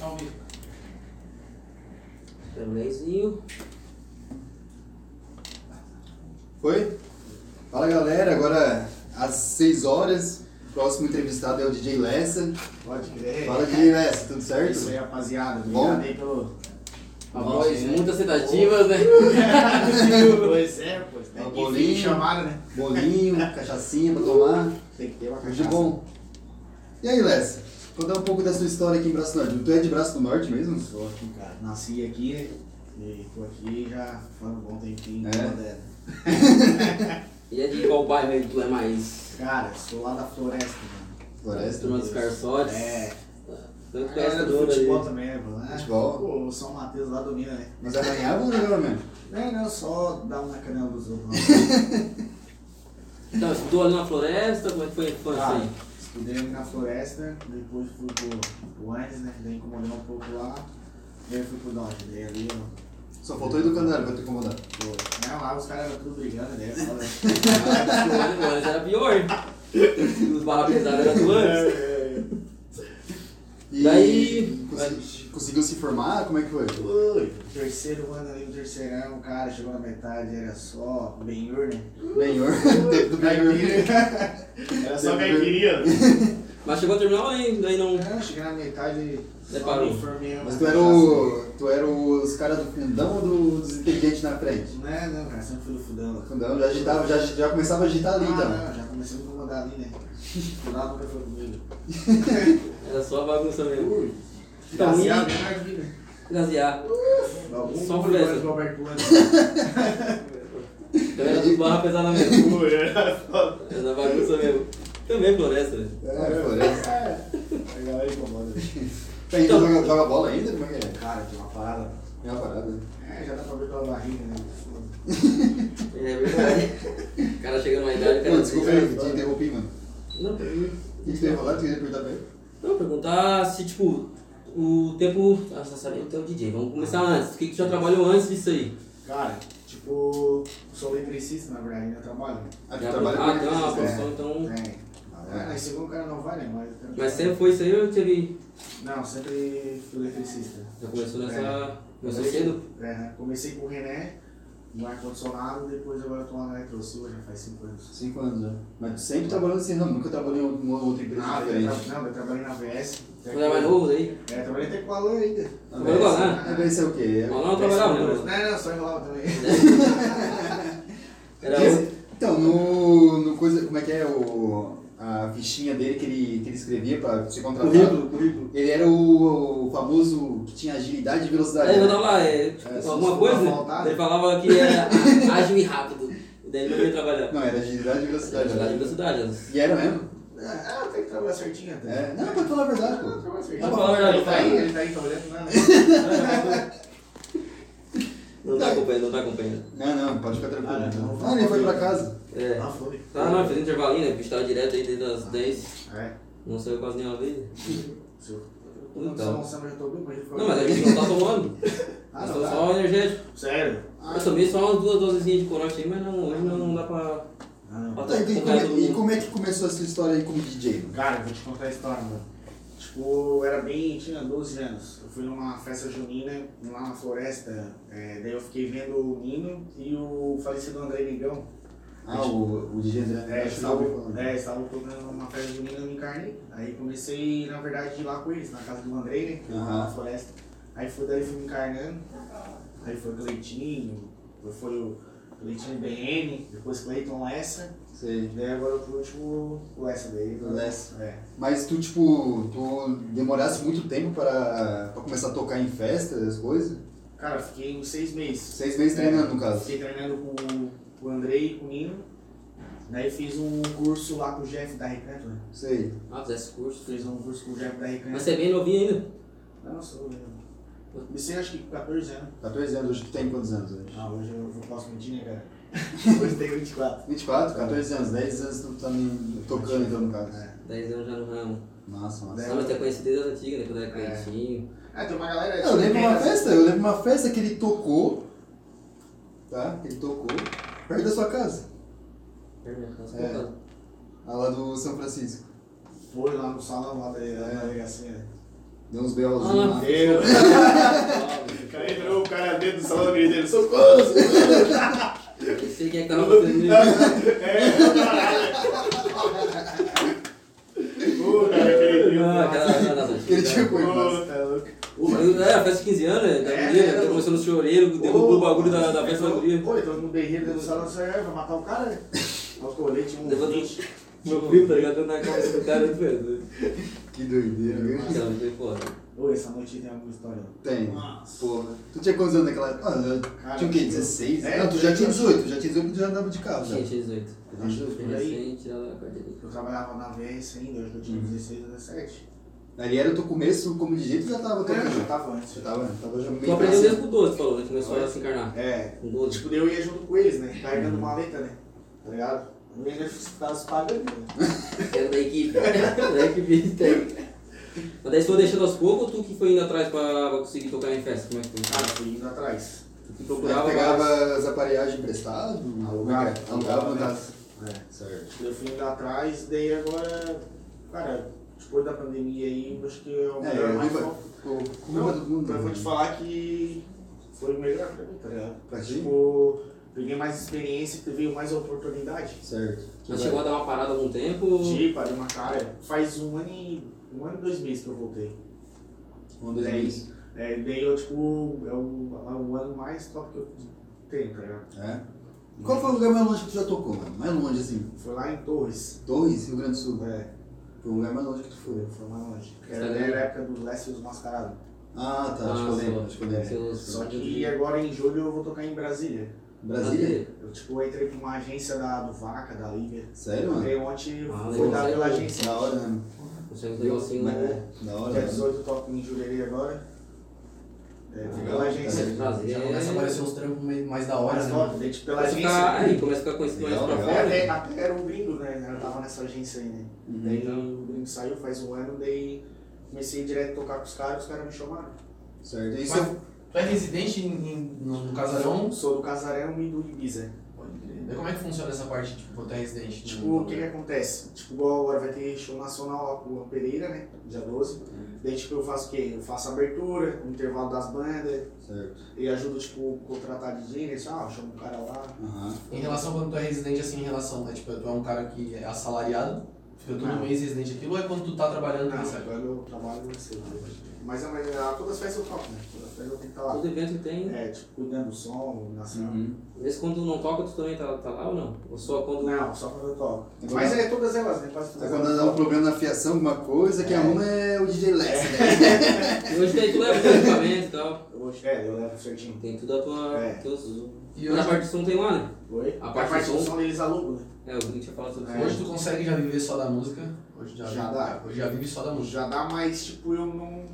Ao vivo. Tambémzinho. Foi? Fala galera, agora às 6 horas, o próximo entrevistado é o DJ Lessa. Pode crer. Fala DJ Lessa, tudo É certo? isso aí, rapaziada. Bom? Obrigado aí pelo. A voz, né? muitas tentativas, né? pois é, pois. É Tem que bolinho. chamada, né? Bolinho, cachaçinha pra tomar, Tem que ter uma cachaça. de bom. E aí Lessa, conta um pouco da sua história aqui em Braço do Norte. Tu é de Braço do Norte mesmo? Sou aqui, cara. Nasci aqui e tô aqui já faz um bom tempinho. É? E é de qual bairro aí tu é mais? Cara, sou lá da Floresta, mano. Floresta? Turma dos Carçotes? É. Tanto que essa do futebol ali. também, pô. né? Futebol? Pô, o São Mateus lá domina, né? Mas arranhava ou jogava mesmo? Não, não, só dá um na canela dos outros. Então, estudou ali na floresta? Como é que foi a infância aí? Estudei ali na Floresta, depois fui pro, pro Andes, né? Daí incomodei um pouco lá. Daí eu fui pro Norte, daí ali eu. Só faltou educandário pra te incomodar. Pô, não, lá os caras eram tudo brigando. O Andes era pior. Os barra pesados eram do Andes. E Daí- consegui- conseguiu se formar? Como é que foi? Ui, terceiro ano ali, no terceirão, o cara chegou na metade, era só Benhur, né? Benhor, tempo do Benhor. Era só caipirinha. Mas chegou a terminar ainda, daí não. Não, cheguei na metade, Daí só parou. me formei. Mas tu era, o, tu era os caras do fundão ou do- dos inteligentes na frente? Não, é, não, cara, sempre fui do fudão lá. Fundão, já, agitava, já, já começava a agitar ali ah, então. não, já comecei a me incomodar ali, né? Fudão nunca foi comigo. Era só bagunça mesmo. Ui, Gasear. Algum Só Bueno. Então era tudo barra pesada mesmo. Foda. Era bagunça mesmo. Também floresta, né? É, floresta. A galera incomoda. Tu ainda Então- joga, joga bola ainda? Como é que é? Cara, tem uma parada. É uma parada. É, já dá pra ver pela barriga, né? É verdade. O cara chega numa idade, cara. Mano, desculpa aí, te interrompi, mano. Não, pergunta. O que tu ia falar? Tu ia perguntar pra ele? Não, perguntar se, tipo, o tempo. Ah, você sabe o teu DJ. Vamos começar antes. O que, que tu já trabalhou antes disso aí? Cara, tipo, sou eletricista, na verdade, ainda trabalho. Ah, tu trabalha ah, com tem uma eletricista, profissão, é. então. É. Ah, mas segundo o cara não vai, né? Mas, eu Mas sempre foi isso aí ou teve. Não, sempre fui eletricista. Já começou nessa. É. Começou cedo? É, comecei com o René, no ar-condicionado, depois agora eu tô lá na Eletrosul, já faz 5 anos. Cinco anos já. Mas tu sempre trabalhando assim, não? Nunca trabalhei em uma outra empresa Ah, eu diferente. tra... não, eu trabalhei na VS. Quando era mais novo daí? É, trabalhei até com o Alan ainda. A Trabalhou VS, lá, né? A VS é o quê? Mas não trabalhava, né? Não, não, só enrolava também. Era outro. Então, no, no coisa, como é que é o, a fichinha dele que ele, que ele escrevia pra ser contratado? Currículo, currículo. Ele era o, o famoso que tinha agilidade e velocidade. Aí eu né? tava lá, é, tipo, É, alguma coisa, né? Ele falava que era ágil e rápido. E daí ele não ia trabalhar. Não, era agilidade e velocidade. Velocidade e velocidade. E era mesmo? Ah, tem que trabalhar certinho até. É. Não, pode falar a verdade, Ah, pô. trabalha certinho. Pode falar a verdade, Ele tá aí, ele tá aí, tá olhando nada. Não tá acompanhando, não tá acompanhando. Não, não, pode ficar tranquilo. Ah, não. Ah, ele foi pra casa. É. Ah, foi. Tá, não, fez intervalinho, né? O bicho tava direto aí desde as 10. É. Não saiu quase nenhuma vez. Seu. Então. Então. Não, já tô bem, mas ele foi. Não, mas a gente não tá tomando. Ah, não, tá. só energético. Sério? Ah, Eu tomei só umas duas dosezinhas de corote aí, mas não, hoje não, não dá pra. Ah, pra Tá, e, como é, e como é que começou essa história aí como DJ? mano? Cara, eu vou te contar a história, mano. Tipo, eu era bem, tinha 12 anos. Eu fui numa festa junina lá na floresta. é, daí eu fiquei vendo o Nino e o falecido André Migão. Ah, o, o DJ André. É, falar. é, estavam tocando numa festa junina, eu me encarnei. Aí comecei, na verdade, a ir lá com eles, na casa do André, né? Aham. Na floresta. Aí foi daí fui me encarnando. Aí foi o Cleitinho, foi o Cleitinho BN, depois Cleiton Lessa. Sei. Daí agora pro último o Lessa daí. O Lessa. É. Mas tu, tipo, tu demorasse muito tempo para, pra começar a tocar em festas, as coisas? Cara, fiquei uns seis meses. Seis meses treinando, no caso. Fiquei treinando com, com o Andrei e com o Nino. Daí fiz um curso lá com o Jeff da Recanto, né? Sei. Ah, fizesse curso. Fiz um curso com o Jeff da Recanto. Mas você é bem novinho ainda. Não, sou. Eu comecei acho que com 14 anos. 14 anos, hoje tu tem quantos anos hoje? Ah, hoje eu não posso mentir, né, cara? hoje eu tenho 24. 24, 14 anos, 10 anos tu tá me tocando então no caso. É. 10 anos já no ramo. Massa, massa. É. Só mas ter conhecido desde as antigas, né? Quando era É. cleitinho. Ah, tem uma galera. Eu lembro uma festa, eu lembro uma festa que ele tocou, tá? Ele tocou, perto da sua casa, É. a lá do São Francisco. Foi lá no salão lá da, da É. delegacia. Deu uns B.O.zinhos Ah, lá. Deu. O cara entrou, o cara dentro do salão gritando, socorro, sei quem é que tava fazendo isso. É, caralho. Pô, cara, aquele trio. Ah, aquela- não, não, não. Aquele tio foi massa. Tá louco. É, a festa de 15 anos, né? Da É, guria, é, tá é. começando no choreiro, derrubou o bagulho da, da festa da guria. Pô, então no berreiro dentro do salão, você vai matar o cara, né? Olha o colete, um. Meu primo, tá ligado? Dando na cabeça do cara, velho. Que doideira, viu? Aquela foi foda. Ô, essa noite tem alguma história? Tem. Nossa. Porra. Tu tinha quantos anos naquela época? Ah, eu Cara, tinha o quê? eu- 16? É, não, tu já tinha 18. Já tinha 18 já andava de carro. Já. Tinha, tinha 18. Acho que por aí. Eu trabalhava na VS ainda, eu tinha Uhum. 16 ou 17. Ali era o teu começo como DJ, tu já tava tocando. já tava antes. Já tava, tava já meio Tu aprendeu cima. com 12, falou, né? Começou a se encarnar. É, Com 12. tipo, eu ia junto com eles, né? Carregando maleta, né? Tá ligado? Pagando, né? Era da equipe. da equipe técnica. Mas daí você foi deixando aos poucos ou tu que foi indo atrás pra, pra conseguir tocar em festa? Como é que foi? Cara, fui indo atrás. Tu procurava. pegava as aparelhagens emprestadas? Alugava, Alugava, alugava, né? né? É. Certo. Eu fui indo atrás, daí agora, cara, depois da pandemia aí, acho que é o É, melhor eu mais Não, todo mundo. mas né? vou te falar que foi o melhor pra mim, tá ligado? Pra ti? Tipo, peguei mais experiência, veio mais oportunidade. Certo. Mas chegou a dar uma parada algum tempo? De, parei uma cara. Faz um ano e. um ano e dois meses que eu voltei. Um, dois Daí, meses. é, daí eu, tipo, é o, é o ano mais top que eu tenho, tá ligado? É. Qual foi o lugar mais longe que tu já tocou, mano? Mais longe, assim? Foi lá em Torres. Torres, Rio Grande do Sul. É, Foi o lugar mais longe que tu foi. foi, mais longe. Era, Tá era a época do Leste e os Mascarados. Ah, tá. acho que eu lembro. Acho que eu lembro. Só que agora em julho eu vou tocar em Brasília. Brasília? Eu tipo entrei pra uma agência da, do Vaca, da Liga. Sério, mano? Entrei ontem, Ah, fui dar pela agência. Da hora, né? Consegue um negocinho, né? Da hora, Dia né? 18 eu toco em Jurerê agora. É, Ah, pela legal, agência. Prazer. Já começa a aparecer uns trampos mais da hora, Mais né? top, tipo pela Começa a agência. ficar, aí, começa a ficar conhecido mais pra fora. Até, até era um gringo, né? Eu tava nessa agência aí, né? Uhum. Daí o gringo saiu faz um ano, daí comecei direto a tocar com os caras, os caras me chamaram. Certo. Mas tu é residente em, em- no, no casarão? Sou do Casarão e do Ibiza. Pode crer. Como é que funciona essa parte, tipo, quando tu é residente? Tipo, o que que acontece? Tipo, igual agora vai ter show nacional com o Pereira, né? Dia 12. Daí, tipo, eu faço o quê? Eu faço a abertura, o intervalo das bandas, Certo. e ajudo, tipo, contratar DJ, né? Ah, chama um cara lá. Aham. Em relação quando tu é residente, assim, em relação, né? Tipo, tu é um cara que é assalariado, fica todo Não. mês residente aquilo, ou é quando tu tá trabalhando Não, agora eu trabalho no cedo. Mas é, mas, ah, todas as festas eu toco, né? Todas as festas eu tenho que estar lá. Todo evento que tem. É, tipo, cuidando do som, iluminação. Uhum. Vê quando não toca, tu também tá, tá lá ou não? Ou só quando. Não, só quando eu toco. Agora- Mas é todas elas, né? Quase Aí todas quando elas. dá um problema na fiação, alguma coisa, quem É. arruma é o DJ Lex, né? E hoje daí tu leva teu equipamento e tal. Vou, é, eu levo certinho. Tem tudo a tua. É. Teus... E Mas a hoje, parte de som tem lá, né? Oi? A A parte parte do do som? som eles alugam, né? É, o Gringo tinha falado sobre É. isso. hoje tu consegue já viver só da música? Hoje já, Já dá. Hoje já vive só da música. Já dá, mas tipo, eu não.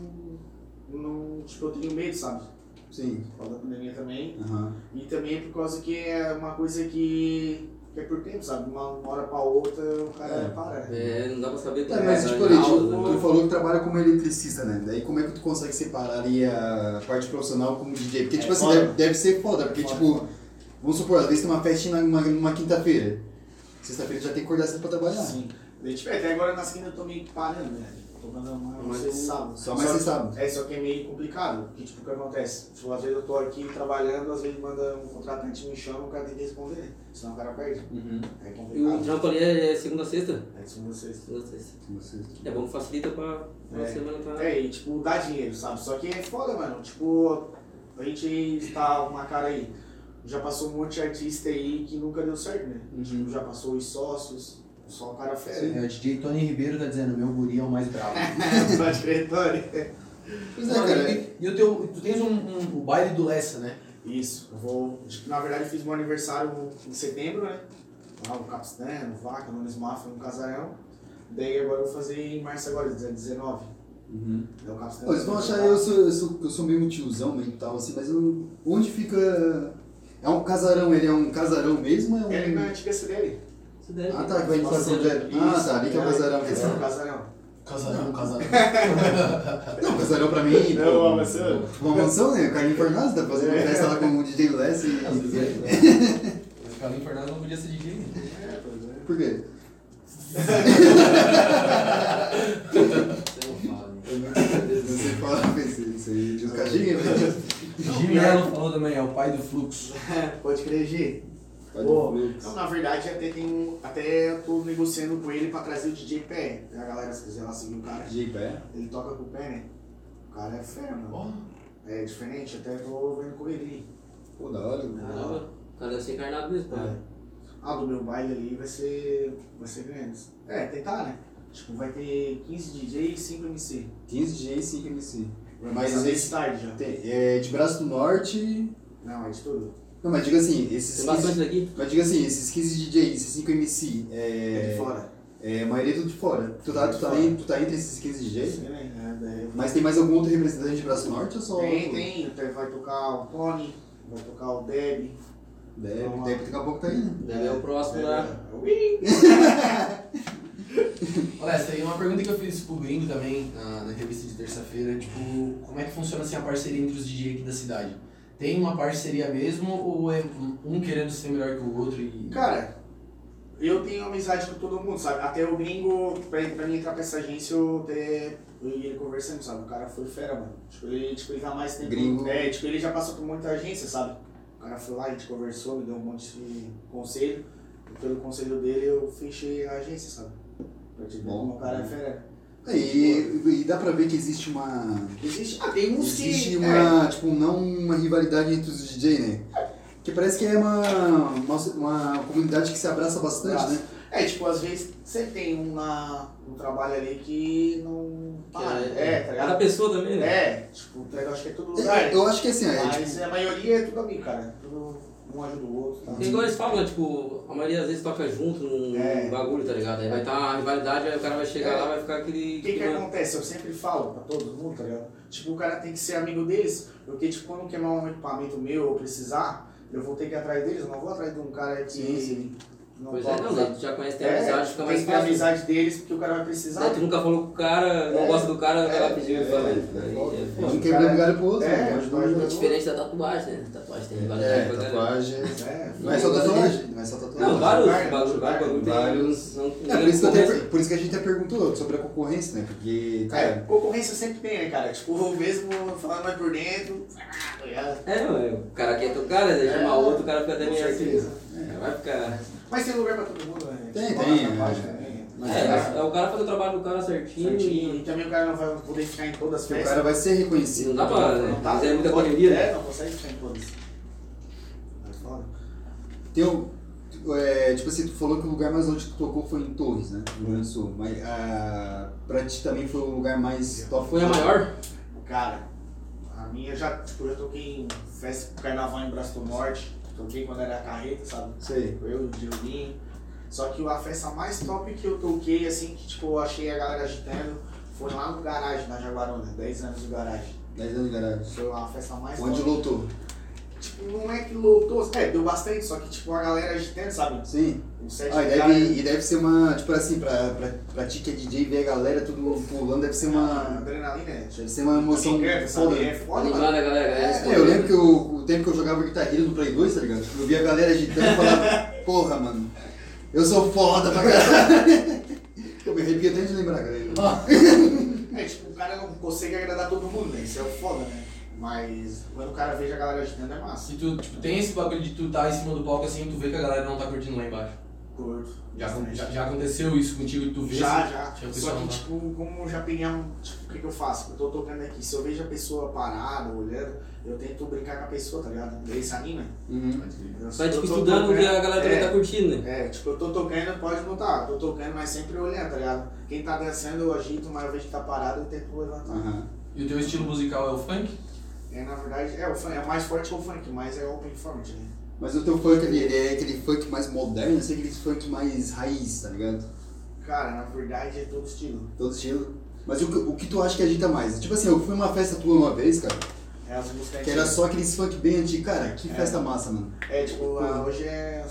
Não tipo, eu tenho medo, sabe? Sim. Por causa da pandemia também. Aham. E também é por causa que é uma coisa que, que é por tempo, sabe? Uma, uma hora pra outra o cara É. para. É, não dá pra saber É, mas é, tipo, ali, em tipo, aulas, né? tu falou que trabalha como eletricista, né? Daí como é que tu consegue separar ali a parte profissional como DJ? Porque, É tipo assim, deve, deve ser foda, porque, Foda, tipo, foda. vamos supor, às vezes tem uma festinha numa, numa quinta-feira. Sexta-feira já tem que acordar cedo pra trabalhar. Sim. Daí, tipo, até agora na segunda eu tô meio que parando, né? Tô mandando mais Mas sábado. Só mais você sabe. É, só que é meio complicado, porque tipo, o que acontece? Tipo, às vezes eu tô aqui trabalhando, às vezes manda um contratante me chama, o cara tem que responder? Senão o cara perde. Uhum. É E o complicado. trampo ali é segunda a sexta? É segunda a sexta. Segunda a sexta. Vocês. É bom que facilita pra uma É. semana tá. É, e tipo, dá dinheiro, sabe? Só que é foda, mano. Tipo, a gente está uma cara aí. Já passou um monte de artista aí que nunca deu certo, né? Uhum. Tipo, já passou os sócios, só o cara fera. É, o DJ Tony Ribeiro tá dizendo, meu guri é o mais bravo. Pode crer, Tony. Pois é, Mano, cara. e, e o teu, tu tens um, um- o baile do Lessa, né? Isso, eu vou. Na verdade, eu fiz meu aniversário em setembro, né? Lá no Capistan, no Vaca, no Nismafra, no Casarão. Daí agora eu vou fazer em março agora, dia 19. Uhum. Daí o Eles vão achar eu sou, eu sou, eu sou meio um tiozão e tal, assim, mas eu onde fica. É um casarão, ele é um casarão mesmo ou é um. Ele é na antiga cidade. Isso. Ah tá, que vai em estação de. Ah tá, ali que é o casarão, quer Esse é o. Casarão. Casarão, casarão. Não, casarão pra mim. Não, pô, uma mansão. Uma mansão, né? O Carlinhos Fernandes tá fazendo É. festa lá com o DJ Less e. É. Mas o Carlinhos Fernandes não podia ser DJ. né? É, pois é. Por quê? Você não fala, né? Imagina, velho. G Mello falou também, é o pai do fluxo. Pode crer, G. Flux. não, na verdade, até, tem um, até eu tô negociando com ele pra trazer o DJ Pé. A galera, se quiser lá seguir o cara, DJ Pé. ele toca com o pé, né? O cara é fera, mano. Ó, É diferente, até tô vendo com ele. Pô, da hora. Caramba, o cara deve ser encarnado mesmo, É. pô. Ah, do meu baile ali vai ser. vai ser grande. É, tentar, né? Tipo, vai ter 15 DJ e 5 MC. 15 DJ e 5 MC. Mas esse- esse tarde já. Tem, é, de Braço do Norte. Não, é de tudo. Não, mas diga assim, esses Tem bastante 15, daqui. mas diga assim, esses 15 DJ, esses 5 MC, É, é, de fora. é a maioria tudo de fora. Tu tá, tu tá, Fora. em- tu tá entre esses 15 DJ? Sim, né? É, daí eu- Mas tem mais algum outro representante de Braço Norte ou só? Tem, tem. Até Vai tocar o Tony, vai tocar o Deb. Deve, Vamos lá. deve daqui a pouco tá aí, né? Deve é o próximo lá. Ui! Olha, essa aí é uma pergunta que eu fiz pro Gringo também na, na revista de terça-feira, tipo, como é que funciona assim a parceria entre os DJ aqui da cidade? Tem uma parceria mesmo ou é um querendo ser melhor que o outro e. Cara, eu tenho amizade com todo mundo, sabe? Até o gringo, pra, pra mim entrar pra essa agência, eu, até, eu e ele conversando, sabe? O cara foi fera, mano. Tipo, ele, tipo, ele tá mais tempo. Gringo. É, tipo, ele já passou por muita agência, sabe? O cara foi lá, a gente conversou, me deu um monte de conselho. E pelo conselho dele, eu fechei a agência, sabe? Pra te como o cara é fera. É, E, e dá pra ver que existe uma. Existe, ah, tem uns Existe que... uma, tipo, não uma rivalidade entre os DJ, né? Que parece que é uma, uma, uma comunidade que se abraça bastante, Abraça. né? É, tipo, às vezes sempre tem um, na, um trabalho ali que não... Que Ah, é- é, tá Cada ligado? pessoa também, né? É, tipo, eu acho que é todo lugar. É, Eu acho que assim, é, Mas tipo, a maioria é tudo amigo, cara. Um ajuda o outro. Tá? Igual eles falam, né, tipo, a maioria às vezes toca junto num É. bagulho, tá ligado? Aí vai estar a rivalidade, aí o cara vai chegar É. lá vai ficar aquele. O que que clima- acontece? Eu sempre falo pra todo mundo, tá ligado? Tipo, o cara tem que ser amigo deles, porque, tipo, quando queimar um equipamento meu ou precisar, eu vou ter que ir atrás deles, eu não vou atrás de um cara que Sim, sim. Não Pois é, não, tu já conhece, tem É, amizade, fica tem mais que ter fácil. amizade deles, porque o cara vai precisar. Daí tu nunca falou com o cara, não É. gosta do cara, o cara É. pediu É. pra É. Aí um é quebrando galho pro outro, É, né? Vai o É diferente da tatuagem, né? Tatuagem tem É, pra caralho. tatuagem. É, Não é só tatuagem, não é só tatuagem. Não, vários Vários, bagulho, vários tem. não- É, por isso, que a gente até perguntou sobre a concorrência, né? Porque, Cara, concorrência sempre tem, né, cara? Tipo, eu mesmo falando mais por dentro, tá? É, mano, o cara quer tocar, né? Chama É. outro, o cara fica até meio assim. certeza. É, Vai ficar. Mas tem lugar pra todo mundo, né? Tem, tem, na é. página também. Mas É, é, é o cara fazer o trabalho do cara certinho. Certinho. E também o cara não vai poder ficar em todas as que o festas. cara vai ser reconhecido. Não dá pra, né? Não tá, Mas é muita não pode- correria, né? É, não consegue ficar em todas. É foda. Tem um, é, tipo assim, tu falou que o lugar mais longe que tu tocou foi em Torres, né? No Rio Grande do Sul. Mas ah, pra ti também foi o lugar mais top. Foi a maior? Cara, a minha já, tipo, eu toquei em festa carnaval em Braço do Norte. Toquei quando era carreta, sabe? Sei. Eu, o Dioguinho. Só que a festa mais top que eu toquei, assim, que tipo, eu achei a galera agitando, foi lá no garagem, na Jaguarona, 10 anos do garagem. 10 anos de garagem. Foi uma festa mais Onde top. lotou? Tipo, não é que lotou, é, deu bastante, só que tipo, a galera agitando, sabe? Sim. Set Ah, e de deve, e deve ser uma, tipo assim, pra, pra, pra ti que é DJ ver a galera tudo pulando, deve ser uma uma. adrenalina, né? Deve ser uma emoção canta, sabe? foda. É foda, mano. Animada, galera. galera É. É, eu lembro que o, o tempo que eu jogava Guitar Hero no Play 2, tá ligado? Tipo, eu via a galera agitando e falava, porra, mano, eu sou foda pra caralho. Eu me arrepio até de lembrar, galera. É, tipo, o cara não consegue agradar todo mundo, né? Isso é o foda, né? Mas quando o cara veja a galera agitando é massa. Se tu, tipo, tem esse bagulho de tu tá em cima do palco assim, tu vê que a galera não tá curtindo lá embaixo. Curto. Já, já, já aconteceu isso contigo e tu vê Já, se- já. pessoa Só que, tipo, como eu já peguei um. Tipo, o que, que eu faço? Eu tô tocando aqui. Se eu vejo a pessoa parada, olhando, eu tento brincar com a pessoa, tá ligado? Daí se anima. Uhum. Eu- Vai, tipo, estudando o que a galera também é, tá curtindo, né? É, tipo, eu tô tocando, pode notar. Eu tô tocando, mas sempre olhando, tá ligado? Quem tá dançando, eu agito, mas eu vejo que tá parado, eu tento levantar. Aham. E o teu estilo musical é o funk? É, na verdade, é o funk, é mais forte que o funk, mas é open format, né? Mas o teu funk ali, ele é aquele funk mais moderno, assim, aquele funk mais raiz, tá ligado? Cara, na verdade é todo estilo. Todo estilo. Mas o, que- o que tu acha que agita mais? Tipo assim, eu fui numa festa tua uma vez, cara, É as músicas que era só aqueles funk bem antigos. Cara, que É. festa massa, mano. É, tipo, ah, hoje é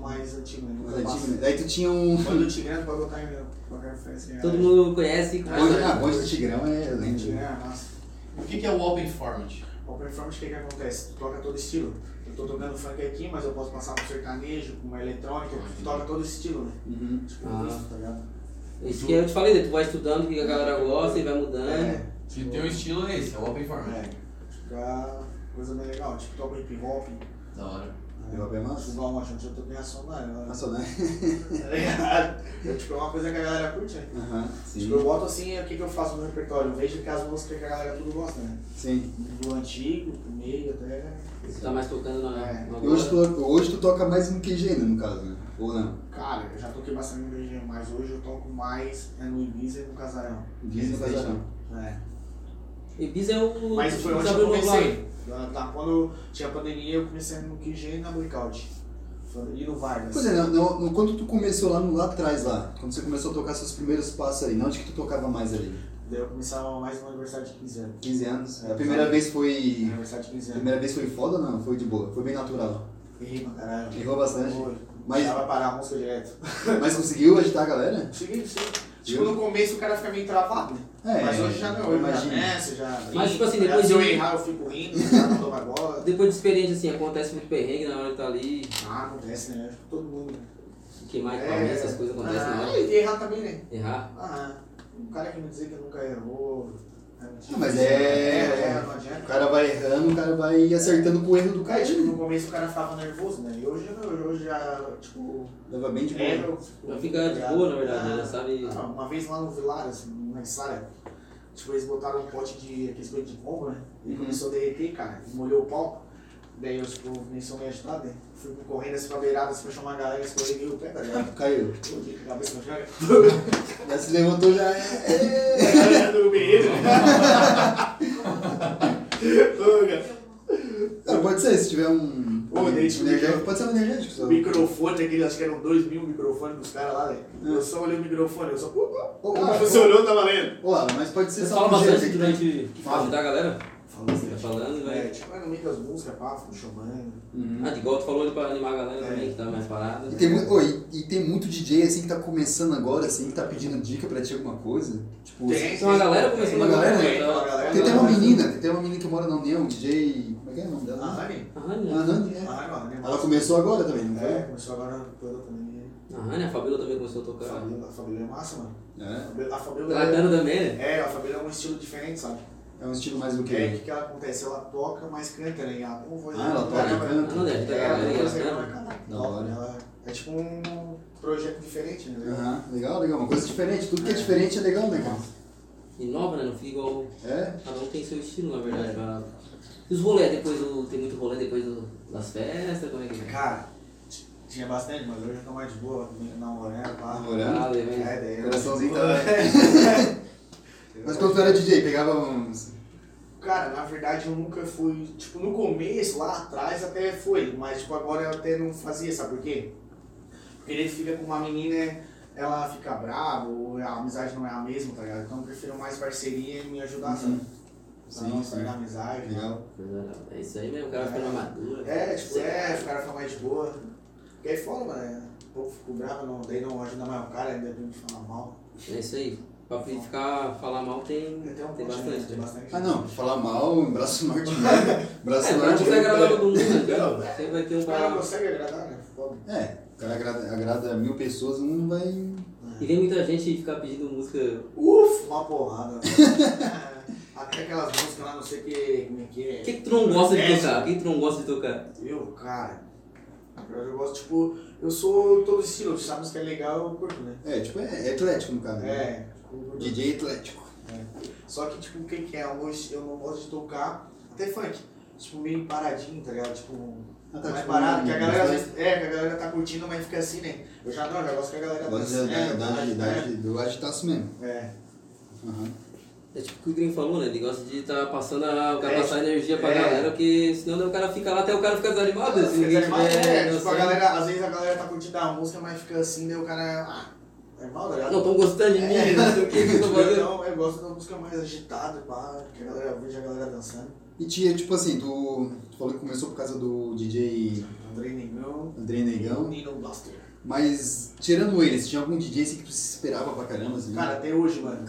mais antigo, né? Nunca antigo, né? Daí tu tinha um. Quando o Tigrano pode botar em qualquer festa. Todo mundo conhece e Bonde, ah, bonde do Tigrão é lento. É massa. O que, que é o open format? Open Format, o que que acontece? Tu toca todo estilo. Eu tô tocando funk aqui, mas eu posso passar pro sertanejo, com uma eletrônica, tu toca todo estilo, né? Uhum. Tipo, Ah. isso, tá ligado? Isso que eu te falei, né? tu vai estudando o que a galera gosta e vai mudando. É, Se teu estilo é esse, é o open format. é. fica coisa bem legal. Tipo, toco hip hop. Da hora. Hip hop é massa? Tipo, igual ontem, eu toquei? Nossa, né? Tá ligado? É, tipo, é uma coisa que a galera curte, né? Aham, sim. Tipo, eu boto assim, o que, que eu faço no repertório? Eu vejo que as músicas que a galera tudo gosta, né? Sim. Do antigo, do meio até. Você tá mais tocando na. É. na E hoje tu, hoje tu toca mais no QG, né, no caso, né? Ou não? Cara, eu já toquei bastante no BG, mas hoje eu toco mais é no Ibiza e no Casarão. Diz no casarão. É. Ibiza é o. Mas foi onde Ibiza eu comecei. Da- quando tinha pandemia, eu comecei no QG e na Blackout. Foi- E no Vargas. Pois é, no, no, no- quando tu começou lá, no, lá atrás, lá, quando você começou a tocar seus primeiros passos ali, onde que tu tocava mais ali? Daí eu começava mais no aniversário de 15 anos. 15 anos. É, a primeira vez foi. Aniversário de 15 A anos. primeira vez foi foda ou não? Foi de boa? Foi bem natural. Errei pra caralho. Errou bastante. Foi. Mas- vai parar a música direto. Mas conseguiu agitar a galera? Segui, sim. Tipo, no começo o cara fica meio travado, né? É, Mas hoje já não, eu hoje já. Mas, tipo assim, depois Se eu errar, eu fico rindo, já não toma bola. Depois de experiência, assim, acontece muito perrengue na hora que tá ali, Ah, acontece, né? Todo mundo. queimar É. equipamento, essas coisas acontecem na ah, hora. E errar também, né? Errar. Ah, o cara que me dizer que nunca errou. É. Ah, mas é- É, não adianta. O cara vai errando, o cara vai acertando com o erro do cara. Aí, tipo, no começo o cara ficava nervoso, né? E hoje não, hoje já, tipo. Leva bem de boa. É, eu, Já fica de boa, na verdade, né? Sabe. Ah, uma vez lá no Vilares, na Isara, tipo, eles botaram um pote de aqueles coisas de pombo, né? E Uhum. começou a derreter, cara, e molhou o pau. Daí eu, tipo, começou a me ajudar, né? Fui correndo assim pra beirada, assim, pra chamar a galera, escorreguei o pé, tá ligado? Caiu. Com a cabeça no chão. Já se levantou, já é. Do. Ô, cara. Cara, pode ser, se tiver um. Ô, daí, tipo, energético, pode ser um energético. Só. Microfone, aquele, acho que eram dois mil microfones dos caras lá, né? É. Eu só olhei o microfone, eu só. Pô, pô, Ô, ah, funcionou, tá valendo. Ô, Alan, mas pode ser Você só fala um bastante jeito. durante. Fala. ajudar a galera? Tá falando, É, vai. tipo, é no meio das músicas, pá, fico chamando. Uhum. Ah, de igual tu falou pra animar a galera É. também, que tá mais parada. E tem, muito, ô, e, e tem muito DJ assim que tá começando agora, assim, que tá pedindo dica pra ti alguma coisa. Tipo, Tem, Tem uma galera começando Uma agora, galera, né? tem, Tá- uma galera. tem até uma menina, tem até uma menina que mora na União, DJ. Como é que é o nome A dela? Rani? A A Rania. Nani, é. A né? Ela começou agora também, não foi? É, começou agora toda também. A Rania, a Fabíola também começou a A tocar. Fabíola, a Fabíola é massa, mano. É. A Fabíola- A Fabíola também, né? é, a Fabíola é um estilo diferente, sabe? É um estilo mais do que. É, o que, que ela acontece? Ela toca, mas canta, né? Ela tem uma voz Ah, ela toca caramba. canta. Ah, não, É, ela canta. Da toca, hora. É tipo um projeto diferente, né? Aham, legal, legal. Uma coisa diferente. Tudo que é diferente é legal, né, cara? Inova, né? Não fica igual. É. Cada um tem seu estilo, na verdade. pra- E os rolês depois do. Tem muito rolê depois do- das festas? Como é que é? Cara, tinha bastante, mas hoje eu tô mais de boa, namorando, pá. Namorando. Ah. É, daí eu- Coraçãozinho tá. Mas quando tu era DJ, pegava uns. Cara, na verdade eu nunca fui. Tipo, no começo, lá atrás até foi, mas tipo, agora eu até não fazia, sabe por quê? Porque ele fica com uma menina, ela fica brava, ou a amizade não é a mesma, tá ligado? Então eu prefiro mais parceria e me ajudar, sabe? Pra Sim, não sim. estragar a amizade. Legal. É isso aí mesmo, o cara ficando maduro. É, tipo, é, o cara fica mais de boa. Porque aí fora, mano, é, um pouco fico bravo, não, daí não ajuda mais o cara, ainda tem que falar mal. É isso aí. Pra ficar, falar mal tem, Tem, um tem né? bastante. Tem né? bastante. Ah não, falar mal, braço norte mesmo. Braço É, norte. você agradar todo mundo, né? Não. Sempre vai ter um O cara consegue agradar, né? Foda. É, o cara agrada, agrada mil pessoas, um não vai. E vem muita gente ficar pedindo música. Ufa, uma porrada. Até aquelas músicas lá, não sei o que, como é que é. O que, que tu não gosta de É, tocar? O que, que tu não gosta de tocar? Eu, cara, eu gosto, tipo, eu sou todo estilo, se a música é legal, eu curto, né? É, tipo, é, é atlético no caso. né? É, curto. DJ atlético. Só que, tipo, quem que é? Eu gosto- eu não gosto de tocar, até funk, tipo, meio paradinho, tá ligado? Tipo, Ah, tá, mais tipo, parado, que a galera, vezes, é, que a galera tá curtindo, mas fica assim, né? Eu já não, eu já gosto que a galera dança, da, é, da, da, da, do agitaço mesmo. é, é. Aham. É tipo o que o Green falou, né? Ele gosta de estar passando a, o cara É, passar energia pra é. galera, porque senão o cara fica lá até o cara fica desanimado. se Fica desanimado, tiver é, tipo, a galera, às vezes a galera tá curtindo a música, mas fica assim, daí o cara, ah, é mal, ligado? não estão gostando de mim, É. não sei o que que eu tô fazendo. Então, eu gosto da música mais agitada, pá, que a galera veja a galera dançando. E tinha, tipo assim, tu, tu falou que começou por causa do DJ Andrei Negão, André Negão, Nino Blaster. mas tirando eles, tinha algum DJ assim que tu se esperava pra caramba, assim? Cara, até hoje, mano,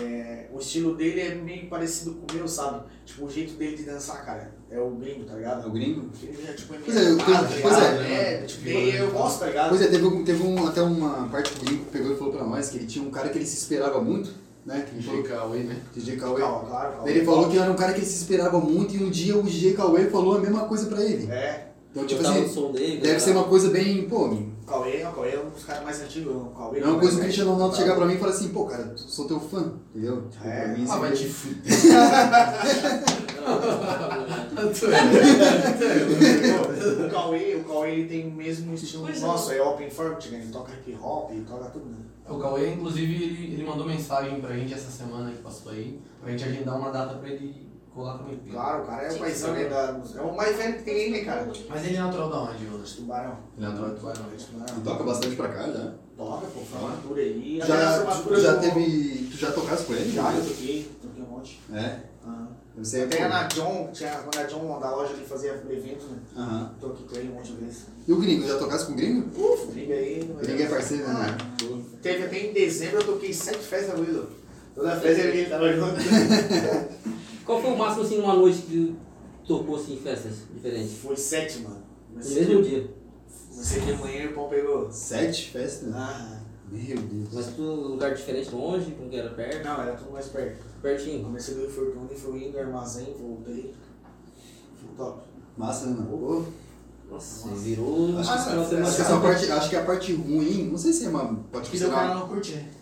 é, o estilo dele é meio parecido com o meu, sabe? Tipo, o jeito dele de dançar, cara, é o gringo, tá É ligado? o gringo? Ele já, tipo, é Pois é, eu- meio animado, tá pois é. é, tipo, daí eu gosto, tá ligado? Pois é, teve, um- teve um, até uma parte que o gringo pegou e falou pra nós que ele tinha um cara que ele se esperava muito, né? Que DJ Cauê, né? DJ Cauê. Claro, calma. Ele falou que era um cara que ele se esperava muito e um dia o DJ Cauê falou a mesma coisa pra ele. É, Então, tipo do assim, som dele. deve ser uma coisa bem, pô, o Cauê, o Cauê é um dos caras mais antigos. O Cauê é uma coisa o mais Cristiano Ronaldo chegar pra mim e falar assim, pô, cara, sou teu fã, entendeu? Tipo, É. pra mim, Ah, vai te fuder. o Cauê, o Cauê ele tem o mesmo estilo Pois é. nosso, é open format, né? Ele toca hip hop, toca tudo, né? O Cauê, inclusive, ele, ele mandou mensagem pra gente essa semana que passou aí, pra gente agendar uma data pra ele colar também. Claro, o cara é o paizão, né? Da, é o mais velho que tem aí, né, cara? Mas ele é natural da onde, Jonas? Tubarão. Ele é natural do Tubarão. Tubarão. E toca bastante pra cá, já. Toca, pô, formatura aí. Já, já teve. Tu já tocasse com ele? Já, eu toquei, toquei um monte. É. Aham. Você Até na John, tinha, quando a John da loja ali fazia evento, né? Aham. Toquei com ele um monte de vezes. E o gringo, já tocasse com o gringo? Uf, briga aí. O gringo é parceiro, Ah, né? Teve até em dezembro, eu toquei sete festas com ele. Toda festa ele tava junto. Qual foi o máximo assim numa noite que tu tocou assim em festas diferentes? Foi sete, mano. No mesmo dia. Você de manhã e o pau pegou. Sete festas? Ah, Meu Deus. Mas tudo lugar diferente, longe, como que era perto? não, era tudo mais perto. Pertinho. Comecei do Fortune, fui indo, armazém, voltei. Foi top. Massa, né, mano? Pô, Nossa, virou. Acho Ah, que, não, acho, que é, essa parte, acho que a parte ruim, não sei se é uma. Pode Porque ser o cara uma, não?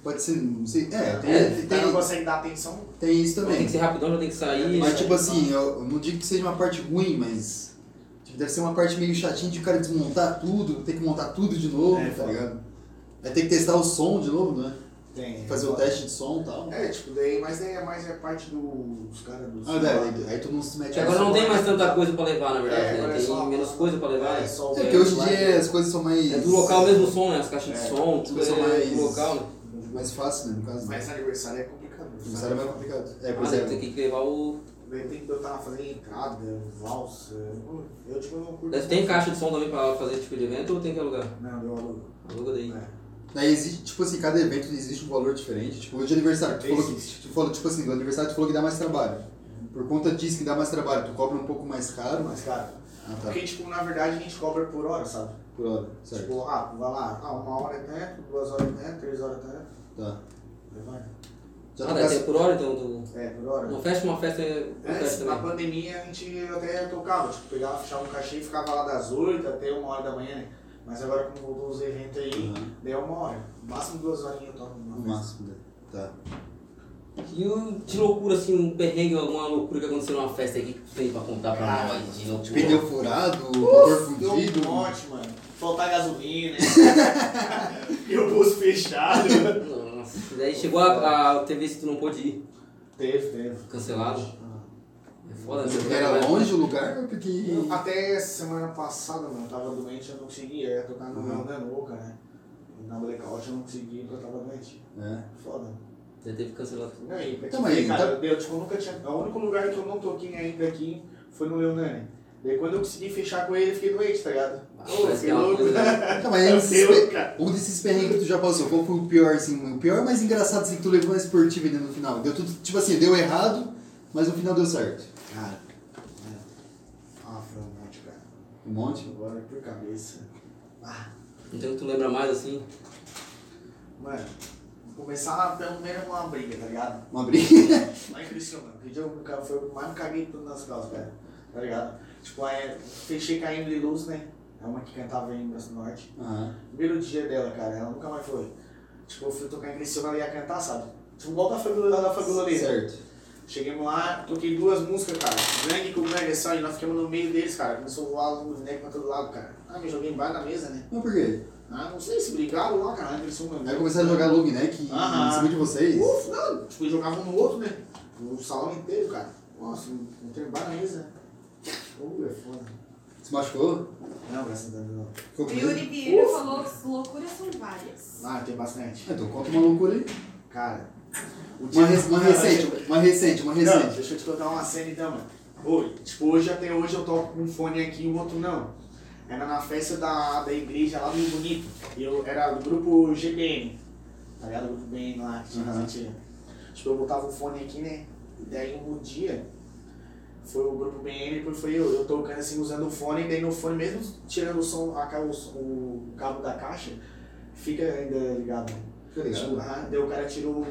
Pode ser. Não sei. É, tem, É, tem, cara não consegue dar atenção. tem isso Tem também. que ser rapidão, já tem que sair. Mas né? tipo assim, eu eu não digo que seja uma parte ruim, mas. Tipo, deve ser uma parte meio chatinha de o cara desmontar tudo, ter que montar tudo de novo, É, tá ligado? Vai ter que testar o som de novo, né? Tem. Fazer o teste de som e tal. É, tipo, daí, mas daí é mais a parte dos caras dos. Ah, daí, aí tu não se mete Agora não tem mais tanta coisa pra levar, na verdade, É, né? é só- Tem menos coisa pra levar, É, né? só o É porque hoje em dia né? as coisas são mais. É do local mesmo o som, né? As caixas de É, som, as tudo é mais- do local, né? mais fácil, né? No caso. Mas aniversário é complicado. Começaram é mais complicado. É, por Ah, exemplo. ter que levar o. Daí tem que botar fazer entrada, valsa. Eu tipo não curto. Ter caixa de som também pra fazer tipo de evento ou tem que alugar? Não, deu alugo. Aluga daí. É. Daí existe, tipo assim, cada evento existe um valor diferente. Tipo, o de aniversário, tu falou que. Existe. Tu falou, tipo assim, do aniversário tu falou que dá mais trabalho. Por conta disso que dá mais trabalho, tu cobra um pouco mais caro. Mas, cara, Ah, tá. porque, tipo, na verdade a gente cobra por hora, sabe? Por hora, certo. Tipo, ah, vai lá, ah, uma hora é tanto, duas horas é tanto, três horas é tanto. Tá. Aí vai. Já Ah, deve tocasse. ter por hora, então. Tu... É, por hora. Não fecha uma festa, não Antes, fecha na pandemia, a gente até tocava, tipo, pegava, fechava um cachê e ficava lá das 8 até uma hora da manhã, né? Mas agora, como voltou os eventos aí, Uhum. daí é uma hora. No máximo duas horinhas eu toco No máximo, né? Tá. E o- de loucura, assim, um perrengue, alguma loucura que aconteceu numa festa aí que tu tem pra contar pra Cara, nós? De loucura. Pneu furado, motor Deu fundido. um monte, mano. Faltar gasolina. e o bolso fechado. Nossa, daí chegou a, a TV se tu não pôde ir, Teve, teve. cancelado. É foda, né? Você Era longe o lugar, porque. Até semana passada, mano, eu tava doente, eu não conseguia. Ia tocar no Uhum. uhum. Nanuca, né? Na blackout eu não conseguia porque eu tava doente. É. Foda. Já teve que cancelar tudo. Não, e Então, mas cara, então- eu, tipo, eu nunca tinha. O único lugar que eu não toquei ainda aqui foi no Leonani. Daí quando eu consegui fechar com ele, eu fiquei doente, tá ligado? Ô, Parece fiquei que é uma louco. coisa- Não, mas esses pe- louco, cara. um desses perrengues que tu já passou, qual foi o pior, assim? O pior mais engraçado assim, que tu levou na esportiva ainda no final? Deu tudo, tipo assim, deu errado, mas no final deu certo. Cara, é. ah, foi um monte, cara. Um monte. Agora por cabeça. Ah, Então tu lembra mais assim? mano, começar pelo menos uma briga, tá ligado? Uma briga. Lá em Criciúma, que dia eu foi o que mais caguei tudo nas calças, cara. Tá ligado? Tipo, aí fechei com a Emily Luz, né? É uma que cantava em do Norte. Aham. Primeiro dia dela, cara, ela nunca mais foi. Tipo, eu fui tocar em Criciúma, ela ia cantar, sabe? Tipo, igual da Fabiola da Fabiola Certo. Chegamos lá, toquei duas músicas, cara. Gangue com ó, e nós ficamos no meio deles, cara. Começou a voar os bonecos pra todo lado, cara. Ah, me joguei embaixo da mesa, né? Mas por quê? Ah, não sei se brigaram lá, cara, em Criciúma. Aí começaram a jogar long neck Aham. em cima de vocês. Uf, não, tipo, jogavam um no outro, né? O salão inteiro, cara. Nossa, não tem bar na mesa. Uh, é foda. Se machucou? Não, graças a Deus não. Ficou O com medo? Yuri Vieira falou que loucuras são várias. Ah, tem bastante. Ah, Então conta uma loucura aí. Cara, o Uma, re- uma recente, uma recente, uma Não, recente. deixa eu te contar uma cena então, mano. Hoje, tipo, hoje até hoje eu toco com um fone aqui e o outro não. Era na festa da, da igreja lá do Rio Bonito. E eu era do grupo GBN. Tá ligado? O grupo BN lá que tinha uhum. Tipo, eu botava o fone aqui, né? E daí um dia foi o grupo BN, depois foi eu, eu tocando assim, usando o fone, e daí no fone, mesmo tirando o som, a, o, o cabo da caixa, fica ainda ligado. Tipo, ah, daí o cara tirou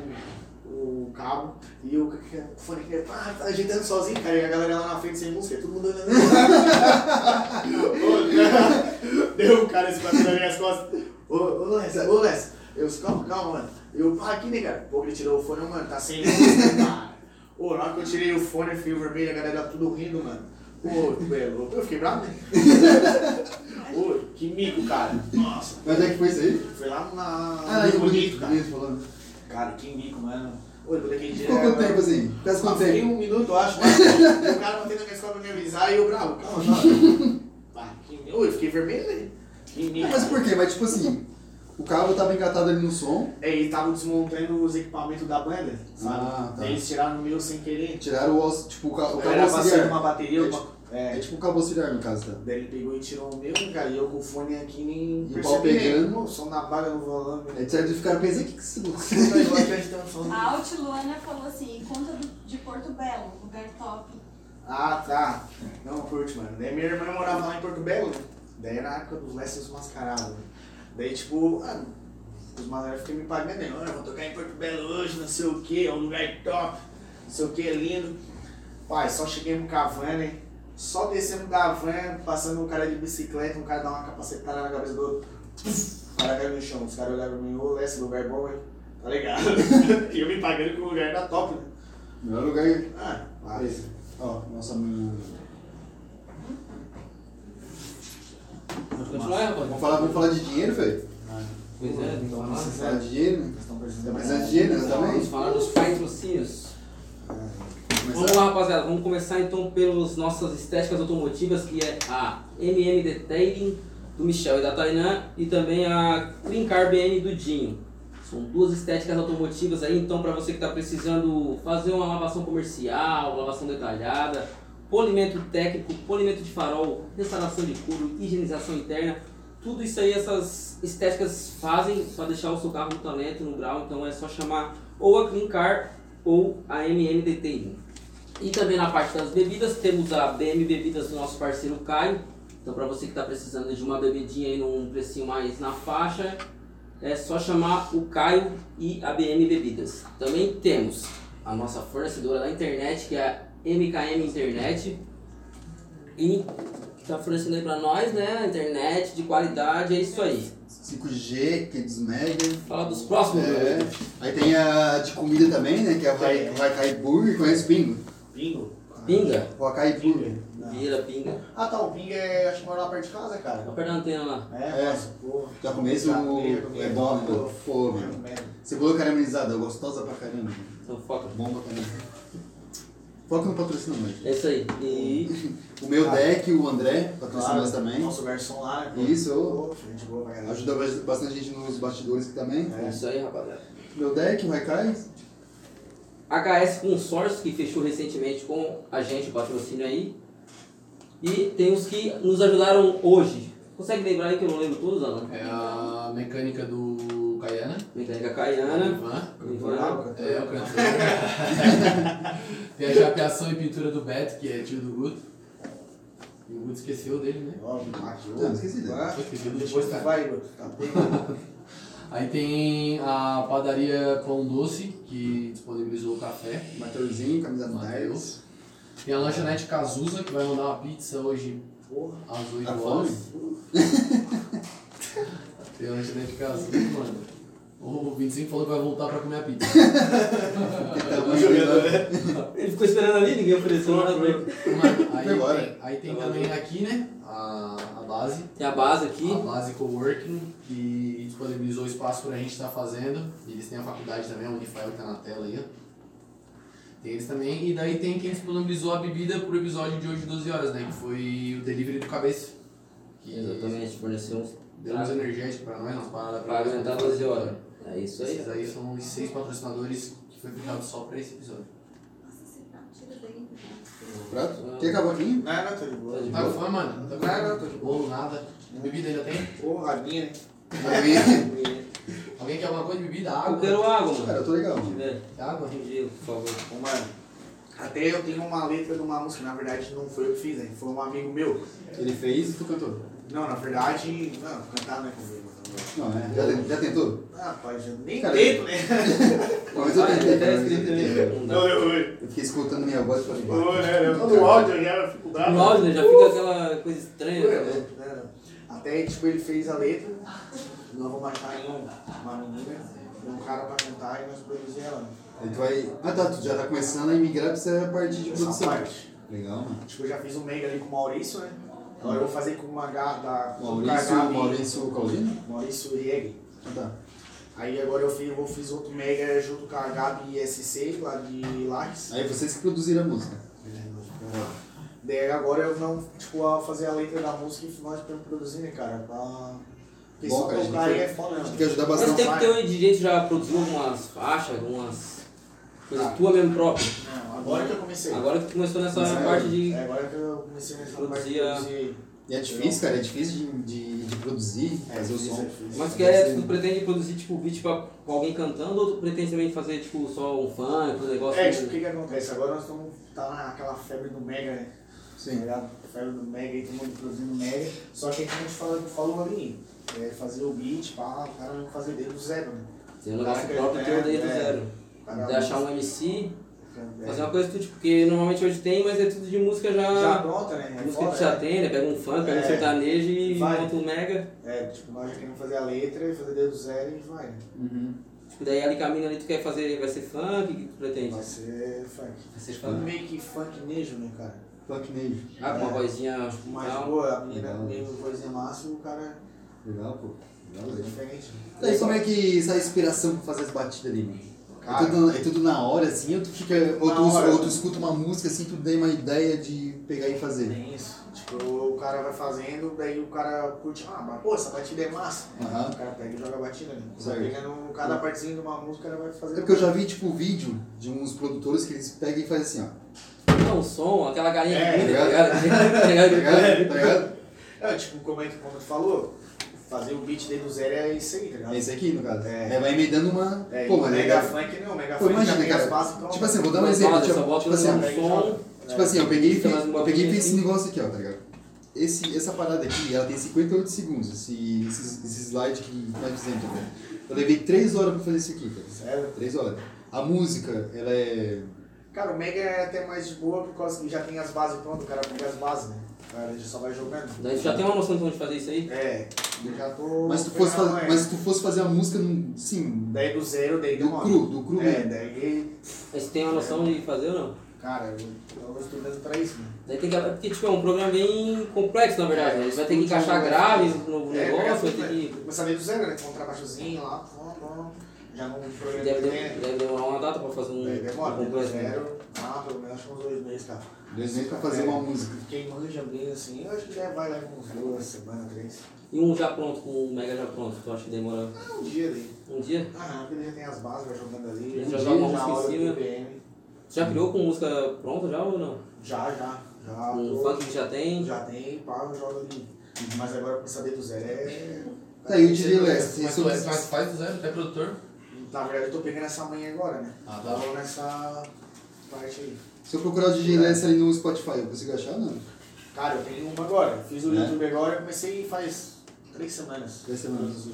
o cabo e o o fone que ah, tá ajeitando sozinho, cara, e a galera lá na frente sem música, todo mundo olhando. Deu um cara bateu nas minhas costas. Ô, ô, Lessa, ô, Lessa. Eu, calma, calma, mano. Eu, pá, aqui, né, cara? Pô, ele tirou o fone, mano, tá sem música, cara. Ô, na hora que eu tirei o fone, fio vermelho, a galera tudo rindo, mano. Ô, tu é louco. Eu fiquei bravo, né? Ô, que mico, cara. Nossa. Mas é que foi isso aí? Foi lá na. Ah, no não, bonito, cara. bonito falando. Cara, que mico, mano. Ô, depois daquele dia. Ficou quanto tempo assim? Peça quanto Fiquei tempo? um minuto, eu acho, mas o cara batendo na minha escola pra me avisar e eu bravo. Calma, calma. Ah, que eu fiquei vermelho, né? Que mico. Ah, Mas por quê? Mas tipo assim, o cabo tava engatado ali no som, É, eles estavam desmontando os equipamentos da banda, sabe? Ah, tá. Daí eles tiraram o meu sem querer. tiraram o tipo, o, ca- o cabo Era passando auxiliar. uma bateria, É uma... tipo- É. É tipo o cabo auxiliar no caso, tá? Daí ele pegou e tirou o meu, cara, e eu com o fone aqui nem E o pau né? pegando. Pô, som na baga no volante. Aí eles ficaram pensando, o que que esse louco? Que a Altiluana falou assim, conta de Porto Belo, lugar top. Ah, tá. Não, curte, mano. Daí minha irmã morava lá em Porto Belo, né? Daí era a época dos Lessos Mascarados. Daí, tipo, ah, os malandros ficam me pagando, né? Vou tocar em Porto Belo hoje, não sei o que, é um lugar top, não sei o que, é lindo. Pai, só cheguei no Cavan, né? Só descendo da van, passando um cara de bicicleta, um cara dá uma capacetada na cabeça do outro. O cara caiu no chão. Os caras olharam pra mim, ô, esse lugar é bom, hein? Tá ligado? e eu me pagando que o lugar era top, né? Melhor lugar. Ah, Beleza. Ó, nossa. hum, Pode continuar, rapaz? Vamos falar, vamos falar de dinheiro, velho? Pois é, tem que falar. vocês- Falar de dinheiro, né? Vocês estão precisando Tá precisando de dinheiro, né? Também? Vamos falar dos patrocínios. Vamos lá, rapaziada. Vamos começar então pelas nossas estéticas automotivas, que é a MM Detailing do Michel e da Tainan e também a Clean Car BN do Dinho. São duas estéticas automotivas aí, então para você que está precisando fazer uma lavação comercial, lavação detalhada, polimento técnico, polimento de farol, restauração de couro, higienização interna, tudo isso aí essas estéticas fazem para deixar o seu carro no talento, no grau, então é só chamar ou a Clean Car ou a MM Detailing. E também na parte das bebidas, temos a BM Bebidas do nosso parceiro Caio. Então, para você que está precisando de uma bebidinha aí num precinho mais na faixa, é só chamar o Caio e a BM Bebidas. Também temos a nossa fornecedora da internet, que é MKM Internet. E está fornecendo aí para nós, né? Internet de qualidade, é isso aí. 5G, 500 mega. Fala dos próximos, É. Aí tem a de comida também, né? Que é o Vai- É. Vai Cair Burger. Conhece o Pingo? Pingo? Pinga? O Acai Burger. Não. Vira, pinga. Ah tá, o Pingo é, acho que mora lá perto de casa, cara. Tá perto da antena lá. É, É. nossa, pô. Já começo comi, é bom, né? pô. Mano. Cebola caramelizada, gostosa pra caramba. Então foca. Bom pra caramba. Foca no patrocínio, mano. É isso aí. E O meu Ah. deck, o André, patrocina Claro, nós também. Nosso garçom lá, né? pô? Isso, Pô, gente boa pra. Ajuda bas- bastante gente nos bastidores aqui também. é isso aí, rapaziada. Meu deck, o Haikai. HS Consórcio, que fechou recentemente com a gente, o patrocínio aí. E tem os que nos ajudaram hoje. Consegue lembrar aí que eu não lembro todos, Alan? É a mecânica do Caiana. Mecânica Caiana. Ivan. Ivan. É, o cantor. Tem a chapeação e pintura do Beto, que é tio do Guto. E o Guto esqueceu dele, né? Ó, me maquiou. Não, esqueci dele. Ah, Foi esquecido Depois depois, tá. cara. Vai, Guto. Tá. Aí tem a padaria Pão Doce, que disponibilizou o café. Matheuszinho, camisa Matheus. Tem a lanchonete Cazuza, que vai mandar uma pizza hoje Porra. às 8 Tá horas. fome? Tem a lanchonete Cazuza, mano. O 25 falou que vai voltar pra comer a pizza. Ele ficou esperando ali, ninguém ofereceu nada pra ele. Mano, aí, tem, aí tem também aqui, né? A, a base. Tem a base aqui. A base Coworking, que disponibilizou o espaço pra gente estar fazendo. E eles têm a faculdade também, a Unifael que tá na tela aí, ó. Tem eles também. E daí tem quem disponibilizou a bebida pro episódio de hoje, 12 horas, né? Que foi o delivery do cabeça. Que Exatamente, forneceu uns Deu uns energéticos pra nós, umas paradas pra nós aguentar poder 12 fazer. horas. É isso aí. Esses aí são os seis patrocinadores que foi fechado só pra esse episódio. Nossa, esse prato tira daí. Prato? Quer acabar aqui? Não, não, tô de boa. Tá de Tá com fome, mano? Tá Não, não, tô de Bolo, nada. Bebida ainda tem? Porra, aguinha, né? Alguém quer alguma coisa de bebida? Eu Água? quero água, mano. Cara, eu tô legal, Se mano. tiver, Água? gelo, por favor. Ô, mano, até eu tenho uma letra de uma música, na verdade não foi eu que fiz, né? Foi um amigo meu. Ele fez e tu cantou. Não, na verdade, não, cantar não é comigo. Não. Não, é. Já, já tentou? Ah, pai, já nem Cara, tento, né? Vez eu tentei. até mas eu. Eu fiquei escutando minha voz e falei, Oi, "Bah, né? No áudio já fico bravo. No áudio, né? Já fica aquela coisa estranha. Né? né? Até, tipo, ele fez a letra, nós vamos achar em um- uma menina, um cara pra cantar e nós produzir ela. Aí tu vai. Ah tá, tu já tá começando a migrar pra essa parte de Essa produção. parte. Legal, mano. Tipo, eu já fiz um mega ali com o Maurício, né? Agora eu vou fazer com uma ga- da Maurício, Gabi- Maurício Caulino? Maurício Rieg. Ah, tá. Aí agora eu fiz, eu fiz outro mega junto com a Gabi SC, lá de Lages. Aí vocês que produziram a música. Daí agora eu não, tipo, a fazer a letra da música e nós pra produzir, né, cara? Pra... Porque Bom, só cara, a tocar gente aí é foda, né? gente quer ajudar Mas bastante. tem que ter um DJ que já produziu algumas faixas, algumas coisas Ah. tua mesmo própria. Não, agora que eu comecei. Agora que tu começou nessa Mas é- parte de. É, agora que eu comecei nessa parte de produzir. E é difícil, cara, é difícil de, de, de produzir, É, fazer o som. é difícil. Mas tu quer, tu pretende produzir tipo beat pra, com alguém cantando ou tu pretende também fazer tipo só um funk, um negócio É, com- tipo, o que que acontece? Agora nós estamos tá naquela febre do Mega, né? Tá Sim. ligado? Febre do Mega aí, todo mundo produzindo Mega. Só que a gente fala, falou ali, é fazer o beat, pá, o cara não fazer desde o zero, né? Tem um negócio Tá, próprio teu desde o é. zero. De achar um MC, é, fazer uma coisa tudo, tipo, porque normalmente hoje tem, mas é tudo de música já. já pronta, né? É música foda, que já é. tem, né? Pega um funk, pega um É. sertanejo e Vai. monta um mega. É, tipo, nós já queremos fazer a letra, fazer desde o zero e vai, né? Uhum. Tipo, daí ali caminho ali tu quer fazer, vai ser funk, o que tu pretende? Vai ser funk. Vai ser Tudo funk. meio que funk nejo, né, cara? Funk Nage. Ah, com uma É. vozinha Mais tal. boa, a menina meio vozinha massa e o cara Legal, pô. Legal, é diferente. Daí como é que sai a inspiração pra fazer as batidas ali, mano? Cara, é, tudo, é tudo na hora, assim, ou tu fica. Ou tu, hora. ou tu escuta uma música assim, tu tem uma ideia de pegar e fazer. Tem isso. Tipo, o cara vai fazendo, daí o cara curte, ah, mas pô, essa batida é massa. Aham. O cara pega e joga a batida, né? Certo. pegando cada partezinho de uma música, o cara vai fazer. É porque eu já vi, tipo, vídeo de uns produtores que eles pegam e fazem assim, ó. Não, o som, aquela galinha É, que tá tá ligado? Tá ligado? Tá ligado? Tá ligado? É, tipo, como é que como tu falou, fazer o beat desde o zero é isso aí, tá ligado? É esse aqui, no caso. É. É, vai emendando uma. É, Pô, mas mega legal. funk não, mega Pô, funk imagina, cara. as bases prontas. Tipo assim, vou dar um exemplo. Tipo, tipo assim, um som. Tipo assim, eu peguei, e mais uma eu peguei e fiz esse assim. negócio aqui, ó, tá ligado? Esse, essa parada aqui, ela tem 58 segundos, esse, esse, esse slide que nós fizemos, tá ligado? Eu levei 3 horas pra fazer isso aqui, cara. Sério? 3 horas. A música, ela é. Cara, o Mega é até mais de boa por causa que já tem as bases prontas, o cara pega as bases, né? Cara já só vai jogando. Daí tu já tem uma noção de fazer isso aí? É, eu já tô. Mas se tu fosse, fazer, é. mas se tu fosse fazer a música, num- sim, Daí do zero, daí do cru, do cru É, mesmo. daí. Mas tu tem uma noção de fazer ou não? Cara, eu tô estudando pra isso, né? Daí tem que. Porque tipo, é um programa bem complexo na verdade, né? Você vai ter que encaixar grave no É, negócio, vai ter que. tudo, né? Começar desde o zero, né? Com um trabalhozinho lá, pum, pum, já não programa Deve, que de- tem, né? deve demorar uma data pra fazer um, Daí demora, um completo. né? zero, ah, pelo menos acho uns dois meses, cara. Dois meses pra fazer É. uma música. Quem manja bem assim, eu acho que já vai lá com uns duas semanas, três. E um já pronto, com um mega já pronto, tu acha que demora Ah, um dia ali. um dia? Ah, porque ele já tem as bases, vai jogando ali. Ele um já dia, joga uma música em cima. Já criou com música pronta já ou não? Já, já. Já. Tô- funk que já tem? Já tem, pá, eu jogo ali. Mas agora pra saber do zero é. Tá, e o DJ Leste? Mas tu é, mas faz do zero, tu é produtor? Na verdade eu tô pegando essa manhã agora, né? Ah, tá. Tava nessa parte aí. Se eu procurar o DJ Leste ali no Spotify, eu consigo achar, não? Cara, eu tenho uma agora. Fiz o É? YouTube agora e comecei faz três semanas. Três semanas.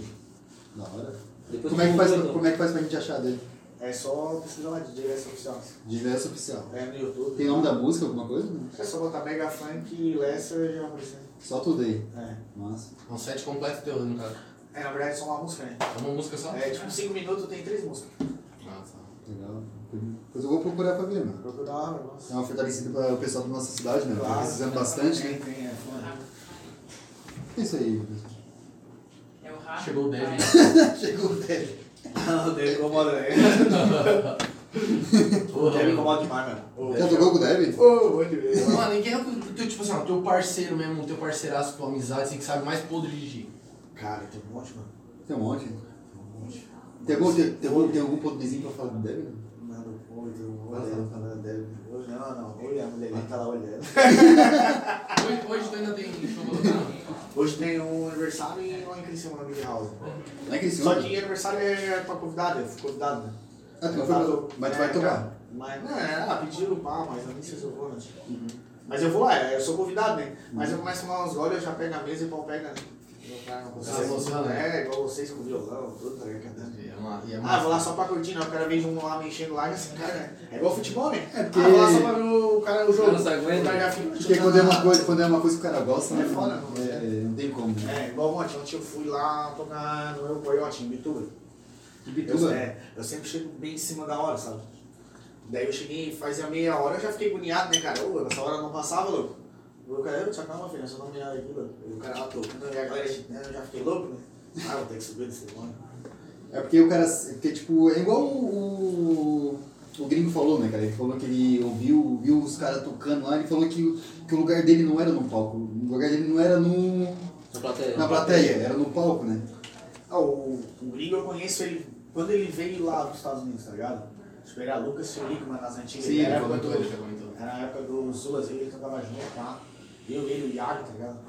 Da hora. Depois Como é, que faz, como é que faz pra gente achar dele? É só pesquisar lá, DJ Lessa Oficial. DJ Leste Oficial. É no YouTube. Tem nome da música, alguma coisa? Não. É só botar Mega Funk e Lessa já aparecer. Só tudo aí. É. Massa. É um set completo teu, no caso. É, na verdade é só uma música, né? É uma música só? É tipo 5 minutos tem três músicas. Ah, tá. Legal. Depois eu vou procurar pra ver, mano. Procura da hora, nossa. É uma fortalecida para o pessoal da nossa cidade, né? Tá Claro. precisando bastante, Tem, né? tem, é foda. É isso aí. É o rádio. Chegou o Devin. Chegou o Ted. Não, dele incomoda, né? Porra, Dele incomoda demais, mano. Já tocou com o Devin? Ô, vou te ver. Mano, e quem é o teu, tipo assim, ó, teu parceiro mesmo, teu parceiraço, tua amizade, assim, que sabe mais podre de ti? Cara, tem um monte, mano. Tem um monte. Tem um monte. Tem algum, tem, tem algum, tem algum podrezinho pra falar do Devin? Nada, pô, tem um Vai lá. monte falando dele. Hoje não, não. Hoje a mulher tá lá olhando. Hoje, hoje tu ainda tem show no Hoje tem um aniversário e lá em Criciúma, na Big House. Não é Criciúma? Só que aniversário é pra convidado, eu fui convidado, né? Ah, tu pra... Mas tu vai tocar? Mas, não, é, ah, pediram pá, mas eu nem sei se eu vou, né? Mas eu vou lá, eu sou convidado, né? Mas eu começo a tomar uns goles, eu já pego a mesa e o pau pega, né? Você emociona, né? É, igual vocês com violão, tudo, tá ligado? É uma- e é Ah, uma- vou lá só pra curtir, não. O cara vem um lá mexendo lá e assim, cara, né? É igual futebol, né? É porque- Ah, vou lá só pra ver o cara, o jogo. Porque quando é uma coisa, quando é uma coisa que o cara gosta, né? É foda, não. É, não tem como, né? É, igual ontem, ontem eu fui lá tocar no meu coiote, em Bituba. De Bituba? Eu, é, eu sempre chego bem em cima da hora, sabe? Daí eu cheguei, fazia meia hora, eu já fiquei agoniado, né, cara? Ô, essa hora não passava, louco. O cara, eu te acalma, filho, só uma olhada aqui, louco. E o cara lá tocando, e a galera agitando, eu já fiquei louco, né? Ah, vou ter que subir desse demônio. É porque o cara. é Porque, tipo, é igual o, o, o gringo falou, né, cara? Ele falou que ele ouviu, viu os caras tocando lá, ele falou que, o- que o lugar dele não era no palco. O lugar dele não era no, Na plateia. na plateia, era no palco, né? Ah, o, o gringo eu conheço ele quando ele veio lá dos Estados Unidos, tá ligado? Tipo, era Lucas Felipe, nas antigas. Sim, era ele a época comentou, do- ele comentou. Era a época do Zulas, ele tocava junto, tá? Eu, ele, o Iago, tá ligado?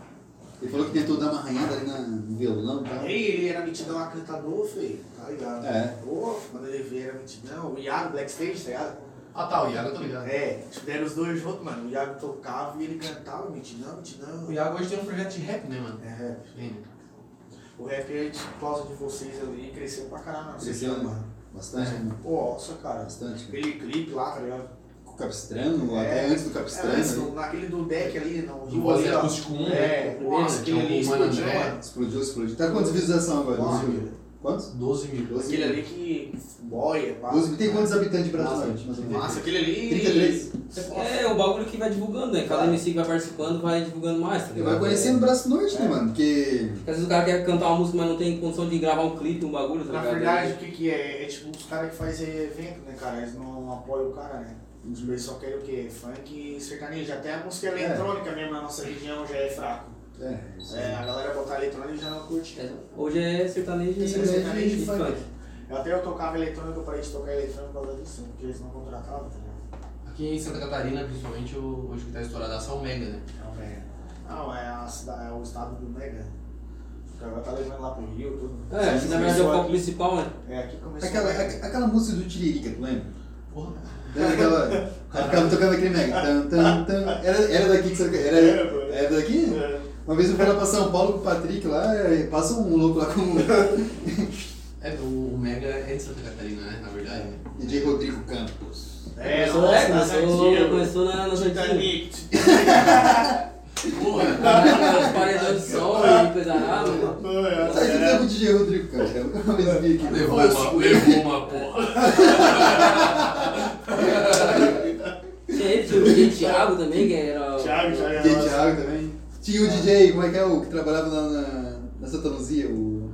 Ele falou que tentou dar uma arranhada ali na, no violão e tal. Ele era metidão a cantador, feio, tá ligado? É. Pô, quando ele veio era metidão. O Iago, Blackstage, tá ligado? Ah tá, o Iago eu tô ligado. É, tipo, deram os dois juntos, mano. O Iago tocava e ele cantava, metidão, metidão. O Iago hoje tem um projeto de rap, né, mano? É, rap. Né? O rap, tipo, por causa de vocês ali, cresceu pra caramba. Cresceu, mano. né? Bastante, É. né? Pô, nossa, cara. Bastante. cara. Aquele clipe lá, tá ligado? Com o Capistrano, É. até antes do É, Capistrano. antes, né? naquele do deck ali, no Do Rio Voz ali, ó. Acústico 1, É, né? Nossa, né? aquele Que é ali explodiu, André. mano. Explodiu, explodiu. Tá quantas visualizações agora? Nossa, 12 mil. Quantos? 12 mil. 12 Aquele ali que boia, pá. 12 mil. Tem quantos habitantes de Braço Nossa, aquele ali. 33. É, o bagulho que vai divulgando, né? Cada MC que vai participando vai divulgando mais, tá vai conhecendo o Braço Norte, né, É. mano? Porque. Porque às vezes o cara quer cantar uma música, mas não tem condição de gravar um clipe, um bagulho, tá Na verdade, o que que é? É tipo os caras que fazem evento, né, cara? Eles não apoiam o cara, né? Tipo, eles só querem o quê? Funk e sertanejo. Até a música eletrônica mesmo na nossa região já é fraco. É. É, a galera botar eletrônica já não curte. É, Hoje é sertanejo e, é sertanejo e e funk. funk. Eu até eu tocava eletrônica, eu parei de tocar eletrônica por causa disso, porque eles não contratavam, tá ligado? Aqui em Santa Catarina, principalmente, o, hoje que tá estouradaço é o Mega, né? É. Não, é, a cidade, é o estado do Mega. Porque agora tá levando lá pro Rio, tudo. É, que na verdade é o foco aqui- principal, né? É, aqui começou. Aquela, o Mega. a- aquela música do Tiririca, tu lembra? Porra. Aquela. Ela ficava tocando aquele mega. Tan, tan, tan. Era, era daqui que você. Era, Era, pô. era daqui? É. Uma vez eu fui lá pra São Paulo com o Patrick lá, e passa um louco lá com o É, o, Mega é de Santa Catarina, né? Na verdade. DJ Rodrigo Campos. É, começou, nossa, é, nas começou, na, antigas. Titanic. Porra! Os paredões de som e coisa arada. Sai do tempo de DJ Rodrigo Campos, cara. Eu nunca mais vi aqui. Levou uma, levou uma porra. Tinha ele, tinha o DJ Thiago também, que era. Thiago, já era. DJ Thiago também. Tinha o DJ, como é que é o que trabalhava lá na, na Santa Luzia, o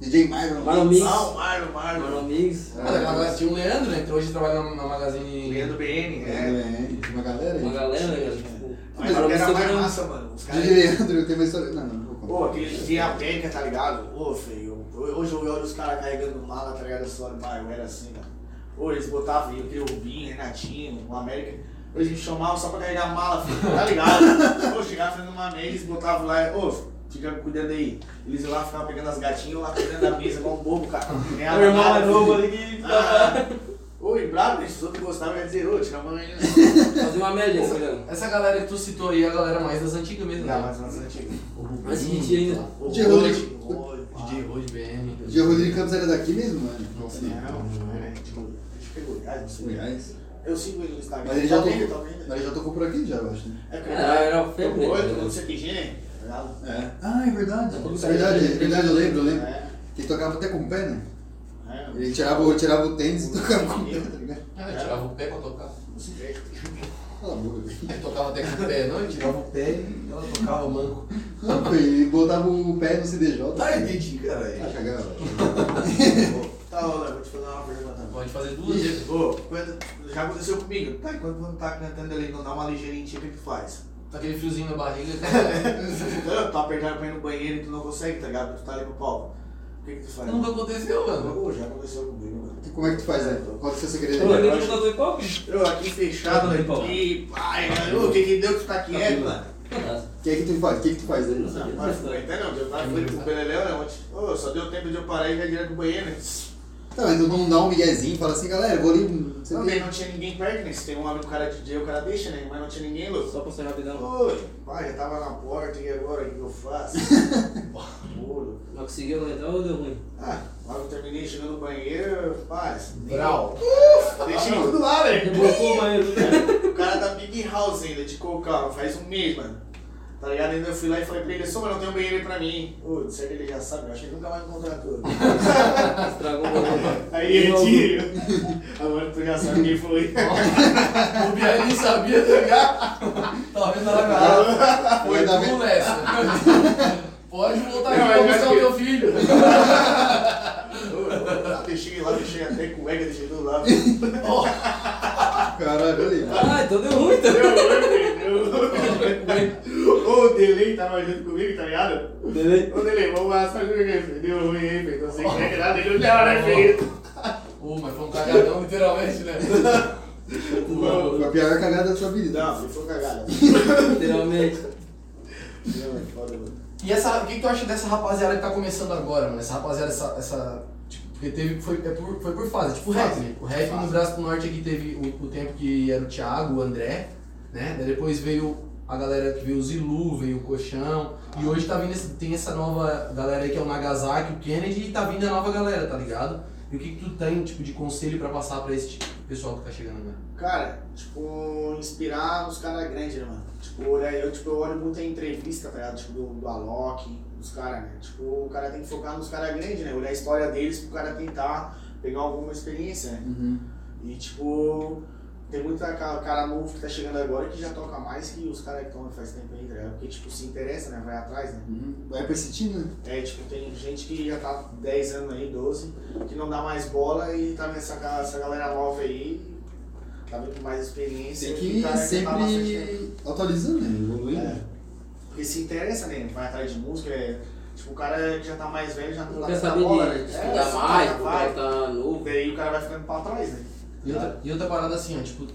DJ Marlon. Marlon Mix. Não, Marlon, Marlon Marlon. Mix. Mas aquela galera tinha o Leandro, né? Que hoje trabalha na, na Magazine. Leandro BN, É, é. é, tinha uma galera aí. Uma galera, né? Tipo, Mas Marlon o que era mais massa, mano. Os caras. DJ Leandro, tem uma história. Não, não, não vou contar. Pô, aquele dia América, tá ligado? Ô, feio. Hoje eu olho os caras carregando mala, tá ligado? Só eu era assim, mano. Pô, eles botavam aquele Rubinho, Renatinho, o América. Hoje eles chamavam só pra carregar mala, filho, tá ligado? Pô, chegava fazendo uma mesa, eles botavam lá, ô, fica cuidando aí. Eles iam lá, ficavam pegando as gatinhas, eu lá cuidando da mesa, igual um bobo, cara. Meu irmão é novo ali que Ah, Oi, bravo, esses outros gostavam, ia dizer, ô, tira a mão aí. fazia uma média, tá ligado? Essa galera que tu citou aí é a galera mais das antigas mesmo, Não, né? mas nas antigas. O Mas que ainda. o DJ Rod, Rodrigo. DJ Rod, BM. DJ Rodrigo Campos era daqui mesmo, mano? Não sei. Não, não é, é. Goiás. Eu sigo ele no Instagram. Mas ele já Talvez, tocou, talvez, né? mas ele já tocou por aqui já, eu acho, né? É porque Era- era o febre, Tocou, tocou no CQG, né? Tá ligado? É. Ah, é verdade. É verdade, é verdade, eu lembro, eu lembro. É, Que ele tocava até com o pé, né? é. Ele tirava, o- tirava o tênis e tocava com o pé, tá ligado? Ah, eu tirava o pé pra tocar. Cala a boca, velho. Ele tocava até com o pé, não? Ele tirava o pé e ela tocava manco. Não, ele botava o pé no CDJ. Tá, entendi, Ah, cara. cagava. Tá, Léo, vou te fazer uma pergunta. Pode fazer duas vezes. Ô, quando- já aconteceu comigo. Tá, e quando quando tá cantando ali, não dá uma ligeirinha, o que que tu faz? Tá aquele friozinho na barriga. Não, tu tá apertado pra ir no banheiro e tu não consegue, tá ligado? Tu tá ali no palco. O que que tu faz? Nunca aconteceu, mano. Ô, já aconteceu comigo, mano. Como é que tu faz, né? Qual que é o seu segredo Eu eu hip hop. Eu aqui fechado, Tá aqui, pai, mano, o que que deu que tu tá quieto, mano? O que é que tu faz? O que é que tu faz aí? Não sei. Não, mas foi até não, eu tava pro Beleléu, né? ontem. Ô, só deu tempo de eu parar e ir direto pro banheiro, né? Tá, mas não dá um miguezinho, fala assim, galera, eu vou ali. Também não tinha ninguém perto, né? Se tem um amigo cara DJ, o cara deixa, né? Mas não tinha ninguém, louco. Só pra ser rapidão. Oi, pai, já tava na porta e agora o que eu faço? Muro. Mas conseguiu aguentar ou deu ruim? Ah, logo eu terminei chegando no banheiro, paz. Brau. Deixei tudo lá, velho. Rebocou o banheiro. O cara da Big House ainda, de cocal, faz um mês, mano. Tá ligado? Ainda eu fui lá e falei pra ele, só, mas não tem um banheiro pra mim. Pô, certo ele já sabe, eu acho que ele nunca vai encontrar tudo. Estragou o banheiro. Aí ele tira. Agora tu já sabe quem foi. O Biel nem sabia, tá ligado? Tá vendo na garrafa. Foi Tá tu? Lécio. Pode voltar aqui pra mas buscar o que- meu filho. Deixei lá, deixei até cueca, deixei tudo lá. Caralho, olha aí. Ah, então deu ruim, então. Deu ruim, deu. Ô, o Delay tava junto comigo, tá ligado? Beleza? Ô, Delay, vamos lá, o que? Deu ruim, hein, filho? Então você quer nada, ele não deu, né, filho? Ô, mas foi um cagadão, literalmente, né? Foi a pior cagada da sua vida. Não, ele foi cagada. Literalmente. Não, é foda, mano. E essa, o que, que tu acha dessa rapaziada que tá começando agora, mano? Essa rapaziada, essa. essa tipo, porque teve. Foi, é por, foi por fase, tipo o rap, né? O rap no Braço do Norte aqui teve o, o tempo que era o Thiago, o André, né? Daí depois veio a galera que veio o Zilu, veio o Colchão. E hoje tá vindo esse, tem essa nova galera aí que é o Nagasaki, o Kennedy, e tá vindo a nova galera, tá ligado? E o que, que tu tem, tipo, de conselho pra passar pra esse tipo, pessoal que tá chegando agora? Cara, tipo, inspirar os caras grandes, né, mano? Tipo, olhar, eu, tipo, eu olho muito em entrevista, tá ligado? Tipo, do, do Alok, dos caras, né? Tipo, o cara tem que focar nos caras grandes, né? Olhar a história deles pro cara tentar pegar alguma experiência, né? Uhum. E, tipo, tem muita ca- cara novo que tá chegando agora que já toca mais que os caras que estão faz tempo aí, tá ligado? Porque, tipo, se interessa, né? Vai atrás, né? Uhum. Vai persistindo, né? É, tipo, tem gente que já tá 10 anos aí, 12, que não dá mais bola e tá vendo essa, essa galera nova aí, tá vindo com mais experiência. Tem e que o cara tá bastante tempo. sempre atualizando, né? Evoluindo. É. Porque se interessa, né? Vai atrás de música, é. Tipo, o cara que já tá mais velho, já não tanta saber bola, né? É, estudar só mais, tá, porque vai. tá novo. Daí o cara vai ficando pra trás, né? E outra, e outra parada assim, ó, tipo,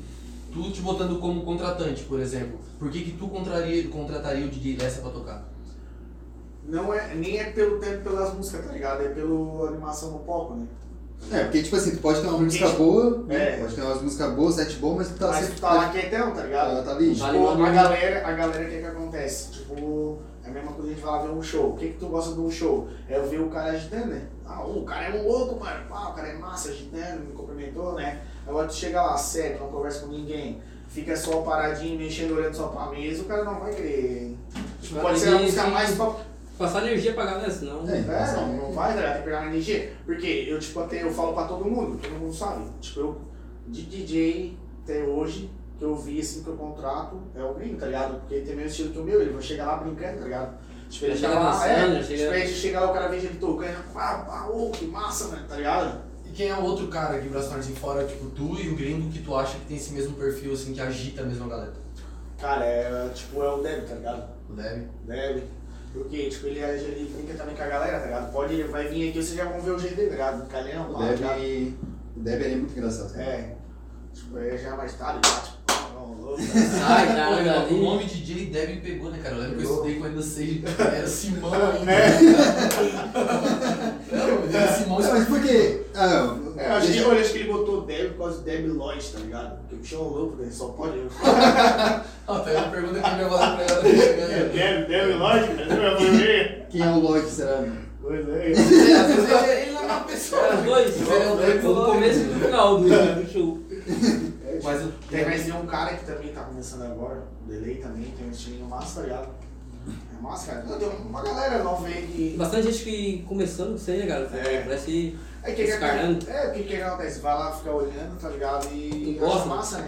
tu te botando como contratante, por exemplo, por que, que tu contraria, contrataria o DJ Lessa pra tocar? Não é, nem é pelo tempo pelas músicas, tá ligado? É pela animação no palco, né? É, porque tipo assim, tu pode ter uma Porque, música boa, né? é. Pode ter umas músicas boas, sete boas, mas tu tá Mas sempre. tu tá lá quietão, tá ligado? Tá, tá ali. Tá Tipo, ali, a galera, a galera, o que que acontece? Tipo, é a mesma coisa que a gente fala ver um show. O que que tu gosta de um show? É eu ver o cara agitando, né? Ah, o cara é um louco, mano. Ah, o cara é massa, agitando, me cumprimentou, né? Agora tu chega lá, sério, não conversa com ninguém, fica só paradinho, mexendo, olhando só pra mesa, o cara não vai querer. Tipo, Vai pode ser a música mais top. Passar energia pra galera, senão. É. É, não, não vai, tá ligado? Tem que pegar energia. Porque eu, tipo, até eu falo pra todo mundo, todo mundo sabe. Tipo, eu, de DJ até hoje, que eu vi assim que eu contrato, é o gringo, tá ligado? Porque ele tem o mesmo estilo que o meu, ele vai chegar lá brincando, tá ligado? Tipo, ele chega lá, é, chega- tipo, chega lá, o cara veja ele tocando, ah, ah, ô, que massa, mano, tá ligado? Quem é o outro cara aqui, Braço Norte, fora, tipo, tu e o gringo que tu acha que tem esse mesmo perfil, assim, que agita a mesma galera? Cara, é, tipo, é o Deb, tá ligado? O Deb? Deb. Porque, tipo, ele, ele brinca também com a galera, tá ligado? Pode, ele vai vir aqui, vocês já vão ver o jeito dele, tá ligado? Calhão, O pá, tá ligado? Deb. O Deb ele é muito engraçado. cara. É. Tipo, aí já mais tarde, já, tipo. Sai, tá, Pô, tá o nome DJ Deb pegou, né, cara? Eu lembro que eu Pegou. estudei com ainda seis, era Simão ainda. É. Mas Simão Não, mas por quê? Ah, É, eu acho que, acho que ele botou Deb por causa do Deb Lloyd, tá ligado? Porque o bicho é um louco, né? Só pode. Ah, tem uma pergunta que eu ia fazer pra ela tá. Deb, Deb Lloyd, né? Quem é o Lloyd, será? Pois é. Às vezes ele, não é uma pessoa. Era dois, Ele é o Deb no começo e no final do, show. Mas eu, Tem mais um cara que também tá começando agora, o Delay também, tem um estilinho massa, tá ligado? É massa, cara. Não, Tem uma galera nova aí que. bastante gente que começando com isso aí, né, cara? É. Parece É que, Descarando. é, o que que acontece? Vai lá ficar olhando, tá ligado? E gosta, acha massa, né?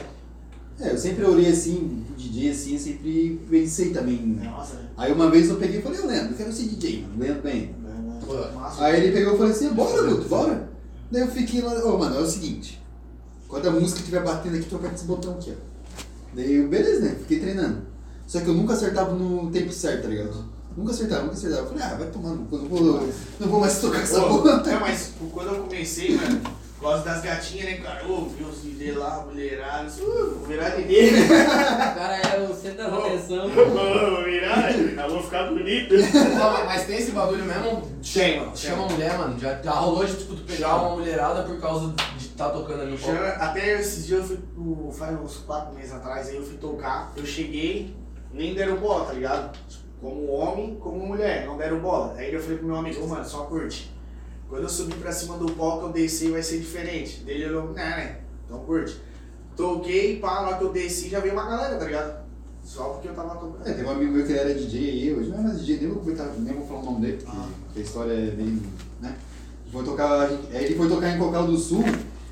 É, eu sempre olhei assim, DJ assim, eu sempre pensei também. Né? Aí uma vez eu peguei e falei, eu Leandro, eu quero ser DJ, mano, Leandro bem. Massa. Aí ele pegou e falou assim, bora, Guto, bora. Daí eu fiquei lá, ô mano, é o seguinte, quando a música estiver batendo aqui, tu aperta esse botão aqui, ó. Daí eu, beleza, né? Fiquei treinando. Só que eu nunca acertava no tempo certo, tá ligado? Nunca acertava, nunca acertava. Eu falei, ah, vai tomar no cu, não vou, não vou mais tocar essa porra. é, mas quando eu comecei, mano, por causa das gatinhas, né, cara? Ô, vi os DJ lá, mulherados, uh, vou virar DJ. O cara é o centro da atenção. Vou virar. eu vou ficar bonito. Não, mas tem esse bagulho mesmo? Tem, mano. Chama a mulher, mano. Já, já rolou de tipo, tu pegar uma mulherada por causa de estar tocando ali no palco. Chama- Até esses dias eu fui, faz uns 4 meses atrás, aí eu fui tocar, eu cheguei, nem deram bola, tá ligado? Como homem, como mulher, não deram bola. Aí eu falei pro meu amigo, "Ô, mano, só curte. Quando eu subir pra cima do palco, eu desci vai ser diferente. Dele ele olhou, né, né, então curte. Toquei, pá, na hora que eu desci já veio uma galera, tá ligado? Só porque eu tava tocando. É, teve um amigo meu que era DJ aí, hoje não é mais DJ, nem vou, comentar, nem vou falar o nome dele, porque Ah. a história é bem. né? Foi tocar, ele foi tocar em Cocal do Sul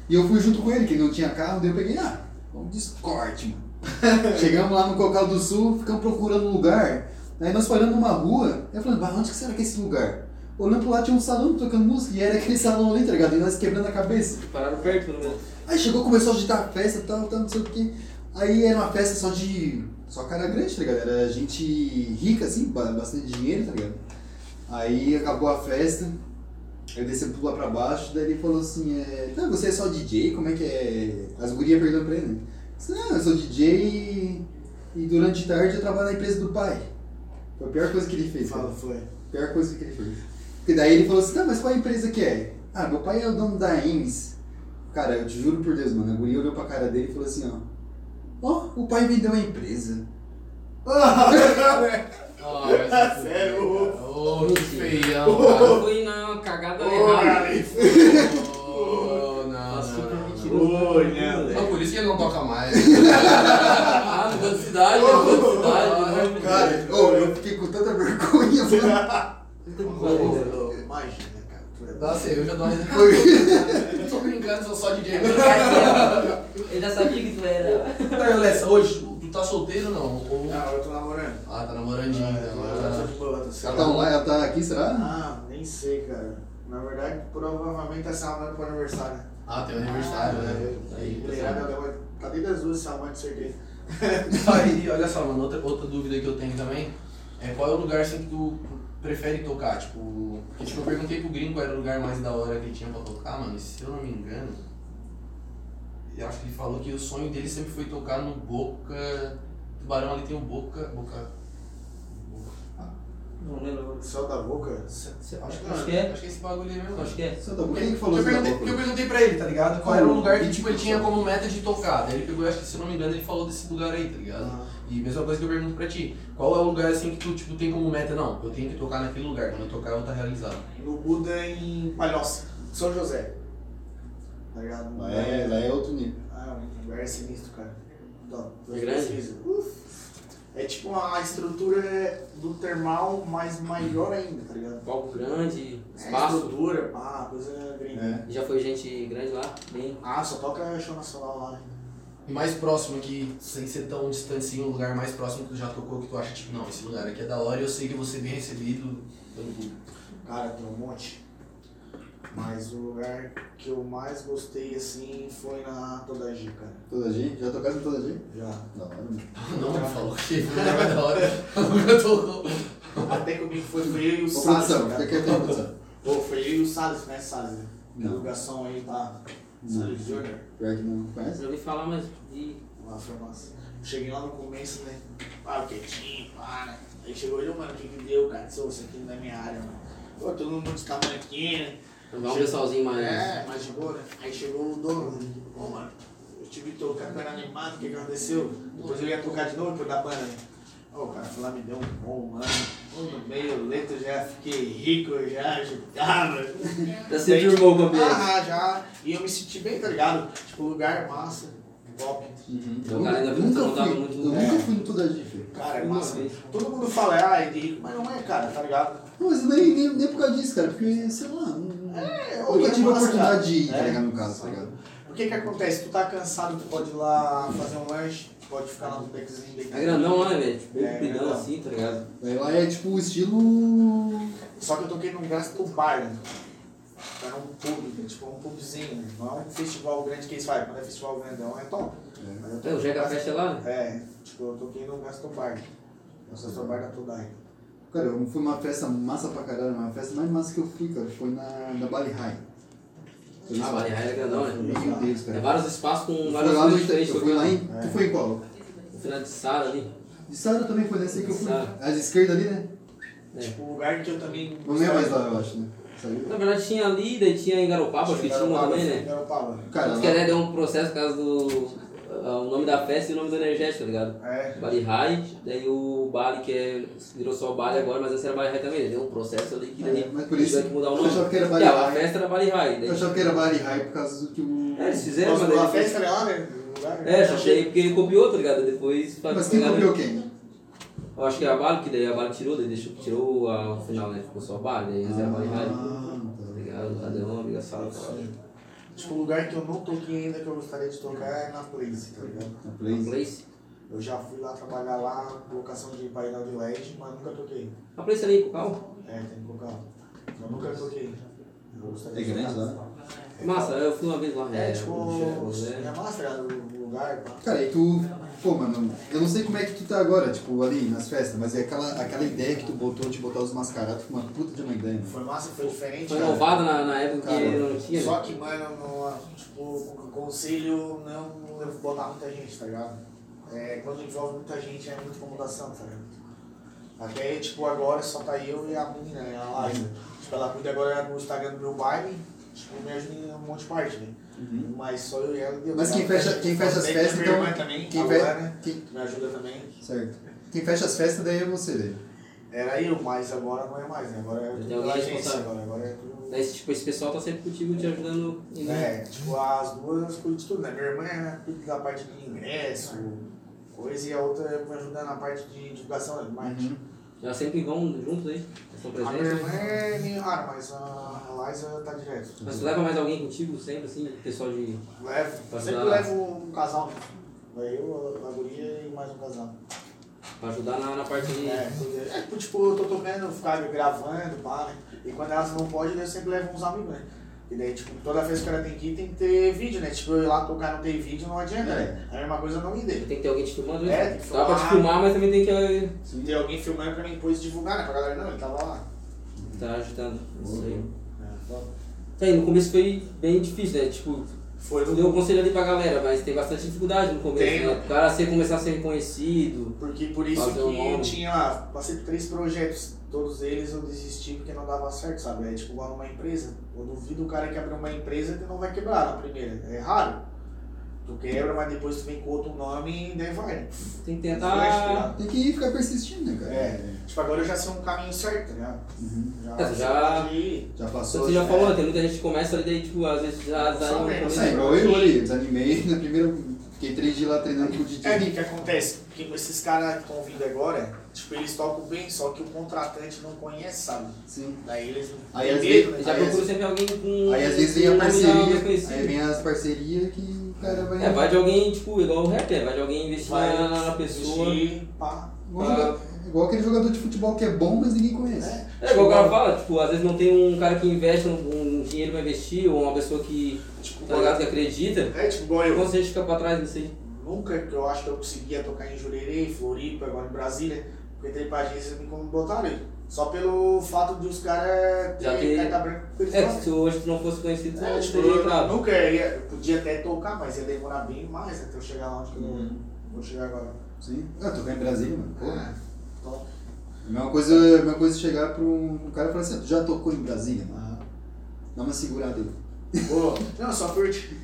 e eu fui junto com ele, que ele não tinha carro, daí eu peguei, ah, vamos de escort, mano. Chegamos lá no Cocal do Sul, ficamos procurando um lugar, aí nós paramos numa rua, eu falando, mas onde que será que é esse lugar? Olhando pro lado tinha um salão tocando música e era aquele salão ali, tá ligado? E nós quebrando a cabeça. Pararam perto, menos. Aí chegou, começou a agitar a festa, tal, tal, não sei o que. Aí era uma festa só de. Só cara grande, tá ligado? Era gente rica, assim, ba- bastante dinheiro, tá ligado? Aí acabou a festa, aí descemos tudo lá pra baixo, daí ele falou assim, é, tá, você é só DJ? Como é que é? As gurias perguntando pra ele, né? Não, eu sou DJ e, e durante a tarde eu trabalho na empresa do pai. Foi a pior coisa que ele fez. Fala, foi. Pior coisa que ele fez. E daí ele falou assim, tá, mas qual a empresa que é? Ah, meu pai é o dono da Ames. Cara, eu te juro por Deus, mano, a guria olhou pra cara dele e falou assim, ó. Ó, o pai vendeu a empresa. Ah, Sério? Ô, que feião, cara. fui na cagada Ô, errada. Ô, não, não, não. mentiroso. Oi, né, Não, moleque? por isso que ele não toca mais. Ah, mudou de cidade, mudou de cidade. né? Cara, ô, eu fiquei com tanta vergonha, mano. Imagina, cara. é Nossa, eu já dou uma. Eu tô brincando, sou só DJ. Ele já sabia que tu era. Aí, Alessa, hoje, tu tá solteiro ou não? Ou- Não, eu tô namorando. Ah, tá namorandinho. Ah, então. Ah. tô Ela certo. tá online, ela tá aqui, será? Ah, nem sei, cara. Na verdade, provavelmente essa semana pro aniversário. Ah, tem aniversário, né? Aí, Mulherada pessoal. Dentro das duas essa semana, de certeza. Aí, olha só, mano, outra, outra dúvida que eu tenho também é qual é o lugar assim que tu prefere tocar? Tipo, porque tipo, eu perguntei pro gringo qual era o lugar mais da hora que ele tinha pra tocar, mano, se eu não me engano, eu acho que ele falou que o sonho dele sempre foi tocar no Boca. Tubarão ali tem o Boca. Boca. Não lembro. Céu da boca? Acho, Acho que, que é. Acho que é esse bagulho aí mesmo. Acho que é. Só tá Porque, Quem que falou eu isso da perguntei, boca? porque eu perguntei pra ele, tá ligado? Qual era o lugar que tipo, ele tinha como meta de tocar. Daí ele pegou, acho que se eu não me engano, ele falou desse lugar aí, tá ligado? Ah. E mesma coisa que eu pergunto pra ti, qual é o lugar assim que tu tipo, tem como meta? Não, eu tenho que tocar naquele lugar, quando eu tocar eu vou estar realizado. No Buda em Palhoça, São José. Tá ligado? Lá é, lá é outro nível. Ah, um lugar sinistro, cara. Então, É grande? pesquisa. Uf. É tipo a estrutura do termal, mas maior ainda, tá ligado? Palco grande, É, espaço. estrutura, pá, coisa gringa. É. Já foi gente grande lá, bem. Ah, só toca show nacional lá, né? E mais próximo aqui, sem ser tão distante assim, um lugar mais próximo que tu já tocou, que tu acha, tipo, não, esse lugar aqui é da hora e eu sei que ser bem recebido pelo público. Cara, tem um monte. Mas o lugar que eu mais gostei, assim, foi na Todagi, cara. Toda G? Já tocaram em toda G? Já. Da hora, mano. Não, não falou que foi da hora, nunca tocou. Até comigo foi, foi eu e o Salles. fica quieto aí, produção. Pô, foi eu e o Salles, Salles, né? Não. Divulgação aí, tá? Salles Júnior. Pior que não conhece? Já ouvi falar, mas de. Lá foi massa. Cheguei lá no começo, né? Ah, quietinho, pá, né? Aí chegou ele, mano, o que que deu, cara? "Ô, Você aqui não é minha área, mano. Pô, todo mundo de tamanho aqui, né? Um pessoalzinho mais. É, mais de boa, né? Aí chegou o dono, ô mano, eu tive tocando, cara animado, o que que aconteceu? Depois eu ia tocar de novo depois da banda, né? Ô, o cara foi lá, me deu um bom, mano. No meio letra eu já fiquei rico, já agitava. Já se firmou com o ambiente. Ah, já. E eu me senti bem, tá ligado? Tipo, lugar massa, top. Então, o cara ainda Eu nunca não tava fui, muito eu nunca fui no Toda filho. Cara, é massa. vez. Todo mundo fala, ah, é de rico, mas não é, cara, tá ligado? Não, mas nem, nem, nem por causa disso, cara, porque, sei lá, não, É, eu nunca é tive a massa, oportunidade de ir, tá É. ligado, no caso, tá ligado? O que que acontece? Tu tá cansado, tu pode ir lá fazer um lanche, tu pode ficar lá no deckzinho É grandão lá, né, velho? Tipo, É, compridão grandão. assim, tá ligado? Aí lá é tipo o estilo... Só que eu toquei num gasto bar, né? Era um pub, tipo um pubzinho, né? Não é um festival grande que eles fazem, quando é festival grandão é top. Mas eu É, o Jega Fest é lá, né? É, tipo, eu toquei num gasto bar. O gasto bar da Todai. Cara, eu fui uma festa massa pra caralho, mas a festa mais massa que eu fui, cara, foi na, na Bali High. Foi Ah? Vale Raia é grandão, né? Meu Deus, É cara. vários espaços com várias lá, coisas no, diferentes. eu fui lá em... É. Tu foi em qual? No final de Sara ali. De Sara também foi nessa aí que eu fui. Sara. A de esquerda ali, né? Tipo, o lugar que eu também. Não é mais lá, eu acho, né? Saiu. Na verdade tinha ali, daí tinha em Garopaba, acho que tinha uma também, né? Garopaba. Cara, Tanto que até deu um processo por causa do. Ah, o nome da festa e o nome do energético, tá ligado? É. Bali High, daí o Bali que é, virou só Bali agora, mas esse era Bali High também, né? deu um processo ali que daí É, mas por isso que mudar o eu nome. achava que era Bali E, a festa era Bali High. Daí, Eu achava que era Bali High por causa do que o. É, eles fizeram, mas daí a depois- festa era lá, né? Né? É, só que aí porque ele copiou, tá ligado? Depois Mas quem copiou quem? Eu acho que é a Bali, que daí a Bali tirou, daí deixou, tirou a, o final, né? Ficou só a Bali, daí eles eram Bali High. Ah, Tá tá. ligado? Cada um amiga sala, tá ligado? Tipo, o lugar que eu não toquei ainda que eu gostaria de tocar é na Place, tá ligado? Na Place. Place. Eu já fui lá trabalhar lá, locação de painel de LED, mas nunca toquei. A Place ali com o carro? É, tem que colocar. Eu nunca toquei. Eu gostaria É de grande tocar. lá? Massa, eu fui uma vez lá. É, tipo, é, é massa, cara, o lugar. Cara, e tu. Pô, mano, eu não sei como é que tu tá agora, tipo, ali nas festas, mas é aquela, aquela ideia que tu botou de botar os mascarados, foi uma puta de uma ideia, mano. Foi massa, foi diferente, Foi inovado na, na época Cara, que não tinha. Só né? que, mano, no, tipo, o conselho não eu botar muita gente, tá ligado? É, quando envolve muita gente é muita incomodação, tá ligado? Até, tipo, agora só tá eu e a menina, né, a Laila. Tipo, ela cuida agora no Instagram do meu baile, tipo, me ajuda em um monte de parte, né? Mas só eu e ela deu. Mas quem fecha- quem fecha as festas, minha então, irmã também, quem a fe- Luana, quem- que me ajuda também. Certo. Quem fecha as festas daí é você, daí. Era eu, mas agora não é mais, né? Agora é tudo pela alguém agência agora, agora é tudo... Daí, tipo, esse pessoal tá sempre contigo te ajudando. em- É, tipo, as duas cuidam de tudo, né? Minha irmã é, cuida da parte de ingresso, coisa, e a outra me ajuda na parte de divulgação, né? Marketing. Já sempre vão juntos aí? A minha irmã presentes? é meio rara, mas a Tá direto. Mas tu leva mais alguém contigo sempre, assim? Pessoal de. Levo, Pra sempre ajudar. levo um casal, né? Vai eu, a guria e mais um casal. pra ajudar na, na parte de. É, é, tipo, tipo, eu tô tocando, ficar gravando, pá, né? E quando elas não podem, eu sempre levo uns amigos, né? E daí, tipo, toda vez que ela tem que ir, tem que ter vídeo, né? Tipo, eu ir lá tocar não ter vídeo, não adianta, né? A mesma coisa eu não ir dele. Tem que ter alguém te filmando, né? É, tem que Dá pra te filmar. filmar, mas também tem que Se tem alguém filmando pra mim depois divulgar, né? Pra galera, não, ele tava lá. tá ajudando. Isso aí. Tá no começo foi bem difícil, né? Tipo, Foi tu deu um conselho ali pra galera, mas tem bastante dificuldade no começo, Tem, né? né? O cara ser, começar a ser reconhecido. Porque por isso que um nome. tinha lá, passei por três projetos, todos eles eu desisti porque não dava certo, sabe? É tipo igual numa empresa. Eu duvido o cara que abrir uma empresa que não vai quebrar na primeira. É raro. Tu quebra, mas depois tu vem com outro nome e daí vai. né? Tem que tentar. Tem que ir ficar persistindo, né, cara? É. Tipo, agora eu já sei um caminho certo, ligado? Uhum. Já, É, já-. Já passou. você já é. falou, né? tem muita gente que começa ali, daí, tipo, às vezes já desanima. É, igual eu ali, desanimei na primeira. Fiquei três dias lá treinando com o DJ. É, o que, acontece? Porque esses caras que estão vindo agora, tipo, eles tocam bem, só que o contratante não conhece, sabe? Sim. Daí eles não Aí, às vezes- né? Já procura sempre alguém com. Aí às vezes vem a parceria. Aí vem as parcerias que cara vai. É, vai de alguém, tipo, igual o rap, é, vai de alguém investir na, na pessoa. investir, pá. Igual, aquele jogador de futebol que é bom, mas ninguém conhece. É. É, igual o cara fala, tipo, às vezes não tem um cara que investe um, um dinheiro pra investir, ou uma pessoa que, Tipo, tá ligado, que acredita. É, tipo, igual eu. Então você fica pra trás disso aí. Nunca que eu acho que eu conseguia tocar em Jurerê, Floripa, agora em Brasília, porque entrei pra agência e me botaram aí. Só pelo fato de os caras Já terem ter- carta branca É, se hoje tu não fosse conhecido, tu É, não tipo, teria eu entrado. nunca ia, eu podia até tocar, mas ia demorar bem mais até eu chegar lá onde que eu Uhum. vou chegar agora. Sim. Ah, tocar em Brasília, mano. Pô. Ah, top. A mesma coisa, a mesma coisa chegar pra um, um cara e falar assim, "Ah, tu já tocou em Brasília? mano? Dá uma segurada aí. Pô, não, só curte.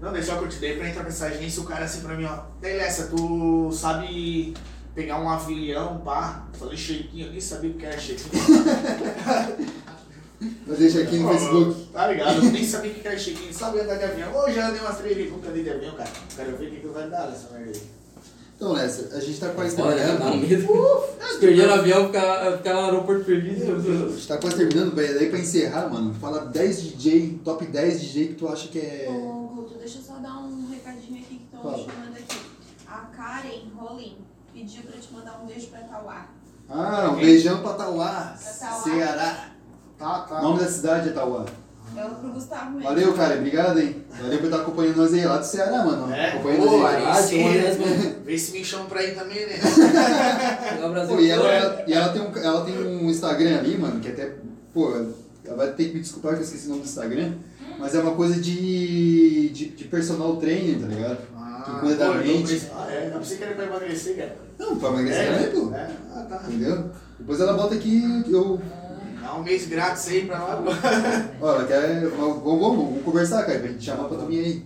Não, daí só curte. Daí pra entrar pra essa agência, o cara assim pra mim, ó. Daí Lessa, tu sabe pegar um avião, pá. Falei shakinho, eu nem sabia o que era shakinho. Mas deixa aqui no Facebook. Tá ligado? Eu nem sabia o que era shakinho. Sabe andar de avião? Ô, já andei umas três vezes, nunca andei de avião, cara. Quero ver o que, que vai dar nessa merda aí. Então, Lessa, a gente tá quase Olha, um terminando. medo. Se perder no avião, ficar, ficar no aeroporto perdido. A gente tá quase terminando, velho. Daí pra encerrar, mano, fala 10 DJ, top 10 DJ que tu acha que é. Ô, Guto, deixa eu só dar um recadinho aqui que estão chamando aqui. A Karen Rolim pediu pra te mandar um beijo pra Tauá. Ah, um beijão pra Tauá. Ceará. Tá, tá. O nome da cidade é Tauá. Ela pro Gustavo mesmo. Valeu, cara. Obrigado, hein. Valeu por estar acompanhando nós aí lá do Ceará, mano. É, Acompanhando pô, nós aí. Ah, sim. mano. Vê se me chamam pra ir também, né? Pô, e ela, e ela tem um, ela tem um Instagram ali, mano, que até, pô, ela vai ter que me desculpar que eu esqueci o nome do Instagram, mas é uma coisa de, de, de personal trainer, tá ligado? Ah, precisa- Ah, é? Eu pensei que era pra emagrecer, cara. Não, pra emagrecer É, pô. É? Ah, tá. Entendeu? Depois ela bota aqui, eu. Dá um mês grátis aí pra nós. Ela quer. Vamos, vamos, vamos conversar, cara, pra gente chamar pra tu vir aí.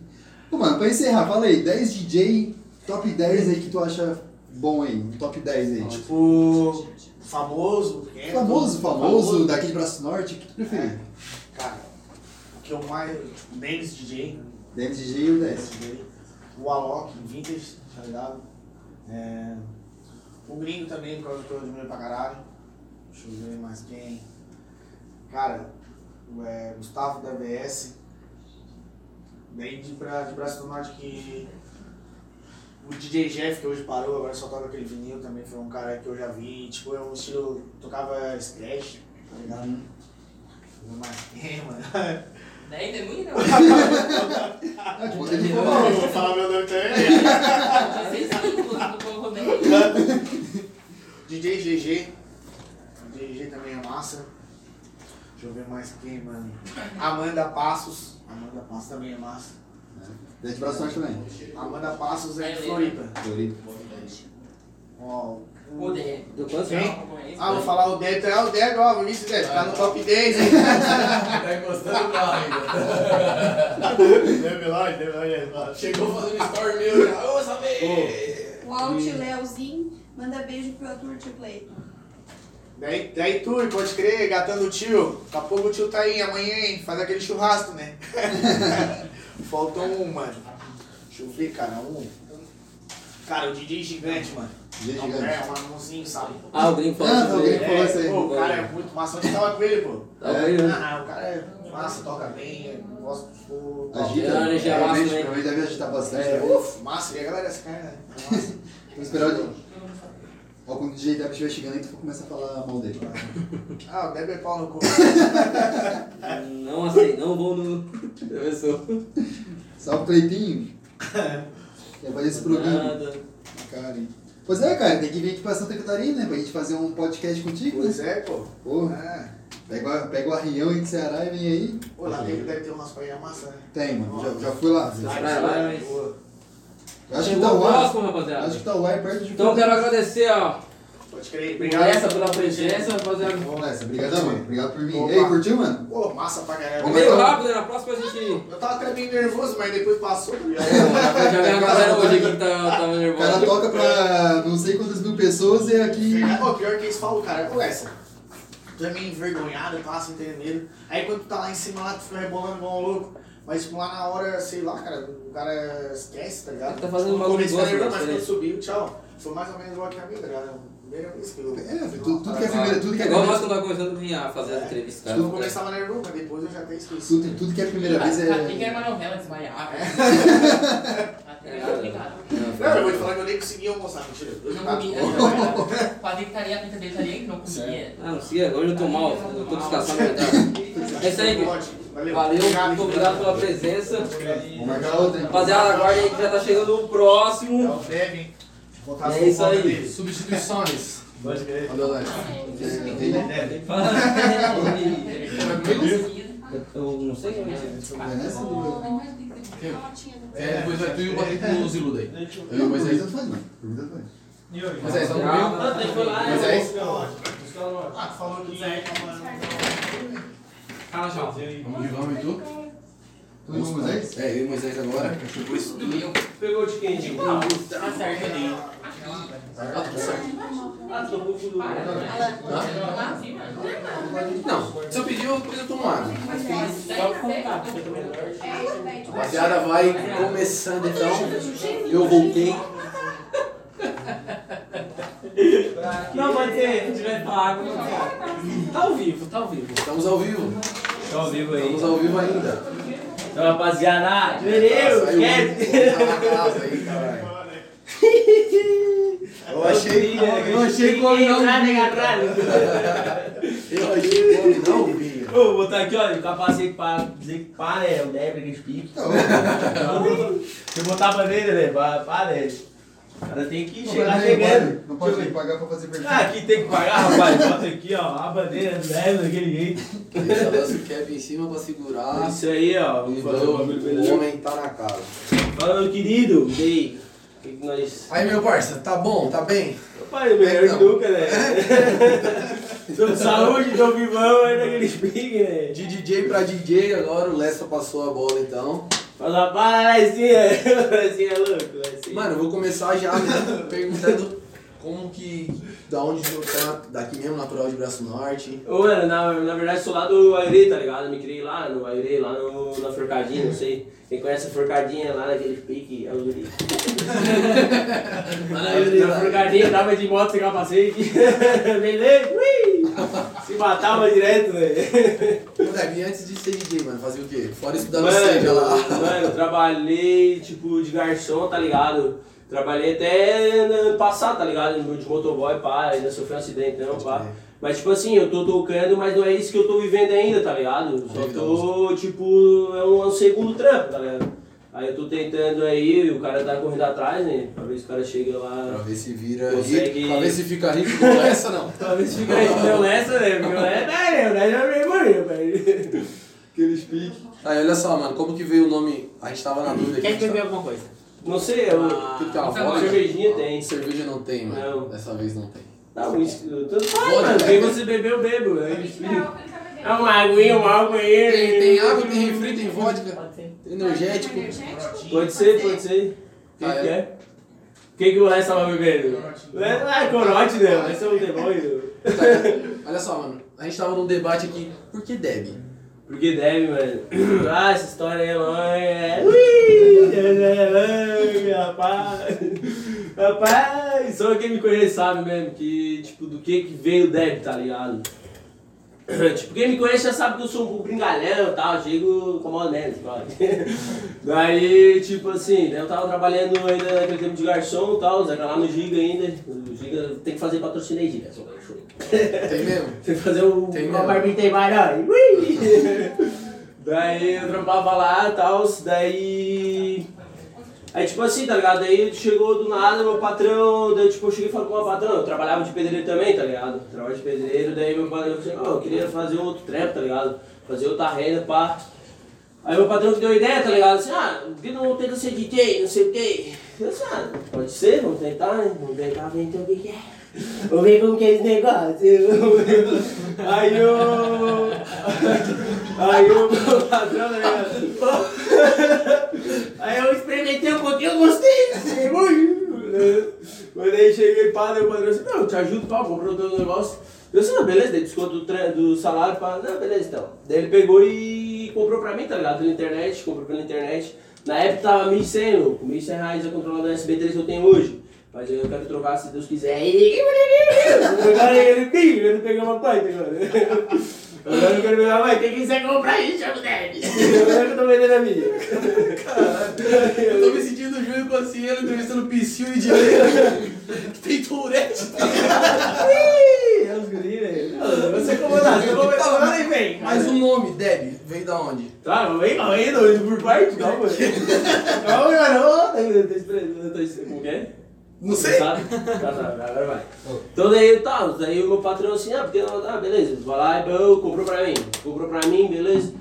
Pô, mano, pra encerrar, fala aí, 10 DJ, top 10 aí que tu acha bom aí. Um top 10 aí. Tipo, famoso. quem é? Famoso, famoso, daqui de Braço Norte, o que tu preferir? É. Cara, o que eu mais. Tipo, Dennis DJ. 10 DJ e o 10. O Alok, Vintage, tá ligado? É, o Gringo também, que eu admiro pra caralho. Deixa eu ver mais quem. Cara, o é, Gustavo da BS. Bem de, de Braço do Norte que. O DJ Jeff, que hoje parou, agora só toca aquele vinil, também foi um cara que eu já vi. Tipo, é um estilo. tocava scratch, tá ligado? Eu ver mais quem, mano. Daí tem muito não. Ele. Eu vou falar meu nome também. DJ GG. DJ GG também é massa. Deixa eu ver mais quem, mano. Amanda Passos. Amanda Passos também é massa. 10 de Braço também. Amanda Passos é de Floripa. Floripa. Ó, o- Rodeio. Deu quanto? Quem? Ah, vou falar o Débito. É o Débito, ó. Vinícius Débito. Tá no top 10, hein? Tá encostando o carro ainda. Débito lá, Débito lá. Chegou fazendo story meu já. Ô, saber! O Alt Leozinho manda beijo pro Arthur Cleiton. Daí, daí tu, pode crer, gatando o tio. Daqui a pouco o tio tá aí amanhã, hein? Faz aquele churrasco, né? Faltou um, mano. Deixa eu ver, cara, um. Cara, o DJ gigante, mano. DJ É um- gigante. É, um anãozinho, sabe? Ah, o Gringo falou Ah, isso. Gringo falou isso aí. pô, o cara é muito massa. Onde tava com ele, pô? Tá vendo? Ah, o cara é massa, toca bem. Agita. É, a energia massa Provavelmente também. provavelmente deve agitar bastante. É, né? uf, massa, e a galera cai, né? É massa. Vamos esperar o. Ó, quando o DJ Deb estiver chegando aí, tu começa a falar mal dele. Ah, o Deb é pau no cu. Não aceito, não vou no. Professor. Salve, Cleitinho. Quer fazer esse programa. Nada. Cara, hein? Pois é, cara, tem que vir aqui pra Santa Catarina, né? Pra gente fazer um podcast contigo, né? Pois é, pô. Porra, É. pega, o- pega o arrião aí de Ceará e vem aí. Pô, lá dentro deve ter umas praias massa, né? Tem, mano. Já, já fui lá. Vai, vai. Eu acho que Chegou o próximo, rapaziada. Acho que Tauá é perto de Então eu quero agradecer, ó, Pode crer, por obrigado. essa, pela presença, rapaziada. Vamos nessa, obrigadão, mano. Obrigado por vir. Opa. E aí, curtiu, mano? Pô, massa pra caralho. Vamos Meio rápido, né? Na próxima a gente. Eu tava até meio nervoso, mas depois passou, tá ligado? Já vi a galera hoje aqui que tá, tava O nervosa. cara toca pra não sei quantas mil pessoas e aqui. Pô, pior que eles falam, cara, ô essa. Tu é meio envergonhado, passa entendendo. Aí quando tu tá lá em cima lá, tu fica rebolando igual um louco. Mas tipo, lá na hora, sei lá, cara, o cara esquece, tá ligado? Ele tá fazendo tipo, gosto, fica nervoso, né? mas quando subiu, tchau. Foi mais ou menos igual que a minha, tá ligado? Primeira vez que eu. É, tudo, tudo que é primeira, tudo que é Igual nós quando começando a fazer as entrevistas, cara. Eu começava nervoso, mas depois eu já até esqueci. tudo, tudo que é primeira vez Patrick era é. uma novela, era obrigado. Não, eu vou te falar que eu nem conseguia almoçar, mentira. Eu Não comia. O Patrick estaria, a pinta dele estaria que não comia. Ah, não sei, hoje eu tô mal, eu tô descansado mental. É isso aí. Valeu. Valeu, muito obrigado pela presença. Vamos marcar outra, hein? Rapaziada, aguarde aí que já tá chegando o É próximo. o Devin. Botar É as isso aí. dele. Substituições. Pode crer. Valeu, Lante. Eu não sei é. É, depois vai tu e o Patrick nos iluda aí. Eu e o Moisés. Pergunta faz, mano. Pergunta faz. Moisés, tá comigo? Moisés? Ah, tu falou que é Fala, João. Vamos de vamos e tu? Tu e o Moisés? É, eu e o Moisés agora. Depois tu. Pegou de quem? De Tá certo ali. Não, se eu pedir, eu depois eu tomo água. Contato. Rapaziada, vai começando então. Eu voltei. Não, pode ser. Se tiver pra água. Tá ao vivo, tá ao vivo. Estamos ao vivo. Tá ao vivo aí. Estamos ao vivo ainda. Então, rapaziada, meu, Saiu quer? tá na casa aí, caralho. Eu achei, eu achei que o homem não caralho. Eu achei que o homem não vinha. Ô, vou botar aqui, olha, o capacete pra dizer que pá, né? O Débora que pique. Não, Se eu botar a bandeira, né? Pá, pá, né? O cara tem que não chegar chegando. não pode ter que pagar pra fazer perfil. Ah, aqui tem que pagar, rapaz. Bota aqui, ó, a bandeira do Débora daquele jeito. Deixa o cap em cima pra segurar. Isso aí, ó. O bagulho o beleza. homem tá na casa. Fala, meu querido. E aí? O que, que nós. Aí, meu parça, tá bom? Tá bem? Pai, melhor Então. que nunca, né? Tô saúde, tô vivão aí naquele pique, né? De DJ pra DJ, agora o Lessa passou a bola então. Fala, para, Lecinha. Lecinha é louco, Lecinha. Mano, eu vou começar já né, perguntando como que. Da onde eu tô, daqui mesmo, natural de Braço Norte. Ô, mano, na, na verdade sou lá do Aire, tá ligado? Eu me criei lá no Aire, lá no, na Forcadinha, não sei. Quem conhece a Forcadinha lá naquele pique é o Yuri. Na Forcadinha tava de moto sem capacete. Beleza? Ui! Se matava direto, velho. Deb, antes de ser DJ, mano, fazia o quê? Fora estudar no Mano, seja lá. mano, eu trabalhei, tipo, de garçom, tá ligado? Trabalhei até no ano passado, tá ligado? De motoboy, pá, ainda sofri um acidente, não, pá. Mas, tipo assim, eu tô tocando, mas não é isso que eu tô vivendo ainda, tá ligado? Só tô, tipo, é um, é um segundo trampo, tá ligado? Aí eu tô tentando aí, o cara tá correndo atrás, né? Pra ver se o cara chega Pra lá. ver se vira Consegue- rico. Pra ver se fica rico com essa, não. Pra ver se fica aí meu nessa, né? Porque o Nessa, né? O Nessa já veio morrer, velho. Aqueles piques. Aí, olha só, mano, como que veio o nome? A gente tava na dúvida aqui. Quer beber alguma coisa? Não sei, eu. Ah, Tudo que é uma então vodka? vai. cervejinha tem. Cerveja não tem, mano. Não. Dessa vez não tem. Tá, uísque. Tanto faz, Vodka. mano. Quem você bebeu, eu bebo. É isso. tá. É uma aguinha, uma água aí. Tem, tem água, tem refri, tem vodka, Pode ser. tem energético. Energético? Pode ser, pode ser. O que Ah, que é? é? O que que o Lessa tava bebendo? Ah, corote, né? Esse é um demônio. Olha só, mano, a gente tava num debate aqui, por que Deb? Porque deve, mano. Ah, essa história é mãe. É... Ui, é, é, rapaz. Rapaz, só quem me conhece sabe mesmo que, tipo, do que que veio o Deb, tá ligado? Tipo, quem me conhece já sabe que eu sou um brincalhão e tal, chego com a menos, Daí, tipo assim, daí eu tava trabalhando ainda naquele tempo de garçom e tal, lá no Giga ainda. O Giga tem que fazer patrocínio aí, Giga, só show. Tem mesmo? Tem que fazer um, Tem uma barbinha tem. Ui! daí eu trampava lá e tal, daí. Aí tipo assim, tá ligado? Daí chegou do nada, meu patrão, daí tipo, eu cheguei e falei com o patrão, eu trabalhava de pedreiro também, tá ligado? Trabalho de pedreiro, daí meu patrão falou assim, ó, eu queria fazer outro trampo, tá ligado? Fazer outra renda, pá. Aí meu patrão que deu ideia, tá ligado? Assim, ah, por que não tenta ser DJ, não sei o quê. Eu disse, ah, pode ser, vamos tentar, né? Vamos tentar ver então o que é. Vamos ver como que é esse negócio. Aí eu. Aí o meu patrão, ligado? Aí eu experimentei um pouquinho, eu gostei. assim, muito. Quando aí cheguei daí o patrão disse, não, eu te ajudo, pá, vou produzir um negócio. Eu disse, não, beleza, daí desconto do, do salário, pá, não, beleza então. Daí ele pegou e comprou pra mim, tá ligado? Pela internet, comprou pela internet. Na época tava 1.100, louco, 1.100 reais a controlar do SB3 que eu tenho hoje. Mas eu quero trocar se Deus quiser. Agora ele tem, eu não peguei uma coisa agora. Agora eu quero pegar mais. Quem quiser comprar isso, chama o Deb. Agora eu tô vendendo a minha. Eu tô me sentindo o Júlio Conselheiro entrevistando Psyu e Dileira, que tem Tourette. É os guri, velho. Você comandante, eu vou ver. Agora aí vem. Mas o nome, Deb, veio da onde? Tá, vem, doido por parte, calma. Calma, garoto. Como que é? Não sei. Sabe? Tá, tá, agora vai. Então daí tá, daí o meu patrão assim, ah, porque ah, beleza, vai lá e bom, comprou pra mim. Comprou pra mim, beleza.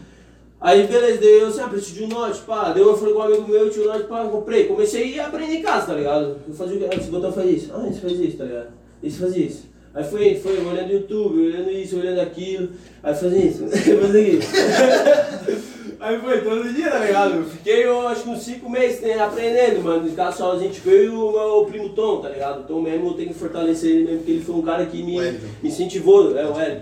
Aí beleza, daí eu assim, ah, preciso de um note, pá. Daí eu falei com um amigo meu, tinha um note, pá, comprei. Comecei a aprender em casa, tá ligado? Eu fazia o que? Ah, esse botão faz isso, ah, esse faz isso, tá ligado? Esse faz isso. Aí foi, foi olhando YouTube, olhando isso, olhando aquilo. Aí fazia isso, fazia isso. Aí foi todo dia, tá ligado? Fiquei, eu acho que uns 5 meses né, aprendendo, mano. Ficar sozinho, tipo, eu e o meu primo Tom, tá ligado? O Tom mesmo eu tenho que fortalecer ele mesmo, porque ele foi um cara que me, Wellington. me incentivou, é o Hélio.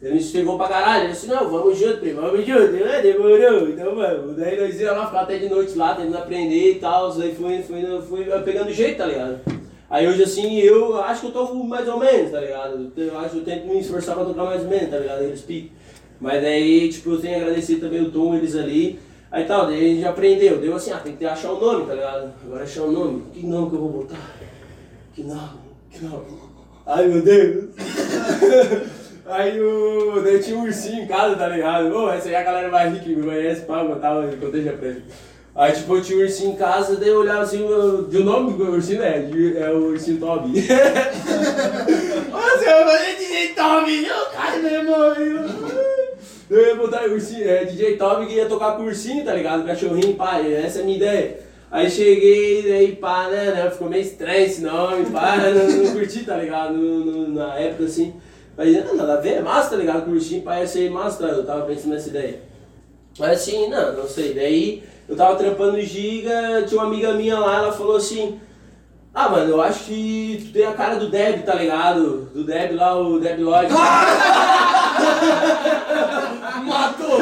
Ele me incentivou pra caralho. Ele disse, não, vamos junto, primo, vamos junto. Eu, "É, demorou. Então, mano, daí nós ia lá ficar até de noite lá, tentando aprender e tal. Daí fui, fui, fui pegando jeito, tá ligado? Aí hoje assim, eu acho que eu tô mais ou menos, tá ligado? Eu acho que eu tento me esforçar pra tocar mais ou menos, tá ligado? Eles picam. Mas daí, tipo, eu tenho agradecer também o Tom, eles ali. Aí tal, daí a gente aprendeu. Deu assim, ah, tem que achar o nome, tá ligado? Agora achar o nome. Que nome que eu vou botar? Que nome? Que nome? Ai, meu Deus. Aí o... Daí tinha um ursinho em casa, tá ligado? Ô, essa aí a galera vai rir que me conhece, pá, eu tava contei já pra. Aí tipo, eu tinha um ursinho em casa, daí eu olhava assim, eu... de o nome do ursinho é, de- é o ursinho Toby. Você vai fazer DJ Toby, meu cara, meu irmão. Eu ia botar ursinho, é, DJ Toby que ia tocar com o ursinho, tá ligado? Cachorrinho, pai, essa é a minha ideia. Aí cheguei, daí pá, né, né, ficou meio estranho esse nome, pá, não, não curti, tá ligado? No, no- na época assim. Mas não, nada a ver, é massa, tá ligado? Curti, pá, ia ser massa, tá? eu tava pensando nessa ideia. Mas assim, não, não sei. Daí eu tava trampando no Giga, tinha uma amiga minha lá, ela falou assim. Ah, mano, eu acho que tu tem a cara do Deb, tá ligado? Do Deb lá, o Deb Lloyd. Matou!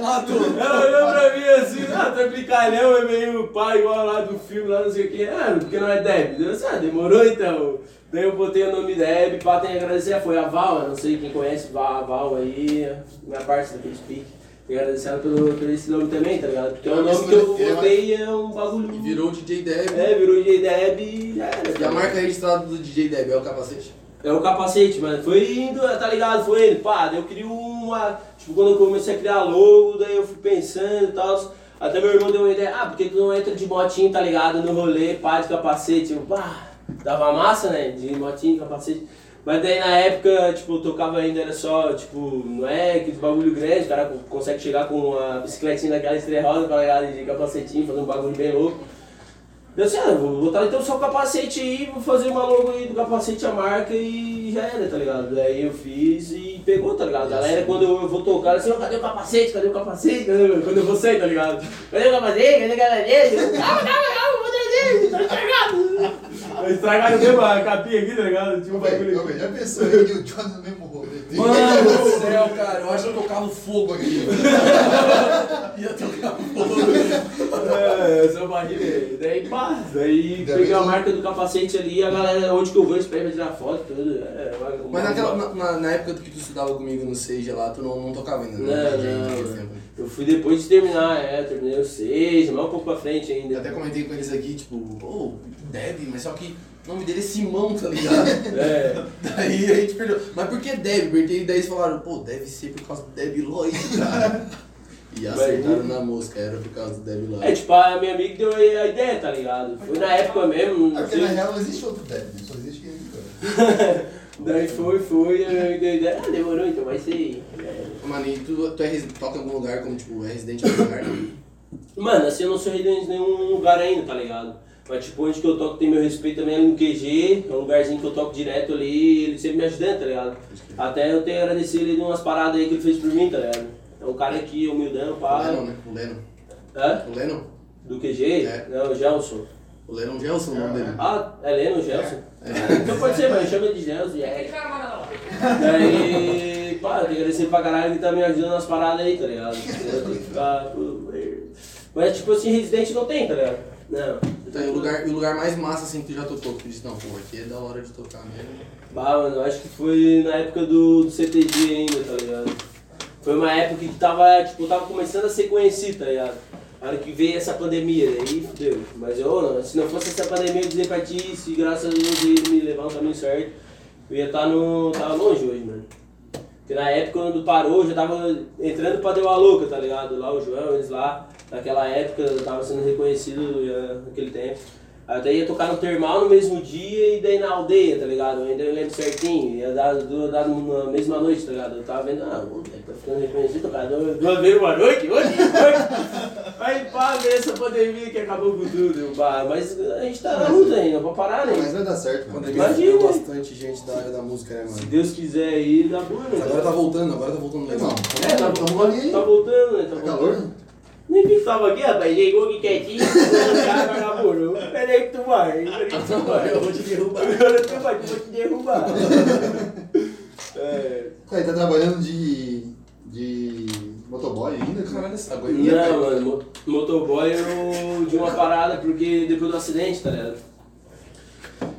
Matou! Ela olhou pra mim assim, ah, tá brincalhão, é meio pai igual lá do filme, lá não sei o que. Ah, porque não é Deb. Eu disse, ah, demorou então. Daí eu botei o nome Deb, pá, tem agradecer, foi a Val, eu não sei quem conhece Val, a Val aí, minha parte daquele speak. Tem que agradecer ela pelo, por esse nome também, tá ligado? Porque é um nome que eu botei é um bagulho. E virou o DJ Deb. É, virou DJ Deb e já era. E a marca registrada do DJ Deb é o capacete? É o capacete, mano. Foi indo, tá ligado? Foi ele. Pá, daí eu criei uma. Tipo, quando eu comecei a criar logo, daí eu fui pensando e tal. Até meu irmão deu uma ideia, ah, porque tu não entra de motinho, tá ligado? No rolê, pá, de capacete. Eu, pá, dava massa, né? De motinho, capacete. Mas daí na época, tipo, eu tocava ainda, era só, tipo, não é aquele bagulho grande, o cara consegue chegar com uma bicicletinha daquela estrerosa, tá ligado? De capacetinho, fazer um bagulho bem louco. Eu disse, ah, vou botar então só o capacete aí, vou fazer uma logo aí do capacete a marca e já era, tá ligado? Daí eu fiz e pegou, tá ligado? A galera quando eu vou tocar, assim, "Ô, cadê o capacete? Cadê o capacete? Cadê o... Quando eu vou sair, tá ligado? Cadê o capacete? Cadê o capacete? Calma, calma, calma, vou trazer, tá estragado. Estragaram mesmo a capinha aqui, tá ligado? Tinha um bagulho velho, já pensou eu e o John no mesmo rolê? Mano do céu, cara, eu acho que eu tocava fogo aqui. Ia tocar fogo. É, eu sou barriga. Daí, pá, daí Ainda peguei a marca do capacete ali, a galera, onde que eu vou, eles pedem pra tirar foto, tudo. É, Mas naquela, na, na- na época que tu estudava comigo no Seja lá, tu não, não tocava ainda, né? não, não. tempo. Eu fui depois de terminar, é, terminei o 6, mas um pouco pra frente Eu ainda. até comentei com eles aqui, tipo, pô, Deb, mas só que o nome dele é Simão, tá ligado? É, Daí a gente perdeu. Mas por que Deb? Porque daí eles falaram, pô, deve ser por causa do Deb Lloyd, cara. E acertaram na mosca, era por causa do Deb Lloyd. é tipo, a minha amiga deu a ideia, tá ligado? Foi na época mesmo, não porque sei. na real não existe outro Deb, né? só existe quem é Daí foi, foi, daí minha amiga deu a ideia, ah, demorou, então vai ser. É. Mano, e tu, tu é toca em algum lugar como, tipo, é residente em algum lugar? Mano, assim, eu não sou residente em nenhum lugar ainda, tá ligado? Mas tipo, onde que eu toco tem meu respeito também é no QG, é um lugarzinho que eu toco direto ali, ele sempre me ajudando, tá ligado? Até eu tenho que agradecer ele de umas paradas aí que ele fez por mim, tá ligado? É um cara aqui, humildão, O pá. Lennon, né? O Lennon. Hã? O Lennon? Do QG? É. Não, Gelson. O Lennon Gelson, o nome dele. Ah, é Leno, Gelson? Então pode ser, mas chama ele de Gelson e Aquele é. cara. Daí, pá, eu tenho que agradecer pra caralho que tá me ajudando nas paradas aí, tá ligado? Eu tenho que ficar. Mas tipo assim, residente não tem, tá ligado? Não. Então, e o lugar, o lugar mais massa assim que tu já tocou, que tu disse, não, pô, aqui é da hora de tocar mesmo. Bah, mano, eu acho que foi na época do, do CTG ainda, tá ligado? Foi uma época que tava, tipo, tava começando a ser conhecido, tá ligado? A hora que veio essa pandemia, daí fudeu. Mas eu, se não fosse essa pandemia, eu dizer pra ti, se graças a Deus ele me levar no caminho certo, eu ia estar no. tava longe hoje, mano. Porque na época quando parou, eu já tava entrando pra Deu a Louca, tá ligado? Lá o João, eles lá, naquela época eu tava sendo reconhecido naquele tempo. Até ia tocar no termal no mesmo dia e daí na aldeia, tá ligado? Eu ainda lembro certinho, ia dar, dar na mesma noite, tá ligado? Eu tava vendo, ah, moleque tá ficando reconhecido, tocar duas vezes uma noite, hoje, hoje. Aí pá, veio essa pandemia que acabou com tudo, pá, mas a gente tá na luta ainda, não pode parar, né? Mas vai dar certo, mano. pandemia Imagina. bastante gente da área da música, né, Se mano? Deus quiser aí, dá boa, né? Agora tá voltando, agora tá voltando legal. É, tá, aí. tá voltando, né? Tá Tá voltando. calor, que tava aqui, rapaz. Chegou aqui quietinho, já vagabundo. Peraí que tu vai, peraí que tu vai. Eu vou te derrubar. Agora tu vai, que eu vou te derrubar. É. Cara, ele tá trabalhando de. de. motoboy ainda? cara? Caralho, essa agonia, Não, mano, mo- motoboy eu de uma parada porque depois do acidente, tá ligado?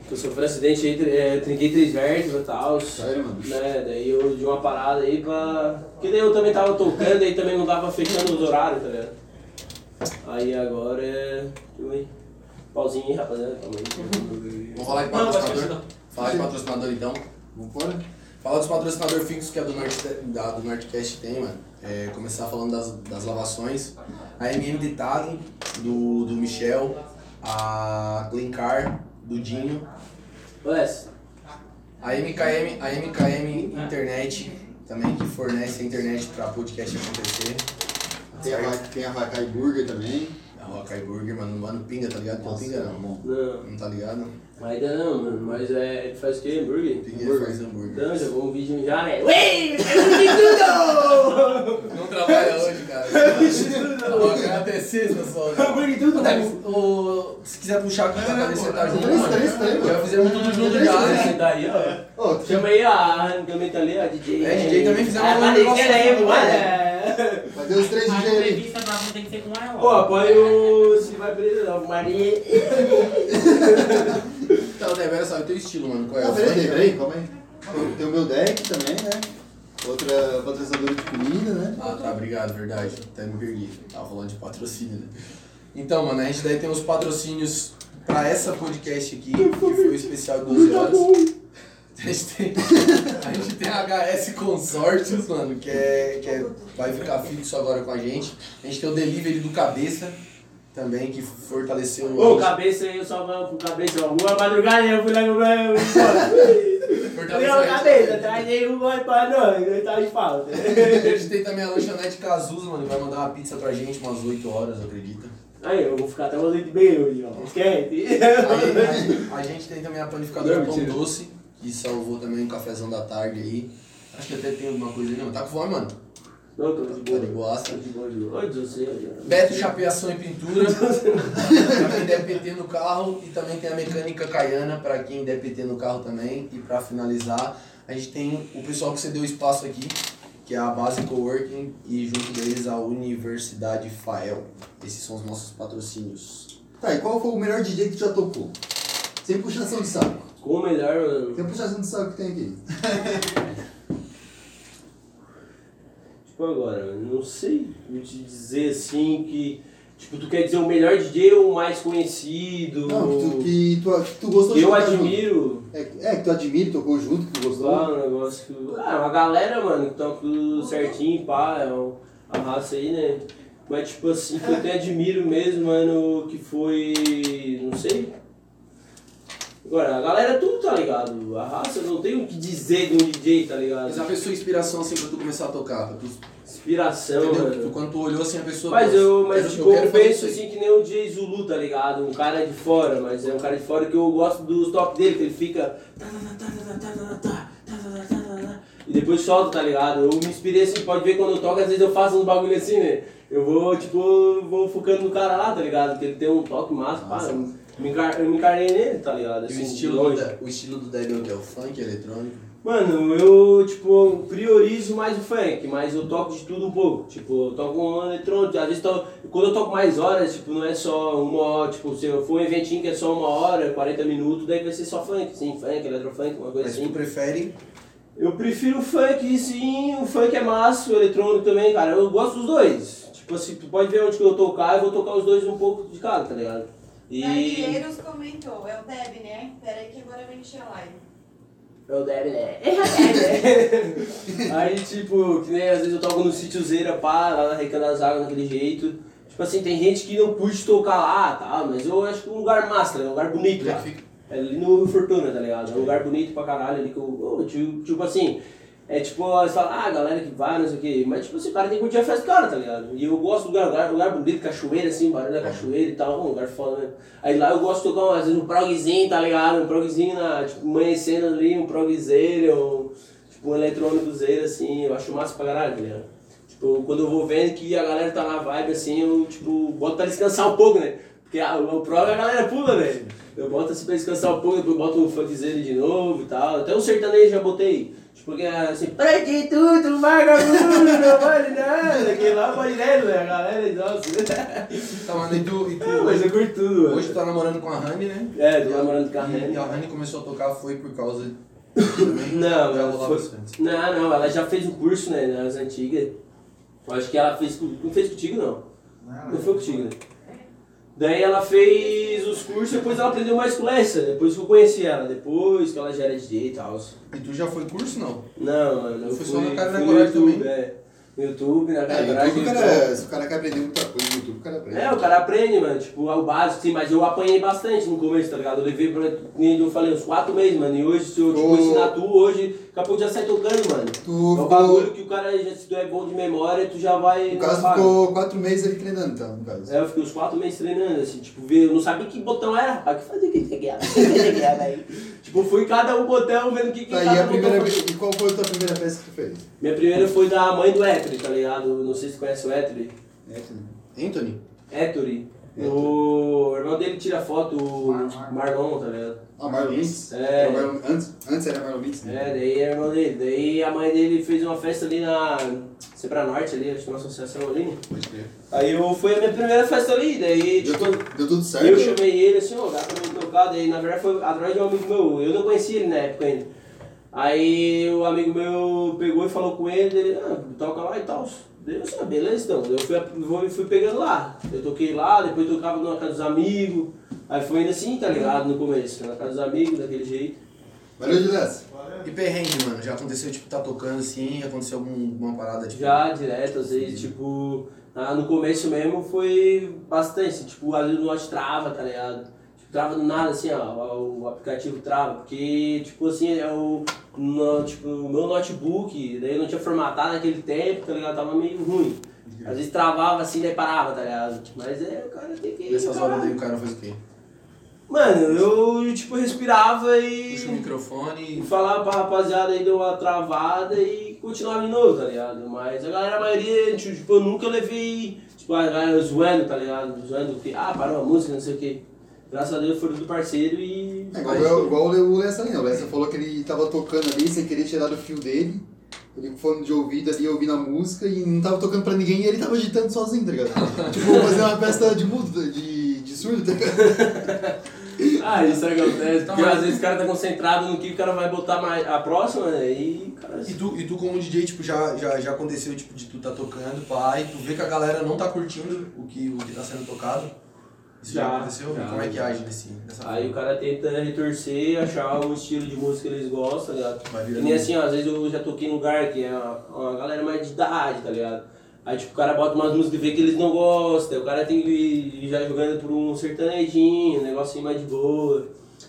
Eu sofri um acidente aí, é, trinquei três vértebras e tal. Sério, mano? Né, daí eu de uma parada aí pra. Porque daí eu também tava tocando e também não tava fechando os horários, tá ligado? Aí agora é. Ui. Pauzinho aí, rapaziada. Calma aí. Vamos falar de Não, vai patrocinador? Falar de patrocinador então. Vambora? Falar dos patrocinadores fixos que a do, Norte, da, do Nordcast tem, mano. É, começar falando das, das lavações. A MM Detailing, do, do Michel. A Glencar, do Dinho. Wes, A MKM, a MKM Internet, também que fornece a internet para podcast acontecer. Tem a, tem a Vacai Burger também. Ó, Kai Burger, mano, mano, pinga, tá ligado? Nossa, pinga não. bom. Não, Não tá ligado? ainda não, mano. Mas é. Ele faz o quê? Hambúrguer? Pinga faz hambúrguer. Então, já vou um vídeo já, né? Ué, eu tudo! Não trabalha hoje, cara. Ó, agradecer, pessoal. Hambúrguer de tudo! Deve- o- Se quiser puxar a conta pra você tá junto, Três, mano. três, três, Já mano. fizemos tudo junto já, né? Você tá aí, ó. Chama aí a também tá ali, a DJ. É, DJ também fizemos Ah, um mas negócio Fazer os três A DJ ali. entrevista pra mim tem que ser com ela. Ó, põe o. Se vai preso, não, Maria. Então, né, olha só, o teu estilo, mano. Qual é? Ah, O peraí, peraí, calma aí. Tem o meu deck também, né? Outra patrocinadora de comida, né? Ah, tá, obrigado, verdade. Até me perdi. Tava falando de patrocínio, né? Então, mano, a gente daí tem os patrocínios pra essa podcast aqui, que foi o especial 12 horas. A gente tem, a gente tem HS Consórcios, mano, que, é, que é, vai ficar fixo agora com a gente. A gente tem o delivery do Cabeça também, que fortaleceu o. Ô, cabeça aí, eu só vou pro cabeça, ó. Boa madrugada, eu fui lá no meu. fortaleceu Meu gente. cabeça, traz aí um gole pra nós, não tá de falta. A gente tem também a lanchonete Cazuza, mano, que vai mandar uma pizza pra gente umas 8 horas, acredita? Aí, eu vou ficar até umas 8 e meia hoje, ó. Esquece. A, gente tem também a panificadora Pão. Doce, que salvou também um cafezão da tarde aí. Acho que até tem alguma coisa aí, não. Tá com fome, mano? Não, tô de Tá de boa. de boa, de boa. Oi. Beto Chapeação e Pintura, pra quem der PT no carro. E também tem a Mecânica Caiana, pra quem der PT no carro também. E pra finalizar, a gente tem o pessoal que você deu espaço aqui, que é a Base Coworking, e junto deles a Universidade Fael. Esses são os nossos patrocínios. Tá, e qual foi o melhor DJ que tu já tocou? Sem puxação de saco. Como melhor, mano. Sem puxação de saco que tem aqui. Tipo agora, eu não sei eu te dizer assim que. Tipo, tu quer dizer o melhor DJ ou o mais conhecido? Não, que tu, que tu, que tu gostou que eu tocar junto. admiro. É, é, que tu admira, tocou junto, que tu gostou. Lá, um negócio que. Ah, uma galera, mano, que toca tudo certinho, pá, é um- a raça aí, né? Mas tipo assim, que eu até admiro mesmo, mano, que foi. não sei. Agora, a galera é tudo, tá ligado? A raça não tem o que dizer de um DJ, tá ligado? Mas a pessoa inspiração assim pra tu começar a tocar, tu, Inspiração. Tu, quando tu olhou assim a pessoa. Mas eu, mas quero- tipo, eu, fazer penso assim que nem o Jay Zulu, tá ligado? Um cara de fora, mas é um cara de fora que eu gosto dos toques dele, que ele fica. E depois solta, tá ligado? Eu me inspirei assim, pode ver quando eu toco, às vezes eu faço uns bagulho assim, né? Eu vou, tipo, vou focando no cara lá, tá ligado? Porque ele tem um toque massa, pá. Me, encar eu me encarnei nele, tá ligado? E o Assim, estilo, do, o estilo do Dead é o funk eletrônico? Mano, eu, tipo, priorizo mais o funk, mas eu toco de tudo um pouco. Tipo, eu toco um eletrônico, às vezes to... quando eu toco mais horas, tipo, não é só uma hora, tipo, se eu for um eventinho que é só uma hora, 40 minutos, daí vai ser só funk, sim, funk, eletrofunk, uma coisa Mas assim. tu prefere. Eu prefiro o funk, sim, o funk é massa, o eletrônico também, cara, eu gosto dos dois. Tipo assim, tu pode ver onde que eu tocar, eu vou tocar os dois um pouco de cada, tá ligado? E... Danieiros comentou, é o Deb, né? Pera aí que agora vai encher a live. Eu deve, né? Aí, tipo, que nem às vezes eu toco no sítiozeira, pá, lá na Reca das Águas, daquele jeito. Tipo assim, tem gente que não curte tocar lá, tá? Mas eu acho que é um lugar massa, né? Um lugar bonito é lá. fica? É ali no Fortuna, tá ligado? É um lugar bonito pra caralho ali que eu. tipo, tipo assim, é tipo, você fala, ah, galera que vai, não sei o quê. Mas tipo assim, o cara tem que curtir a festa do cara, tá ligado? E eu gosto do lugar, lugar, lugar bonito, cachoeira, assim, barulho da cachoeira e tal, um lugar foda, né? Aí lá eu gosto de tocar, às vezes, um progzinho, tá ligado? Um progzinho na, tipo, amanhecendo ali, um progzeiro, um, tipo, um eletrônicozeiro, assim, eu acho massa pra caralho, tá ligado? Tipo, quando eu vou vendo que a galera tá na vibe, assim, eu, tipo, boto pra descansar um pouco, né? Porque a, o prog a galera pula, né? Eu boto assim pra descansar um pouco, depois boto um funkzeiro de novo e tal. Até o sertanejo já botei. Tipo, que é assim, prende tudo, vagabundo, não vale nada. Aquele lá pode ir, né? A galera, nossa. Tá, mano, e tu. E tu Não, mas eu curto tudo, mano. hoje tu tá namorando com a Rani, né? É, tô namorando com a E Rani. a Rani começou a tocar foi por causa. Também Não, ela foi-. Não, não, ela já fez um curso, né, nas antigas. Eu acho que ela fez. Não fez contigo, não. Não foi contigo, né? Daí ela fez os cursos, depois ela aprendeu mais com essa, depois que eu conheci ela, depois que ela já era DJ e tal. E tu já foi curso, não? Não, mano, eu Foi fui, só na cara fui no coragem também? é. No YouTube, na É, garagem. YouTube, o cara, se o cara quer aprender muita coisa no YouTube, o cara aprende. É, o cara aprende, mano, tipo, é o básico, sim, mas eu apanhei bastante no começo, tá ligado? Eu levei pra, eu falei, uns quatro meses, mano, e hoje, se eu, tipo, ensinar tu, hoje, daqui a pouco já sai tocando, mano. Tu É um bagulho que o cara, já, se tu é bom de memória, tu já vai... no caso, ficou quatro meses ali treinando, então, no caso. É, eu fiquei uns quatro meses treinando, assim, tipo, ver, eu não sabia que botão era, rapaz, que fazia que você quer, velho. Tipo, fui cada um botão vendo o que, que Tá, e cada a primeira botão vez, fazia. e qual foi a tua primeira peça que tu fez? Minha primeira foi da mãe do Ettore, tá ligado? Não sei se você conhece o Ettore. Tu- Anthony? Ettore. O irmão dele tira foto, o Marlon, tá ligado? Ah, Marlon Lintz? É. Era Marlon- antes, antes era Marlon Lintz, né? É, daí é irmão dele. Daí a mãe dele fez uma festa ali na Sebra Norte, ali, acho que é uma associação ali. Pode crer. Aí eu, foi a minha primeira festa ali, daí Deu, tipo, tu- deu tudo certo? eu chamei ele assim, ó, dá pra mim tocar, daí na verdade foi atrás de um amigo meu, eu não conhecia ele na época ainda. Aí o amigo meu pegou e falou com ele, ele, ah, toca lá e tal. Eu disse, ah, beleza então. Eu fui, fui, fui pegando lá. Eu toquei lá, depois tocava na casa dos amigos. Aí foi indo assim, tá ligado, no começo, na casa dos amigos, daquele jeito. Valeu, Gilés. E perrengue, mano? Já aconteceu, tipo, tá tocando assim, aconteceu algum, alguma parada, tipo... Já direto, às vezes, tipo, ah, no começo mesmo foi bastante, tipo, às vezes o note trava, tá ligado? Trava do nada, assim, ó, o aplicativo trava, porque, tipo assim, é o, no, tipo, o meu notebook, daí eu não tinha formatado naquele tempo, tá ligado? Tava meio ruim. Às vezes travava assim, daí parava, tá ligado? Mas é, o cara tem que... Nessas horas daí o cara faz o quê? Mano, eu, tipo, respirava e... Puxa o microfone E falar pra rapaziada aí deu uma travada e continuar de novo, tá ligado? Mas a galera, a maioria, tipo, eu nunca levei, tipo, a galera zoando, tá ligado? Zoando que, ah, parou a música, não sei o quê. Graças a Deus foram do parceiro e. É, igual, igual o Lessa ali, né? O Lessa falou que ele tava tocando ali sem querer tirar o fio dele. Ele com fone de ouvido ali ouvindo a música e não tava tocando pra ninguém e ele tava agitando sozinho, tá ligado? tipo, fazer uma festa de mudo, de, de surdo, tá ligado? Ah, isso acontece, porque mas- às vezes o cara tá concentrado no que o cara vai botar mais, a próxima, né? E, cara, E tu, e tu como DJ, tipo, já, já, já aconteceu, tipo, de tu tá tocando, pá, e tu vê que a galera não tá curtindo o que, o que tá sendo tocado? Isso já, Já, aconteceu? já. Como é que age nesse, nessa Aí o cara tenta retorcer, achar o estilo de música que eles gostam, tá ligado? E nem assim, ó, às vezes eu já toquei em lugar que é uma, uma galera mais de idade, tá ligado? Aí tipo, o cara bota umas músicas e vê que eles não gostam, o cara tem que ir já jogando por um sertanejinho, um negocinho mais de boa.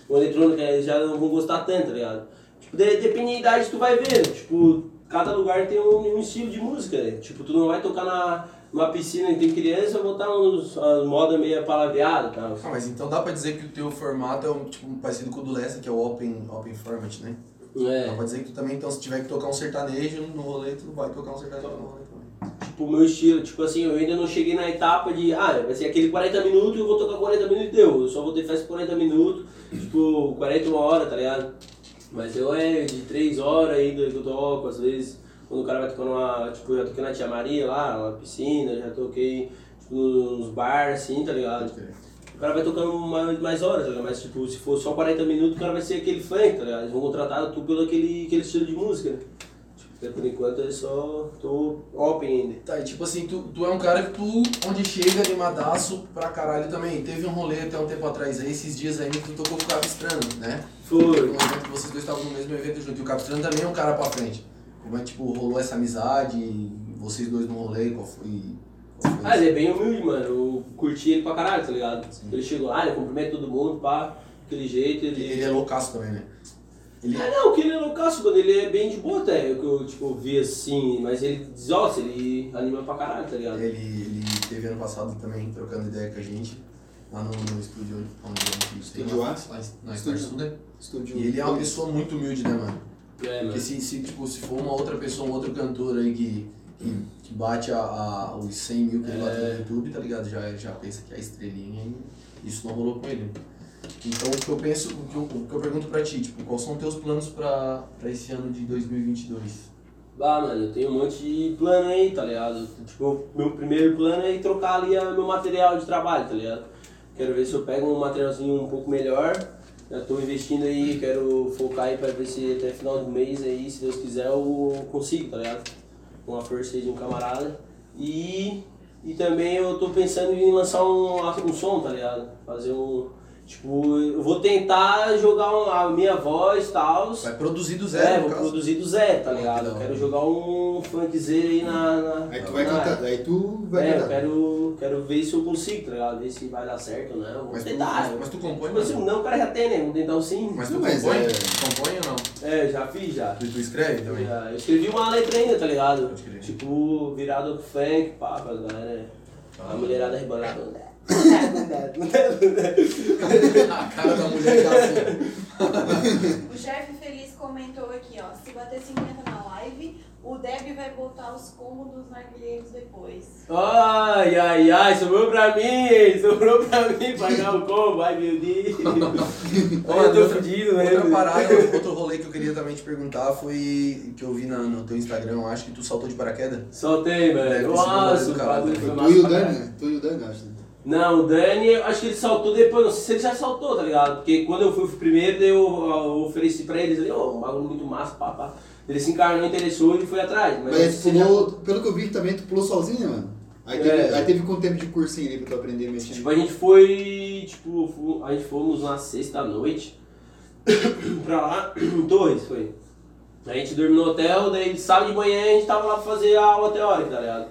O eletrônico eles já não vão gostar tanto, tá ligado? Tipo, de- depende da idade tu vai vendo, tipo, cada lugar tem um, um estilo de música, né? Tipo, tu não vai tocar na, numa piscina que tem criança e botar uns, umas moda meio palavreada, tá? Ah, mas então dá pra dizer que o teu formato é um, tipo, parecido com o do Lessa, que é o Open, open Format, né? Dá É. pra dizer que tu também, então, se tiver que tocar um sertanejo no rolê, tu vai tocar um sertanejo no rolê também. Tipo, o meu estilo, tipo assim, eu ainda não cheguei na etapa de, ah, vai ser aquele 40 minutos eu vou tocar 40 minutos e deu. Eu só vou ter festa 40 minutos, tipo, 41 horas, tá ligado? Mas eu é de 3 horas ainda que eu toco, às vezes, quando o cara vai tocar numa, tipo, eu já toquei na Tia Maria lá, uma piscina, já toquei, tipo, nos bar, assim, tá ligado? O cara vai tocando mais, mais horas, tá ligado? Mas, tipo, se for só 40 minutos, o cara vai ser aquele funk, tá ligado? Eles vão contratar tu pelo aquele, aquele estilo de música, né? Tipo, por enquanto eu só tô open ainda. Tá, e tipo assim, tu, tu é um cara que tu, onde chega animadaço pra caralho também. Teve um rolê até um tempo atrás aí, esses dias aí, que tu tocou com o Capistrano, né? Foi. No evento que vocês dois estavam no mesmo evento junto. E o Capistrano também é um cara pra frente. Como é que, tipo, rolou essa amizade, vocês dois no rolê, qual foi... Qual foi Ah, ele é bem humilde, mano. Eu curti ele pra caralho, tá ligado? Ele chegou lá, ele cumprimenta todo mundo, pá, aquele jeito, ele. Ele é loucaço também, né? Ele... Ah, não, que ele é loucaço, mano. Ele é bem de boa até, o que eu, tipo, vi assim, mas ele desossa, ele anima pra caralho, tá ligado? Ele, ele teve ano passado também trocando ideia com a gente, lá no, no estúdio onde a gente Estúdio lá, A? lá. Estúdio. E ele é uma pessoa muito humilde, né, mano? É. Porque se, se, tipo, se for uma outra pessoa, um outro cantor aí que, que, que bate a, a- os 100 mil que ele bate no YouTube, tá ligado? Já, já pensa que é a estrelinha e isso não rolou com ele. Então o que eu penso, o que eu, o que eu pergunto pra ti, tipo, quais são teus planos pra, pra esse ano de 2022? Ah, mano, eu tenho um monte de plano aí, tá ligado? Tipo, meu primeiro plano é trocar ali a- meu material de trabalho, tá ligado? Quero ver se eu pego um materialzinho um pouco melhor. Já tô investindo aí, quero focar aí pra ver se até final do mês aí, se Deus quiser, eu consigo, tá ligado? Com a força aí de um camarada. E, e também eu tô pensando em lançar um, um som, tá ligado? Fazer um. Tipo, eu vou tentar jogar a minha voz e tal. Vai produzir do É, zero, no vou caso. produzir do zero, tá Ah, ligado? Eu quero jogar um funkzeiro aí na. na Aí tu vai na- cantar, aí tu vai É, eu quero, quero ver se eu consigo, tá ligado? Ver se vai dar certo ou não. Vou Mas tu, tentar. mas tu compõe, Tipo assim, mano? não, o cara já tem, né? Vamos tentar o sim. Mas tu Não, mas compõe? é- Compõe ou não? É, já fiz já. Tu, tu escreve também? Já, Eu escrevi uma letra ainda, tá ligado? Pode crer. Tipo, virado pro funk, pá, pra galera. A mulherada rebolada. A cara da mulher tá assim. O chefe feliz comentou aqui, ó. Se bater 50 na live, o Deb vai botar os combos dos narguilheiros depois. Ai, ai, ai, sobrou pra mim, sobrou pra mim pagar o combo, ai meu Deus. Olha, eu tô fudido, né? Outra parada, outro rolê que eu queria também te perguntar foi que eu vi na- no teu Instagram, eu acho que tu saltou de paraquedas. Soltei, velho. Nossa, caralho. bagulho foi Tu e o Dani, né? Tu e o Dani, acho. né? Não, o Dani, acho que ele saltou depois, não sei se ele já saltou, tá ligado? Porque quando eu fui primeiro, eu, eu ofereci pra eles ali, ó, um bagulho muito massa, pá, pá. Ele se encarnou, interessou e foi atrás. Mas, Mas você tu já- pulou, pelo que eu vi também, tu pulou sozinho, né, mano? Aí teve, É. aí teve quanto tempo de cursinho ali pra tu aprender a mexer? Tipo, a gente foi, tipo, a gente fomos na sexta noite pra lá, em Torres, foi. A gente dormiu no hotel, daí sábado de manhã a gente tava lá pra fazer a aula teórica, tá ligado?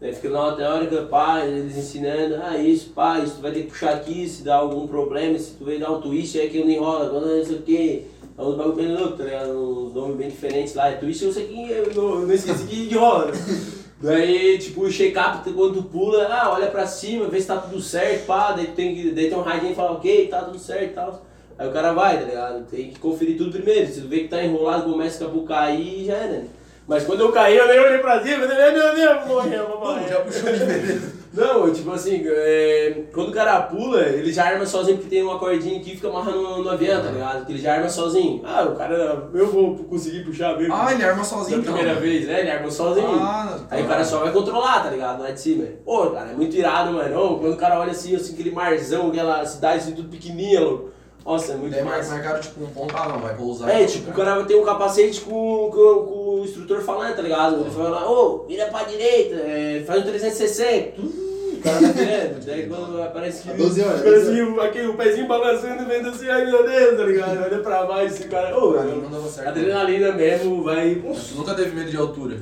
Daí fica na aula teórica, pá, eles ensinando, ah, isso, pá, isso tu vai ter que puxar aqui, se dá algum problema, se tu vai dar um twist, é que não enrola, quando não sei o que. É uns bagulho bem louco, tá ligado? Uns nomes bem diferentes lá. É twist, eu sei que eu não, eu não esqueci que enrola. Daí, tipo, o check-up, quando tu pula, ah, olha pra cima, vê se tá tudo certo, pá, daí, tu tem, que, daí tem um radinho e fala, ok, tá tudo certo e tal. Aí o cara vai, tá ligado? Tem que conferir tudo primeiro. Se tu vê que tá enrolado, começa a cair, já era, né? Mas quando eu caí, eu nem olhei pra cima, eu falei, meu Deus, morreu, papai. Já puxou de. Não, tipo assim, é, quando o cara pula, ele já arma sozinho porque tem uma cordinha aqui e fica amarrando no, no avião, tá ligado? Que ele já arma sozinho. Ah, o cara, eu vou conseguir puxar mesmo. Ah, ele arma sozinho então. primeira vez, né? Ele arma sozinho. Ah, Aí o cara só vai controlar, tá ligado? Lá de cima. Pô, cara, é muito irado, mano. Ô, quando o cara olha assim, assim, aquele marzão, aquela cidade assim, tudo pequenininha, louco. Nossa, é muito Daí massa. marcaram tipo um ponto, ah não, vai pousar. É, tipo, o cara vai ter um capacete com, com, com o instrutor falando, tá ligado? Ele fala, ô, vira pra direita, é, faz um 360. Hum, o cara virando. Daí quando aparece que. A 12 horas, o pezinho, aqui, o pezinho balançando, vendo assim, ai meu Deus, tá ligado? Olha pra baixo, esse cara. Ô, Pra mim não dava certo. adrenalina mesmo, vai. Tu nunca teve medo de altura.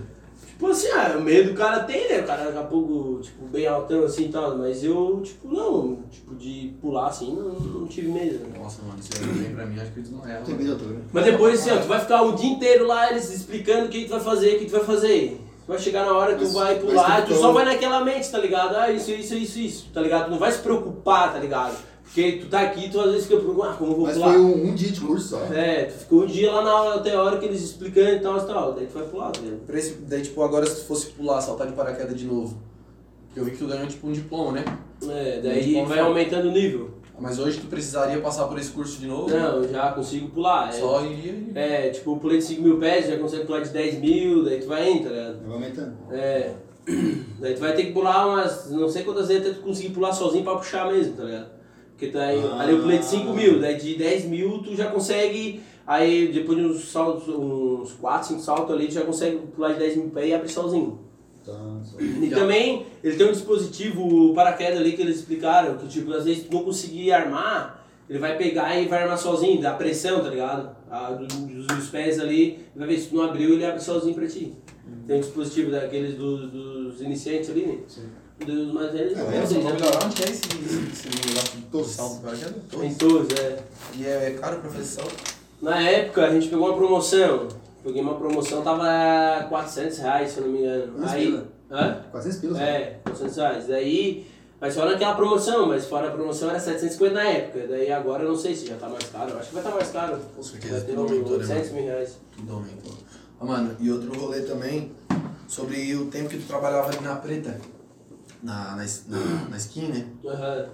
Tipo assim, ah, o medo do cara tem, né? O cara daqui a pouco, tipo, bem altão assim e tal, mas eu, tipo, não, tipo, de pular assim, não, não tive medo, né? Nossa, mano, isso aí vem pra mim, acho que eles não erram. Tem medo altura? Mas depois assim, ó, tu vai ficar o dia inteiro lá, eles explicando o que tu vai fazer, o que tu vai fazer. Tu vai chegar na hora, tu Mas- vai pular, tu tu só vai naquela mente, tá ligado? Ah, isso, isso, isso, isso, tá ligado? Tu não vai se preocupar, tá ligado? Porque tu tá aqui, tu às vezes fica preocupado, ah, como eu vou Mas pular? foi um, um dia de curso só. É, tu ficou um dia lá na aula teórica, eles explicando e tal, e tal, daí tu vai pular, tá esse, daí, tipo, agora se tu fosse pular, saltar de paraquedas de novo. Porque eu vi que tu ganhou, tipo, um diploma, né? É, daí Diploma vai aumentando o nível. Mas hoje tu precisaria passar por esse curso de novo? Não, eu já consigo pular. É, Só iria e... é, tipo, eu pulei de 5 mil pés, já consegue pular de 10 mil, daí tu vai indo, tá ligado? Vai aumentando. É. Daí tu vai ter que pular umas. não sei quantas vezes até tu conseguir pular sozinho pra puxar mesmo, tá ligado? Porque tu aí, Ah. ali eu pulei de 5 mil, daí de 10 mil tu já consegue. Aí depois de uns saltos, uns 4, 5 saltos ali, tu já consegue pular de 10 mil pés e abrir sozinho. Tá, só. E também ele tem um dispositivo paraquedas ali que eles explicaram, que tipo, às vezes tu não conseguir armar, ele vai pegar e vai armar sozinho, dá pressão, tá ligado? A, dos, dos pés ali, vai ver se tu não abriu, ele abre sozinho pra ti. Tem um dispositivo daqueles dos, dos iniciantes ali, né? Sim. Dos mais velhos, É, não é, sei, né? onde que é esse, esse, esse negócio de salto? Em Todos. todos, é. E é caro fazer salto? Na época a gente pegou uma promoção. Peguei uma promoção, tava 400 reais, se eu não me engano. Mas Aí. pila. Hã? 400 pilas? É, 400 reais. Daí, mas só naquela promoção, mas fora a promoção era 750 na época. Daí agora eu não sei se já tá mais caro. Eu acho que vai estar mais caro. Com Vai certeza, ter uns aumentou, né, 800 mano? mil reais. Tudo aumentou. Ah, mano, e outro rolê também, sobre o tempo que tu trabalhava ali na preta, na, na, na, na skin, né?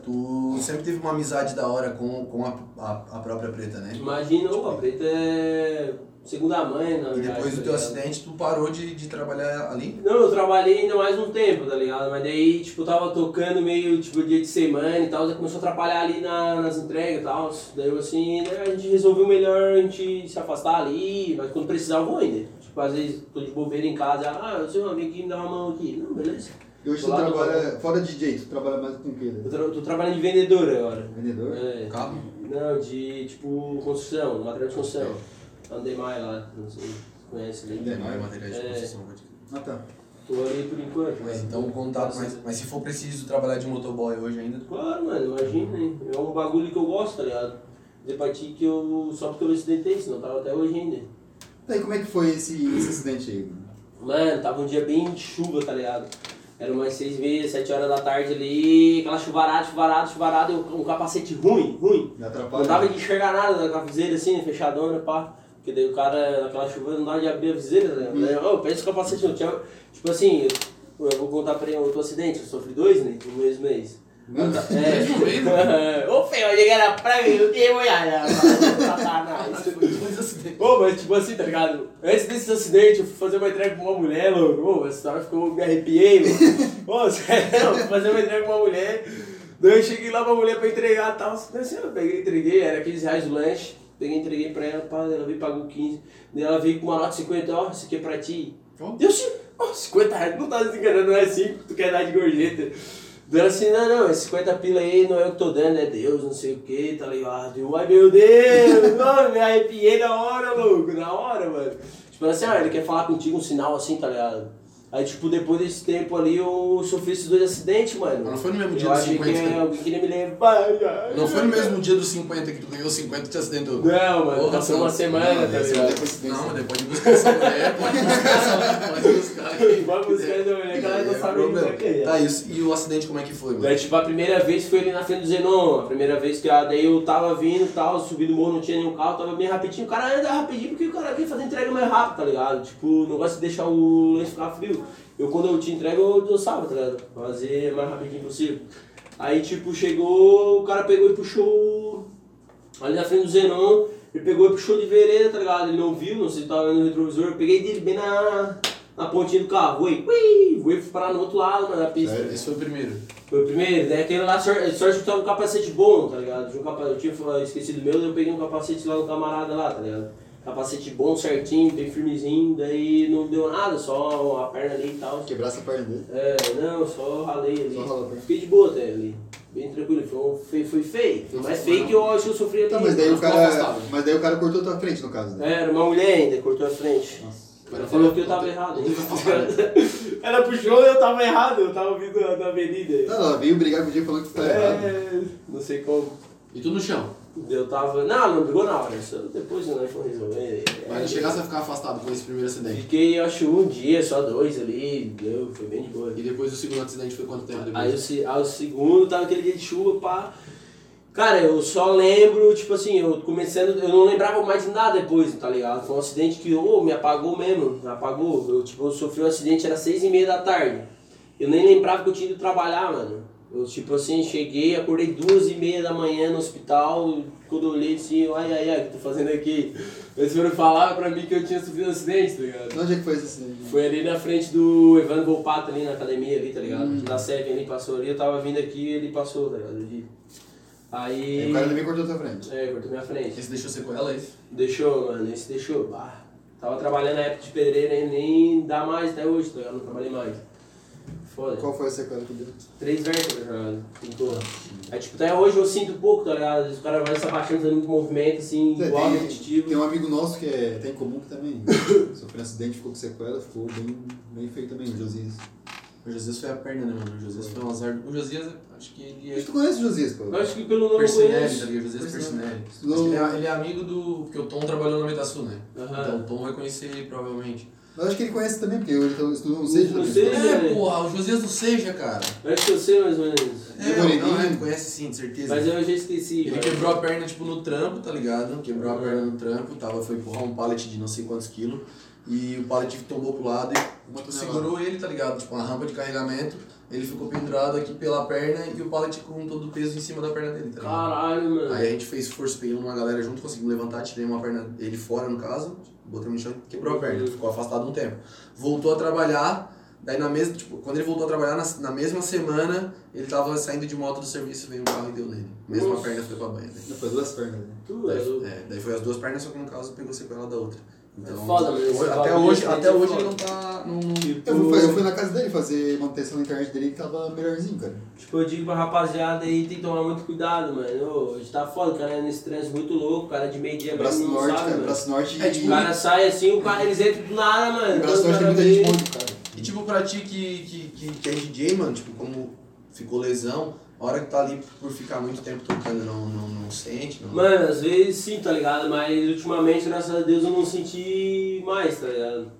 Tu sempre teve uma amizade da hora com, com a, a, a própria preta, né? Imagina, ô, a preta é segunda mãe, na E verdade. depois do tá teu acidente, tu parou de, de trabalhar ali? Não, eu trabalhei ainda mais um tempo, tá ligado? Mas daí, tipo, tava tocando meio, tipo, dia de semana e tal, já começou a atrapalhar ali na, nas entregas e tal. Daí, assim, daí a gente resolveu melhor a gente se afastar ali, mas quando precisar eu vou ainda. Tipo, às vezes tô de bobeira em casa, ah, eu sou um amigo que me dá uma mão aqui. Não, beleza. E hoje tu trabalha, fora DJ, tu trabalha mais com o quê? Eu né? tra- tô trabalhando de vendedor agora. Vendedor? É. Carro? Não, de tipo construção, material de construção. Andei mais lá, não sei se conhece ali. Andei Não, é mais. materiais de É. construção. crer. Ah, tá. Tô ali por enquanto. Mas então contato, mas, mas se for preciso trabalhar de motoboy hoje ainda, Claro, mano, imagina, hein? É um bagulho que eu gosto, tá ligado? De partir que eu. Só porque eu me acidentei, senão tava até hoje ainda. Tá, e como é que foi esse, esse acidente aí? mano? Mano, tava um dia bem de chuva, tá ligado? Era umas seis meses, sete horas da tarde ali, aquela chuvarada, chuvarada, chuvarada, um capacete ruim, ruim. Me Não atrapalha? dava de enxergar nada com a viseira assim, fechadona, pá. Porque daí o cara, naquela chuva, não dava de abrir a viseira, ligado? Daí, Ô, pensa o capacete não tinha. Tipo assim, eu, eu vou contar pra ele outro acidente, eu sofri dois, né? No mesmo mês. É. Ô, feio, eu cheguei na praia e eu dei uma olhada. Satanás. dois acidentes. Ô, mas tipo assim, tá ligado? Antes desse acidente, eu fui fazer uma entrega com uma mulher, louco. Ô, essa história ficou, me arrepiei, mano. Ô, sério, eu fui fazer uma entrega com uma mulher. Daí eu cheguei lá pra mulher pra entregar e tal. Assim, eu peguei, entreguei, era 15 reais o lanche. Peguei, entreguei pra ela, pá, ela veio e pagou 15. Daí ela veio com uma nota de 50, ó, isso aqui é pra ti. Deu ó, 50 reais, não tá se enganando, não é assim, tu quer dar de gorjeta. Ela assim, não, não, esse 50 pila aí não é eu que tô dando, é Deus, não sei o que, tá ligado? Eu, ai meu Deus, mano, me arrepiei na hora, louco, na hora, mano. Tipo assim, ah, ele quer falar contigo um sinal assim, tá ligado? Aí, tipo, depois desse tempo ali, eu sofri esses dois acidentes, mano. Mas não foi no mesmo dia eu dos achei 50? que alguém queria me levar. Não foi no mesmo dia dos 50 que tu ganhou 50 e te acidentou? Não, mano, Porra, passou uma semana, Não, tá ligado? não é depois de buscar essa mulher, pode buscar essa pode buscar. Vai buscar essa mulher que ela não É, sabe problema. o que é. Tá, e o, e o acidente como é que foi, mano? Daí, tipo, a primeira vez foi ali na frente do Zenon. A primeira vez que ah, daí eu tava vindo e tal, subi no morro, não tinha nenhum carro, tava bem rapidinho. O cara anda rapidinho porque o cara quer fazer entrega mais rápido, tá ligado? Tipo, não gosta de deixar o lanche ficar frio. Eu, quando eu te entrego, eu adoçava, tá ligado? Fazer o mais rapidinho possível. Aí, tipo, chegou, o cara pegou e puxou ali na frente do Zenon. Ele pegou e puxou de vereda, tá ligado? Ele não viu, não sei se tava no retrovisor. Eu peguei dele bem na, na pontinha do carro. Voei, ui, voei parar no outro lado, da pista. Sério? Esse foi o primeiro. Foi o primeiro, daí aquele lá, sorte, sorte que tava um capacete bom, tá ligado? Um eu tinha esquecido o meu, eu peguei um capacete lá no camarada lá, tá ligado? Capacete bom, certinho, bem firmezinho, daí não deu nada, só a perna ali e tal. Quebrar essa perna dele. É, não, só ralei ali. Só ralou a perna. Fiquei de boa até ali. Bem tranquilo, foi, foi, foi feio. Foi mais feio que eu acho que eu sofri ali. Tá, mas daí o cara. Mas daí o cara cortou tua frente, no caso, né? É, Era uma mulher ainda, cortou a frente. Nossa. Ela falou que eu tava errado. hein? Ela puxou e eu tava errado, eu tava vindo da da avenida. Tá, ela veio brigar contigo e falou que tu tá errado. É, não sei como. E tu no chão? Eu tava. Não, não brigou na hora, isso depois nós fomos resolver. Mas não chegasse a ficar afastado com esse primeiro acidente. Fiquei, eu acho, um dia, só dois ali, deu, foi bem de boa. E depois o segundo acidente foi quanto tempo depois? Aí o, aí o segundo tava aquele dia de chuva, pá. Cara, eu só lembro, tipo assim, eu começando, eu não lembrava mais de nada depois, tá ligado? Foi um acidente que, ô, me apagou mesmo, me apagou. Eu, tipo, eu sofri um acidente, era seis e meia da tarde. Eu nem lembrava que eu tinha ido trabalhar, mano. Eu, tipo assim, cheguei, acordei duas e meia da manhã no hospital, quando eu olhei assim, ai, ai, ai, o que eu tô fazendo aqui? Eles foram falar pra mim que eu tinha sofrido um acidente, tá ligado? Onde é que foi esse acidente? Foi ali na frente do Evandro Volpato, ali na academia, ali, tá ligado? Da Seven, ele passou ali, eu tava vindo aqui e ele passou, tá ligado? Ali. Aí Aí. o cara também cortou tua frente. É, cortou minha frente. Esse deixou sequela, esse? Deixou, mano, esse deixou. Bah. Tava trabalhando na época de pedreiro, nem, nem dá mais até hoje, tá ligado? Não trabalhei mais. Foda. Qual foi a sequela que deu? Três vértebras, tá ligado? Pintou. Aí, tipo, até hoje eu sinto pouco, tá ligado? Às vezes O cara vai se abaixando, fazendo muito movimento, assim, É, igual tem, repetitivo. tem um amigo nosso que é, tem em comum que também sofreu um acidente, ficou com sequela, ficou bem, bem feio também, o Josias. O Josias foi a perna, né, mano? O Josias foi um azar. O Josias, acho que ele é. Mas tu conhece o Josias, pô? Eu acho que pelo nome Persinelli, tá conheço. ligado? Josias Persinelli. Persinelli. Acho que ele é, ele é amigo do. Porque o Tom trabalhou na Metasul, né? Então o Tom vai conhecer ele provavelmente. Mas acho que ele conhece também, porque ele estudou no Seja. No né? Seja. É, porra, o Josias do Seja, cara. Eu Acho que eu sei mais ou menos. É, Moreninho. não, é, conhece sim, de certeza. Mas eu já esqueci. Ele mano. quebrou a perna, tipo, no trampo, tá ligado? Quebrou a perna no trampo, tava, foi empurrar um pallet de não sei quantos quilos. E o pallet tombou pro lado e tipo, segurou ele, tá ligado? Tipo, uma rampa de carregamento. Ele ficou pendurado aqui pela perna e o pallet com todo o peso em cima da perna dele, tá ligado? Caralho, mano. Aí a gente fez força pelo uma galera junto, conseguimos levantar, tirei uma perna dele fora no caso, botamos no chão quebrou a perna, ficou afastado um tempo. Voltou a trabalhar, daí na mesma, tipo, quando ele voltou a trabalhar, na, na mesma semana, ele tava saindo de moto do serviço, veio um carro e deu nele. Mesma Nossa. perna foi pra banha. Daí. Não, foi duas pernas, né? É Daí, louco. é, daí foi as duas pernas, só que no caso pegou sequela da outra. Então, foda, mano, esse hoje- até hoje, é até hoje foda. ele não tá. Não, não- Eu fui, eu fui na casa dele fazer manutenção na internet dele que tava melhorzinho, cara. Tipo, eu digo pra rapaziada aí, tem que tomar muito cuidado, mano. Hoje tá foda, o cara é nesse trânsito muito louco, o cara de meio dia Braço mesmo não norte, sabe, cara. mano. Braço norte É, tipo, O cara sai assim, o cara, eles entram do nada, mano. braço norte tem muita cara gente morto, cara. E tipo, pra ti que, que, que, que é DJ, mano, tipo, como ficou lesão, a hora que tá ali por ficar muito tempo tocando, não, não, não sente, não. Mano, às vezes sim, tá ligado? Mas ultimamente, graças a Deus, eu não senti mais, tá ligado?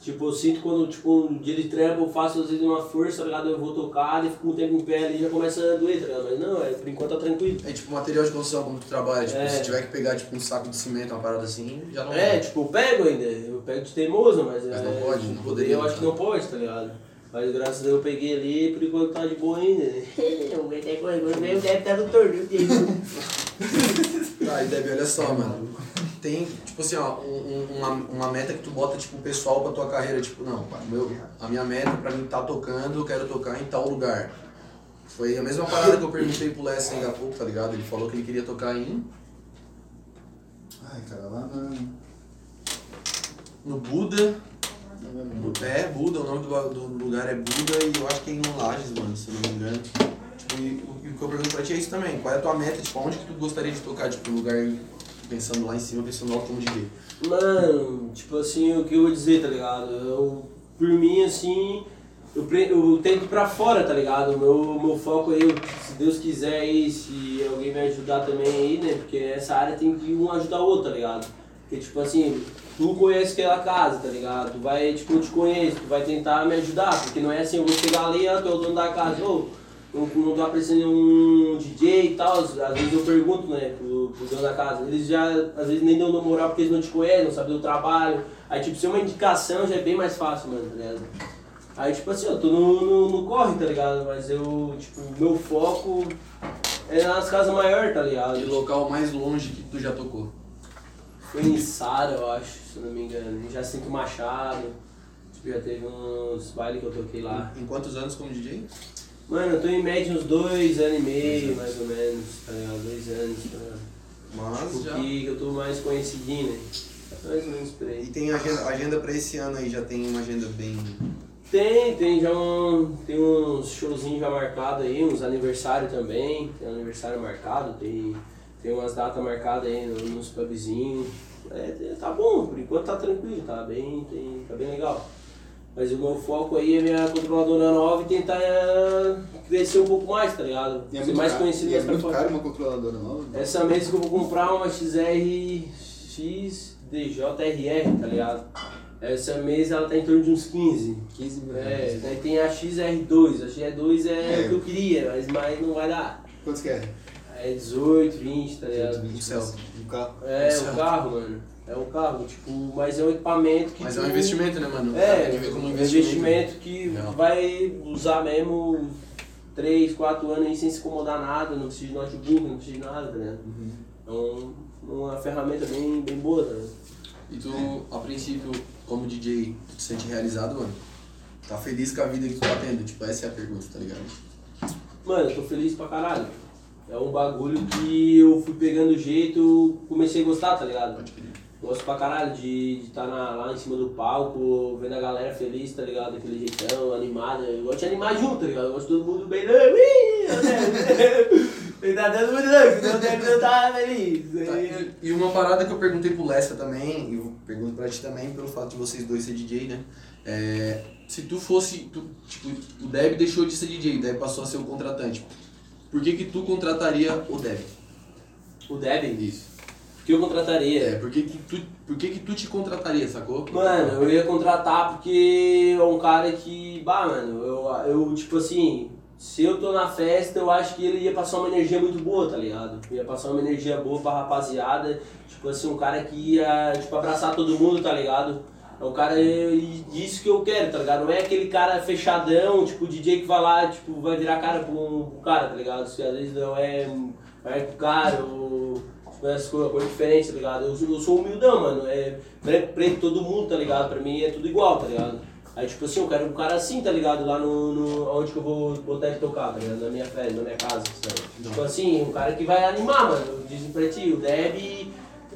Tipo, eu sinto quando, tipo, um dia de trampo eu faço às vezes uma força, tá ligado? Eu vou tocar e fico um tempo em pé ali e já começa a doer, tá ligado? Mas não, é, por enquanto tá tranquilo. É tipo material de construção, como tu trabalha, tipo, É. se tiver que pegar tipo um saco de cimento, uma parada assim, já não É, tipo, eu pego ainda, eu pego de teimoso, mas, Mas é, não pode, não poderia, Eu acho que não pode, tá ligado? Mas graças a Deus eu peguei ali, por enquanto tá de boa ainda. O Beto é coisa, mesmo deve estar no torneio dele. Tá, e Deb, olha só, mano. Tem, tipo assim, ó, um- um- uma, uma meta que tu bota, tipo, pessoal pra tua carreira, tipo, não, pá, meu, a minha meta pra mim tá tocando, eu quero tocar em tal lugar. Foi a mesma parada que eu perguntei pro Lessa ainda há pouco, tá ligado? Ele falou que ele queria tocar em Ai, cara, lá na. no Buda. É, Buda, o nome do, do lugar é Buda e eu acho que é em Lages, mano, se eu não me engano. Tipo, e, o- e o que eu pergunto pra ti é isso também. Qual é a tua meta? Tipo, onde que tu gostaria de tocar? Tipo, um lugar pensando lá em cima, pensando alto como DJ. Mano, tipo assim, o que eu vou dizer, tá ligado? Eu, por mim, assim, eu, eu tento ir pra fora, tá ligado? Meu, meu foco aí, se Deus quiser aí, se alguém me ajudar também aí, né? Porque essa área tem que um ajudar o outro, tá ligado? Porque, tipo assim, tu conhece aquela casa, tá ligado? Tu vai, tipo, eu te conheço, tu vai tentar me ajudar, porque não é assim, eu vou chegar ali, ah, tu é o dono da casa, ô, não, não tá de um DJ e tal, às vezes eu pergunto, né, pro, pro dono da casa, eles já, às vezes nem dão moral porque eles não te conhecem, não sabem do trabalho, aí tipo, se é uma indicação já é bem mais fácil, mano, tá ligado? Aí tipo assim, eu tô no, no, no corre, tá ligado? Mas eu, tipo, meu foco é nas casas maiores, tá ligado? Que local mais longe que tu já tocou? Foi em Sara, eu acho, se não me engano. Em Jacinto Machado. Tipo, já teve uns bailes que eu toquei lá. Em quantos anos como DJ? Mano, eu tô em média uns dois anos e meio, mais ou menos, tá ligado? Dois anos, tá ligado? Mas Tipo, já. que eu tô mais conhecidinho, né? Mais ou menos por aí. E tem agenda, agenda pra esse ano aí, já tem uma agenda bem. Tem, tem já um, tem uns showzinhos já marcados aí, uns aniversários também, tem aniversário marcado, tem, tem umas datas marcadas aí no- nos pubzinhos. É, tem- tá bom, por enquanto tá tranquilo, tá bem, tem, tá bem legal. Mas o meu foco aí é minha controladora nova e tentar é, crescer um pouco mais, tá ligado? E é Ser mais caro, conhecido e é muito fora. caro uma controladora nova. Essa mês que eu vou comprar uma XR XDJRR, tá ligado? Essa mês ela tá em torno de uns 15. 15 mil É, daí tem a XR2. A XR2 é, É. o que eu queria, mas mais não vai dar. Quantos que é? É 18, 20, tá ligado? 20 Celta. Um carro. É, o carro, mano. É um carro, tipo, mas é um equipamento que. Mas é tu- um investimento, né, mano? É, Tem que ver como um investimento. investimento que Não. vai usar mesmo 3, 4 anos aí sem se incomodar nada, não precisa de notebook, não precisa de nada, tá ligado? É um, uma ferramenta bem, bem boa, tá ligado? E tu, a princípio, como DJ, tu te sente realizado, mano? Tá feliz com a vida que tu tá tendo? Tipo, essa é a pergunta, tá ligado? Mano, eu tô feliz pra caralho. É um bagulho que eu fui pegando jeito, comecei a gostar, tá ligado? Gosto pra caralho de estar lá em cima do palco, vendo a galera feliz, tá ligado? Daquele jeitão, animada. Eu gosto de animar junto, tá ligado? Eu gosto de todo mundo bem. Tá dando muito tá feliz. Tá, e, uma parada que eu perguntei pro Lessa também, e eu pergunto pra ti também, pelo fato de vocês dois ser DJ, né? É, se tu fosse, tu, tipo, o Deb deixou de ser DJ, o Deb passou a ser o contratante. Por que que tu contrataria o Deb? O Deb, Isso. que eu contrataria. É, por que que tu, por que que tu te contrataria, sacou? Mano, eu ia contratar porque é um cara que, bah, mano, eu, eu tipo assim, se eu tô na festa, eu acho que ele ia passar uma energia muito boa, tá ligado? Ia passar uma energia boa pra rapaziada, tipo assim, um cara que ia, tipo, abraçar todo mundo, tá ligado? É um cara, e isso que eu quero, tá ligado? Não é aquele cara fechadão, tipo, DJ que vai lá, tipo, vai virar cara pro, pro cara, tá ligado? Se às vezes não é, cara, ou tipo, essas coisas, coisa diferente, tá ligado? Eu, eu sou humildão, mano, é branco, preto, todo mundo, tá ligado? Pra mim é tudo igual, tá ligado? Aí, tipo assim, eu quero um cara assim, tá ligado? Lá no, no onde que eu vou botar ele tocar, tá ligado? Na minha festa, na minha casa, sabe? Tipo assim, um cara que vai animar, mano. Dizem pra ti, o Deb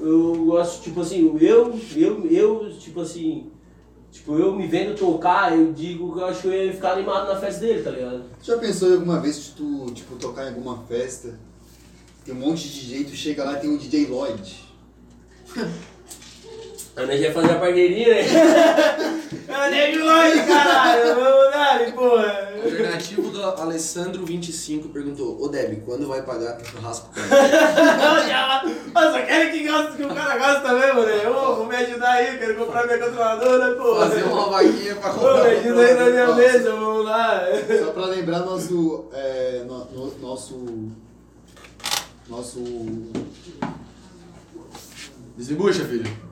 eu gosto, tipo assim, eu, eu, eu, tipo assim, tipo, eu me vendo tocar, eu digo que eu acho que eu ia ficar animado na festa dele, tá ligado? Já pensou em alguma vez de tu, tipo, tocar em alguma festa, tem um monte de DJ, tu chega lá e tem um DJ Lloyd. A nós já fazer a parceirinha, né? Eu nem de longe, caralho, vamos dar, porra. Alternativo do Alessandro25 perguntou: Ô Deb, quando vai pagar churrasco? cara?" Nossa, quero que gosta que o cara gosta mesmo, né? Ô, vou me ajudar aí, quero comprar minha controladora, pô. Fazer uma vaquinha pra Ô, comprar. me ajuda aí na minha Ó, mesa, vamos lá. Só pra lembrar nosso. É, no- no- nosso. Nosso. Desembucha, filho.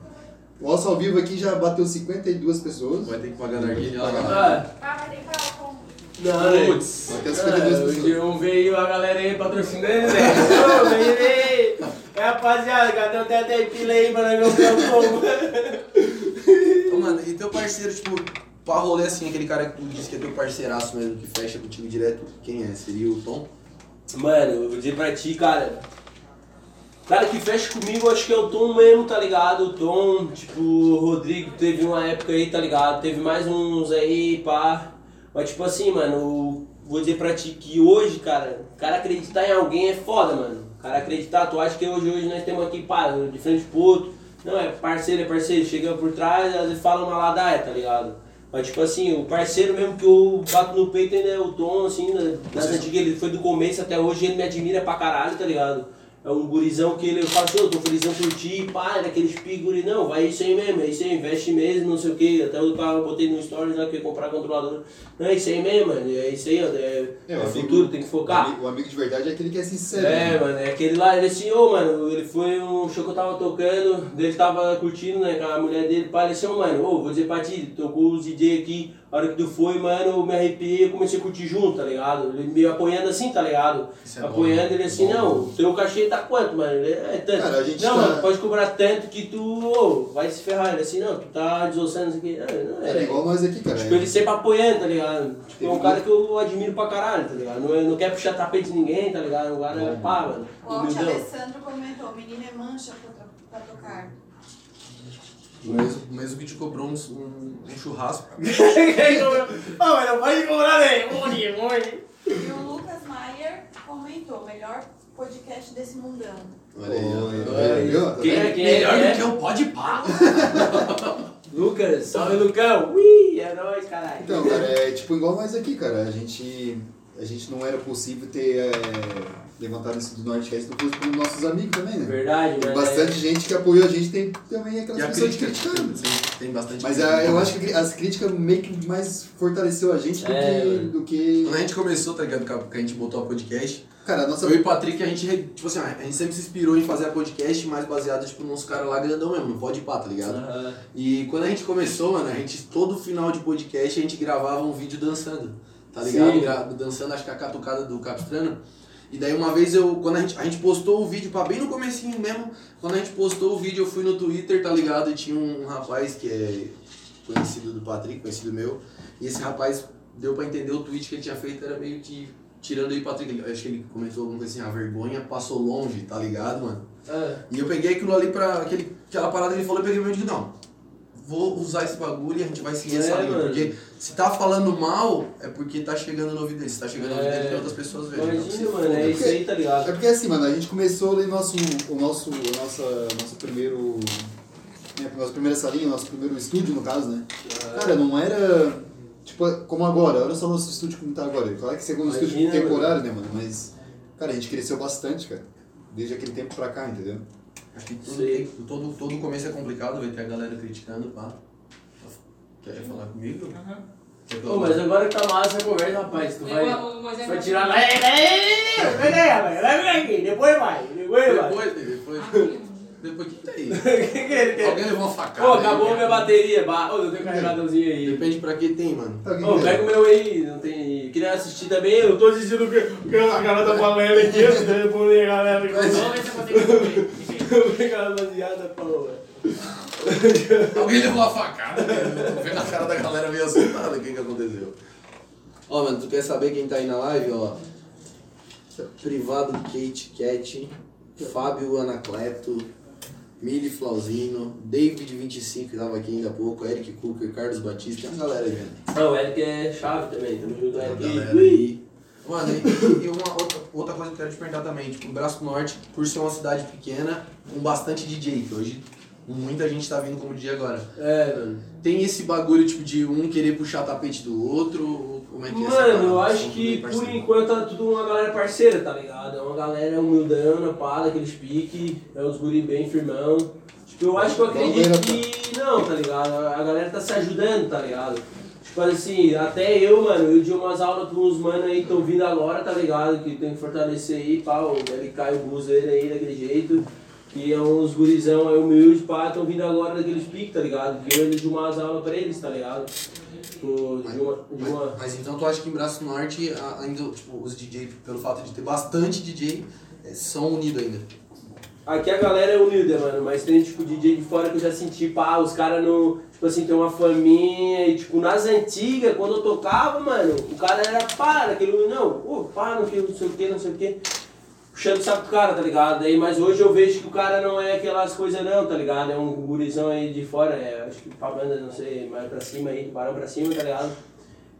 O nosso ao vivo aqui já bateu 52 pessoas. Vai ter que pagar narguilha lá. Ah, Ah, vai ter que falar como. não? Putz. Bateu Ah, 52 hoje pessoas. um veio a galera aí patrocinando, né? Ô, vem aí! É, rapaziada, cadê o Tete Pila aí pra nós comprar um combo? Ô, mano, e teu parceiro, tipo, pra rolê assim, aquele cara que tu disse que é teu parceiraço mesmo, que fecha contigo direto, quem é? Seria o Tom? Mano, eu vou dizer pra ti, cara. Cara que fecha comigo, acho que é o Tom mesmo, tá ligado? O Tom, tipo, o Rodrigo teve uma época aí, tá ligado? Teve mais uns aí, pá. Mas tipo assim, mano, vou dizer pra ti que hoje, cara, o cara acreditar em alguém é foda, mano. O cara acreditar, tu acha que hoje, hoje nós temos aqui, pá, de frente pro outro. Não, é parceiro, é parceiro, chega por trás, às vezes fala uma ladaia, tá ligado? Mas tipo assim, o parceiro mesmo que eu bato no peito ainda é o Tom, assim, né? das antigas, ele foi do começo até hoje, ele me admira pra caralho, tá ligado? É um gurizão que ele fala assim, eu tô felizão por ti, pá, é daqueles piguri, não, vai isso aí mesmo, é isso aí, investe mesmo, não sei o que, até eu botei no stories lá que ia comprar controlador. Não, é isso aí mesmo, mano, é isso aí, ó, é, é, o amigo- futuro, tem que focar. o amigo de verdade é aquele que é sincero. É, né? mano, é aquele lá, ele assim, ô, mano, ele foi um show que eu tava tocando, ele tava curtindo, né, com a mulher dele, pá, ele assim, ô, mano, ô, vou dizer pra ti, tocou os DJ aqui, a hora que tu foi, mano, eu me arrepiei e comecei a curtir junto, tá ligado? Ele me apoiando assim, tá ligado? É bom, apoiando né? ele assim, Bom. não, teu cachê tá quanto, mano? Ele, é tanto. Cara, a gente não, tá- mano, pode cobrar tanto que tu, ô, vai se ferrar. Ele assim, não, tu tá desossando isso aqui. Não, não é, É igual nós aqui, cara. Tipo, ele sempre apoiando, tá ligado? Tipo, é um cara que eu admiro pra caralho, tá ligado? Não, é- não quer puxar tapete de ninguém, tá ligado? O cara é pá, mano. O Alt. Alessandro comentou, menina é mancha pra, pra tocar. O mesmo, o mesmo que te cobrou um, um, um churrasco. Ô, mas não pode cobrar, né? Morre, morre. E o Lucas Maier comentou, melhor podcast desse mundão. Olha aí. Olha aí, tá Quem vendo? é, quem é? Melhor quem do é? que o pode pá. Lucas, salve Lucão. Ui, é nóis, caralho. Então, cara, é tipo igual nós aqui, cara. A gente, a gente não era possível ter é, levantado isso do Nordcast não fosse pelos nossos amigos também, né? Verdade, Tem né? bastante gente que apoiou a gente, tem também aquelas E a pessoas crítica? criticando. Tem, tem bastante Mas crítica. é, eu acho que as críticas meio que mais fortaleceu a gente do, É, que, do que. Quando a gente começou, tá ligado? Que a- a gente botou a podcast, Cara, a nossa. eu e o Patrick, a gente, tipo assim, a gente sempre se inspirou em fazer a podcast mais baseado, tipo, nos caras lá grandão mesmo, no pode pá, tá ligado? Aham. E quando a gente começou, mano, a gente, todo final de podcast, a gente gravava um vídeo dançando, tá ligado? Gra- dançando, acho que a catucada do Capistrano. E daí uma vez eu, quando a gente, a gente postou o vídeo, pá, bem no comecinho mesmo, quando a gente postou o vídeo, eu fui no Twitter, tá ligado? E tinha um, um rapaz que é conhecido do Patrick, conhecido meu, e esse rapaz deu pra entender o tweet que ele tinha feito, era meio que tirando aí o Patrick, acho que ele comentou alguma coisa assim, a vergonha passou longe, tá ligado, mano? Ah, E eu peguei aquilo ali pra. Aquele, aquela parada que ele falou, eu peguei meu digo, não. Vou usar esse bagulho e a gente vai seguir É, essa linha. mano. Porque se tá falando mal, é porque tá chegando no ouvido dele. Se tá chegando no ouvido É. dele, tem outras pessoas. Então, se Imagina, mano, foda. é isso aí, tá É ligado? porque assim, mano, a gente começou ali nosso, o nosso, o nossa, nosso primeiro, né, nossa primeira salinha, nosso primeiro estúdio no caso, né? Cara, não era, tipo, como agora, olha só nosso estúdio como tá agora. Claro que segundo Imagina, estúdio temporário, né, mano? Mas, cara, a gente cresceu bastante, cara. Desde aquele tempo pra cá, entendeu? Acho que tudo, Sei. tem- todo, todo começo é complicado, vai ter a galera criticando, pá. Quer falar comigo? Quer Pô, mas agora que tá massa a conversa, rapaz. Tu vai, tu vai vai- tirar Vem aí, rapaz. Vai vir aqui. Depois vai. Depois vai. Depois, depois. Depois, o que tá aí? Que ele quer? Alguém levou uma facada? Pô, aí? acabou minha bateria. Ba- Ô, eu tenho um carregadorzinho aí. Depende pra que tem, mano. Alguém Ô, quer? pega o meu aí, não tem. Queria assistir também, eu tô assistindo o que, que a galera tá falando aqui, eu tô a galera aqui. Vamos ver se eu consigo. Obrigado, rapaziada, pô. Alguém levou uma facada, velho. Tô vendo a cara da galera meio assustada. O que que aconteceu? Ó, mano, tu quer saber quem tá aí na live, ó? Privado Kate Cat, Fábio Anacleto, Mili Flauzino, David 25, que tava aqui ainda há pouco, Eric Cooker, Carlos Batista, tem uma galera aí vendo. Não, o Eric é chave também, tamo junto, Eric. galera aí. Mano, e, e uma outra, outra coisa que eu quero te perguntar também, tipo, o Braço Norte, por ser uma cidade pequena, com bastante DJ, que hoje muita gente tá vindo como DJ agora. É, mano. Tem esse bagulho, tipo, de um querer puxar tapete do outro, como é que é essa Mano, eu acho que por enquanto tá tudo uma galera parceira, tá ligado? É uma galera humildana, pá, daqueles pique, é uns guri bem firmão. Tipo, eu acho que eu acredito que não, tá ligado? A galera tá se ajudando, tá ligado? Tipo assim, até eu, mano, eu dei umas aulas pra uns mano aí que estão vindo agora, tá ligado? Que tem que fortalecer aí, pá, o cair o buzo ele aí daquele jeito. Que é uns gurizão aí humilde, pá, estão vindo agora daqueles piques, tá ligado? Que eu dei umas aulas pra eles, tá ligado? Tipo, de uma. De Mas, uma... mas então tu acha que em Braço Norte, ainda, tipo, os DJ, pelo fato de ter bastante DJ, eh, são unidos ainda? Aqui a galera é humilde, mano, mas tem tipo DJ de fora que eu já senti, pá, os caras no. Tipo assim, tem uma faminha e tipo, nas antigas, quando eu tocava, mano, o cara era pá, aquele não, ô, pá, não sei, não o que, não sei o que. Puxando saco do cara, tá ligado? Aí, mas hoje eu vejo que o cara não é aquelas coisas não, tá ligado? É um gurizão aí de fora, é, acho que pra banda, não sei, mais pra cima aí, barão pra cima, tá ligado?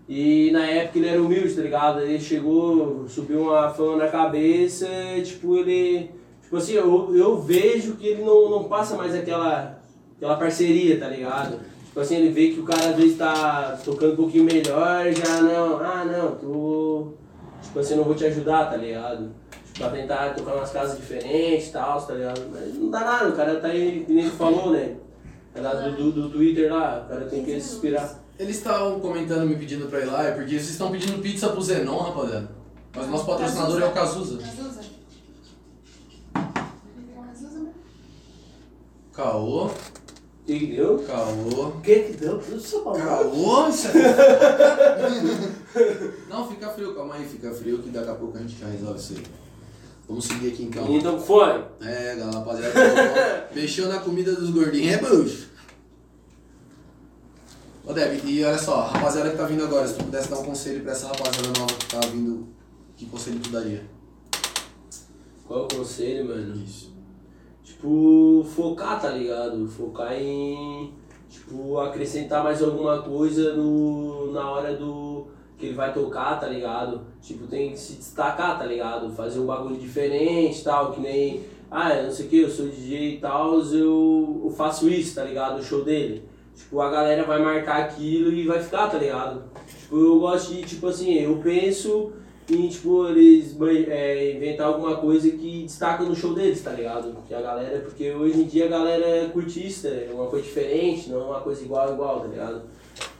E na época ele era humilde, tá ligado? Ele chegou, subiu uma fama na cabeça, tipo, ele. Tipo assim, eu, eu vejo que ele não, não passa mais aquela, aquela parceria, tá ligado? Tipo assim, ele vê que o cara às vezes tá tocando um pouquinho melhor, já não, ah não, tu. Tipo assim, eu não vou te ajudar, tá ligado? Tipo, pra tentar tocar umas casas diferentes e tal, tá ligado? Mas não dá nada, o cara tá aí, que nem ele falou, né? É lá do, do, do Twitter lá, o cara tem que se inspirar. Eles estavam comentando, me pedindo pra ir lá, é porque vocês estão pedindo pizza pro Zenon, rapaziada. Mas o nosso patrocinador é o Cazuza. Cazuza. Cazuza, né? Caô, Entendeu? caô. O que que deu? Tudo só pra Caô, isso é- Não, fica frio, calma aí, fica frio que daqui a pouco a gente já resolve isso aí. Vamos seguir aqui então. Então foi. É, galera, rapaziada. Mexeu na comida dos gordinhos, é bucho. Ô Deb, e olha só, rapaziada que tá vindo agora, se tu pudesse dar um conselho pra essa rapaziada nova que tá vindo, que conselho tu daria? Qual é o conselho, mano? Isso. Tipo, focar, tá ligado? Focar em, tipo, acrescentar mais alguma coisa no, na hora do que ele vai tocar, tá ligado? Tipo, tem que se destacar, tá ligado? Fazer um bagulho diferente tal, que nem, ah, não sei o que, eu sou DJ e tal, eu, eu faço isso, tá ligado? O show dele. Tipo, a galera vai marcar aquilo e vai ficar, tá ligado? Tipo, eu gosto de, tipo assim, eu penso em, tipo, eles é, inventar alguma coisa que destaca no show deles, tá ligado? Que a galera, porque hoje em dia a galera é curtista, é uma coisa diferente, não é uma coisa igual igual, tá ligado?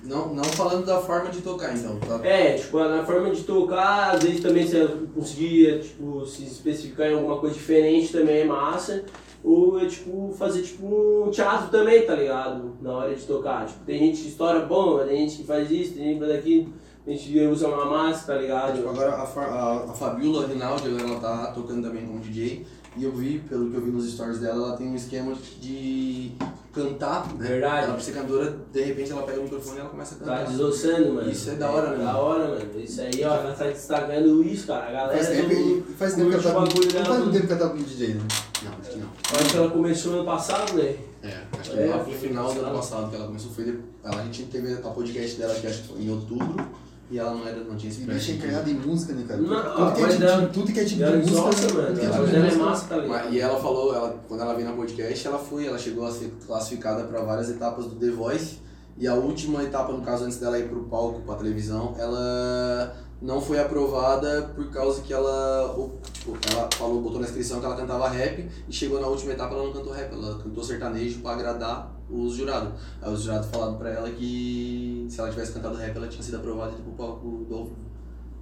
Não, não falando da forma de tocar, então. Tá? É, tipo, na forma de tocar, às vezes também se conseguir, tipo, se especificar em alguma coisa diferente também é massa. Ou é tipo fazer tipo um teatro também, tá ligado? Na hora de tocar. Tipo, tem gente que estoura bom, tem gente que faz isso, tem gente que faz aquilo, tem gente que usa uma máscara, tá ligado? Tipo, agora a, a, a Fabiola Rinaldi, ela tá tocando também como DJ. E eu vi, pelo que eu vi nos stories dela, ela tem um esquema de cantar, né? Verdade. Ela, ser cantora, de repente ela pega o microfone e ela começa a Tá cantar. desossando, mano. Isso é da hora, né? Da hora, mano. Isso aí, ó, ela tá destacando isso, cara. A galera Faz tempo, do- faz tempo que ela tá Não faz tudo. tempo que ela tá como DJ, né? Não, acho que não. Eu Acho que ela começou ano passado, né? É, acho que É, lá pro final do ano passado. que ela começou. Foi ela, a gente teve a podcast dela que acho que foi em outubro. E ela não, era, não tinha esse E bicho é encarnado em música, né, cara? Não, tudo, que é tipo, dela- tudo que é tipo Ela de música. exausta, mano. tudo que é A tipo voz de dela é música. massa, tá ligado? Mas- E ela falou, ela, quando ela veio na podcast, ela foi, ela chegou a ser classificada para várias etapas do The Voice. E a última etapa, no caso, antes dela ir pro palco, pra televisão, ela não foi aprovada por causa que ela, tipo, ela falou, botou na inscrição que ela cantava rap e chegou na última etapa ela não cantou rap, ela cantou sertanejo para agradar os jurados. Aí os jurados falaram pra ela que se ela tivesse cantado rap, ela tinha sido aprovada e pro palco do ao vivo.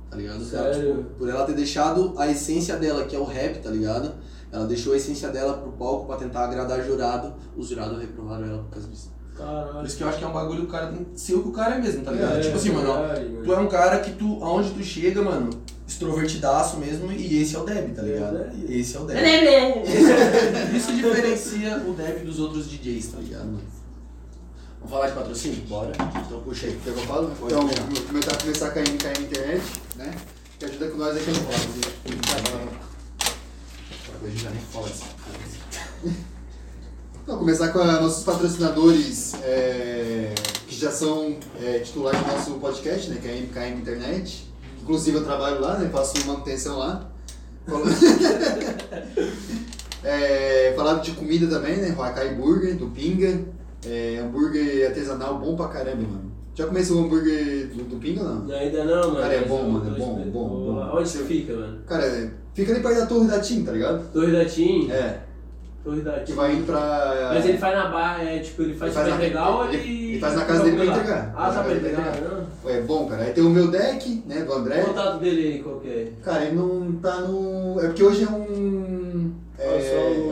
Tá ligado? Ela, Sério? tipo, por ela ter deixado a essência dela, que é o rap, tá ligado? Ela deixou a essência dela pro palco pra tentar agradar jurado, os jurados reprovaram ela por causa disso. Por Caralho. isso que eu acho que é um bagulho do cara tem que ser o que o cara é mesmo, tá ligado? É, tipo assim, mano, ó, tu é um cara que tu, aonde tu chega, mano, extrovertidaço mesmo, e esse é o Deb, tá ligado? É. E esse é o Deb. Isso diferencia o Deb dos outros DJs, tá ligado? Vamos falar de patrocínio? Bora. Então puxa aí. Quer que eu falo? Então, puxar. começar, começar a cair, cair na internet, né? Que ajuda com nós aqui no coisa a gente já nem fala disso. Então, começar com a, nossos patrocinadores é, que já são é, titulares do nosso podcast, né? Que é a MKM Internet. Inclusive eu trabalho lá, né? Faço manutenção lá. É, falado de comida também, né? Huacai Burger, do Pinga. É, hambúrguer artesanal bom pra caramba, mano. Já comecei o hambúrguer do, do Pinga ou não? Ainda não, mano. Cara, é bom, mano, é bom, bom, bom. Onde você fica, mano? Cara, fica ali perto da Torre da TIM, tá ligado? Torre da Tim? É, que vai indo pra... Mas ele faz na barra, é tipo, ele faz, Ele faz pra na- entregar ou ele- faz na casa dele pra entregar. Ah, tá pra entregar? É bom, cara. Aí tem o meu deck, né, do André. O contato dele aí, qual que é? Cara, ele não tá no... É porque hoje é um... É,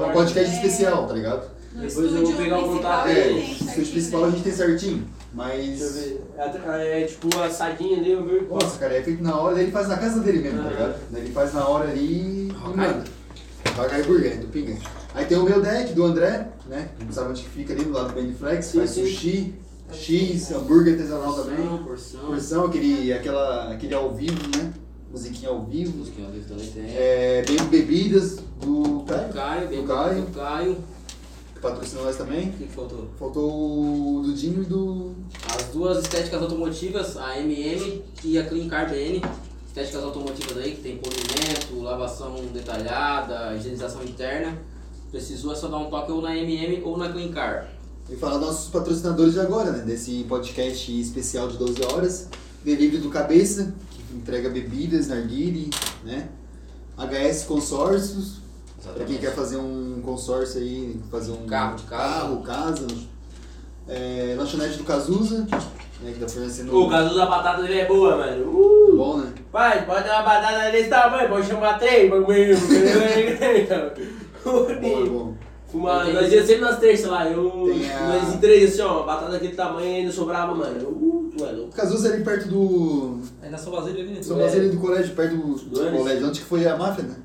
é um podcast É. especial, tá ligado? No Depois eu vou pegar o contato ele dele. É, o principal a né? gente tem certinho. Deixa eu Mas... ver. É, é tipo a sardinha ali, eu vi. Nossa, cara, é feito na hora, ele faz na casa dele mesmo, tá Ah. ligado? Ele faz na hora ali e Hawkeye. Manda. Hawkeye Burger, do Pinga. Aí tem o meu deck do André, né? Não sabe onde que fica ali do lado do Beneflex, Sim, faz sim. sushi, X, hambúrguer artesanal também. Porção, porção. Porção, aquele, aquela, aquele ao vivo, né? Musiquinha ao vivo. Musiquinha ao vivo também tem. É, bem bebidas do Do Caio, Caio, bem Do Caio. do Caio. que patrocinou nós também. O que que faltou? Faltou o do Dinho e do. As duas estéticas automotivas, a MM e a Clean Car BN. Estéticas automotivas aí, que tem polimento, lavação detalhada, higienização interna. Precisou é só dar um toque ou na MM ou na Clean Car. E falar dos nossos patrocinadores de agora, né? Desse podcast especial de 12 horas. Delivery do Cabeça, que entrega bebidas, narguile, né? HS Consórcios, pra quem quer fazer um consórcio aí, fazer um Carro de casa. carro, casa. É, lanchonete do Cazuza, né? Que tá fornecendo. O caso da batata dele é boa, mano. Uh! Bom, né? Pai, pode dar uma batata desse tamanho, pode chamar três, bagulho. Bom, é bom. Uma, nós ia sempre nas terças lá, eu. A- Nós em três assim, ó, batata daquele tamanho ainda sobrava, mano. Uh, tu é louco. Cazuza é ali perto do. Aí na São Basílio ali, né? São Basílio do colégio, perto do, do colégio, onde que foi a máfia, né?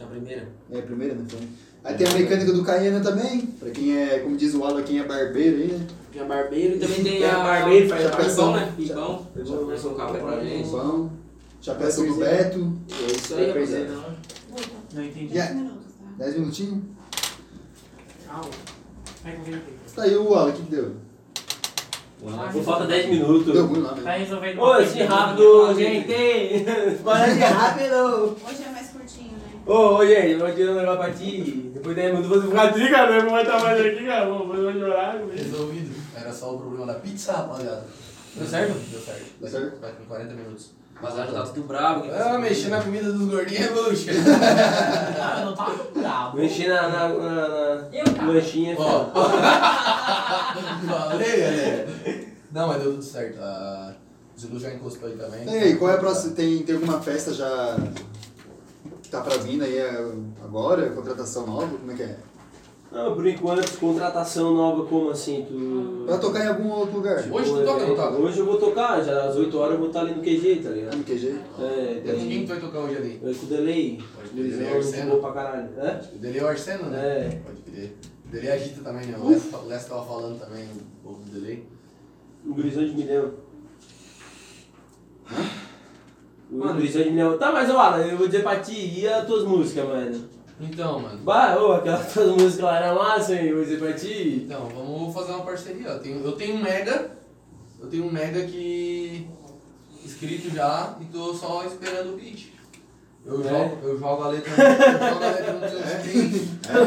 A primeira. É a primeira, né? Foi. Aí tem a mecânica do Cayena também, pra quem é, como diz o Alan, quem é barbeiro aí, né? Tem a Barbeiro e também tem Tem a Barbeiro, faz pressão. né? Pipão. Já pressou um café pra gente. Pão, chapeação do Beto, é isso aí, rapaziada. Não entendi. Yeah. 10 minutos, tá? 10 minutinhos. Au. Vai com quem? Tá aí o Alan, o que deu? Pô, falta 10 minutos. Deu ruim lá mesmo. Tá resolvendo. Ô, assim rápido, gente! Bora de rápido! Hoje é mais curtinho, né? Ô, ô, gente, eu vou tirar um negócio pra ti. Depois de 10 minutos você ficar triste, cara. Não vai estar mais aqui, cara. Vou vou chorar. Resolvido. Era só o problema da pizza, rapaziada. Deu certo? Deu certo. Deu certo. Vai com 40 minutos. Rapaziada, tá tudo bravo. Ah, mexer na comida dos gordinhos é bucha. Ah, eu não tava bravo. Mexi na, na, na, na Eu tava. lanchinha. Ó. Falei, galera. Não, mas deu tudo certo. A Zulu já encostou aí também. E aí, qual é a próxima? Tem, tem alguma festa já que tá pra vir aí é, agora? Contratação nova? Como é que é? Não, por enquanto, contratação nova, como assim? Tu. Vai tocar em algum outro lugar? Hoje tu toca, não toca? Hoje eu vou tocar, já às 8 horas eu vou estar ali no QG, tá ligado? no QG? É, E quem tem. que vai tocar hoje ali? É com o delay. Delay é boa pra caralho. É? O Dele é o Arseno, né? É. Pode crer. O Dele agita também, né? O Les, o Les tava falando também, o povo do Delay. Um gurizão de milhão. Um gurizão de milhão. Tá, mas ó, eu vou dizer pra ti, e as tuas músicas, mano? Então, mano. Bah, ô, aquelas tuas músicas lá era massa, hein? Eu vou dizer pra ti. Então, vamos fazer uma parceria. Eu tenho, eu tenho um mega. Eu tenho um mega que. escrito já e tô só esperando o beat. Eu, É. jogo, eu jogo a letra, eu jogo a letra no teu stream.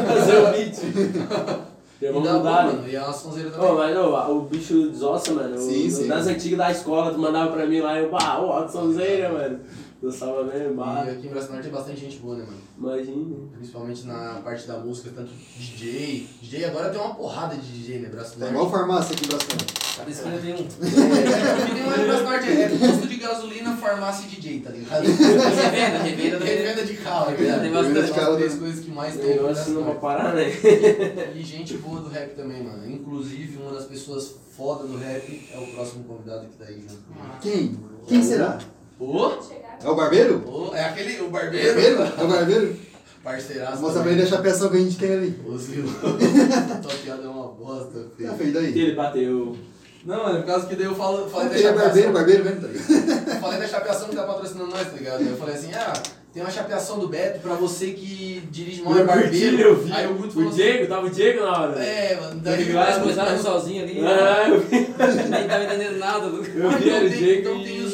Fazer o beat. E dá bom, mudar, né? mano. E a sonzeira também. Ô, mas o bicho desossa, mano. O- Sim, sim. Das antigas da escola, tu mandava pra mim lá, eu, bah, ô, a sonzeira, mano. Gostava mesmo, E aqui em Brasil Norte tem bastante gente boa, né, mano? Imagina. Principalmente na parte da música, tanto DJ. DJ agora tem uma porrada de DJ, né, Brasil Tá Norte. igual farmácia aqui em Brasília. Cada esquina tem um. É, tem uma no Brasil Norte, é posto de gasolina, farmácia e DJ, tá ligado? Revenda, revenda. Revenda de carro, tá Revenda ligado? tem bastante. São as três coisas que mais O tem no negócio Brasil não vai Norte. parar, né? E gente boa do rap também, mano. Inclusive, uma das pessoas foda do rap é o próximo convidado que tá aí junto comigo. Quem? Quem será? Ô, Chegar. É o barbeiro? ô, é aquele, o barbeiro. Barbeiro? É o barbeiro? Parceiraço. Mostra pra ele a chapeação que a gente tem ali. Zilo. Tua piada é uma bosta, Ah, filho. fez daí. Ele bateu. Não, mano, por causa que daí eu falo, falei da Ele é barbeiro, chapeação. barbeiro mesmo, tá ligado? Falei da chapeação que tá patrocinando nós, tá ligado? Eu falei assim, ah, tem uma chapeação do Beto pra você que dirige mal é barbeiro. eu vi. Aí o Guto falou O assim, Diego, tava o Diego na hora. É, mano, daí Eles vai começaram sozinho ali. Ah, eu vi. Nem tava entendendo nada. do- Eu vi então, o Diego então tem o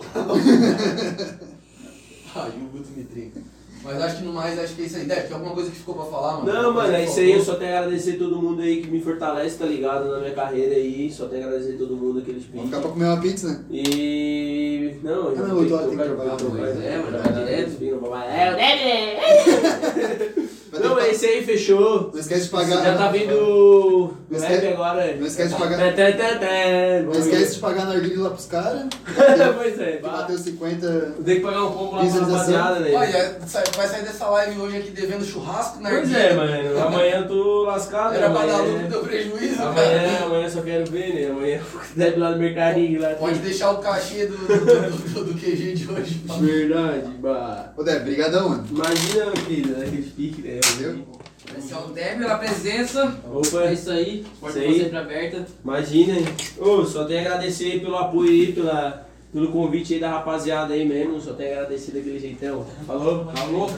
Aí o Guto me trinca. Mas acho que no mais, acho que é isso aí. Deve, tem alguma coisa que ficou pra falar, mano? Não, mano, é que isso aí. Eu só tenho a agradecer todo mundo aí que me fortalece, tá ligado? Na minha carreira aí. Só tenho a agradecer todo mundo aqueles Vamos pedidos. ficar pra comer uma pizza, né? E. Não, eu Ah, já não, fiquei oito horas tem que trabalhar. É, trocado, vai direto. É, o Débora! Vai Não, que- é isso aí, fechou. Não esquece de pagar. Já tá vindo o Não rap esquece- agora. Não esquece de pagar. Não esquece de pagar na argilha lá pros caras. Pois é, Que vai. bateu 50. Tem que pagar um pouco lá pra Visualização. rapaziada, né? Olha, vai sair dessa live hoje aqui devendo churrasco na Pois Arquia. é, mano. Amanhã eu tô lascado. Era pra dar amanhã- lucro, deu prejuízo, Amanhã, cara. amanhã eu só quero ver, né? Amanhã deve lá no mercadinho lá. Pode deixar o cachê do, do, do, do QG de hoje. Verdade, bah. Ô, Débora, brigadão, mano. Imagina, meu filho, naquele pique, né? Entendeu? Esse é o Débora pela presença. Opa, É isso aí. Porta Isso aí. sempre aberta. imagina, hein? Ô, só tenho a agradecer aí pelo apoio aí, pela, pelo convite aí da rapaziada aí mesmo. Só tenho a agradecer daquele jeitão. Falou? Falou?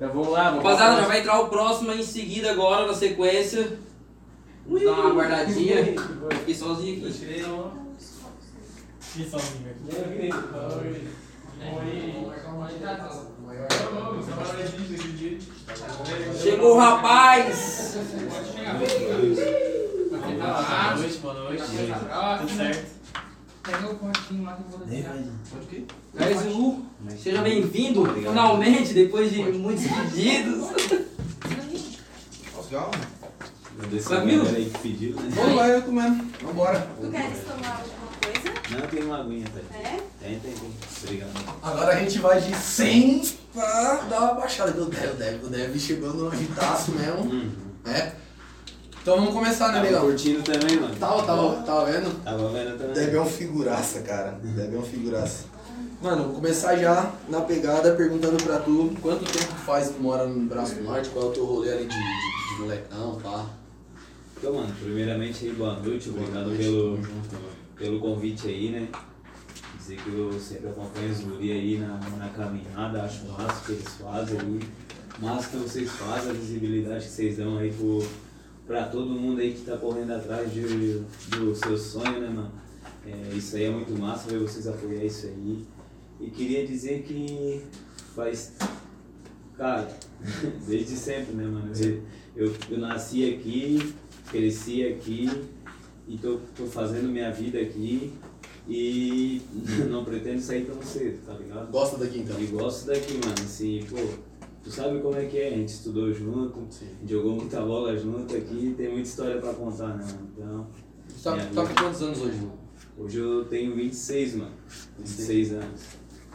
Já vamos lá, vamos Rapaziada, já vai entrar o próximo aí em seguida agora, na sequência. Vamos dar uma guardadinha. Fiquei sozinho aqui. Que sozinho aqui. Chegou o rapaz! Boa noite, boa noite. Tudo certo? Pega o pontinho lá que eu vou deixar. Carlos Lu, seja bem-vindo, finalmente, depois de muitos pedidos. Camilo? aí que pediu, né? Vamos lá, eu comendo. Vambora. Tu queres tomar alguma coisa? Não, tem uma aguinha, tá? É? Tem, tem, tem. Obrigado. Agora a gente vai de 100 pra dar uma baixada. O Dev, o Dev, o Dev chegou no agitaço mesmo. Uhum. É. Então vamos começar, né, Tava legal? curtindo também, mano. Tava, tava, tava vendo? Tava vendo também. Deve é um figuraça, cara. Deve é um figuraça. Mano, vou começar já na pegada perguntando pra tu quanto tempo faz que mora no Braço do Norte, qual é o teu rolê ali de, de, de molecão, pá. Então, mano, primeiramente aí, boa noite. Obrigado pelo, pelo convite aí, né? Dizer que eu sempre acompanho os guri aí na, na caminhada, acho massa o que eles fazem aí. Massa que vocês fazem, a visibilidade que vocês dão aí pro, pra todo mundo aí que tá correndo atrás de, do seu sonho, né, mano? É, isso aí é muito massa ver vocês apoiar isso aí. E queria dizer que faz. Cara, desde sempre, né, mano? Eu, eu, eu nasci aqui, cresci aqui e tô, tô fazendo minha vida aqui e não pretendo sair tão cedo, tá ligado? Gosta daqui então? E gosto daqui, mano, assim, pô, tu sabe como é que é, a gente estudou junto, jogou muita bola junto aqui, tem muita história pra contar, né, mano? Então, Tu tá, tá com quantos anos hoje, Lu? hoje eu tenho 26, mano, 26 anos.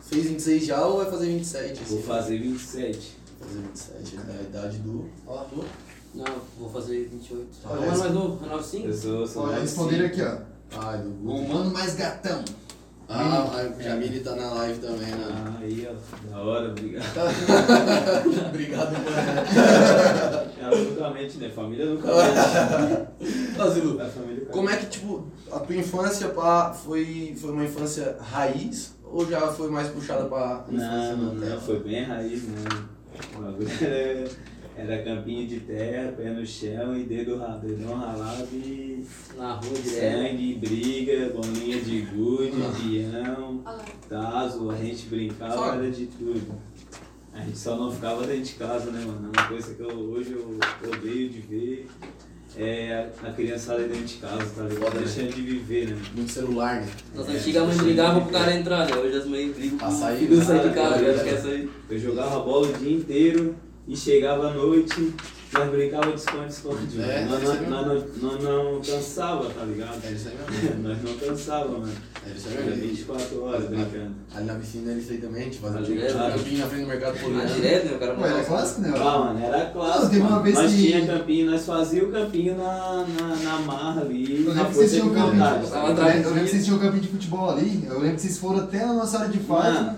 Fez 26 já ou vai fazer 27? Vou assim? fazer 27. Fazer 27, é a idade do. Ó, tu. Não, vou fazer 28. Ah, Tá é? mais novo, é 95? Eu sou, sou mais responderam aqui, ó. Ai, do humano mais gatão. Ah, a Jamile tá na live também, né? Ah, aí, ó, da hora, obrigado. Obrigado, mano. Ela nunca mente, né? Família nunca mente. Zilu, como é que, tipo, a tua infância pá, foi, foi uma infância raiz ou já foi mais puxada pra infância Não, não, terra? foi bem raiz, né? O bagulho era, era campinho de terra, pé no chão e dedo, ra- dedão ralado e Na rua direto. sangue, briga, bolinha de gude, peão, Olha lá. tazo, a gente brincava, Só. era de tudo. A gente só não ficava dentro de casa, né, mano? Uma coisa que eu, hoje eu odeio de ver é a, a criançada dentro de casa, tá ligado? Né? Deixando de viver, né? Muito celular, né? Nas antigas mães brigavam pro cara entrar, né? Hoje as mães brigam Pra sair, sair de né? casa, É, acho que é sair. Eu jogava bola o dia inteiro e chegava à noite, nós brincava de esconde-esconde. É, nós, é nós, nós, não- nós não cansava, tá ligado? É isso aí mesmo. nós não cansava, mano. É isso aí Era mesmo. 24 horas brincando. Ali na piscina é isso aí também, gente fazia um direto, campinho na frente do mercado Ah, poliano. direto, né? O cara Pô, era clássico, né? Ah, mano, era clássico. Não, teve uma mano. vez nós que- tinha campinho, nós fazíamos o campinho na, na, na marra ali, Eu lembro que vocês tinham um campinho. Eu lembro eu lembro que vocês tinham um campinho de futebol ali. Eu lembro que vocês foram até na nossa área de Mano,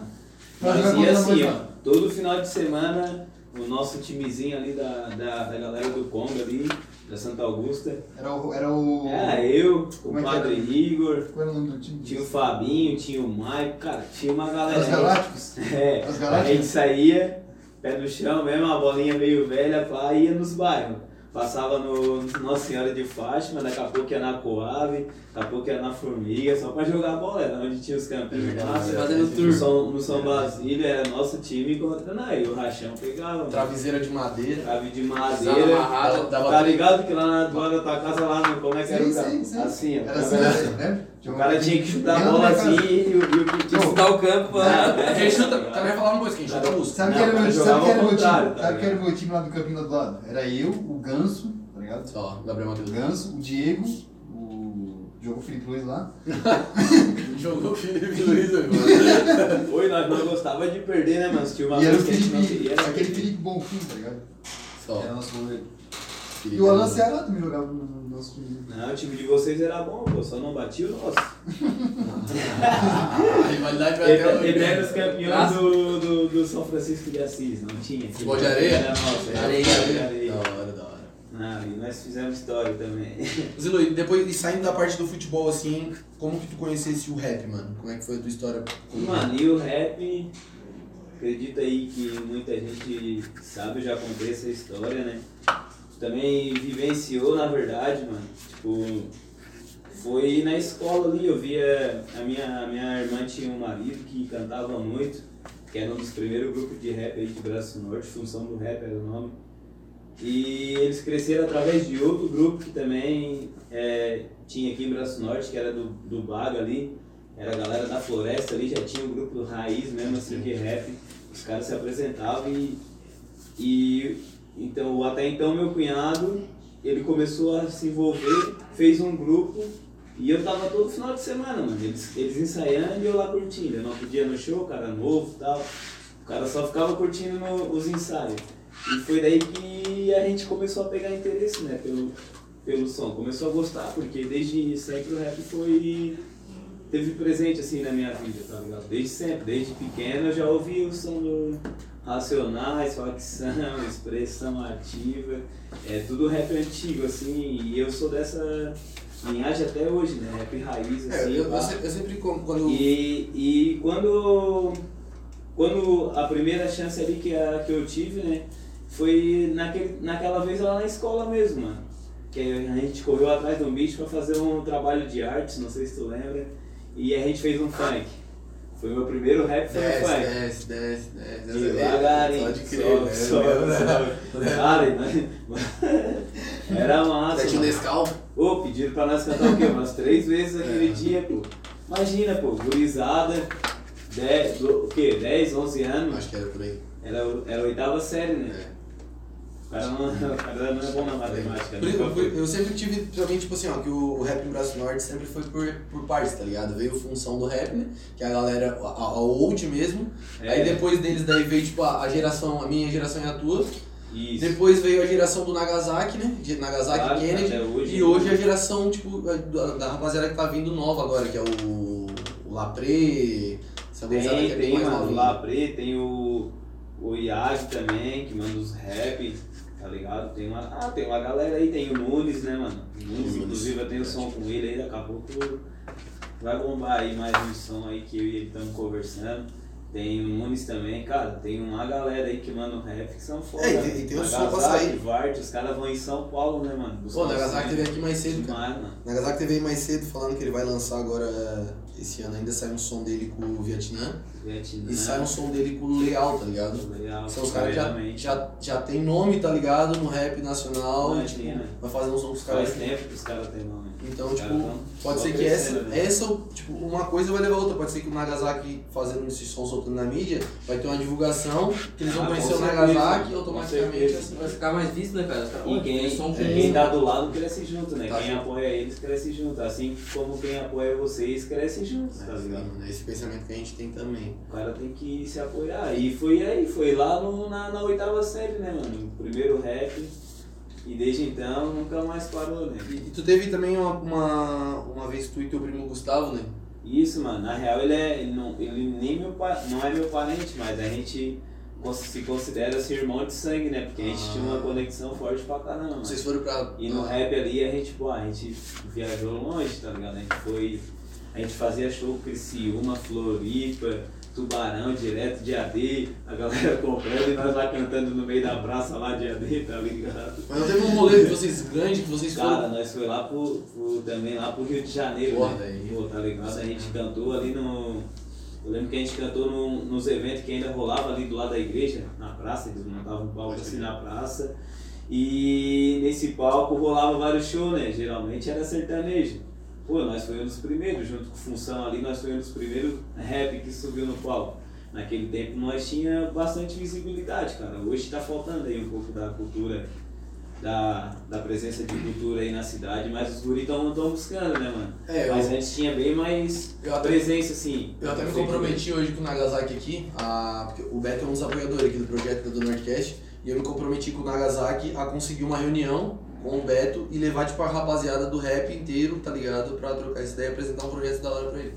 Nós jogar ia contra assim, nós. ó, todo final de semana o nosso timezinho ali da, da, da galera do Congo ali, da Santa Augusta. Era o. Era o... Era eu, o Como é que Padre era? Igor, Qual era o nome do time? tinha o Fabinho, tinha o Maico, cara, tinha uma galera. Os Galácticos? É, Os a Galácticos? gente saía, pé no chão mesmo, a bolinha meio velha, pá, ia nos bairros. Passava no Nossa Senhora de Fátima, daqui a pouco ia na Coave, daqui a pouco ia na Formiga, só pra jogar bola, era onde tinha os campinhos lá. Fazendo No tour. São, no São Basílio era nosso time contra aí o Rachão pegava. Traviseira de madeira. Trave de madeira. amarrada. Dava Tá ligado que lá na tua da tua casa lá, no, como é que era Sim, o sim, sim. Assim, ó. Era assim, né? O cara tinha que chutar a bola casa. assim e, o- o que Tinha que estudar o campo pra. Quem chuta, também falava uma coisa, quem chuta busca. Sabe Não, que era o sabe que era o meu time? tá sabe que era o meu time lá do campinho do lado? Era eu, o Ganso, tá ligado? Ó, Gabriel O Matheus. Ganso, o Diego, o. Jogou Felipe Luiz lá. Jogou o Felipe Luiz agora. Oi, nós não gostava de perder, né, mano? Tinha uma E era o vez que a gente não Felipe. queria. Aquele Felipe Bonfim, tá ligado? Só. Era nosso goleiro. E o Alan. Ceará também jogava no no nosso time. Não, o time de vocês era bom, pô, só não batia o nosso. A rivalidade vai até hoje. Eternos campeões do, do, do São Francisco de Assis, não tinha. Futebol de areia? Era nosso, era Areia. de areia. Da hora, da hora. Ah, e nós fizemos história também. Zilu, e depois, e saindo da parte do futebol, assim, como que tu conhecesse o rap, mano? Como é que foi a tua história rap? Mano, e o rap, acredito aí que muita gente sabe, eu já contei essa história, né? Também vivenciou, na verdade, mano. Tipo, foi na escola ali, eu via. A minha, a minha irmã tinha um marido que cantava muito, que era um dos primeiros grupos de rap aí de Braço Norte, Função do Rap era o nome. E eles cresceram através de outro grupo que também é, tinha aqui em Braço Norte, que era do, do Baga ali. Era a galera da floresta ali, já tinha o grupo do Raiz mesmo, assim, que rap. Os caras se apresentavam e, e então até então meu cunhado, ele começou a se envolver, fez um grupo e eu tava todo final de semana, mano. Eles, eles ensaiando e eu lá curtindo. Eu não podia no show, cara novo e tal. O cara só ficava curtindo no- os ensaios. E foi daí que a gente começou a pegar interesse, né, pelo, pelo som. Começou a gostar, porque desde sempre o rap foi. teve presente assim na minha vida, tá ligado? Desde sempre, desde pequeno eu já ouvi o som do Racionais, facção, expressão ativa, é tudo rap antigo, assim, e eu sou dessa linhagem até hoje, né? Rap raiz, É, assim. eu, eu pá. se- eu sempre, como- quando... E, e quando, quando a primeira chance ali que, a, que eu tive, né, foi naquele, naquela vez lá na escola mesmo, mano. Que a gente correu atrás de um bicho pra fazer um trabalho de arte, não sei se tu lembra, e a gente fez um funk. Foi meu primeiro rap, foi Desce, funk. desce, desce, desce. Devagarinho, Pode crer, né? sobe, sobe, sobe. Cara, era massa. Sete. Nescau? Ô, pediram pra nós cantar o quê? Umas três vezes aquele dia, pô. Imagina, pô, gurizada, dez, do- o quê? 10, 11 anos. Acho que era por aí. Era, era a oitava série, né? É. O cara não, o cara não é bom na matemática, né? por- Eu sempre tive também, tipo assim, ó, que o, o rap em Braço Norte sempre foi por, por partes, tá ligado? Veio função do rap, né? Que é a galera, a, a old mesmo. É, Aí depois deles daí veio, tipo, a, a geração, a minha geração e a tua. Isso. Depois veio a geração do Nagasaki, né? De Nagasaki Claro, Kennedy. hoje. E hoje a geração, tipo, da, da rapaziada que tá vindo nova agora, que é o, o Lapré, essa gurizada que Tem, é tem, mais mano, o. Lapré, tem o, o Iag também, que manda os rap, tá ligado? Tem uma, ah, tem uma galera aí, tem o Nunes, né, mano? O Nunes, inclusive eu tenho som com ele aí, daqui a pouco vai bombar aí mais um som aí que eu e ele estamos conversando. Tem o Nunes também, cara, tem uma galera aí que manda o rap que são foda. É, e tem- e tem som pra sair. Vart, os caras vão em São Paulo, né, mano? Pô, o Nagasaki teve aqui mais cedo, cara. Demais, mano. Nagasaki teve aí mais cedo falando que ele vai lançar agora esse ano ainda sai um som dele com o Vietnã Vietnã. e sai um som dele com o Leal, tá ligado? Legal, São os caras que já, já, já tem nome, tá ligado? No rap nacional, e, tipo, Imagina. vai fazer um som com os caras. Faz tempo que os caras têm nome. Então, tipo, caras tão pode ser que essa, né? essa, tipo, uma coisa vai levar a outra. Pode ser que o Nagasaki fazendo esse som soltando na mídia, vai ter uma divulgação, que eles vão Ah, conhecer o Nagasaki e automaticamente assim. Vai ficar mais visto, né, cara? Os caras, E "Pô, quem, som quem tá do lado cresce junto, né? Tá quem junto. apoia eles cresce junto. Assim como quem apoia vocês cresce junto, tá ligado? É esse pensamento que a gente tem também. O cara tem que se apoiar. E foi aí, foi lá no, na, na oitava série, né, mano? Primeiro rap. E desde então nunca mais parou, né? E, e tu teve também uma, uma, uma vez tu e teu primo Gustavo, né? Isso, mano, na real ele é. Ele, não, ele nem meu não é meu parente, mas a gente se considera ser irmão de sangue, né? Porque a gente tinha uma conexão forte pra caramba. mano. Vocês foram pra. E no rap ali a gente, pô, a gente viajou longe, tá ligado? A gente foi. A gente fazia show com Criciúma, Floripa, Tubarão, direto de AD, a galera comprando e nós lá cantando no meio da praça lá de AD, tá ligado? Mas não teve um rolê de vocês grande que vocês Cara, foram. nós foi lá pro, pro- também lá pro Rio de Janeiro, Porra, né? Pô, tá ligado? A gente cantou ali no. Eu lembro que a gente cantou num- nos eventos que ainda rolava ali do lado da igreja, na praça, eles montavam um palco assim na praça. E nesse palco rolava vários shows, né? Geralmente era sertanejo. Pô, nós fomos dos primeiros, junto com Função ali, nós fomos dos primeiros rap que subiu no palco. Naquele tempo nós tinha bastante visibilidade, cara. Hoje tá faltando aí um pouco da cultura da, da presença de cultura aí na cidade, mas os guris estão buscando, né, mano? É, eu- mas antes tinha bem mais até- presença, assim. Eu até me comprometi hoje com o Nagasaki aqui, a, porque o Beto é um dos apoiadores aqui do projeto do Nordcast, e eu me comprometi com o Nagasaki a conseguir uma reunião com o Beto e levar tipo a rapaziada do rap inteiro, tá ligado? Pra trocar essa ideia e apresentar um projeto da hora pra ele.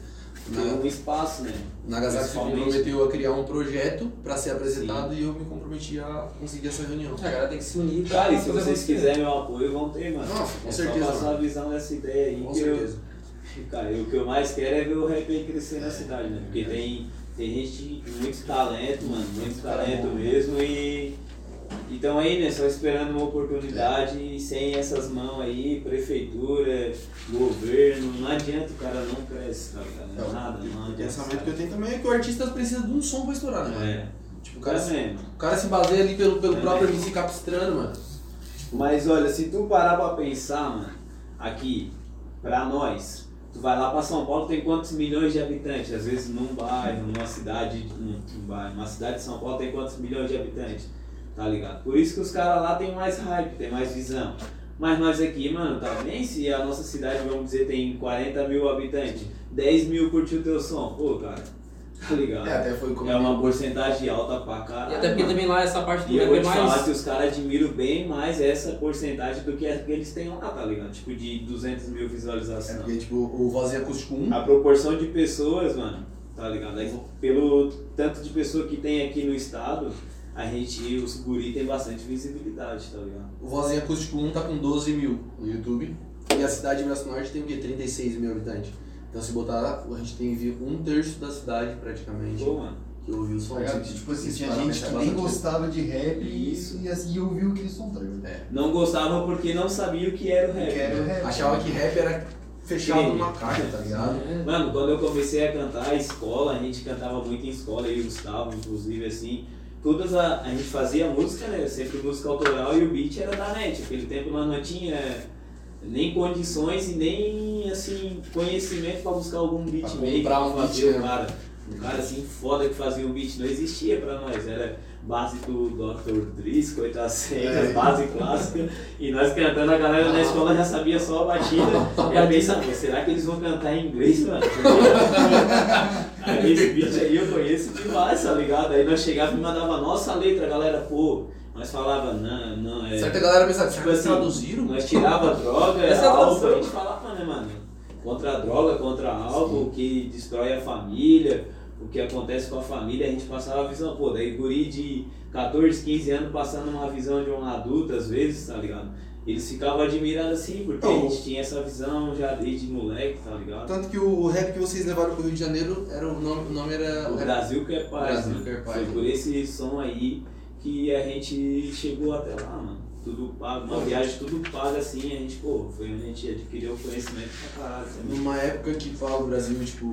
Tem um espaço, né? O Nagasaki se comprometeu a criar um projeto pra ser apresentado e eu me comprometi a conseguir essa reunião. A galera tem que se unir Cara, e se vocês quiserem meu apoio, vão ter, mano. Nossa, com é certeza, Só passar mano. a visão dessa ideia aí. Com que certeza. Eu, cara, o que eu mais quero é ver o rap aí crescer na cidade, né? Porque tem, tem gente com muito talento, mano, muito talento mesmo e. Então aí, né, só esperando uma oportunidade e sem essas mãos aí, prefeitura, governo, não adianta o cara não cresce, ligado? É, Nada, não O pensamento que eu tenho também é que o artista precisa de um som pra estourar, né? É, Tipo, o cara, se, o cara se baseia ali pelo, pelo próprio? MC Capistrano, mano. Mas olha, se tu parar pra pensar, mano, aqui, pra nós, tu vai lá pra São Paulo, tem quantos milhões de habitantes? Às vezes num bairro, numa cidade, num, num bairro, uma cidade de São Paulo tem quantos milhões de habitantes? Tá ligado? Por isso que os caras lá tem mais hype, tem mais visão. Mas nós aqui, mano, tá bem? Se a nossa cidade, vamos dizer, tem 40 mil habitantes, 10 mil curtiu teu som, pô, cara, tá ligado? É, até foi como É uma porcentagem alta pra E caralho. até porque mano. também lá essa parte do E eu vou é te mais. falar que os caras admiram bem mais essa porcentagem do que a que eles têm lá, tá ligado? Tipo, de 200 mil É visualizações. porque, tipo, o Vozinha Acústico 1, A proporção de pessoas, mano, tá ligado? Aí, pelo tanto de pessoa que tem aqui no estado, a gente, os guri tem bastante visibilidade, tá ligado? o Vozinha Acústico 1 tá com 12 mil no YouTube. E a cidade de Braço Norte tem o quê? 36 mil habitantes. Então se botar, a gente tem um terço da cidade praticamente Pô, mano. que ouviu o som. Tá ligado? Tipo assim, tinha gente é que nem gostava de rap e, Isso. e, assim, ouviu aquele som, tá ligado? É. Não gostavam porque não sabiam o que era o rap. Que era o né? rap. Achava que rap era fechado numa caixa, tá ligado? É. Mano, quando eu comecei a cantar a escola, a gente cantava muito em escola, eu e o Gustavo, inclusive, assim. Todas a, a gente fazia música, né? Sempre música autoral e o beat era da net. Naquele tempo nós não tinha nem condições e nem, assim, conhecimento pra buscar algum beatmaker comprar um pra beat, fazer né? um cara. Um cara assim foda que fazia um beat não existia pra nós. Era base do Dr. Drisco, oitavas cenas, É. base clássica. E nós cantando, a galera na escola já sabia só a batida. E eu pensava, será que eles vão cantar em inglês, mano? Aí esse beat aí eu conheço demais, tá ligado? Aí nós chegávamos e mandava a nossa letra, a galera, pô, nós falava, não, não, é. Certa galera pensava, Tipo assim, traduziram? Nós tirava droga, Essa é a álcool, a gente falava, né, mano? Contra a droga, contra álcool, o que destrói a família, o que acontece com a família, a gente passava a visão, pô, daí guri de 14, 15 anos passando uma visão de um adulto, às vezes, tá ligado? Eles ficavam admirados assim, porque a Então, gente tinha essa visão já desde moleque, tá ligado? Tanto que o rap que vocês levaram pro Rio de Janeiro, era o nome, o nome era O rap- Brasil que é paz, Brasil né? que é paz, Foi né? por esse som aí que a gente chegou até lá, mano. Tudo pago, uma viagem tudo paga assim, a gente, pô, foi onde a gente adquiriu conhecimento pra caralho também. Numa época que pá, o Brasil, tipo,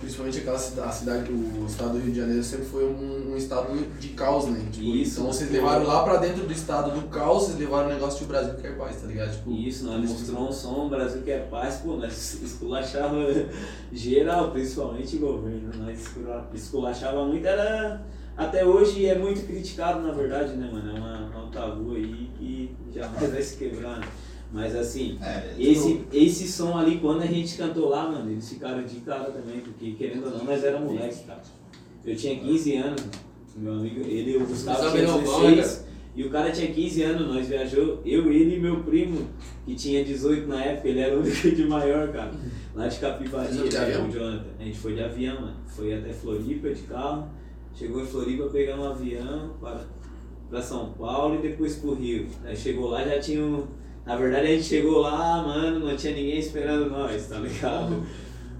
principalmente aquela cidade, a cidade, o estado do Rio de Janeiro sempre foi um, um estado de caos, né? Tipo, Isso. então vocês levaram lá pra dentro do estado do caos, vocês levaram o negócio de o Brasil quer paz, tá ligado? Tipo, Isso, nós mostramos um som, Brasil que é paz, pô, nós esculachava geral, principalmente o governo, nós escula- esculachava muito, era até hoje é muito criticado na verdade, né, mano? É, uma, é um tabu aí que jamais vai se quebrar, né? Mas assim, É, esse, esse som ali, quando a gente cantou lá, mano, eles ficaram de cara também, porque querendo ou não, nós éramos moleques, cara. Eu tinha 15 anos, meu amigo, ele, o Gustavo tinha não, 16, e o cara tinha 15 anos, nós viajou, eu, ele e meu primo, que tinha 18 na época, ele era o único de maior, cara, lá de Capivari, né, o Jonathan. A gente foi de avião, mano, foi até Floripa de carro, chegou em Floripa, pegamos um avião para São Paulo e depois pro Rio. Aí chegou lá, já tinha um... Na verdade a gente chegou lá, mano, não tinha ninguém esperando nós, tá ligado?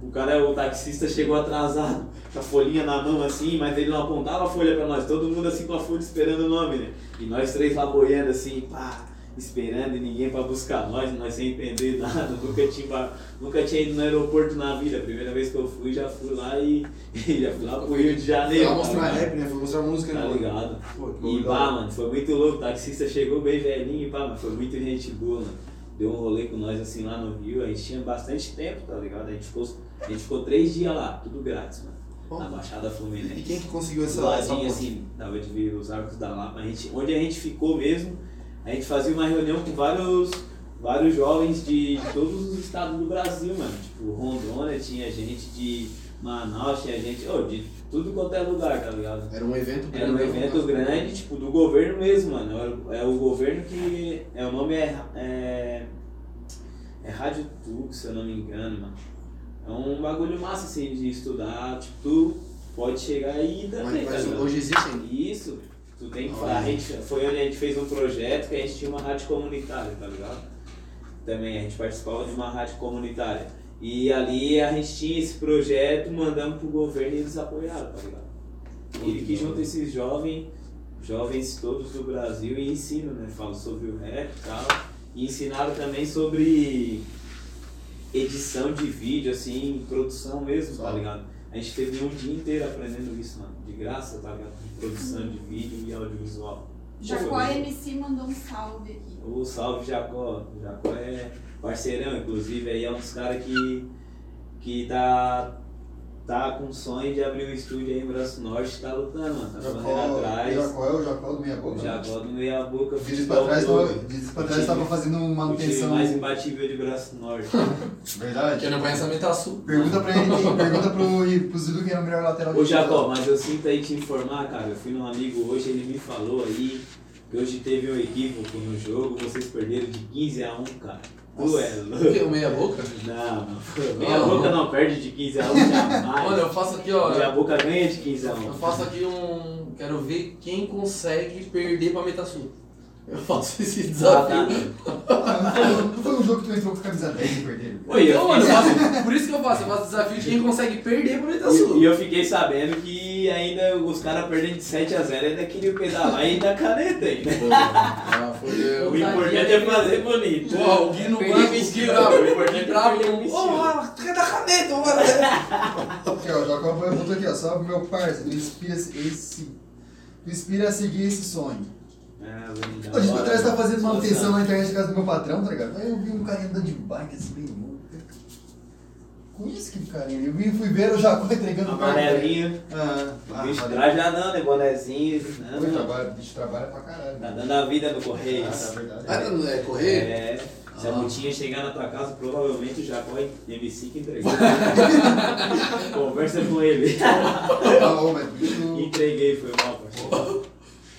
O cara, o taxista chegou atrasado, com a folhinha na mão assim, mas ele não apontava a folha pra nós, todo mundo assim com a folha esperando o nome, né? E nós três lá boiando assim, pá, esperando e ninguém pra buscar nós, nós sem entender nada, nunca tinha, nunca tinha ido no aeroporto na vida. A primeira vez que eu fui, já fui lá e, e já fui lá pro Rio de Janeiro. Foi mostrar ligado? rap, né? Foi mostrar música, Tá né? ligado? Pô, E pá, mano, foi muito louco. O taxista chegou bem velhinho e pá, mas foi muito gente boa, mano. Deu um rolê com nós assim lá no Rio. A gente tinha bastante tempo, tá ligado? A gente ficou, a gente ficou três dias lá, tudo grátis, mano. Na Baixada E Fluminense. quem que conseguiu essa, essa ladinho ponte? assim, dava de ver os arcos da Lapa. A gente, onde a gente ficou mesmo, a gente fazia uma reunião com vários, vários jovens de, todos os estados do Brasil, mano. Tipo, Rondônia tinha gente de Manaus, tinha gente, oh, de tudo quanto é lugar, tá ligado? Era um evento grande. Era um né? evento grande, tipo, do governo mesmo, mano. É o- É o governo que. É, o nome é. É, é Rádio Tux, se eu não me engano, mano. É um bagulho massa, assim, de estudar. Tipo, tu pode chegar aí e Mas, também, tá mas hoje existe ainda. Isso, tu tem que falar. A gente, foi onde a gente fez um projeto que a gente tinha uma rádio comunitária, tá ligado? Também a gente participava de uma rádio comunitária. E ali a gente tinha esse projeto, mandamos pro governo e eles apoiaram, tá ligado? Ele que junta esses jovens, jovens todos do Brasil e ensina, né? Fala sobre o rap e tal. E ensinaram também sobre edição de vídeo, assim, produção mesmo, tá ligado? A gente teve um dia inteiro aprendendo isso, mano, de graça, tá ligado? Produção de vídeo e audiovisual. Jacó. MC mandou um salve aqui. O salve Jacó. Jacó é parceirão, inclusive aí é um dos caras que, que tá, tá com sonho de abrir um estúdio aí em Braço Norte, tá lutando, mano. Tá correndo Jacó, atrás. Jacó é o Jacó do meia O boca. Jacó do meia boca Dias pra trás, clube. dias pra trás tava fazendo O manutenção. mais imbatível de Braço Norte. Verdade. Quem não conhece a Metasul. Pergunta pra ele, quem, pergunta pro, pro Zidu quem é o melhor lateral Ô Jacó, mas eu sinto aí te informar, cara. Eu fui num amigo hoje, ele me falou aí que hoje teve um equívoco no jogo, vocês perderam de 15 a 1, cara. É O quê? O meia boca? Não, não. Meia Não. boca não perde de 15 a 1 jamais. Olha, eu faço aqui, ó. Meia boca ganha de 15 a 1. Eu faço aqui um. Quero ver quem consegue perder pra Metasul. Eu faço esse tá. desafio. Ah, não, não foi um jogo que tu entrou com camisa 10 e perdeu. Oi, eu Então, mano, eu faço, por isso que eu faço, eu faço desafio de quem consegue perder pra E, Metasul. e eu fiquei sabendo que ainda os caras perdem de 7 a 0 ainda queriam pedalar e dar caneta ainda. Ah. O importante é fazer bonito. Pô, o Gui no Perder banco, o vestido. Gui bravo, O importante é bravo. perder o Ô, tu quer dar caneta, mano? Aqui, ó, o Jacó botou aqui, ó. Salve meu parceiro, tu inspira esse. Tu inspira a seguir esse sonho. Ah, A gente hora. atrás tá fazendo manutenção na internet da casa do meu patrão, tá ligado? Aí eu vi um carinha andando de bike assim, bem aquele carinha. Eu fui ver o Jacó entregando o carro. Amarelinho. Ah, O ah, bicho valeu. trajadão, né? Bonezinho. Trabalha, o bicho trabalha pra caralho. Tá dando a vida no Correio. Ah, tá verdade. Ah, tá no- é correr? É. Se a Ah. multinha chegar na tua casa, provavelmente o Jacó é MC que entregou. Conversa com ele. Ah, o bicho. Entreguei, foi mal, parceiro.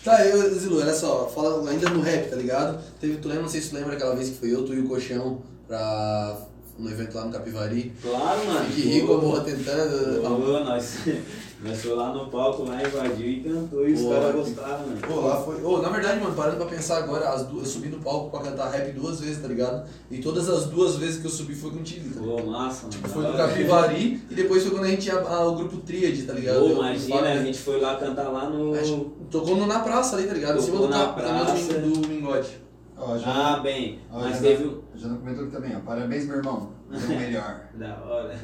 Tá, eu, Zilu, olha só, fala ainda no rap, tá ligado? Teve, tu lembra, não sei se tu lembra aquela vez que foi eu, tu e o Colchão pra, no evento lá no Capivari? Claro, mano. Fique rico, morra tentando. Pô, nós, nós foi lá no palco, lá invadiu e cantou e os caras gostaram, mano. Pô, lá foi. Ô, na verdade, mano, parando pra pensar agora, as duas, eu subi no palco pra cantar rap duas vezes, tá ligado? E todas as duas vezes que eu subi foi contigo, tá? Pô, massa, mano. Foi no. Capivari e depois foi quando a gente ia ah, o grupo Tríade, tá ligado? Pô, Eu- imagina, a gente foi lá cantar lá no. Tocou no, na praça ali, tá ligado? Em cima Tocou do, na praça. do Mingote. Ó, já, Ah, bem, ó, mas já, teve um. já não comentou aqui também, ó. Parabéns, meu irmão. Você é o melhor. Da hora.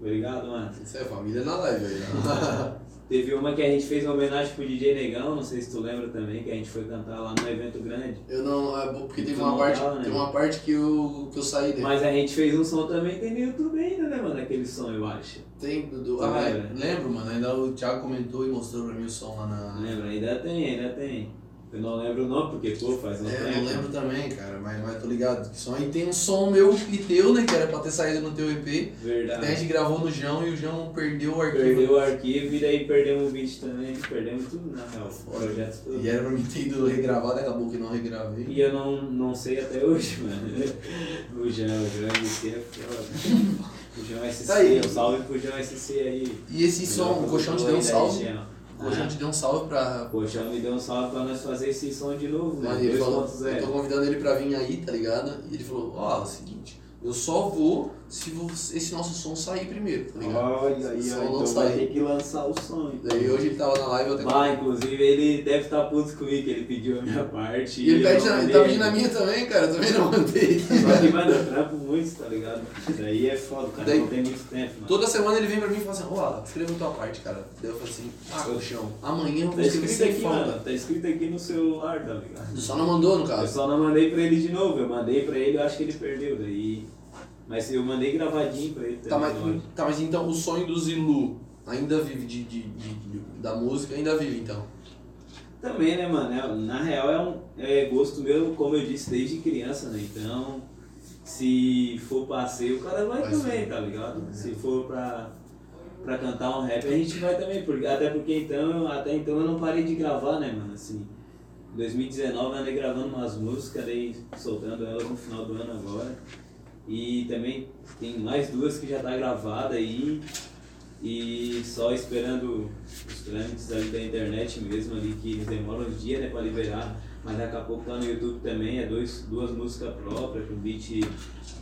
Obrigado, mano. Isso é família na live aí. né? Teve uma que a gente fez uma homenagem pro DJ Negão, não sei se tu lembra também, que a gente foi cantar lá no evento grande. Eu não. É, bom, porque teve uma não parte. tava, né? Teve uma parte que eu, que eu saí dele. Mas a gente fez um som também, tem no YouTube ainda, né, mano? Aquele som, eu acho. Tem do. do Tu ah, é, lembra? lembro, mano. Ainda o Thiago comentou e mostrou pra mim o som lá na. Lembra? Ainda tem, ainda tem. Eu não lembro o nome, porque, pô, faz um É, eu tempo. não lembro também, cara, mas, mas tô ligado. Som aí tem um som meu e teu, né? Que era pra ter saído no teu EP. Daí a Verdade. gente gravou no João e o João perdeu o arquivo. Perdeu o arquivo e daí perdemos o vídeo também, perdemos tudo na real, o projeto todo. E era pra mim ter ido regravado, acabou que não regravei. E eu não, não sei até hoje, mano. O João, o João MC é foda. O João SC, Tá aí. um salve pro João SC aí. E esse som, o colchão te deu um salve? região. O Coxão te deu um salve pra. Poxa, me deu um salve pra nós fazer esse som de novo, né? Mano, ele falou, eu tô 2.0. convidando ele pra vir aí, tá ligado? E ele falou, ó, é o seguinte, eu só vou se você- esse nosso som sair primeiro, tá ligado? Olha aí, então vai ter que lançar o som. então. Daí hoje ele tava na live, eu até Vai, inclusive ele deve estar puto comigo, que ele pediu a minha parte. E ele, eu pede, na- ele tá pedindo a minha também, cara, eu também não mandei. Só que, mano, eu trampo muito, tá ligado? Daí é foda, o cara Daí- não tem muito tempo, mano. Toda semana ele vem pra mim e fala assim, ô Alan, escreva a tua parte, cara. Daí eu falo assim, ah, Coxão, amanhã eu vou Tá escrever sem aqui, falta. mano. Tá escrito aqui no celular, tá ligado? Tu só não mandou, no Eu caso. só não mandei pra ele de novo, eu mandei pra ele, eu acho que ele perdeu, daí. Mas eu mandei gravadinho pra ele Tá também. mas, lógico. tá, mas então o sonho do Zilu ainda vive de, de, de- de- da música, ainda vive então. Também, né, mano? É- na real é um é gosto meu, como eu disse, desde criança, né? Então, se for passeio, o cara vai, Vai também, sim. tá ligado? Se for pra, pra cantar um rap, a gente vai também, porque, até porque então, até então eu não parei de gravar, né, mano? Assim, em 2019 eu andei gravando umas músicas, daí soltando elas no final do ano agora. E também tem mais duas que já tá gravada aí. E só esperando os trâmites ali da internet mesmo ali, que eles demoram uns dias né, pra liberar. Mas daqui a pouco tá no YouTube também, é dois, duas músicas próprias, com beat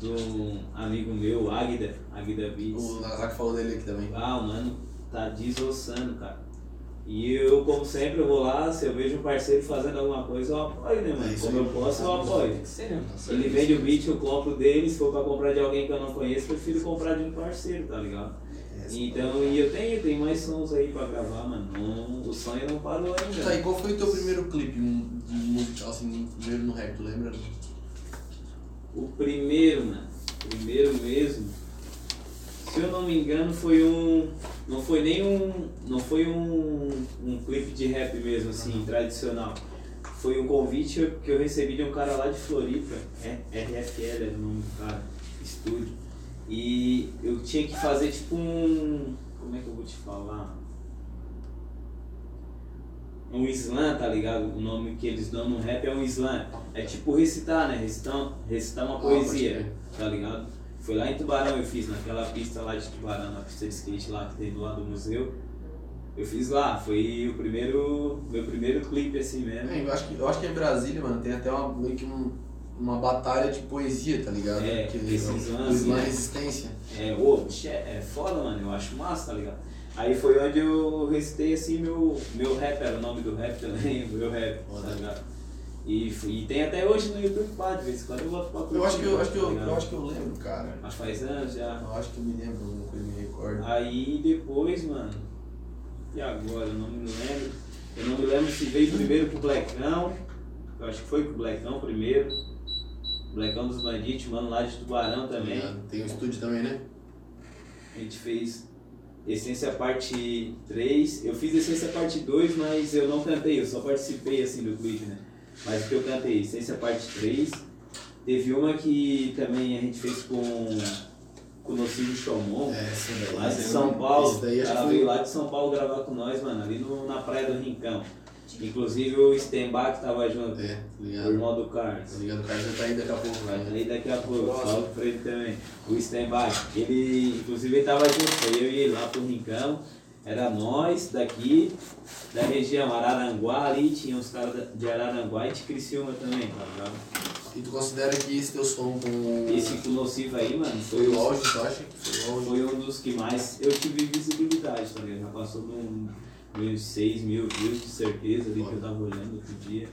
de um amigo meu, Águida, Águida Beats. O Nagasaki falou dele aqui também. Ah, o mano tá desossando, cara. E eu, como sempre, eu vou lá, se eu vejo um parceiro fazendo alguma coisa, eu apoio, né, É mano? Como eu posso, eu apoio. Né? Ele vende o beat, eu compro dele, se for pra comprar de alguém que eu não conheço, prefiro comprar de um parceiro, tá ligado? Então, e eu tenho, tenho mais sons aí pra gravar, mano. Não, o sonho não parou ainda. Tá, e qual foi o teu primeiro clipe de musical, assim, primeiro no rap, tu lembra? O primeiro, mano, primeiro mesmo, se eu não me engano, foi um. Não foi nem um. Não foi um, um clipe de rap mesmo, assim, tradicional. Foi um convite que eu recebi de um cara lá de Floripa, é, RFL era o nome do cara, estúdio. E eu tinha que fazer tipo um. Como é que eu vou te falar? Um slam, tá ligado? O nome que eles dão no rap é um slam. É tipo recitar, né? Recitar, recitar uma Ah, poesia, tá ligado? Foi lá em Tubarão eu fiz, naquela pista lá de Tubarão, na pista de skate lá que tem do lado do museu. Eu fiz lá, foi o primeiro, meu primeiro clipe assim mesmo. É, eu, acho que, eu acho que em Brasília, mano, tem até uma, meio que um, uma batalha de poesia, tá ligado? É, que esses o lances, Slam né? Resistência. É, ô, é, é foda, mano, eu acho massa, tá ligado? Aí foi onde eu recitei assim meu, meu rap, era o nome do rap também, meu rap, tá ligado? E, e tem até hoje no YouTube, pá, de vez em quando eu boto pra Eu acho que eu, acho que eu, tá ligado? eu acho que eu lembro, cara. Mas faz anos já. Eu acho que eu me lembro, alguma coisa me recordo. Aí depois, mano, e agora? Eu não me lembro. Eu não me lembro se veio primeiro pro Blackão. Eu acho que foi pro Blackão primeiro. Blackão dos Bandidos, mano, lá de Tubarão também. Tem o estúdio também, né? A gente fez Essência Parte 3. Eu fiz Essência Parte 2, mas eu não cantei, eu só participei assim do clipe, né? Mas o que eu cantei, Essência Parte 3. Teve uma que também a gente fez com, com o Nocivo Chomon. É, daí. Lá de essa São Paulo, o cara que veio foi. lá de São Paulo gravar com nós, mano, ali no, na praia do Rincão. Inclusive o Stenbach tava junto, É, tá o ligado? irmão do Tá Carlos. ligado? O cara já tá aí daqui a pouco, Vai né? aí daqui a pouco, salve pra ele também. O Stenbach, ele, inclusive ele tava junto, foi eu e ele lá pro Rincão. Era nós daqui, da região Araranguá ali, tinha os caras de Araranguá e de Criciúma também, tá ligado? E tu considera que esse teu som com. Esse com Nocivo aí, mano, foi foi o auge, tu acha foi o auge? foi um dos que mais eu tive visibilidade, tá ligado? Já passou de um, meus 6 mil views de certeza ali que eu tava olhando outro dia.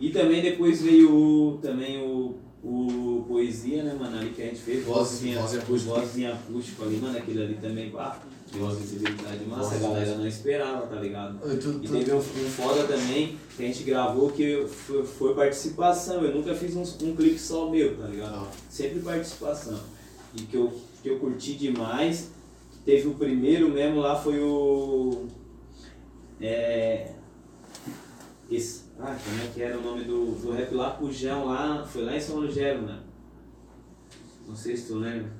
E também depois veio o, também o, o Poesia, né, mano, ali que a gente fez, Voz- vozinha, voz em acústico. voz em acústico ali, mano, aquele ali também, deu uma visibilidade massa, a galera não esperava, tá ligado? Tu- E teve um, um foda também que a gente gravou que foi, foi participação. Eu nunca fiz um, um clipe só meu, tá ligado? Não. Sempre participação. E que eu, que eu curti demais. Teve o primeiro mesmo lá, foi o. É. Esse, ah, como é que era o nome do, do rap lá? Pujão lá, foi lá em São Lugero, mano. Não sei se tu lembra.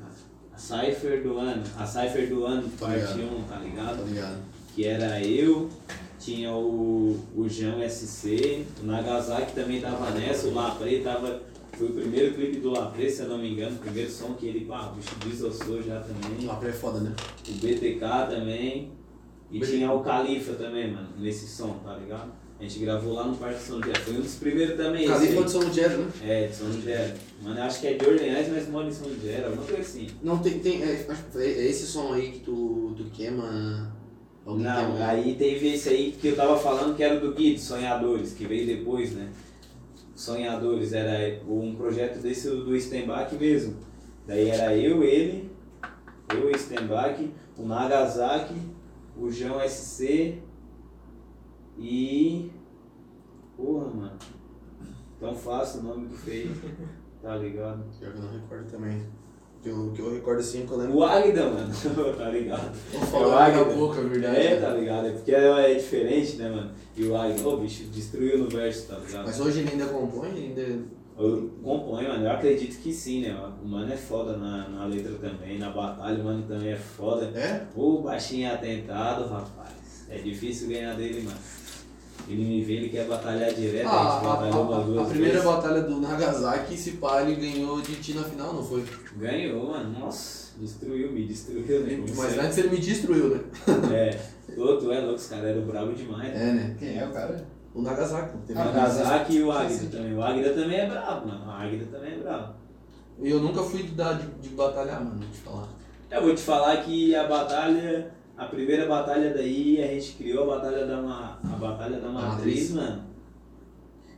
A Cypher do ano. A Cypher do ano, parte ligado. 1, tá ligado? Tá ligado? que era eu, tinha o, o João SC, o Nagasaki também tava nessa, o Lapre tava. Foi o primeiro clipe do Lapre, se eu não me engano, o primeiro som que ele, o bicho desossou já também. Lá pra é foda, né? O BTK também. E tinha o Califa também, mano, nesse som, tá ligado? A gente gravou lá no Parque São Lugero. Foi um dos primeiros também. Califa aí. de São Lugero, né? É, de São Lugero. Mano, eu acho que é de Orleans, mas mora em São Lugero, alguma coisa assim. Não, tem, tem é, acho que é esse som aí que tu, tu queima... Alguém Não, queima... aí teve esse aí que eu tava falando que era do Guide, Sonhadores, que veio depois, né? Sonhadores, era um projeto desse do Stenbach mesmo. Daí era eu, ele, eu, o Stenbach, o Nagasaki, o João SC e. Porra, mano. Tão fácil o nome do feio. Tá ligado? Pior que eu não recordo também. Que eu, que eu recordo assim, que eu lembro... O Águida, mano. tá ligado? Vou É o Águida. pouco, é verdade. É, tá ligado? É porque é diferente, né, mano? E o Águida, ô bicho, destruiu no verso, tá ligado? Mas hoje ele ainda compõe, ainda... Eu componho, mano. Eu acredito que sim, né? O mano é foda na, na letra também, na batalha o mano também é foda. É? O baixinho atentado, rapaz. É difícil ganhar dele, mano. Ele me vê, ele quer batalhar direto, a Ah, gente a, batalhou a- umas a- duas a primeira vezes. batalha do Nagasaki, esse pá, ele ganhou de ti na final, não foi? Ganhou, mano. Nossa, destruiu, me destruiu, né? Como Mas sempre. antes ele me destruiu, né? É, tu, tu é louco, os caras eram bravos demais. É, né? Quem é o cara? O Nagasaki. teve O Ah, Nagasaki e o Águida também. O Águida também é brabo, mano. O Águida também é brabo. E eu nunca fui de, dar- de, de batalhar, mano, vou te falar. Eu vou te falar que a batalha, a primeira batalha daí, a gente criou a batalha da, ma, a batalha da matriz, Matriz. mano.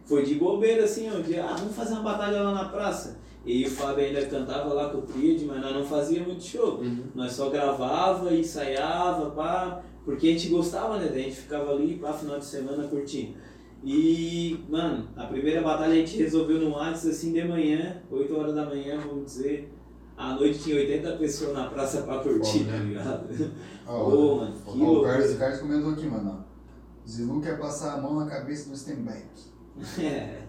Foi de bobeira assim, um dia, ah, vamos fazer uma batalha lá na praça. E o Fábio ainda cantava lá com o Tríade, mas nós não fazia muito show. Uhum. Nós só gravava, ensaiava, pá, porque a gente gostava, né? Daí a gente ficava ali, pá, final de semana curtindo. E, mano, a primeira batalha a gente resolveu no WhatsApp assim de manhã, 8 horas da manhã, vamos dizer. À noite tinha 80 pessoas na praça pra curtir, tá né? ligado? Ô, mano, que ó, o. Carlos, comentou aqui, mano. Zilu quer passar a mão na cabeça do Stenbeck. É.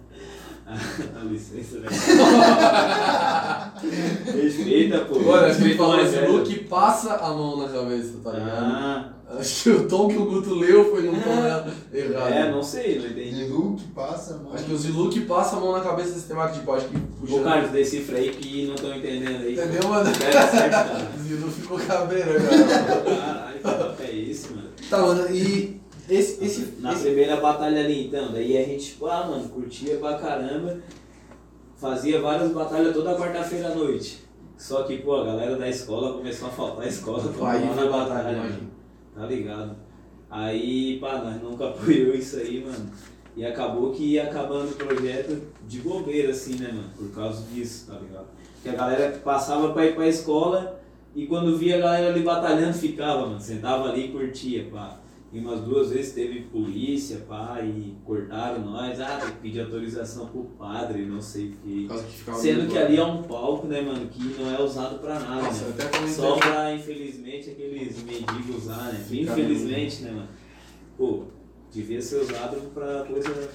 Dá licença, né? Respeita, pô. Olha, ele Respeita falou esse velho. Luke passa a mão na cabeça, tá ligado? Ah, Acho que o tom que o Guto leu foi num tom errado. é, não sei, não entendi. Zilu que passa a mão. Acho que o Ziluke passa a mão na cabeça desse tema tipo, acho que Ô, puxando. Carlos, decifra aí que não estão entendendo aí. Entendeu, mano? Pega certo, cara. O Zilu ficou cabreiro, cara. Caralho, que é isso, mano? tá, mano, e esse. esse, Na esse- primeira batalha ali, então, daí a gente, tipo, ah, mano, curtia pra caramba. Fazia várias batalhas toda quarta-feira à noite. Só que, pô, a galera da escola começou a faltar a escola pra foi na batalha, batalha, mano. Tá ligado? Aí, pá, nós nunca apoiou isso aí, mano. E acabou que ia acabando o projeto de bobeira, assim, né, mano? Por causa disso, tá ligado? Porque a galera passava pra ir pra escola e quando via a galera ali batalhando, ficava, mano. Sentava ali e curtia, pá. E umas duas vezes teve polícia, pá, e cortaram nós. Ah, tem que pedir autorização pro padre, não sei o que Sendo que ali é um palco, né, mano, que não é usado pra nada, Nossa, né? Só pra, infelizmente, aqueles mendigos lá, né? Infelizmente, né, mano? Pô, devia ser usado pra coisa.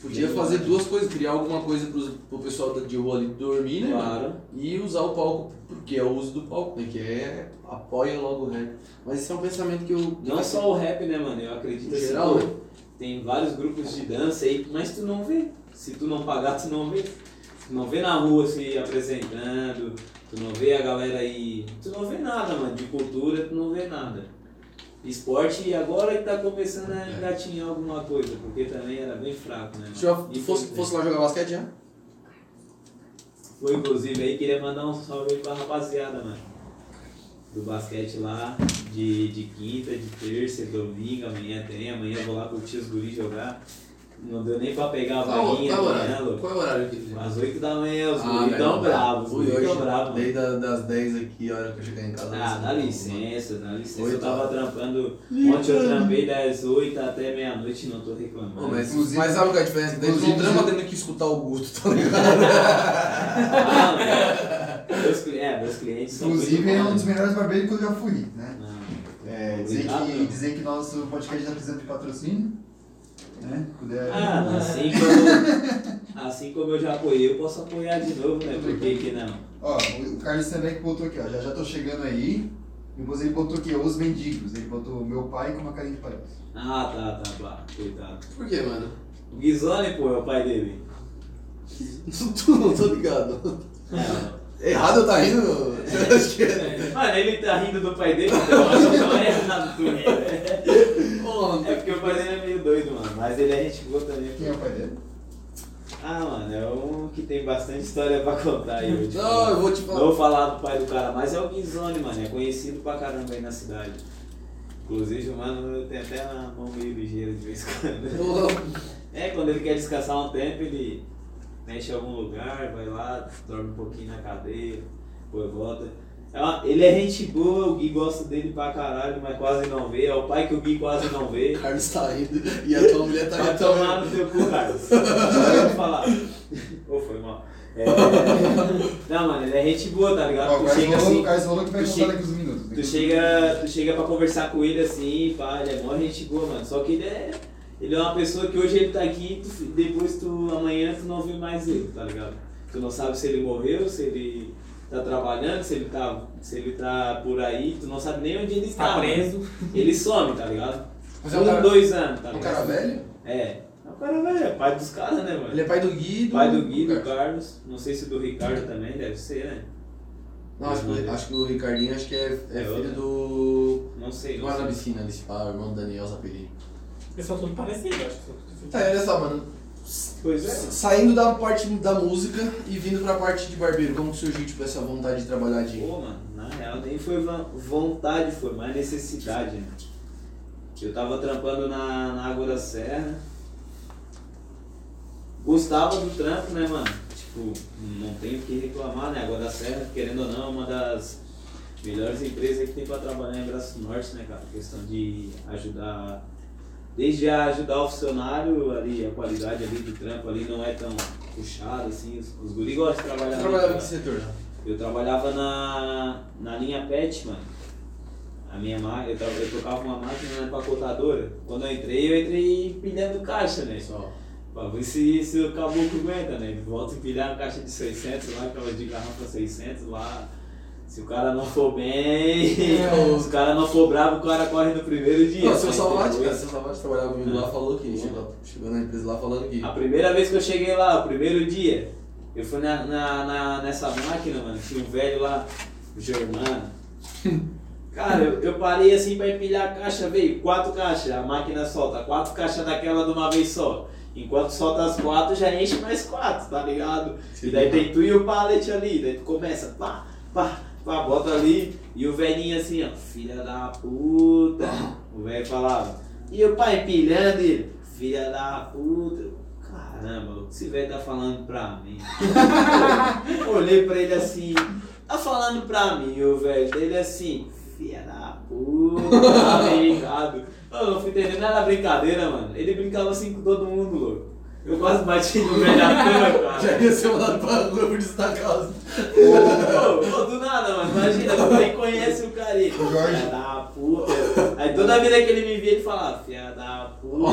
Podia fazer duas coisas, criar alguma coisa pros, pro pessoal de rua ali dormir, né? mano? Claro. E usar o palco, porque é o uso do palco, né? Que é apoia logo o rap. Mas esse é um pensamento que eu. Não só o rap, né, mano? Eu acredito Em assim, geral, né? tem vários grupos de dança aí, mas tu não vê. Se tu não pagar, tu não vê. Tu não vê na rua se apresentando, tu não vê a galera aí. Tu não vê nada, mano. De cultura, tu não vê nada. Esporte agora que tá começando a engatinhar alguma coisa, porque também era bem fraco, né? mano? Já fosse, Infelizmente. fosse lá jogar basquete já? Foi inclusive aí, queria mandar um salve aí pra rapaziada, mano. Do basquete lá, de, de quinta, de terça, domingo, amanhã tem, amanhã eu vou lá curtir os guris jogar. Não deu nem pra pegar a Qual, vaguinha, qual é o né? Qual é o horário aqui? Às 8 da manhã, os Ah, tão não. bravos, os tão bravos, mano. desde a- das 10 aqui, a hora que eu chegar em casa. Ah, assim, dá mano. licença, dá licença. Oito Eu tava horas. trampando, ontem eu trampei das 8 até meia-noite e não tô reclamando. Pô, mas, Inclusive- mas sabe qual é a diferença? Não inclusive- drama tendo que escutar o Guto, tá ligado? Ah, mano. meus, é, meus clientes são Inclusive é um dos melhores barbeiros que eu já fui, né? Não. É, dizer, Obrigado. que, dizer que nosso podcast está precisando de patrocínio. Né? Puder. Ah, assim como, assim como eu já apoiei, eu posso apoiar de novo, né? Por que que não? Ó, o Carlos Stanbeck botou aqui, ó. Já já tô chegando aí. Depois ele botou aqui, os mendigos. Ele botou meu pai com uma carinha de palhaço. Ah, tá, tá, pá, coitado. Por que, mano? O Guizone, pô, é o pai dele. Tu não tô ligado. Errado eu tá rindo? Acho que é. Mano, ele tá rindo do pai dele, então eu acho que não é errado tu rir, né? É porque o pai dele é meio doido, mano. Mas ele é gente boa também. Quem é o pai dele? Ah, mano, é um que tem bastante história pra contar aí. Eu, tipo, Não, eu vou te Não falar. vou falar do pai do cara, mas é o Guizone, mano. É conhecido pra caramba aí na cidade. Inclusive, mano tem até uma mão meio ligeira de vez em quando. É, quando ele quer descansar um tempo, ele mexe em algum lugar, vai lá, dorme um pouquinho na cadeira, depois volta. É ele é gente boa, o Gui gosta dele pra caralho, mas quase não vê. É o pai que o Gui quase não vê. O Carlos tá indo e a tua mulher tá Vai indo tomar no teu cu, Carlos. Te falar. Ou foi mal. É... Não, mano, ele é gente boa, tá ligado? Ó, o tu Carlos chega falou, assim. o Carlos falou que vai tu contar chega- daqui uns minutos. Tu chega, tu chega pra conversar com ele assim, pá, ele é mó gente boa, mano. Só que ele é. Ele é uma pessoa que hoje ele tá aqui, tu, depois tu, amanhã tu não vê mais ele, tá ligado? Tu não sabe se ele morreu, se ele tá trabalhando, se ele tá, se ele tá por aí, tu não sabe nem onde ele Tá tá. preso. Ele some, tá ligado? Mas é um, um cara, dois anos, tá é um ligado? cara velho? É. É um cara velho, é pai dos caras, né, mano? Ele é pai do Gui e do... Pai do Gui, do Carlos. Não sei se do Ricardo também, deve ser, né? Não, acho que, acho que o Ricardinho acho que é, é É filho do... Não sei, Do sei. Piscina, o irmão do Daniel Zapelli. Eles são tudo parecidos, acho que são tudo Tá, olha só, mano. Pois é. Saindo da parte da música e vindo pra parte de barbeiro, como surgiu tipo, essa vontade de trabalhar de... Pô, mano, na real nem foi vontade, foi mais necessidade, né? Eu tava trampando na, na Água da Serra. Gostava do trampo, né, mano? Tipo, não tenho o que reclamar, né? Água da Serra, querendo ou não, é uma das melhores empresas que tem pra trabalhar em Braço Norte, né, cara? Questão de ajudar. Desde a ajudar o funcionário ali, a qualidade ali do trampo ali não é tão puxada, assim. Os, os guri gostam de trabalhar. Você trabalhava em que setor? eu trabalhava na, na linha PET, mano. A minha eu, eu tocava uma máquina na empacotadora. Quando eu entrei, eu entrei empilhando caixa, né? Só. Pra ver se, se o caboclo aguenta, né? Volta a empilhar uma caixa de 600 lá, aquela de garrafa 600 lá. Se o cara não for bem, É, se o cara não for bravo, o cara corre no primeiro dia. Não, seu Salvati, depois- cara, seu Salvati trabalhava comigo lá, falou que chegou, chegou na empresa lá falando que... A primeira vez que eu cheguei lá, o primeiro dia, eu fui na, na, na- nessa máquina, mano, tinha um velho lá, o Germano. Cara, eu, eu parei assim pra empilhar a caixa, veio quatro caixas, a máquina solta quatro caixas daquela de uma vez só. Enquanto solta as quatro, já enche mais quatro, tá ligado? E daí tem tu e o pallet ali, daí tu começa, pá, pá, pá, bota ali, e o velhinho assim, ó, filha da puta. O velho falava, e o pai empilhando ele, filha da puta. Caramba, o que esse velho tá falando pra mim? Olhei pra ele assim, tá falando pra mim, o velho dele assim, filha da puta, tá ligado? Eu não fui entendendo da brincadeira, mano. Ele brincava assim com todo mundo, louco. Eu quase bati no velho da cama, cara. Já ia ser mandado pra rua por destacar. Ô, ô, do nada, mano. Imagina, tu nem conhece o cara. aí. O Jorge. Filha da puta. Aí toda vida que ele me via, ele falava, filha da puta.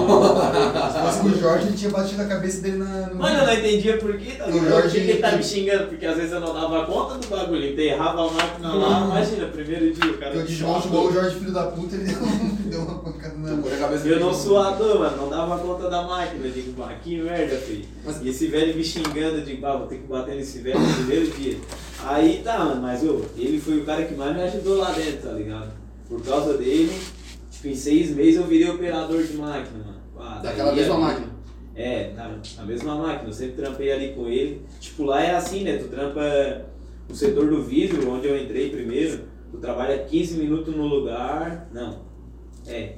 Se fosse com o Jorge, ele tinha batido a cabeça dele na. no- Mano, eu não entendia por quê, tá O ligado? Jorge- Por que que ele tá me xingando? Porque às vezes eu não dava conta do bagulho, enterrava a máquina lá, imagina, primeiro dia, o cara Porque o Digimon chamou. o Jorge filho da puta, ele deu, deu uma pancada na. Cabeça Eu não suador, mano, não dava conta da máquina. Eu digo, "Ah, que merda, filho. E esse velho me xingando, eu digo, ah, vou ter que bater nesse velho no primeiro dia. Aí tá, mano, mas ô, ele foi o cara que mais me ajudou lá dentro, tá ligado? Por causa dele, tipo, em seis meses eu virei operador de máquina, mano. Ah, Daquela mesma ali- máquina. É, na, na mesma máquina, eu sempre trampei ali com ele. Tipo, lá é assim, né? Tu trampa no setor do vidro, onde eu entrei primeiro, tu trabalha 15 minutos no lugar. Não. É.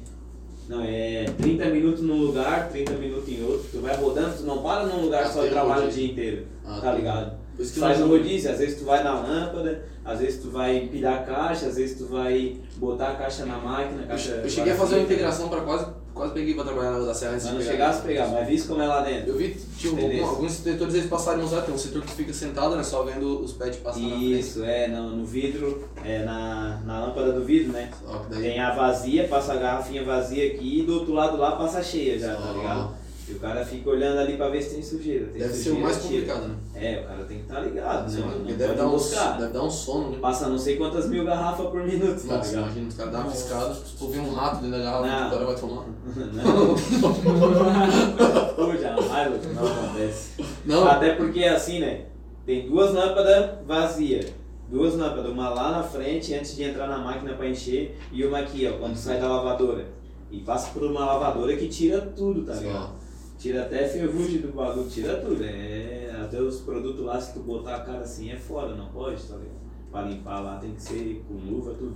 Não, é 30 minutos num lugar, 30 minutos em outro. Tu vai rodando, tu não para num lugar Ah, só e trabalha o dia inteiro. Ah, tá ligado? Tu faz um rodízio, às vezes tu vai na lâmpada, às vezes tu vai empilhar a caixa, às vezes tu vai botar a caixa na máquina. Caixa Eu cheguei a fazer uma integração pra quase, quase peguei pra trabalhar na Rua da Serra. Mas não chegasse a pegar, mas viste como é lá dentro. Eu vi, tinha algum- alguns setores eles passaram a usar, tem um setor que fica sentado, né, só vendo os pets passar na frente. Isso, é, no, no vidro, é, na, na lâmpada do vidro, né? Daí... Tem a vazia, passa a garrafinha vazia aqui e do outro lado lá passa cheia já, tá Só. ligado? E o cara fica olhando ali pra ver se tem sujeira. Tem Deve ser sujeira, o mais tira. complicado, né? É, o cara tem que estar ligado, né? Não deve, pode dar um, deve dar um sono, né? Passa não sei quantas mil garrafas por minuto, tá Nossa, ligado? imagina, os caras dão uma fiscada, se tu vê um rato dentro da garrafa, Não. o cara vai tomar. Pô, jamais, louco, não acontece. Não, Até porque assim, né? Tem duas lâmpadas vazias. Duas lâmpadas, uma lá na frente antes de entrar na máquina pra encher e uma aqui, ó, quando sai da lavadora. E passa por uma lavadora que tira tudo, tá ligado? Tira até ferrugem do bagulho, tira tudo. É, até os produtos lá, se tu botar a cara assim, é fora, não pode, tá ligado? Pra limpar lá tem que ser com luva, tudo.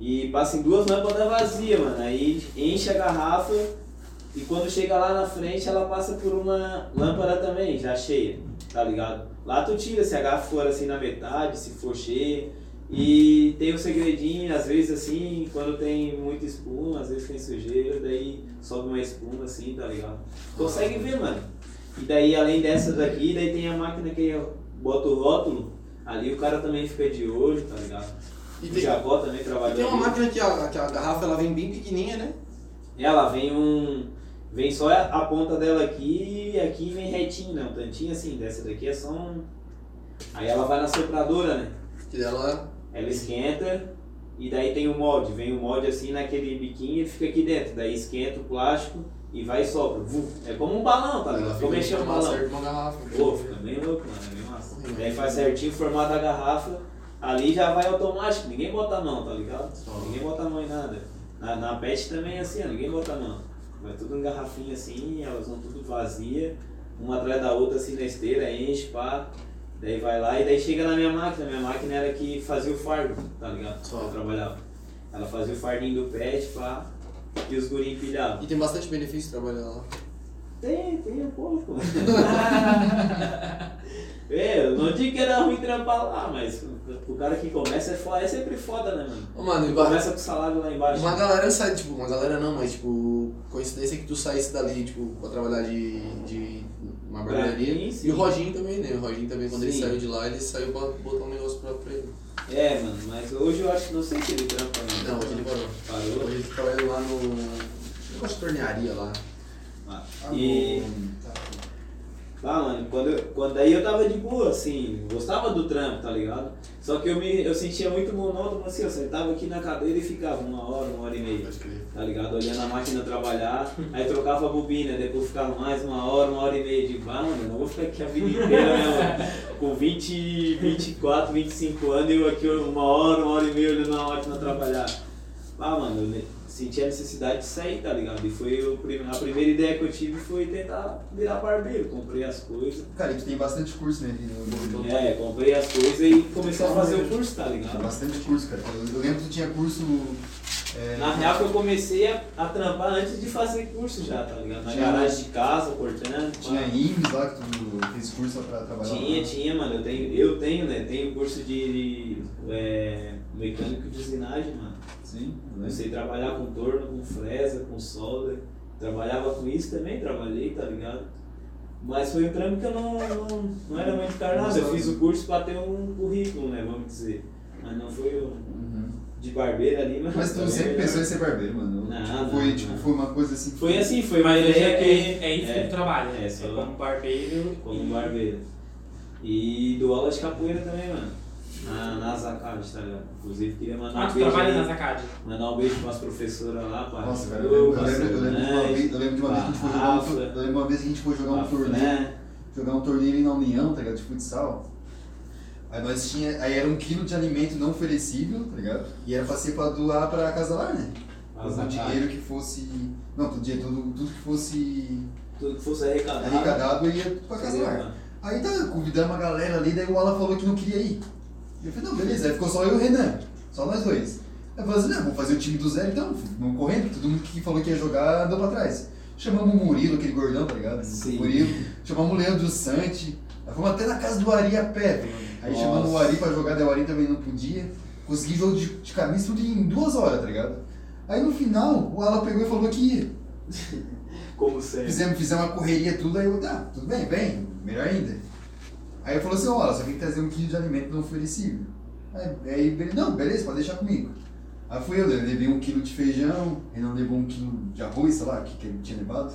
E passa em duas lâmpadas vazias, mano. Aí enche a garrafa e quando chega lá na frente ela passa por uma lâmpada também, já cheia, tá ligado? Lá tu tira se a garrafa for assim na metade, se for cheia. E tem o segredinho, às vezes assim, quando tem muita espuma, às vezes tem sujeira, daí sobe uma espuma assim, tá ligado? Consegue ver, mano. E daí além dessa daqui, daí tem a máquina que eu boto o rótulo, ali o cara também fica de olho, tá ligado? E O tem, Jacó também e trabalha tem uma ali. máquina que a, que a garrafa ela vem bem pequenininha, né? Ela vem um. Vem só a a ponta dela aqui e aqui vem retinho, né? Um tantinho assim, dessa daqui é só um. Aí ela vai na sopradora, né? Que dela. Ela esquenta e daí tem o molde. Vem o molde assim naquele biquinho e fica aqui dentro. Daí esquenta o plástico e vai e sopra. É como um balão, tá ligado? Como mexer um formada balão. Pô, fica bem louco, mano. É bem massa. Daí faz certinho o formato da garrafa. Ali já vai automático, ninguém bota a mão, tá ligado? Ninguém bota a mão em nada. Na, na pet também é assim, ó, ninguém bota a mão. Vai tudo em garrafinha assim, elas vão tudo vazia, uma atrás da outra assim na esteira, enche, pá. Daí vai lá e daí chega na minha máquina. Minha máquina era que fazia o fardo, tá ligado? Só. Eu trabalhava. Ela fazia o fardinho do pet, pá, e os gurinhos empilhavam. E tem bastante benefício trabalhar lá. Tem, tem um pouco. é, eu não digo que era ruim trampar lá, mas o cara que começa é, foda, é sempre foda, né, mano? Ô, mano, e ba- Começa com o salário lá embaixo. uma galera sai, tipo, uma galera não, mas tipo, coincidência que tu saísse dali, tipo, pra trabalhar de, de uma barbearia. mim. E o Roginho também, né? O Roginho também, quando ele Sim. saiu de lá, ele saiu pra botar um negócio próprio pra ele. É, mano, mas hoje eu acho que não sei se ele trampa não. Não, hoje ele parou. Parou. Hoje ele trabalha lá no. negócio de tornearia lá. Ah, Ah, E. Ah, mano, quando, eu, quando daí eu tava de boa, assim, gostava do trampo, tá ligado? Só que eu me eu sentia muito monótono, assim, eu sentava aqui na cadeira e ficava uma hora, uma hora e meia. Tá ligado? Olhando a máquina trabalhar, aí trocava a bobina, depois ficava mais uma hora, uma hora e meia de ah, mano, não vou ficar aqui a vida inteira, né, mano? Com 20, 24, 25 anos, eu aqui uma hora, uma hora e meia olhando a máquina trabalhar. Ah, mano, eu senti a necessidade de sair, tá ligado? E foi o a primeira ideia que eu tive foi tentar virar barbeiro, comprei as coisas. Cara, e tem bastante curso, né? No, É, comprei as coisas e comecei a fazer o curso, tá Tem ligado? bastante curso, cara. Eu, lembro que tinha curso. é, Na real que eu comecei a, a trampar antes de fazer curso já, tá ligado? Na Tinha- garagem de casa, cortando. Tinha. IMS lá que tu fez curso pra trabalhar Tinha, lá. tinha, mano. Eu tenho, eu tenho, né? Tenho curso de é, mecânico de usinagem, mano. Sim, lembro. sei trabalhar com torno, com fresa, com solda. Trabalhava com isso também, trabalhei, tá ligado? Mas foi um trampo que eu não, não, não era muito carnado. Eu fiz o curso pra ter um currículo, né? Vamos dizer. Mas não foi um Uhum. de barbeiro ali, mas. Mas tu sempre pensou em ser barbeiro, mano? Não, Tipo, não, foi, não. tipo, foi uma coisa assim. que- Foi assim, foi uma Mas ideia é, que. é, é isso que ele trabalha. É, É, só- como barbeiro. Como e- barbeiro. E dou aula de capoeira também, mano. Na, na tá ligado? Inclusive queria mandar Ah, um tu beijo. trabalha aí, na. Mandar um beijo pras professoras lá, pra Nossa, cara, eu lembro, eu lembro, eu lembro de uma vez, eu lembro de uma vez que a gente foi jogar um, Rafa, eu lembro uma vez que a gente foi jogar um torneio, Fran. jogar um torneio na União, tá ligado? De futsal. Aí nós tinha, aí era um quilo de alimento não oferecível, tá ligado? E era pra ser pra doar pra casa lá, né? A o Zacade. dinheiro que fosse, não, todo dinheiro, tudo, tudo que fosse Tudo que fosse arrecadado. arrecadado ia pra casa lá. Aí tá, convidamos uma galera ali, daí o Alan falou que não queria ir. Eu falei, não, beleza, aí ficou só eu e o Renan, só nós dois. Aí eu falei assim, não, vamos fazer o time do zero então, vamos correndo, todo mundo que falou que ia jogar andou pra trás. Chamamos o Murilo, aquele gordão, tá ligado? Sim. Murilo, chamamos o Leandro Sante, aí fomos até na casa do Ari a pé. Aí Nossa. chamamos o Ari pra jogar, daí o Ari também não podia. Consegui jogo de, de camisa tudo em duas horas, tá ligado? Aí no final, o Alan pegou e falou que ia. Como sempre. Fizemos, fizemos uma correria tudo, aí eu, tá, tudo bem, vem, melhor ainda. Aí ele falou assim, ó, só tem que trazer um quilo de alimento não oferecível. Aí, aí ele, não, beleza, pode deixar comigo. Aí fui eu, eu levei um quilo de feijão, ele não levou um quilo de arroz, sei lá, que, que ele tinha levado.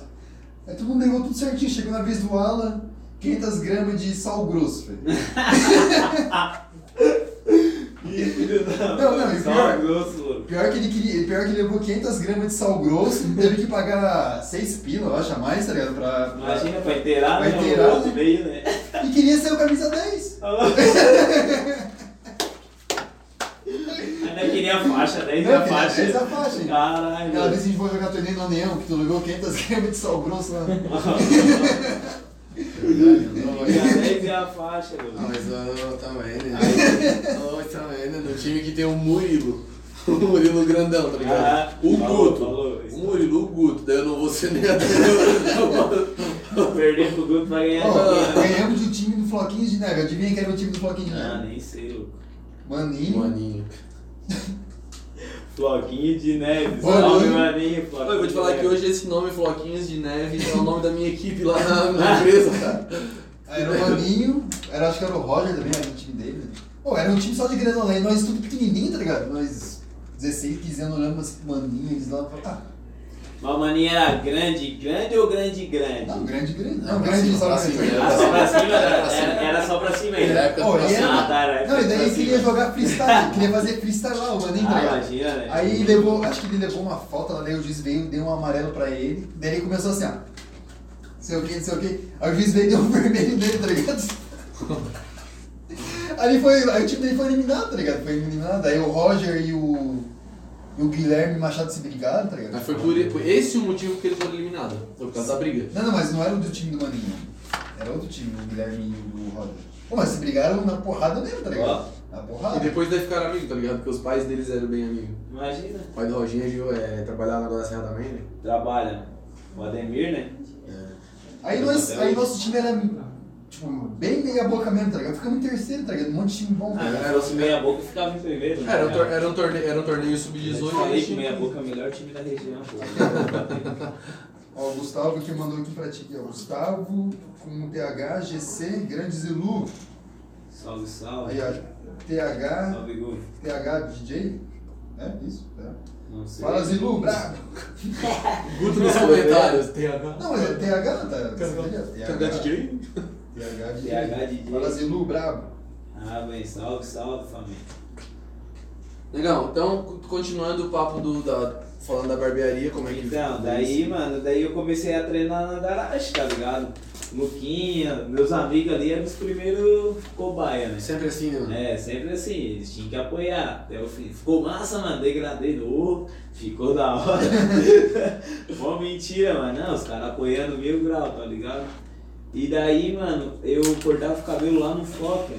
Aí todo mundo levou tudo certinho, chegou na vez do Alan, 500 gramas de sal grosso, velho. Não, não, e pior- grosso. Pior que ele queria, pior que ele levou 500 gramas de sal grosso, teve que pagar 6 pila, eu acho, a mais, tá ligado? Pra, pra- Imagina, pra inteirar, Vai né? inteirar, né? meio, né? E queria ser o camisa 10. Ainda queria a faixa, 10 Não, a faixa. 10 a faixa? Caralho. Aquela vez que a gente foi jogar torneio no Aneão, que tu levou 500 gramas de sal grosso lá. Queria 10 e a faixa, meu. Não, mas eu também, né? Eu também, né? No time que tem o Murilo. O Murilo grandão, tá ligado? Ah, o falou, Guto. falou. O Murilo, o Guto. Daí eu não vou ser nem Perder pro Guto vai ganhar dinheiro. ganhamos do time do Floquinhos de Neve. Adivinha quem era o time do Floquinhos de Ah, Neve? nem sei, louco. Maninho. Maninho. Floquinho de neve. Salve, maninho. Floquinho Eu vou te falar que hoje esse nome Floquinhos de Neve é o nome da minha equipe lá na, na empresa, cara. Era o Maninho, era, acho que era o Roger também, era o time dele. né? Pô, era um time só de granolé, nós tudo pequenininho, tá ligado? Nós 16, 15 anos olhando assim, maninho, eles lá, ah, Maninho era grande, grande ou grande, grande? não, grande, grande. Não, Não, grande cima, só pra cima. Ah, só pra cima? Era Era, pra cima. era, era só pra cima época e era- Ah, tá, era Não, e daí ele queria jogar freestyle, queria fazer freestyle lá, o maninho, tá Ah, imagina, né? Aí ele levou, acho que ele levou uma falta lá, daí o juiz veio, deu um amarelo pra ele, daí ele começou assim, ó. Sei o que, não sei o que. Aí o juiz veio e deu um vermelho nele, tá ligado? Aí, foi, aí o time dele foi eliminado, tá ligado? Foi eliminado. Aí o Roger e o, e o Guilherme Machado se brigaram, tá ligado? Mas foi por, por esse o motivo que eles foram eliminados. Foi por causa da briga. Não, não, mas não era o do time do Maninho. Era outro time, o Guilherme e o Roger. Pô, mas se brigaram na porrada mesmo, tá ligado? Na E porrada. depois daí ficaram amigos, tá ligado? Porque os pais deles eram bem amigos. Imagina. O pai do Roginho viu, é, trabalhava na da Serra também, né? Trabalha. O Ademir, né? Aí, nós, aí nosso time era, tipo, bem meia boca mesmo, tá ligado? Ficamos em terceiro, tá ligado? Um monte de time bom, tá Ah, ligado? se fosse meia boca, ficava em primeiro. né? Era um, tor era um torneio, era um torneio Eu sub-18. falei aí que meia boca é o melhor time da região. Ó, o Gustavo que mandou aqui pra ti, aqui, ó. Gustavo com TH, GC, Grande Zilu. Salve, salve. Aí, ó. TH, Salve, Gu. TH DJ. É isso? Tá. Não sei. Fala Zilu, brabo. Guto nos comentários. TH. Não, mas é TH, tá? TH DJ? TH DJ. TH DJ. Fala Zilu, brabo. Ah, bem, salve, salve, família. Legal, então co- continuando o papo do, da, falando da barbearia, como é que Então, daí, isso? mano, daí eu comecei a treinar na garagem, tá ligado? Luquinha, meus amigos ali eram os primeiros cobaia, né? Sempre assim, né? mano? É, sempre assim, eles tinham que apoiar. Até o fim. Ficou massa, mano, degradei no ficou da hora. Mó mentira, mano. Não, os caras apoiando mil grau, tá ligado? E daí, mano, eu cortava o cabelo lá no Foca.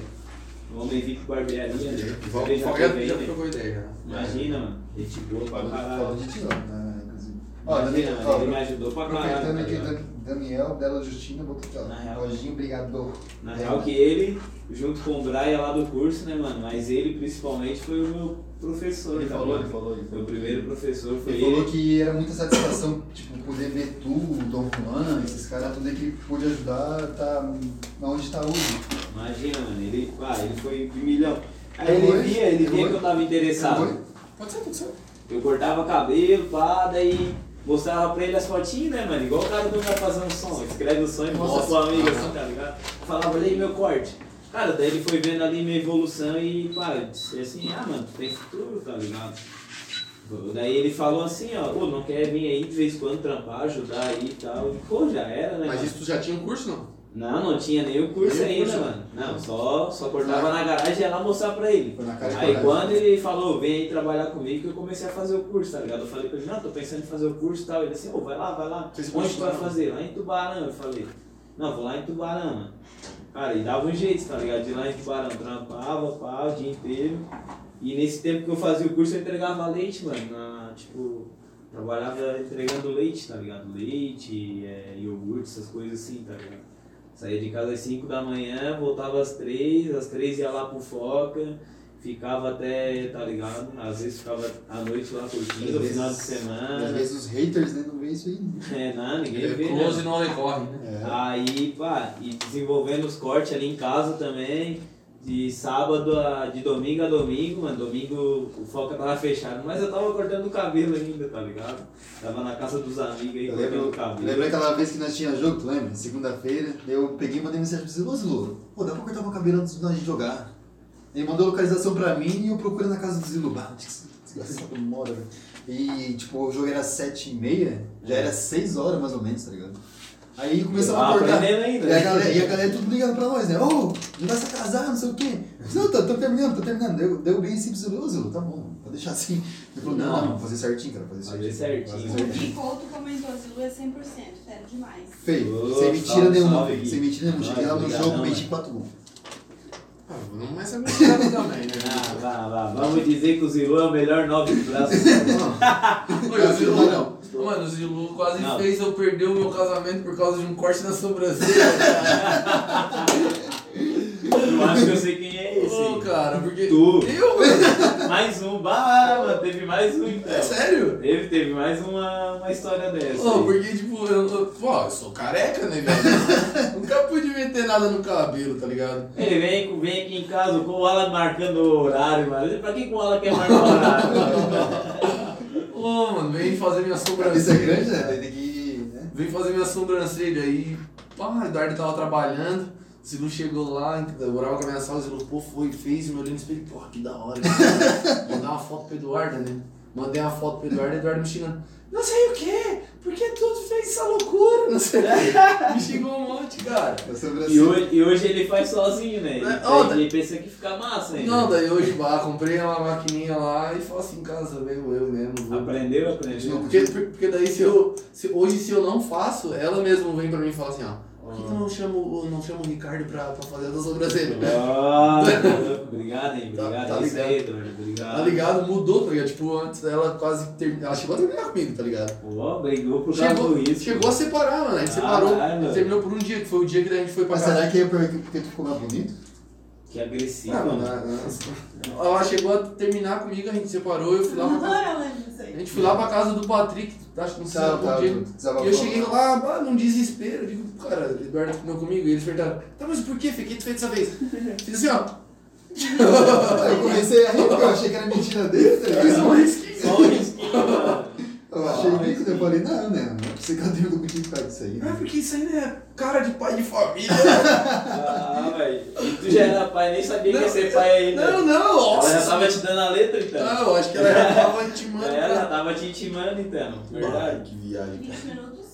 No Homem VIP Barbearia, né? Foca já aí, já né? trocou ideia, né? Imagina, mano. Gente boa pra caralho. Ti, ó, né, inclusive. Ó, Imagina, ó, ele me ajudou pra caralho. Tá aqui, Daniel, Bela Justina, botou aqui, Na ó. real. Lojinho, obrigado. Na real que ele, junto com o Brian lá do curso, né, mano? Mas ele principalmente foi o meu professor, Ele tá falou, ligado? ele falou, ele falou. Meu primeiro professor foi Ele ele. falou que era muita satisfação, tipo, poder ver tu, o Dom Juan, esses caras tudo aí que pôde ajudar tá onde tá hoje. Imagina, mano, ele, ah, ele foi um milhão. Aí ele via, ele via que eu tava interessado. Pode ser, pode ser. Eu cortava cabelo, pá, daí mostrava pra ele as fotinhas, né, mano? Igual o cara quando vai fazer um som, escreve o som e mostra pro amigo, assim, tá ligado? Falava, olha aí meu corte. Cara, daí ele foi vendo ali minha evolução e, pá, eu disse assim, ah, mano, tu tem futuro, tá ligado? Daí ele falou assim, ó, pô, não quer vir aí de vez em quando trampar, ajudar aí e tal. E, pô, já era, né? Mas mano? isso tu já tinha um curso, não? Não, não tinha nem o curso Nem ainda, curso. mano. Não, só, só cortava na garagem e ia lá mostrar pra ele. Aí quando ele falou, vem aí trabalhar comigo, que eu comecei a fazer o curso, tá ligado? Eu falei pra ele, não, tô pensando em fazer o curso e tal. Ele assim, ô, vai lá, vai lá. Onde tu vai fazer? Lá em Tubarão, eu falei. Não, vou lá em Tubarão, mano. Cara, e dava um jeito, tá ligado? De lá em Tubarão, trampava, pá, o dia inteiro. E nesse tempo que eu fazia o curso, eu entregava leite, mano. Na, tipo, trabalhava entregando leite, tá ligado? Leite, é, iogurte, essas coisas assim, tá ligado? Saía de casa às 5 da manhã, voltava às 3, às 3 ia lá pro Foca, ficava até, tá ligado? Às vezes ficava à noite lá curtindo, no final de semana. Às vezes os haters, né, não vê isso aí. né? É, não, ninguém É vê, close né? não recorre, né? É. Aí, pá, e desenvolvendo os cortes ali em casa também, de sábado a. de domingo a domingo, mano. Domingo o foca tava fechado, mas eu tava cortando o cabelo ainda, tá ligado? Tava na casa dos amigos aí Eu cortando lembro, o cabelo. lembra aquela vez que nós tínhamos jogo, tu lembra? Segunda-feira, eu peguei e mandei mensagem pra você, ô Zilu, pô, dá pra cortar meu cabelo antes de nós jogar? Ele mandou localização pra mim e eu procurei na casa do Zilu. Bah, onde que esse desgraçado mora, velho? E, tipo, o jogo era sete e meia, já era seis horas mais ou menos, tá ligado? Aí começamos Ah, a cortar. aprendendo ainda. E a galera, e a galera tudo ligando pra nós, né? Ô, já vai se casar, não sei o quê. Não, tô, tô terminando, tô terminando. Deu, deu bem simples. Ô, Zilo, tá bom, pode deixar assim. Ele falou, não, Não. não, vou fazer certinho, cara, fazer Fazer certinho. certinho. Fazer O certinho. Gui Couto comentou, Zilu é 100%, sério demais. Feio, sem mentira salve, nenhuma, salve, sem mentira nenhuma. Cheguei lá no jogo, meti mano. 4 gols. Ah, não começa a também, né? Ah, vá, vá. Vamos dizer que o Zilu é o melhor nove do braço. Oi, o Zilu não. Mano, o Zilu quase Não. fez eu perder o meu casamento por causa de um corte na sobrancelha. Eu acho que eu sei quem é cara, porque. Tu. Eu, mano. Mais um. Bah, mano, teve mais um então. É sério? Teve, teve mais uma, uma história dessa. Ô, porque, tipo, eu, eu, pô, eu sou careca, né, velho? Nunca pude meter nada no cabelo, tá ligado? Ele vem, vem aqui em casa com o Alan marcando o horário, mano. Pra que que o Alan quer marcar o horário? Ô, mano, vem fazer minha sobrancelha. Isso é grande, né? Tem que. Né? Vem fazer minha sobrancelha aí. Pá, o Eduardo tava trabalhando. O Zilu chegou lá, eu morava com a minha sala, pô, foi, fez, meu olhando no espelho, pô, que da hora. Mandei uma foto pro Eduardo, né? Mandei uma foto pro Eduardo, Eduardo me xingando. Não sei o quê, porque tu fez essa loucura, não sei o quê. Me xingou um monte, cara. E hoje, e hoje ele faz sozinho, né? Ele, ó, ele pensa que fica massa ainda. Não, daí hoje, bah, comprei uma maquininha lá e faço em casa, mesmo, eu mesmo. vou. Aprendeu, aprendeu. Porque, porque daí se eu. Se, hoje se eu não faço, ela mesma vem pra mim e fala assim, ó. Por que tu não chama, o- não chama o Ricardo pra, pra fazer a tua sobrancelha? Ah, obrigado, hein? Tá- Obrigado. tá aí, ligado. Eduardo. Obrigado. Tá ligado? Mudou, tá ligado? Tipo, antes ela quase terminou. Ela chegou a terminar comigo, tá ligado? Pô, brigou por causa Chegou, do risco. chegou a separar, mano. A gente Ah, separou. mano. terminou por um dia, que foi o dia que a gente foi pra Mas casa. será que é porque tu ficou mais bonito? Que agressivo, Ah, mano, mano. ela chegou a terminar comigo, a gente separou, eu fui lá pra A gente foi lá pra casa do Patrick, acho que não sei Tá, tá. E eu cheguei lá, ah, num desespero, digo, cara, Eduardo comeu comigo, e eles perguntaram, tá, mas por que, Fê? O que tu fez dessa vez? Fiz assim, ó. Aí eu comecei a rir porque eu achei que era mentira dele, tá Fiz ligado? um risquinho. Só um risquinho. Eu achei líquido, eu falei, não, né? Não é possível que eu tenho contigo por causa disso aí. Ah, né? porque isso aí não é cara de pai de família. Ah, velho. E tu já era pai, nem sabia que ia ser pai ainda. Não, não, Ela já nossa. tava te dando a letra, então. Ah, eu acho que ela já tava intimando. Ela já tava te intimando, então. Ai, Verdade. que viagem, cara. 20 minutos?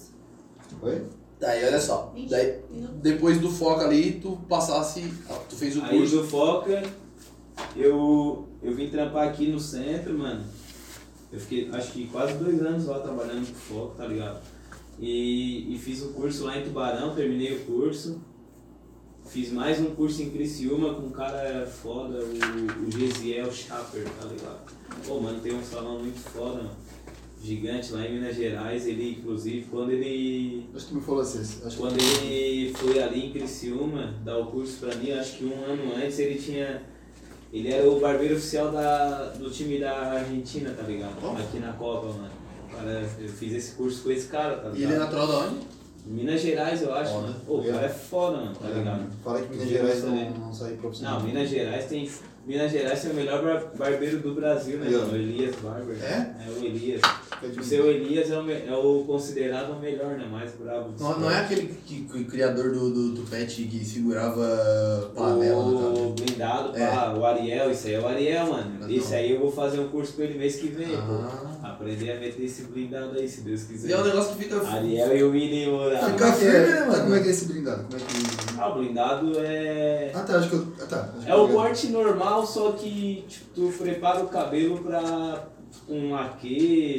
Oi? Daí, olha só. 20 Daí, minutos? depois do foco ali, tu passasse, tu fez o Aí curso. do Foca, eu, eu vim trampar aqui no centro, mano. Eu fiquei, acho que quase dois anos lá trabalhando com Foca, tá ligado? E, e fiz um curso lá em Tubarão, terminei o curso. Fiz mais um curso em Criciúma com um cara foda, o, o Gesiel Schapper, tá ligado? Pô, mano, tem um salão muito foda, mano. Gigante lá em Minas Gerais. Ele, inclusive, quando ele Acho que me falou assim. Acho que quando ele foi ali em Criciúma dar o curso pra mim, acho que um ano antes ele tinha. Ele era o barbeiro oficial da, do time da Argentina, tá ligado? Oh. Aqui na Copa, mano. Cara, eu fiz esse curso com esse cara, tá E ligado? ele é natural da onde? Minas Gerais, eu acho, Foda. Pô, o cara é foda, mano, tá ligado? Fala que Minas Gerais não, não sai profissional. Não, Minas Gerais tem. Minas Gerais tem o melhor bar- barbeiro do Brasil, né, mano? O Elias Barber. É? É o Elias. É de O seu Elias é o, é o considerado o melhor, né? Mais brabo. dos Não, não é aquele que, que o criador do, do Tupete que segurava panela O cabelo. blindado, É. pá, o Ariel, isso aí é o Ariel, mano. Isso aí eu vou fazer um curso com ele mês que vem, Ah. pô. Aprender a meter esse blindado aí, se Deus E quiser. é um negócio que fica. Ariel e o William Fica é firme, é? né, mano? Como é que é esse blindado? Como é que. Ah, o blindado é. Ah tá, acho que eu. Ah tá. acho que É o corte normal, só que tipo, tu prepara o cabelo pra um laque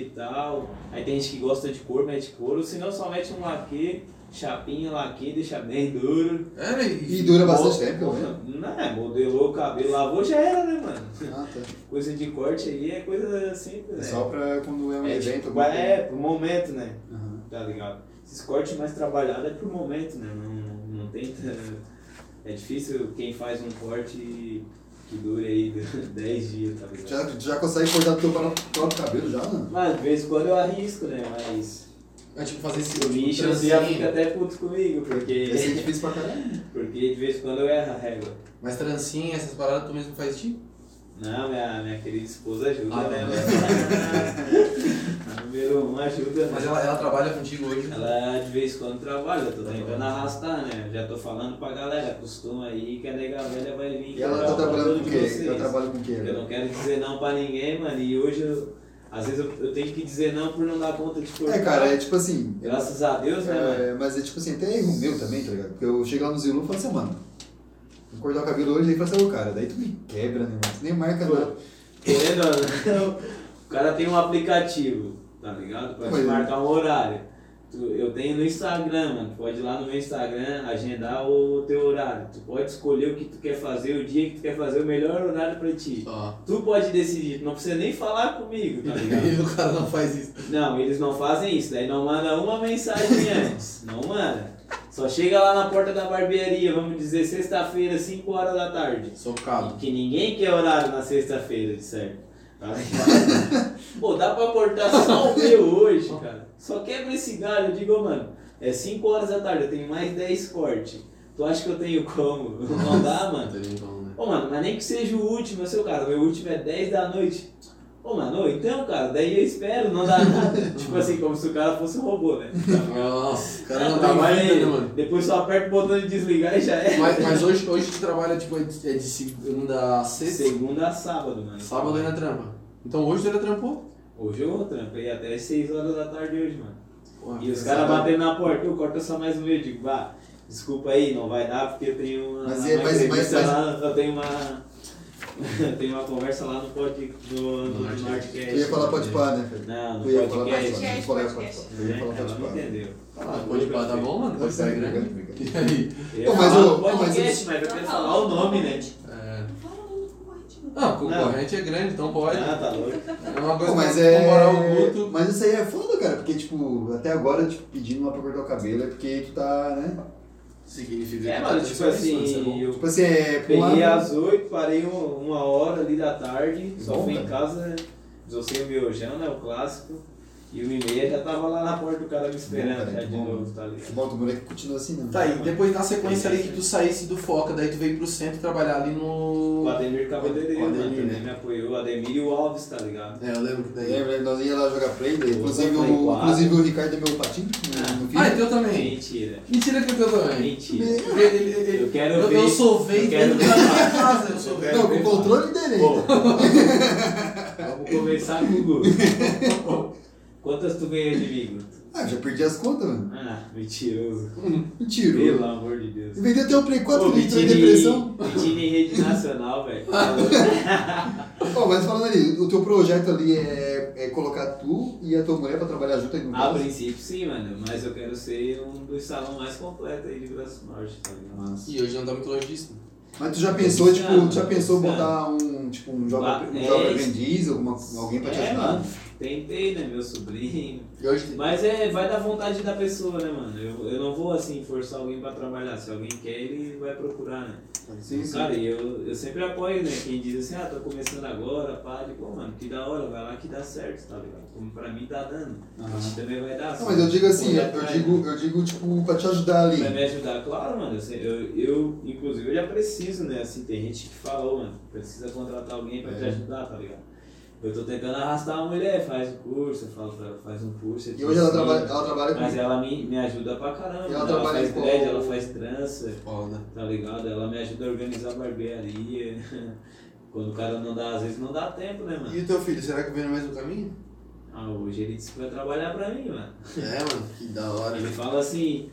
e tal. Aí tem gente que gosta de cor, mete couro, senão só mete um laque, chapinha, laque, deixa bem duro. É, né? E dura bastante Mo- tempo, pelo menos. Não, é, modelou o cabelo, lavou já era, né, mano? Ah tá. Coisa de corte aí é coisa simples, É né? só pra quando é um É, evento. tipo, é pro momento, né? Aham. Tá ligado? Esses cortes mais trabalhados é pro momento, né? Não, não tenta. É difícil quem faz um corte que dure aí 10 dias, tá ligado? Já, tu já consegue cortar teu próprio cabelo já, mano? Mas de vez em quando eu arrisco, né? Mas É tipo fazer esse o bicho trancinho. já fica até puto comigo, Esse é porque, difícil pra caralho. porque de vez em quando eu erro a régua. Mas trancinha, essas paradas tu mesmo faz tipo? Não, minha, minha querida esposa ajuda, Ah, né? não. A número um ajuda, né? Mas ela, ela trabalha contigo hoje? Ela de vez em quando trabalha, eu tô tentando arrastar, né? Já tô falando pra galera, costuma aí que a nega velha vai vir. E ela tá trabalhando com vocês. Ela trabalha com quê? Eu não quero dizer não pra ninguém, mano, e hoje eu, às vezes eu, eu tenho que dizer não por não dar conta de cortar. É, cara, é tipo assim. Graças a Deus, né, mano? É, mas é tipo assim, até erro meu também, tá ligado? Porque eu chego lá no Zilu e falo assim, mano, cortar o cabelo hoje, aí assim, ô cara, daí tu me quebra, né, mano? Tu nem marca Pô, nada. Querendo ou não, o cara tem um aplicativo, tá ligado? Pra te Mas- marcar um horário. Tu- Eu tenho no Instagram, mano. Pode ir lá no meu Instagram, agendar o teu horário. Tu pode escolher o que tu quer fazer, o dia que tu quer fazer, o melhor horário pra ti. Ó. Tu pode decidir, tu não precisa nem falar comigo, tá ligado? E o cara não faz isso. Não, eles não fazem isso, daí não manda uma mensagem antes. Não manda. Só chega lá na porta da barbearia, vamos dizer, sexta-feira, 5 horas da tarde. Socado. Que ninguém quer horário na sexta-feira, de certo. Tá ligado? Pô, dá pra cortar só o meu hoje, cara. Só quebra esse galho. Eu digo, mano, é 5 horas da tarde, eu tenho mais 10 cortes. Tu acha que eu tenho como? Não dá, mano. Não tem como, né? Ô, mano, mas nem que seja o último, seu cara, meu último é 10 da noite. Ô, mano, então, cara, daí eu espero, não dá nada. tipo assim, como se o cara fosse um robô, né? Nossa, o cara não tem vida, aí, né, mano? Depois só aperta o botão de desligar e já é. Mas, mas hoje, hoje tu trabalha, tipo, é de, é de segunda a sexta? Segunda a sábado, mano. Sábado ainda trampa. Então hoje tu ainda trampou? Hoje eu trampei até as 6 horas da tarde hoje, mano. Porra, E os caras batendo na porta, eu corta só mais um meio, eu digo, vá, desculpa aí, não vai dar porque eu tenho uma, Mas uma é- mas- entrevista mas- lá, eu tenho uma. eu tenho uma conversa lá no pod no, Nordcast. Nordcast. Tu ia falar pode pá, né, Felipe? Não, no Tu ia falar pode podcast. pá. Tu ia falar pode pá. Pode não pá. entendeu. Ah, pode pá, tá bom, mano? Pode Tá pá é certo, grande. obrigado, E aí? Eu ia Pô, mas o- podcast, mas eu quero falar o nome, né? É... Fala o nome do concorrente. Não, concorrente é grande, então pode. Ah, tá louco. É uma coisa Pô, mas que comparar o é. Guto. Mas isso aí é foda, cara, porque, tipo, até agora, tipo, pedindo lá pra cortar o cabelo é porque tu tá, né? Significa É, mano, tipo é assim, eu Tipo assim, é. peguei lado- às 8, parei um- uma hora ali da tarde, só Bom, fui em cara. casa, desossei o miojão, né, o clássico, e uma e meia já tava lá na porta do cara me esperando, cara, já que de bom. novo, tá ligado? Bom, o moleque continua assim, não. Tá, e depois na sequência ali que tu saísse do Foca, daí tu veio pro centro trabalhar ali no. O Ademir Cabeleireiro, O Ademir, também né? me apoiou, o Ademir e o Alves, tá ligado? É, eu lembro que daí. Lembra, nós ia lá jogar play, daí, inclusive, o, inclusive o Ricardo é meu patinho no Ah, então também. Mentira, Mentira que eu também. mentira. Ele, ele, ele- Eu quero eu, ver. eu eu quero dentro da minha casa. Eu sovei. Não, com o controle ainda. vamos conversar com o Guto. Quantas tu ganhou de mim, Guto? Ah, já perdi as contas, mano. Ah, mentiroso. Mentira. Pelo amor de Deus. Eu vendi até o Play 4 Pô, que entrou em depressão. em, mentindo em rede nacional, velho. Ó, mas falando ali, o teu projeto ali é, é colocar tu e a tua mulher pra trabalhar junto aí no A caso? princípio sim, mano, mas eu quero ser um dos salões mais completos aí de Braço Norte, tá ligado? Massa. E hoje não tá muito longe disso. Mas tu já pensou, tipo, tu já pensou não. botar um, tipo, um jovem, um é jovem aprendiz, alguma, alguém pra te É, ajudar? mano, tentei, né, meu sobrinho. Hoje Mas é, vai da vontade da pessoa, né, mano? Eu, eu não vou, assim, forçar alguém pra trabalhar. Se alguém quer, ele vai procurar, né? Sim, sim. Cara, e eu, eu sempre apoio, né? Quem diz assim, ah, tô começando agora, pá, de pô, mano, que da hora, vai lá que dá certo, tá ligado? Como pra mim tá dando. A gente também vai dar. Não, mas eu digo assim, eu atrás, digo, eu digo, tipo, pra te ajudar ali. Vai me ajudar, claro, mano. Eu, eu, eu, inclusive, eu já preciso, né? Assim, tem gente que fala, ô, mano, precisa contratar alguém pra te É. ajudar, tá ligado? Eu tô tentando arrastar uma mulher, faz o curso, eu falo pra ela, faz um curso. E hoje ela trabalha, ela trabalha Mas com... ela me, me ajuda pra caramba. E ela Ela, trabalha faz com- dread, ela faz trança, foda. tá ligado? Ela me ajuda a organizar a barbearia. Quando o cara não dá, às vezes não dá tempo, né, mano? E o teu filho, será que vem no mesmo caminho? Ah, hoje ele disse que vai trabalhar pra mim, mano. É, mano, que da hora. Ele fala assim,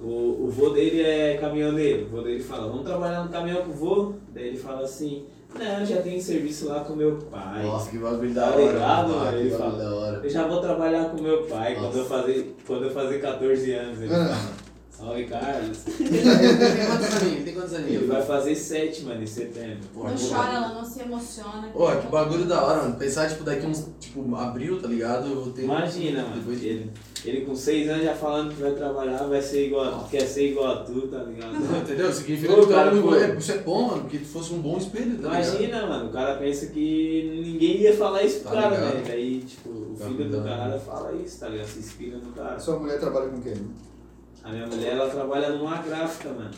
o, o vô dele é caminhoneiro. O vô dele fala, vamos trabalhar no caminhão com o vô? Daí ele fala assim, não, eu já tenho serviço lá com meu pai. Nossa, que bagulho da Tá hora. ligado, mano. Ele fala. da hora. Eu já vou trabalhar com meu pai quando eu, fazer, quando eu fazer 14 anos. Ele fala, salve Carlos. Ele tem quantos aninhos? Tem quantos Ele aninhos? vai fazer 7, mano, em setembro. Não que chora, ela não se emociona. Pô, que bagulho da hora, mano. Pensar, tipo, daqui uns, tipo, abril, tá ligado? Eu vou ter... Imagina, mano. Depois... Ele, ele com 6 anos já falando que vai trabalhar, vai ser igual, quer ser igual a tu, tá ligado? Entendeu? Significa que tu é cara, pô. é, isso é bom, mano, porque tu fosse um bom espelho, tá ligado? Imagina, mano, o cara pensa que ninguém ia falar isso pro Tá cara, ligado. né? Daí, tipo, o Tá filho do ligado. cara fala isso, tá ligado? Se inspira no cara. Sua mulher trabalha com quem? A minha mulher, ela trabalha numa gráfica, mano.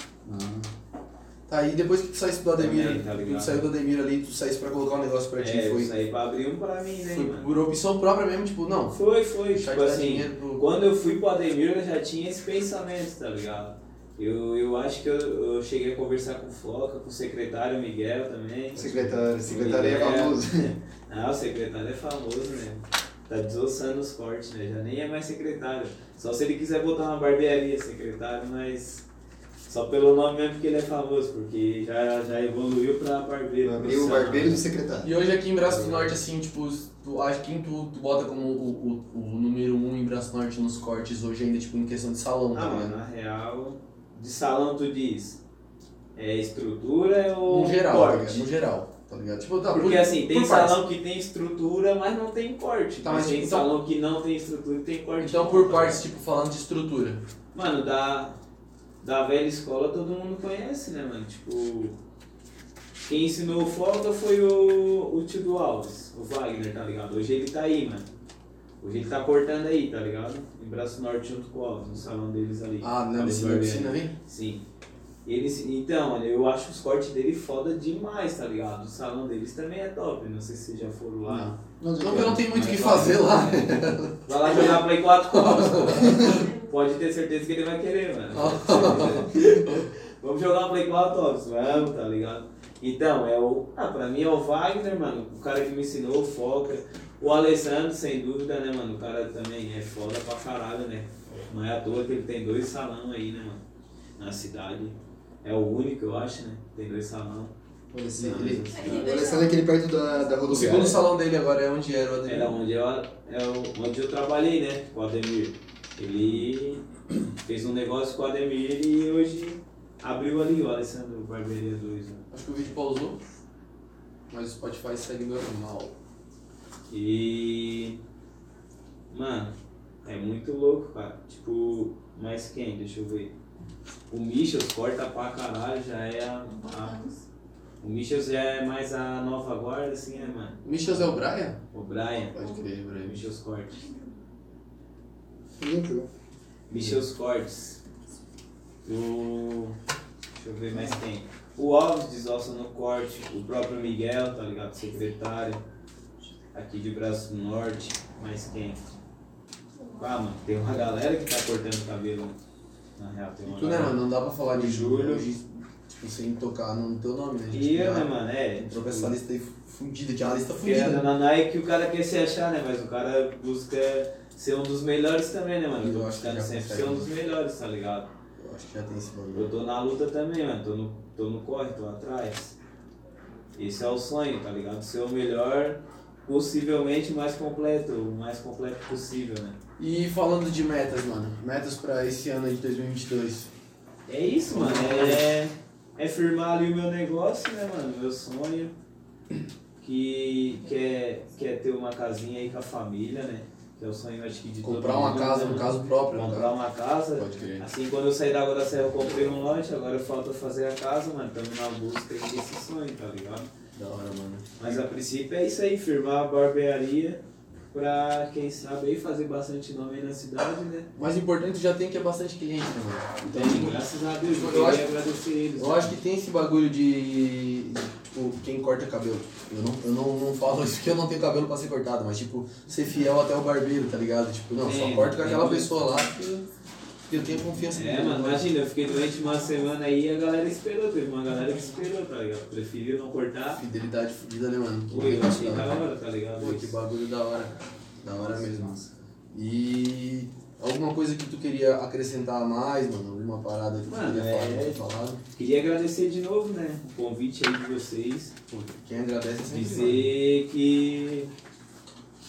Tá, e depois que tu saísse do Ademir, Também, tá tu saiu do Ademir ali, tu saísse pra colocar um negócio pra ti, É, eu foi, saí pra abrir um pra mim, né, foi mano? por opção própria mesmo, tipo, não, Foi, foi. Tipo assim, pro... quando eu fui pro Ademir, eu já tinha esse pensamento, tá ligado? Eu, eu acho que eu, eu cheguei a conversar com o Foca, com o secretário Miguel também. Secretário, secretário é famoso. Não, o secretário é famoso, né? Tá desossando os cortes, né? Já nem é mais secretário. Só se ele quiser botar uma barbearia secretário, mas só pelo nome mesmo porque ele é famoso, porque já, já evoluiu pra barbeiro. Abriu o profissional. barbeiro do secretário. E hoje aqui em Braço do Norte, assim, tipo, tu acha quem tu, tu bota como o, o, o número um em Braço do Norte nos cortes hoje ainda, tipo, em questão de salão, tá Ah, mano, ligado? na real, de salão tu diz, é estrutura ou No geral, tá corte? No geral, tá ligado? Tipo, tá, Porque por- assim, tem por partes. salão que tem estrutura, mas não tem corte. Tá, mas mas tem então- salão que não tem estrutura e tem corte. Então, por partes, tipo, falando de estrutura. Mano, da, da velha escola todo mundo conhece, né, mano? Tipo, quem ensinou Folga foi o, o tio do Alves, o Wagner, tá ligado? Hoje ele tá aí, mano. Hoje ele tá cortando aí, tá ligado? Em Braço Norte junto com o Alves, no salão deles ali. Ah, né? Nesse Barbeiro. oficina ali? Sim. Ele, então, olha, eu acho os cortes dele foda demais, tá ligado? O salão deles também é top, não sei se vocês já foram lá. Não, porque não tem muito o que fazer lá. Vai lá jogar Play 4 com o Alves, pô. Pode ter certeza que ele vai querer, mano. Vamos jogar um Play 4, Alves? Vamos, tá ligado? Então, é o. Ah, pra mim é o Wagner, mano, o cara que me ensinou, o Foca. O Alessandro, sem dúvida, né, mano? O cara também é foda pra caralho, né? Não é à toa que ele tem dois salão aí, né, mano? Na cidade. É o único, eu acho, né? Tem dois salão. O Alessandro Ele- o Alessandro é aquele perto da, da O rodoviária. segundo salão dele agora é onde era o Ademir. Era onde eu, é o- onde eu trabalhei, né? Com o Ademir. Ele fez um negócio com o Ademir e hoje abriu ali o Alessandro Barbearia 2. Né? Acho que o vídeo pausou. Mas o Spotify segue normal. E. Mano, é muito louco, cara. Tipo, mas quem? Deixa eu ver. O Michels corta pra caralho, já é a. a- o Michels já é mais a nova guarda, assim, né, mano? Michels é o Brian? O Brian. Pode crer, O Brian. Michels Cortes. Entrou. Michels Cortes. O. Deixa eu ver mais quem. O Alves desossa no corte, o próprio Miguel, tá ligado? Secretário. Aqui de Braço do Norte, mais quem? Ah, mano, tem uma galera que tá cortando cabelo. Na real, tem E uma tu, né, mano? Não dá pra falar de hoje, tipo, sem tocar no teu nome, né? E eu, já né, mano? É. Com essa lista aí fundida, tinha uma lista fundida. não, não é que o cara quer se achar, né? Mas o cara busca ser um dos melhores também, né, mano? Eu Eu tô acho que buscando sempre consegue. ser um dos melhores, tá ligado? Eu acho que já tem esse Eu bagulho. tô na luta também, mano. Tô no, tô no corre, tô atrás. Esse é o sonho, tá ligado? Ser o melhor, possivelmente mais completo, o mais completo possível, né? E falando de metas, mano. Metas pra esse ano aí de 2022. É isso, mano. É, é firmar ali o meu negócio, né, mano? Meu sonho. Que quer, quer ter uma casinha aí com a família, né? Que é o sonho, acho que de Comprar uma mundo, casa, né, no caso próprio. Comprar caso. uma casa. Pode crer. Assim, quando eu saí da Água da Serra, eu comprei um lote, agora falta fazer a casa, mano. Estamos na busca aí desse sonho, tá ligado? Da hora, mano. Mas a princípio é isso aí, firmar a barbearia pra, quem sabe, aí fazer bastante nome aí na cidade, né? O mais importante já tem que é bastante cliente, né, mano? Então, Então, graças a Deus, eu, Eu acho- agradecer eles. Eu né? acho que tem esse bagulho de, tipo, quem corta cabelo. Eu não, eu não, não falo isso porque eu não tenho cabelo pra ser cortado, mas tipo, ser fiel até o barbeiro, tá ligado? Tipo, não, só Sim, corto com tem aquela pessoa lá que eu tenho confiança É, mano, imagina, eu fiquei doente uma semana aí e a galera esperou, teve uma galera que esperou, tá ligado? Preferiu não cortar. Fidelidade fodida, né, mano? Pô, eu achei da hora, tá ligado? Pô, que bagulho da hora. Da hora mesmo. E alguma coisa que tu queria acrescentar a mais, mano? Alguma parada que tu Mano, queria falar, é- tu falado? Queria agradecer de novo, né? O convite aí de vocês. Pô, quem agradece é sempre Dizer que,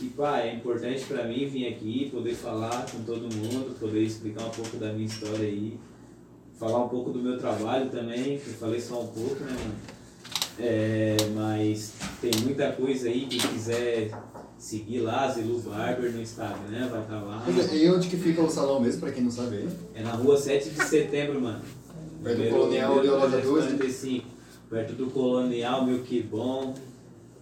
que pá, é importante pra mim vir aqui, poder falar com todo mundo, poder explicar um pouco da minha história aí, falar um pouco do meu trabalho também, que eu falei só um pouco, né, mano? É, mas tem muita coisa aí, quem quiser seguir lá, Zilu Barber no Instagram, vai estar lá. Mas E onde que fica o salão mesmo, pra quem não sabe aí? É na rua 7 de setembro, mano. Perto do Colonial 12. 345, Perto do Colonial, meu que bom.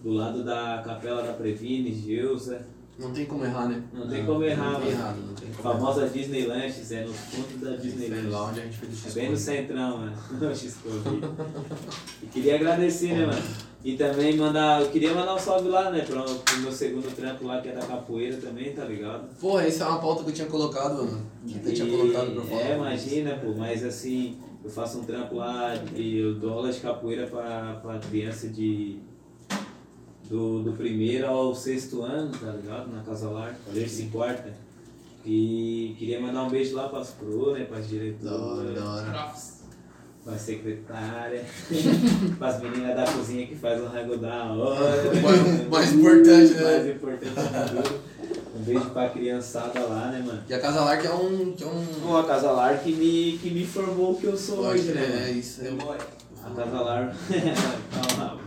Do lado da Capela da Previne, Geusa. Não tem como errar, né? Não tem como errar, Não tem mano. errado, não tem como errar. famosa Disney Lanches, é no fundo da Disney Lanches. onde a gente fez o É bem no centrão, mano. X-Code. E queria agradecer, né, mano? E também mandar. Eu queria mandar um salve lá, né? Pro, pro meu segundo trampo lá, que é da capoeira também, tá ligado? Porra, essa é uma pauta que eu tinha colocado, mano. Que até tinha colocado pra falar. É, imagina, pô, mas assim, eu faço um trampo lá e eu dou aula de capoeira pra, pra criança de. Do, do primeiro ao sexto ano, tá ligado? Na Casa Lar, terça e quarta. E queria mandar um beijo lá pras pro, né? Da hora, diretoras, da hora. pra secretária, pras meninas da cozinha que faz um rango da hora. Mais- mais importante, né? Mais importante de tudo. Um beijo pra criançada lá, né, mano? E a Casa Lar que é um. Que é um... Uma casa lar que me, que me formou o que eu sou Pode hoje, né? é isso. É, A casa lar. Calma.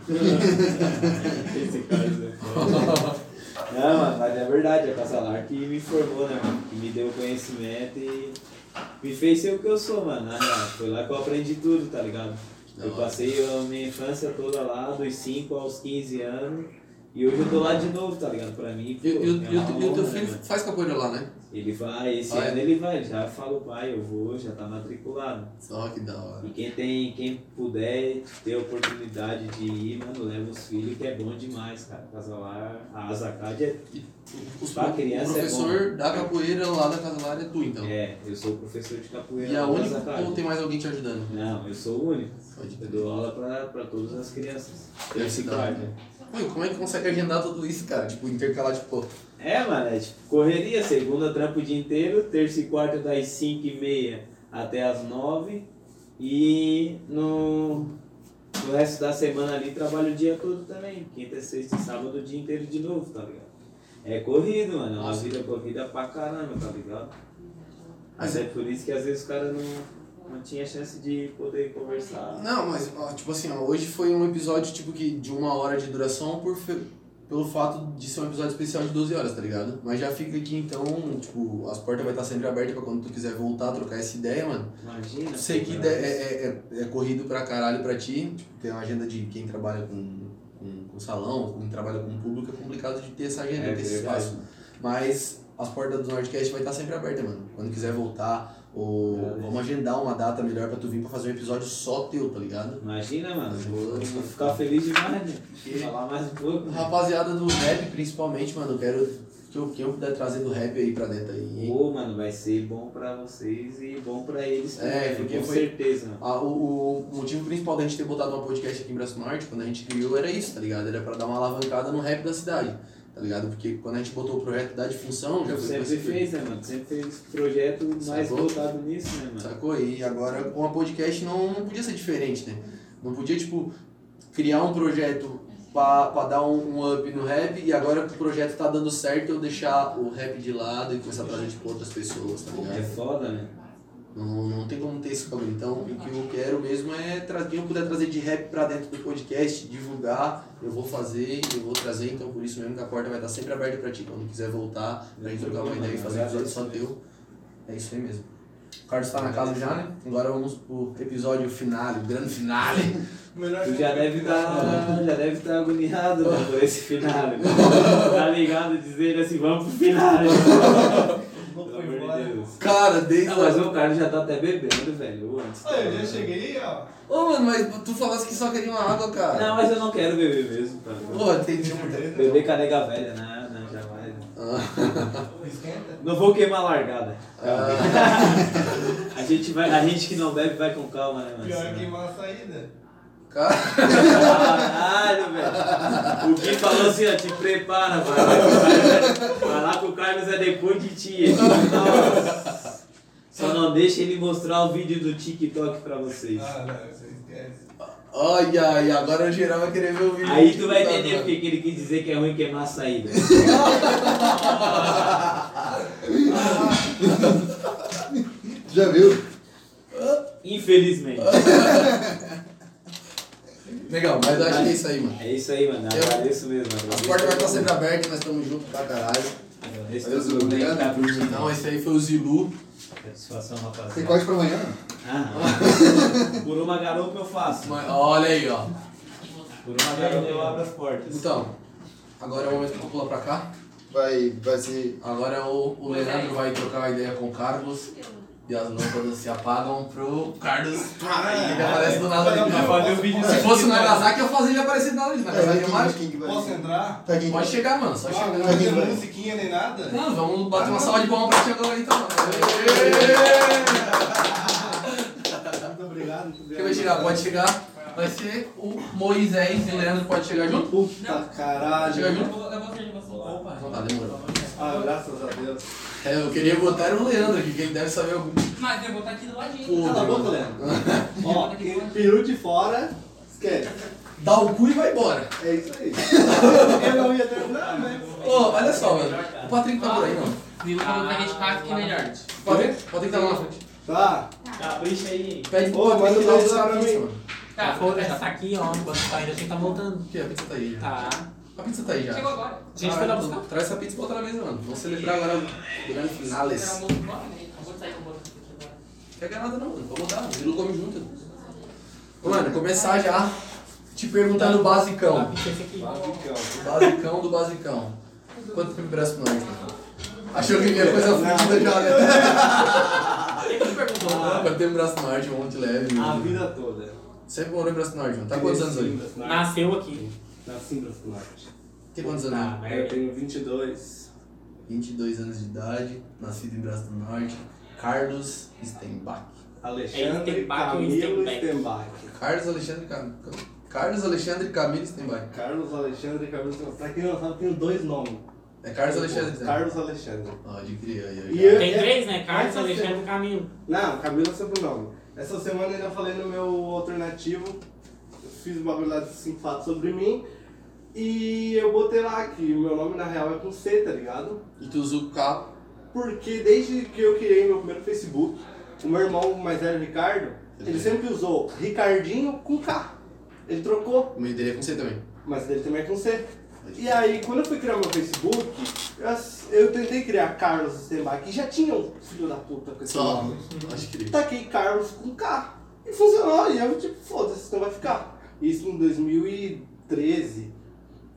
Esse cara é Não, mano, mas é verdade, a casa lar que me formou, né, mano? Que me deu conhecimento e me fez ser o que eu sou, mano. Na real. Foi lá que eu aprendi tudo, tá ligado? Eu passei a minha infância toda lá, dos 5 aos 15 anos. E hoje eu tô lá de novo, tá ligado? Pra mim, E, e, pô, o- é e o- e teu né, filho mano? faz capoeira lá, né? Ele vai, esse é? ano ele vai, já fala o pai, eu vou, já tá matriculado. Só que da hora. E quem tem, quem puder ter a oportunidade de ir, mano, leva os filhos que é bom demais, cara. Casalar, a Azacad é. Os, Pra o criança é professor da capoeira lá da Casa Lar é tu, então. É, eu sou professor de capoeira. E a na única Azacad. ou tem mais alguém te ajudando? Não, eu sou o único. Pode Eu dou aula pra, pra todas as crianças. Deve da hora. quarto. Pô, como é que consegue agendar tudo isso, cara? Tipo, intercalar, tipo, É, mano, é tipo correria, segunda trampo o dia inteiro, terça e quarta das 5 e meia até as 9 e no, no resto da semana ali trabalho o dia todo também, quinta, sexta e sábado o dia inteiro de novo, tá ligado? É corrido, mano, é uma vida corrida pra caramba, tá ligado? Mas é por isso que às vezes os caras não, não tinha chance de poder conversar. Não, mas, tipo assim, ó, hoje foi um episódio, tipo, que de uma hora de duração por pelo fato de ser um episódio especial de 12 horas, tá ligado? Mas já fica aqui, então, tipo, as portas vai estar sempre abertas pra quando tu quiser voltar, trocar essa ideia, mano. Imagina. Sei que de- é, é, é, é corrido pra caralho pra ti, tipo, tem uma agenda de quem trabalha com, com, com salão, quem trabalha com público, é complicado de ter essa agenda, É ter esse espaço. Mas as portas do Nordcast vai estar sempre abertas, mano. Quando quiser voltar, ou É, vamos agendar uma data melhor pra tu vir pra fazer um episódio só teu, tá ligado? Imagina, mano, vou, vou ficar feliz demais, né? Falar mais um pouco. Rapaziada do rap, principalmente, mano, eu quero que eu, que eu puder trazer do rap aí pra dentro aí? Pô, mano, vai ser bom pra vocês e bom pra eles É, também, porque com foi- certeza. Ah, o, o motivo principal da gente ter botado uma podcast aqui em Braço Norte, quando a gente criou, era isso, tá ligado? Era pra dar uma alavancada no rap da cidade, tá ligado? Porque quando a gente botou o projeto da difunção, já foi sempre fez, né, mano? Sempre fez projeto mais Sacou? voltado nisso, né, mano? Sacou? E agora com a podcast não, não podia ser diferente, né? Não podia, tipo, criar um projeto pra, pra dar um, um up no rap e agora que o projeto tá dando certo eu deixar o rap de lado e começar a trazer, tipo, outras pessoas, tá ligado? É foda, né? Não, não tem como ter esse bagulho. Então, o que eu quero mesmo é trazer, quem eu puder trazer de rap pra dentro do podcast, divulgar, eu vou fazer, eu vou trazer. Então, por isso mesmo que a porta vai estar sempre aberta pra ti. Quando quiser voltar, pra gente trocar uma ideia e fazer um episódio só teu. É isso aí mesmo. O Carlos tá na casa já, né? Agora vamos pro episódio finale, o grande finale. Melhor Tu já deve estar já deve tá agoniado né, por esse final. né? Tá ligado? Dizendo assim, vamos pro final. Deus. Cara, desde. Não, mas o cara já tá até bebendo, velho, antes. Olha, eu já cheguei, ó. Ô, mano, mas tu falasse que só queria uma água, cara. Não, mas eu não quero beber mesmo, tá ligado? Pô, entendi. Beber canega velha, não, não, jamais. Ah, Esquenta. Não vou queimar a largada. ah, A gente, vai, a gente que não bebe vai com calma, né, mano? Pior que uma saída. Cara. Caralho, velho. O Gui falou assim, ó, te prepara, vai lá, que o Carlos- vai lá que o Carlos é depois de ti. Ele, Nossa. Só não deixa ele mostrar o vídeo do TikTok pra vocês. Ah, não, você esquece. Olha, e agora o geral vai querer ver o vídeo. Aí tu vai entender porque que ele quis dizer que é ruim queimar a saída. Já viu? Infelizmente. Legal, mas eu acho que é isso aí, mano. É isso aí, mano. Eu- Agradeço mesmo. As agradeço portas vai estar sempre abertas, nós estamos juntos pra caralho. Agradeço Valeu, que obrigado. tá. Então, esse aí foi o Zilu. Satisfação, Tem rapaziada. corte pra amanhã? Ah, por uma garupa eu faço. Mas, olha aí, ó. Por uma garupa eu abro as portas. Então, agora é o momento que eu pular pra cá. vai, vai ser. Agora o, o Leandro vai trocar uma ideia com o Carlos e as lâmpadas se apagam pro Carlos. Aí ele aparece do nada ali. Fazer o vídeo Se fosse o Nagasaki, eu fazia ele aparecer do nada ali. Nagasaki é mais. quem que vai. Posso entrar? Quem Pode chegar, mano, só Ah, chegar. não tem musiquinha nem nada? Não, vamos bater uma salva de palmas pra ti agora então. mano. Muito obrigado, muito obrigado. Quem vai chegar? Pode chegar. Vai ser o Moisés e o Leandro pode chegar junto? Puta caralho. Chega Eu junto? vou, eu vou de você. Opa. Então tá, demorou. Ah, graças a Deus. É, eu queria botar o Leandro aqui, que ele deve saber algum. Mas eu vou estar aqui do ladinho. Pô, Cala a boca, Leandro. Ó, peru de fora, esquece. Dá o cu e vai embora. É isso aí. Eu não ia terminar, mas... Ô, olha só, mano. O Patrick tá por aí, não. Viu que a gente faz que é melhor. O Patrick, o Patrick tá lá na frente. Tá. Capricha aí. Pede pro Ô, Patrick manda buscar a pra mim. mano. Tá, Foda, já tá aqui, ó. Enquanto tá indo, a gente tá voltando. Aqui, a pizza tá aí já. Tá. A pizza tá aí já. Chegou agora. A gente foi lá buscar. Traz essa pizza e bota na mesa, mano. Vamos celebrar agora o grande finales. outro nome, né? Acabou de sair com o outro aqui agora. Quer ganhar nada não, mano. Vamos botar. O Zilu come junto. Mano, começar já te perguntando o basicão. É aqui. Basicão do basicão. Quanto tempo empresta pra nós? Achou que vinha coisa fudida já, né? Quem que perguntou? Quanto tempo em Braço Norte, um monte leve. A vida toda. Sempre morou em Braço Norte, mano. Tá quantos anos aí? Nasceu aqui. Nasci em Braço Norte. Tem quantos anos? Ah, Eu tenho 22. 22 anos de idade, nascido em Braço do Norte. Carlos Stenbach. Alexandre Stenbach ou Camilo? Stenbach. Carlos Alexandre Cam... Carlos Alexandre Camilo Stenbach. Carlos Alexandre Camilo Stenbach. Pra quem não sabe, tem dois nomes. É Carlos Alexandre Stenbach. Carlos Alexandre. Pode crer, aí eu eu- Tem é- três, né? Carlos, Alexandre e Camilo. Não, Camilo é sobrenome. Essa semana ainda falei no meu alternativo, fiz um bagulho lá de cinco fatos sobre mim. E eu botei lá que meu nome na real é com C, tá ligado? E tu usa o carro. Porque desde que eu criei meu primeiro Facebook, o meu irmão mais velho, Ricardo, ele sempre usou Ricardinho com K. Ele trocou, O meio dele é com você também. mas dele também é com C. E aí, quando eu fui criar meu Facebook, eu, eu tentei criar Carlos Stenbach, e já tinha um filho da puta com esse Só. nome. Acho que ele. Taquei Carlos com K. E funcionou, e eu tipo, foda-se, não vai ficar. Isso em 2013.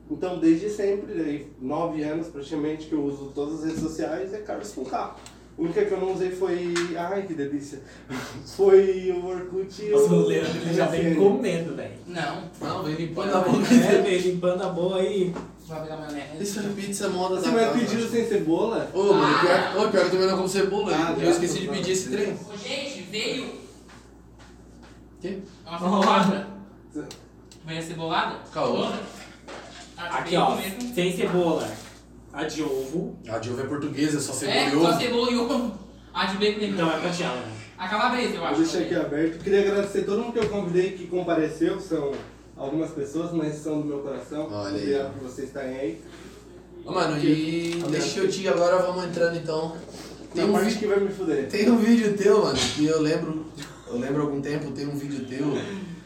Então, desde sempre, aí, nove anos praticamente, que eu uso todas as redes sociais, é Carlos com K. A única que eu não usei foi. Ai, que delícia! Foi o Orkut e Nossa, o. o Leandro ele já vem comendo, velho. Não. Não, vem limpando a boca. É, vem limpando a boa aí. Vai pegar maionese. Isso é pizza moda Você da vai acho. sem cebola? Ô, mano, pior, ô, pior que eu também não como cebola. Ah, eu esqueci de pedir esse trem. Ô, gente, veio Que? uma cebolada. Tá Veio a cebolada? Caô. Toda. Ah, Aqui, ó. Sem cebola. A de ovo. A de ovo é portuguesa, só cebola É, e só ovo. cebola e ovo. A de bacon e Não, é prateada. né? A calabresa, eu Vou acho. deixar aqui aberto. Queria agradecer todo mundo que eu convidei que compareceu. São algumas pessoas, mas são do meu coração. Olha aí, Obrigado por vocês estarem aí. Ô, mano, e deixa eu te agora, vamos entrando então. Tem Tem um, parte vídeo, que vai me fuder. tem um vídeo teu, mano, que eu lembro, eu lembro há algum tempo, tem um vídeo teu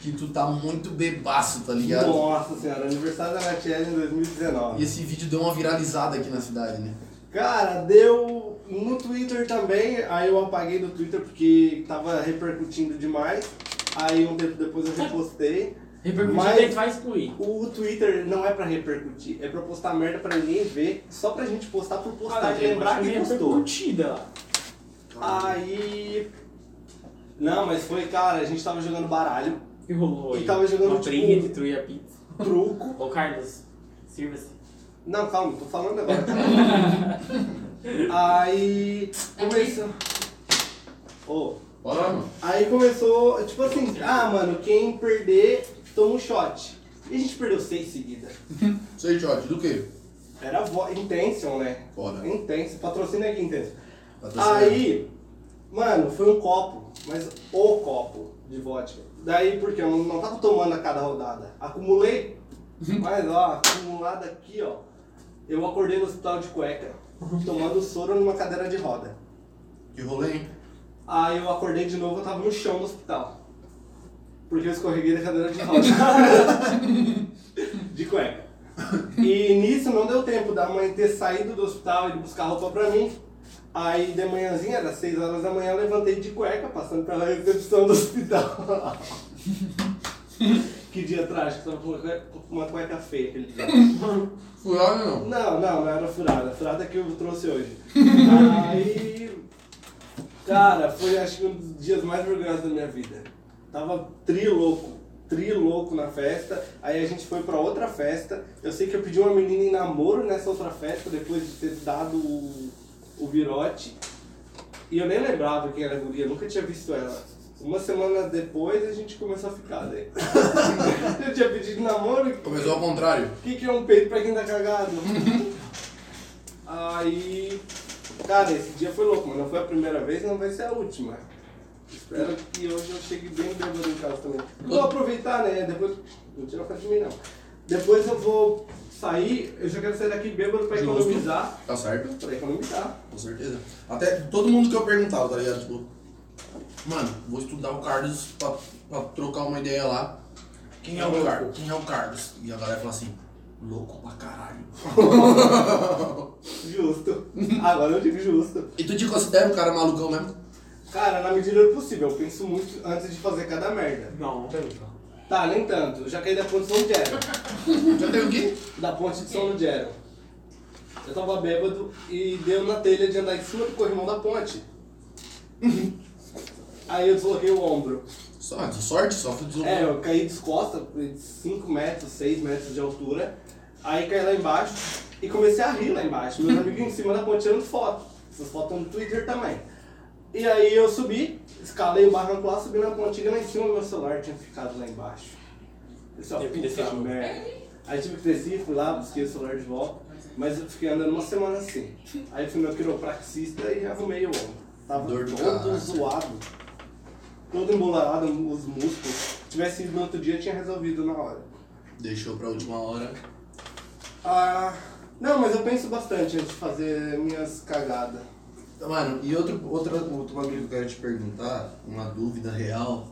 que tu tá muito bebaço, tá ligado? Nossa senhora, aniversário da Natiele em E 2019. esse vídeo deu uma viralizada aqui na cidade, né? Cara, deu no Twitter também, aí eu apaguei do Twitter porque tava repercutindo demais. Aí um tempo depois eu repostei. Repercutir, Mas- gente vai excluir. O Twitter não é pra repercutir, é pra postar merda pra ninguém ver, só pra gente postar por postar e lembrar que postou. Aí. Não, mas foi, cara, a gente tava jogando baralho, que rolou E aí? tava jogando, Uma tipo, briga entre tu e a pizza. truco. Ô, Carlos, sirva-se. Não, calma, tô falando agora. Aí. Começou. Ô, Bora, mano. Aí começou, tipo assim, ah, mano, quem perder, toma um shot. E a gente perdeu seis seguidas. Aí, Jorge, do quê? Era vo- Intention, né? Bora. Intention, patrocina aqui, Intention. Patrocínio. Aí, mano, foi um copo, mas o copo de vodka. Daí, porque eu não, tava tomando a cada rodada. Acumulei, mas ó, acumulado aqui, ó. Eu acordei no hospital de cueca, tomando soro numa cadeira de roda. Que rolê, hein? Aí eu acordei de novo, eu tava no chão do hospital. Porque eu escorreguei da cadeira de roda. de cueca. E nisso não deu tempo da mãe ter saído do hospital e de buscar roupa pra mim. Aí de manhãzinha, era 6 horas da manhã, eu levantei de cueca, passando pela recepção do hospital. Que dia trágico, tava com uma cueca, com uma cueca feia aquele dia. Furado não. Não, não, não era furada. A furada que eu trouxe hoje. Aí. Cara, foi acho que um dos dias mais vergonhosos da minha vida. Tava tri louco, tri louco na festa. Aí a gente foi pra outra festa. Eu sei que eu pedi uma menina em namoro nessa outra festa, depois de ter dado o, o virote. E eu nem lembrava quem era a guria, nunca tinha visto ela. Uma semana depois a gente começou a ficar daí. eu tinha pedido namoro. Começou ao contrário. O que, que é um peito pra quem tá cagado? Aí. Cara, esse dia foi louco, mas não foi a primeira vez, não vai ser a última. Espero que hoje eu chegue bem bêbado em casa também. Vou aproveitar, né? Depois. Não tira foto de mim, não. Depois eu vou sair, eu já quero sair daqui bêbado pra Justo. economizar. Tá certo? Pra economizar. Com certeza. Até todo mundo que eu perguntava, tá ligado? Tipo, mano, vou estudar o Carlos pra, pra trocar uma ideia lá. Quem é o Carlos? Quem é o Carlos? E a galera fala assim, louco pra caralho. Justo. Agora eu digo justo. E tu te considera um cara malucão mesmo? Cara, na medida do possível, eu penso muito antes de fazer cada merda. Não, Tá, nem tanto. Eu já caí da ponte de São Gero. Já tem o quê? Da ponte de São Gero. Eu tava bêbado e deu na telha de andar em cima do corrimão da ponte. Aí eu desloquei o ombro. Só, de sorte, só fui deslocado. É, eu caí descosta, 5 metros, 6 metros de altura. Aí caí lá embaixo e comecei a rir lá embaixo. Meus amigos em cima da ponte tirando foto. Essas fotos estão no Twitter também. E aí eu subi, escalei o barranco lá, subi na pontinha lá em cima do meu celular tinha ficado lá embaixo. Eu só, Teve que descer puta junto. merda. Aí tive que descer, fui lá, busquei o celular de volta. Mas eu fiquei andando uma semana assim. Aí fui no quiropraxista e arrumei o ombro. Tava Dor do todo caralho. zoado. Todo embolado, os músculos. Se tivesse ido no outro dia, tinha resolvido na hora. Deixou pra última hora. Ah, não, mas eu penso bastante antes de fazer minhas cagadas. Mano, e outro, outra, outro bagulho que eu quero te perguntar, uma dúvida real.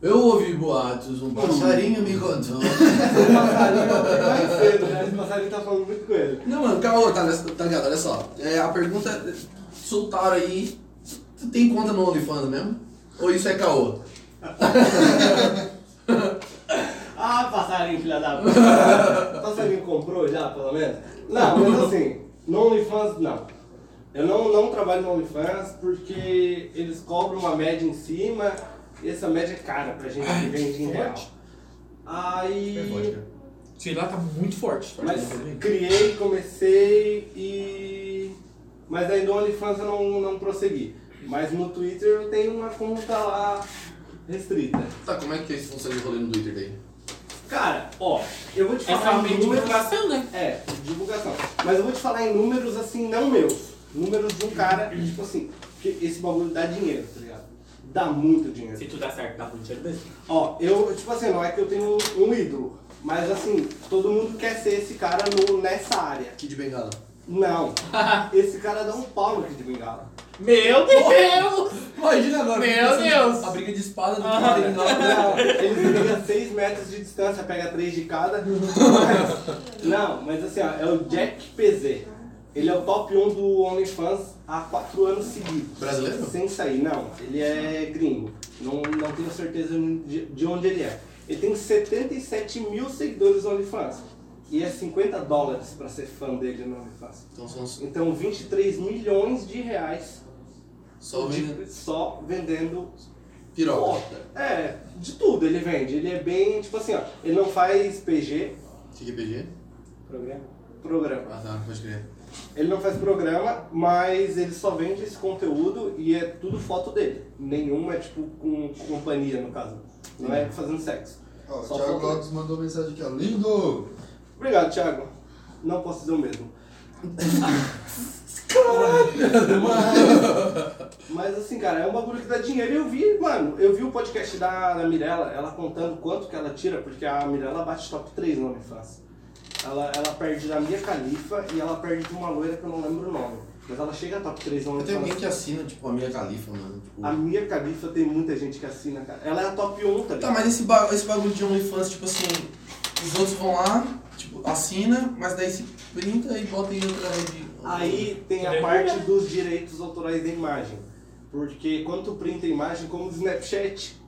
Eu ouvi boatos, um passarinho me contou. Esse passarinho mais cedo, né? Esse passarinho tá falando muito com ele. Não, mano, calma, tá, nessa- tá ligado? Olha só. É, a pergunta soltaram aí. Tu tem conta no OnlyFans mesmo? Ou isso é caô? Ah, passarinho, filha da puta. passarinho comprou já, pelo menos? Não, mas assim, no OnlyFans, não. Eu não, não trabalho no OnlyFans porque eles cobram uma média em cima e essa média é cara pra gente que vende em real. Aí. Sei lá, tá muito forte. Mas criei, comecei e. Mas aí no OnlyFans eu não, não prossegui. Mas no Twitter eu tenho uma conta lá restrita. Tá, como é que funciona esse rolê no Twitter daí? Cara, ó, eu vou te É falar ferramenta em de números. divulgação, né? É, divulgação. Mas eu vou te falar em números assim, não meus. Números de um cara, tipo assim, que esse bagulho dá dinheiro, tá ligado? Dá muito dinheiro. Se tudo der certo, dá pra dinheiro mesmo. Ó, eu, tipo assim, não é que eu tenho um ídolo, mas assim, todo mundo quer ser esse cara no, nessa área. Kid Bengala. Não. esse cara dá um pau no Kid Bengala. Meu Deus! Imagina agora. Meu Deus! A briga de espada do Ah. Kid Bengala. Não, ele briga 6 metros de distância, pega 3 de cada. Mas- não, mas assim, ó, é o Jack PZ. Ele é o top 1 do OnlyFans há 4 anos seguidos. Brasileiro? Sem sair, não. Ele é gringo. Não, não tenho certeza de, de onde ele é. Ele tem 77 mil seguidores no OnlyFans. E é 50 dólares pra ser fã dele no OnlyFans. Então são os- Então 23 milhões de reais só de- vendo só vendendo piroca. É, de tudo ele vende. Ele é bem, tipo assim, ó, ele não faz PG, O que é PG? Programa. programa. Ah tá, pode crer. Ele não faz programa, mas ele só vende esse conteúdo e é tudo foto dele. Nenhuma é tipo com companhia, no caso. Não é fazendo sexo. Ó, o Só Thiago foto- Lopes mandou mensagem aqui, ó. Lindo! Obrigado, Thiago. Não posso dizer o mesmo. Mas assim, cara, é um bagulho que dá dinheiro. E eu vi, mano, eu vi o podcast da, da Mirella, ela contando quanto que ela tira, porque a Mirella bate top 3 no OnlyFans. Ela, ela perde da Mia Khalifa e ela perde de uma loira que eu não lembro o nome. Mas ela chega a top 3 no Eu tenho alguém que assina, tipo, a minha califa, mano. Tipo... A Mia Khalifa tem muita gente que assina, cara. Ela é a top 1, tá ligado? Tá, mas esse, ba esse bagulho de OnlyFans, tipo assim, os outros vão lá, tipo, assina, mas daí se printa e bota em outra rede. Aí tem a parte dos direitos autorais da imagem. Porque quando tu printa a imagem, como o Snapchat,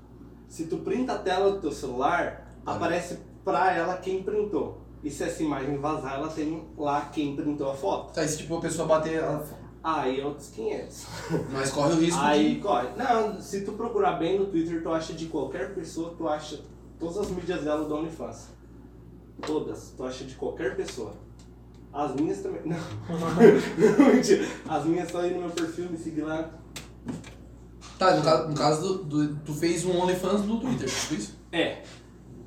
Se tu printa a tela do teu celular, aparece pra ela quem printou. E se essa imagem vazar, ela tem lá quem printou a foto. Tá, e se tipo a pessoa bater. ela- Aí é outros 500. Mas corre o risco Aí de. corre. Não, se tu procurar bem no Twitter, tu acha de qualquer pessoa, tu acha todas as mídias dela do OnlyFans. Todas. Tu acha de qualquer pessoa. As minhas também. Não. Mentira. As minhas estão aí no meu perfil, me seguir lá. Tá, no caso, no caso do, do- Tu fez um OnlyFans no Twitter, tipo isso? É.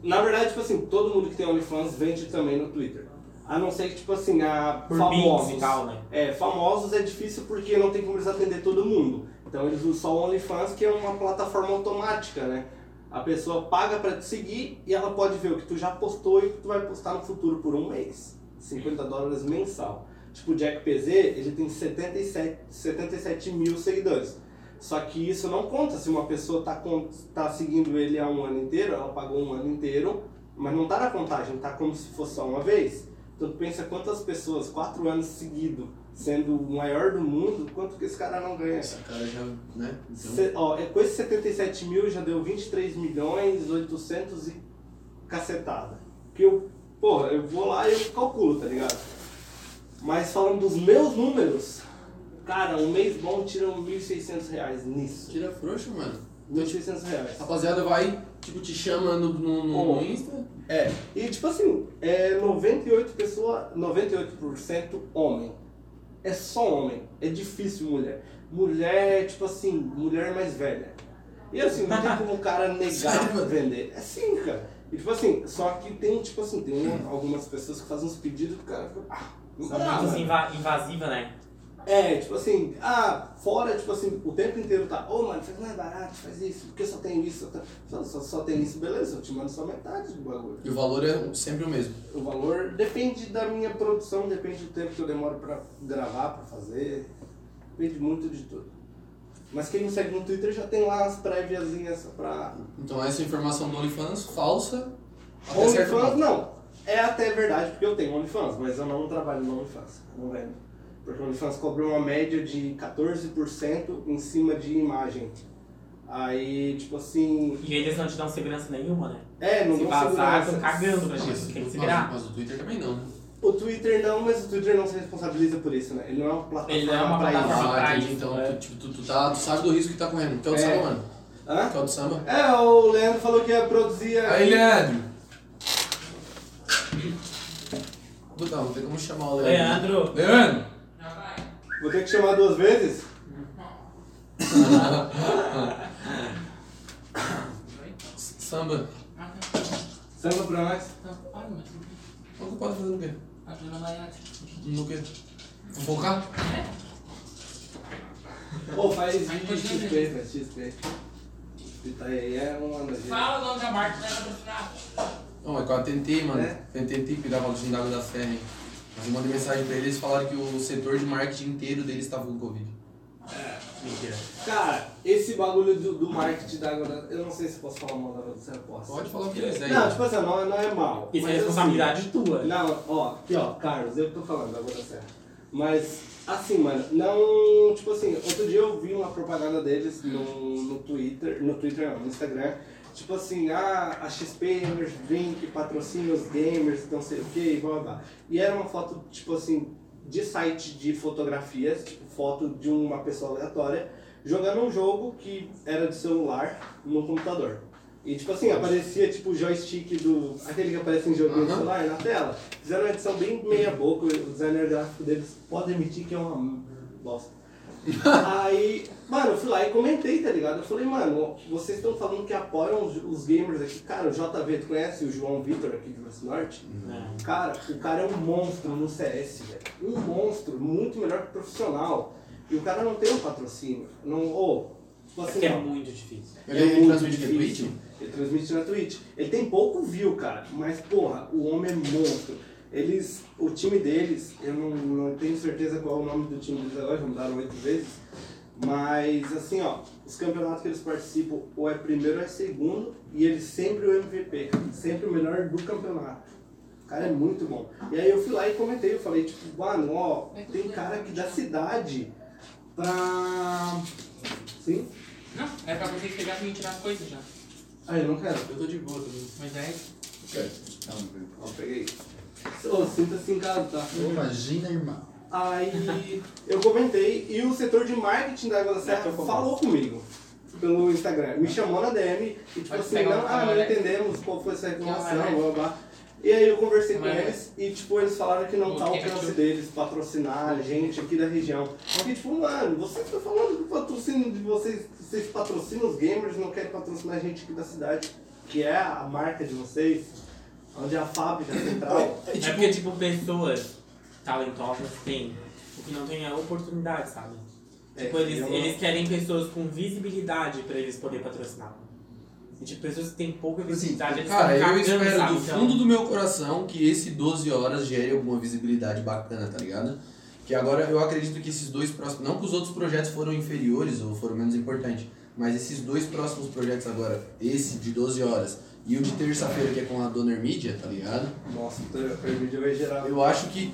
Na verdade, tipo assim, todo mundo que tem OnlyFans vende também no Twitter. A não ser que, tipo assim, a Por famosos. tal, né? É, famosos é difícil porque não tem como eles atender todo mundo. Então eles usam só o OnlyFans, que é uma plataforma automática, né? A pessoa paga pra te seguir e ela pode ver o que tu já postou e o que tu vai postar no futuro por um mês. 50 dólares mensal. Tipo, o Jack PZ, ele tem 77, 77 mil seguidores. Só que isso não conta se uma pessoa tá, con- tá seguindo ele há um ano inteiro, ela pagou um ano inteiro, mas não tá na contagem, tá como se fosse só uma vez. Então tu pensa quantas pessoas, quatro anos seguidos, sendo o maior do mundo, quanto que esse cara não ganha? Essa cara já. né? Então, Se- ó, é, com esses 77 mil já deu 23 milhões 800 e cacetada. Que eu, porra, eu vou lá e eu calculo, tá ligado? Mas falando dos meus números, cara, um mês bom tira 1.600 reais nisso. Tira frouxo, mano. 1.600 reais. Rapaziada vai, tipo, te chama no, no, no, Insta. É, e tipo assim, é 98 pessoa, 98% homem. É só homem. É difícil mulher. Mulher, tipo assim, mulher mais velha. E assim, não tem como o cara negar Sério, vender. É sim, cara. E tipo assim, só que tem, tipo assim, tem algumas pessoas que fazem uns pedidos que o cara fica. Ah, não São dá, muito mano. inva invasiva, né? É, tipo assim, ah, fora, tipo assim, o tempo inteiro tá, ô mano, faz mais barato, faz isso, porque só tem isso, só, só, só tem isso, beleza, eu te mando só metade do bagulho. E o valor é sempre o mesmo. O valor depende da minha produção, depende do tempo que eu demoro pra gravar, pra fazer. Depende muito de tudo. Mas quem me segue no Twitter já tem lá as préviazinhas pra. Então essa informação do OnlyFans falsa. até OnlyFans não. É até verdade porque eu tenho OnlyFans, mas eu não trabalho no OnlyFans. Não vendo. Porque o OnlyFans cobra uma média de 14% em cima de imagem. Aí, tipo assim. E eles não te dão segurança nenhuma, né? É, não Se dão vazar, segurança. estão cagando pra Mas, gente. Tem que se mas- virar. mas o Twitter também não, né? O Twitter não, mas o Twitter não se responsabiliza por isso, né? Ele não é uma plataforma Ele não é uma pra plataforma. Ah, pra isso, Então, é. tu, tipo, tu, tu, tá, tu sabe do risco que tá correndo. Que é o do É. samba, mano. Hã? Que é o do samba. É, o Leandro falou que ia produzir. Aí, Leandro. Não, não tem como chamar o Leandro. Leandro. Leandro! Vou ter que chamar duas vezes? Samba. Samba pra nós. Não, para, mas O que pode fazer no quê? ajuda na No quê? Fofocar? Pô, faz vídeo XP, faz XP. Tá aí, é uma nojenta. Fala o nome da marca que vai patrocinar. Não, é que eu tentei, mano. É? Eu tentei pegar o patrocínio da água da serra, hein? Mas eu mandei mensagem pra eles e falaram que o setor de marketing inteiro deles estava com Covid. Mentira. Cara, esse bagulho do, do marketing da água da... Eu não sei se posso falar mal da água da serra, posso. Pode falar o que quiser. Não, tipo assim, não, não é mal. Isso é responsabilidade tua. assim, Não, ó, aqui ó, Carlos, eu que tô falando da água da serra. Mas, assim, mano, não. Tipo assim, outro dia eu vi uma propaganda deles no, no Twitter, no Twitter não, no Instagram. Tipo assim, ah, a XP Gamers Drink patrocina os gamers, não sei o que, blá blá. E era uma foto, tipo assim, de site de fotografias, tipo, foto de uma pessoa aleatória, jogando um jogo que era de celular no computador. E tipo assim, aparecia tipo o joystick do. aquele que aparece em joguinho de Aham. celular na tela. Fizeram uma edição bem meia boca, o designer gráfico deles pode admitir que é uma bosta. Aí, mano, eu fui lá e comentei, tá ligado? Eu falei, mano, vocês estão falando que apoiam os, os gamers aqui. Cara, o JV, tu conhece o João Vitor aqui de Vila Norte? É. Cara, o cara é um monstro no CS, velho. Um monstro, muito melhor que profissional. E o cara não tem um patrocínio. Não, ou, tipo É assim, porque é ó, muito difícil. Ele, é muito transmite na difícil. Twitch? Ele transmite na Twitch. Ele tem pouco view, cara, mas porra, o homem é monstro. Eles, o time deles, eu não, não tenho certeza qual é o nome do time deles agora, já mudaram oito vezes. Mas assim, ó, os campeonatos que eles participam, ou é primeiro ou é segundo, e ele sempre o MVP, sempre o melhor do campeonato. O cara é muito bom. E aí eu fui lá e comentei, eu falei, tipo, mano, ó, tem cara aqui da cidade pra. Sim? Não, é pra vocês pegarem e tirar as coisas já. Ah, eu não quero. Eu tô de boa também. Mas é. Não, não. Ó, peguei. Ô, sinta-se em casa, tá? Imagina, irmão. Aí eu comentei e o setor de marketing da Água da Serra falou comigo pelo Instagram. Me chamou na DM e tipo Pode assim, não, ah, não camarão. entendemos qual foi essa reclamação, Camarão. blá blá. E aí eu conversei com Camarão. eles e tipo, eles falaram que não tá ao alcance deles patrocinar a gente aqui da região. Porque tipo, mano, vocês estão falando do patrocínio de vocês, vocês patrocinam os gamers, não querem patrocinar a gente aqui da cidade, que é a marca de vocês, onde é a fábrica central. É porque, tipo, pessoas talentosas têm. O que não tem é oportunidade, sabe? É, Tipo, eles, não- eles querem pessoas com visibilidade pra eles poderem patrocinar. E, tipo, pessoas que têm pouca visibilidade, eles Cara, estão eu espero sabe? do Então, fundo do meu coração que esse 12 horas gere alguma visibilidade bacana, tá ligado? Que agora eu acredito que esses dois próximos. Não que os outros projetos foram inferiores ou foram menos importantes, mas esses dois próximos projetos agora, esse de 12 horas e o de terça-feira, que é com a Donor Media, tá ligado? Nossa, o vídeo vai gerar. Eu acho que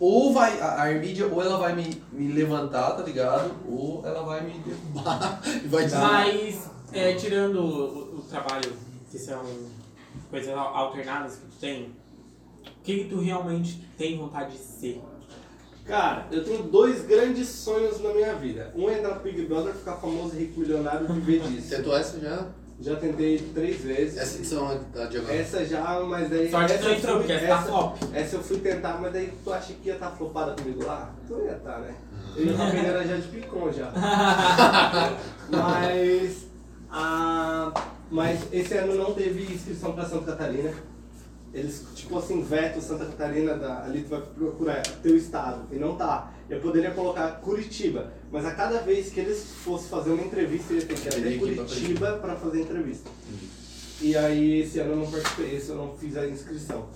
ou vai, a a Nvidia ou ela vai me, me levantar, tá ligado? Ou ela vai me derrubar e vai dizer. Mas, é, tirando o, o trabalho, que são coisas al- alternadas que tu tem, o que, que tu realmente tem vontade de ser? Cara, eu tenho dois grandes sonhos na minha vida. Um é entrar pro Big Brother, ficar famoso, rico, milionário e viver disso. Tentou essa já? Já tentei três vezes. Essa edição é da Diagonal. Essa já, mas daí. Sorte que essa não eu entrou, porque essa tá essa, flop. essa eu fui tentar, mas daí tu acha que ia estar flopada comigo lá? Tu ia estar, né? Eu ia estar pegando já de picon já. mas. A, mas esse ano não teve inscrição pra Santa Catarina. Eles, tipo assim, veto Santa Catarina, da, ali tu vai procurar teu estado, e não tá. Eu poderia colocar Curitiba, mas a cada vez que eles fossem fazer uma entrevista, ele tem que ir Teria até que ir pra Curitiba pra fazer entrevista. E aí esse ano eu não participei, esse eu não fiz a inscrição.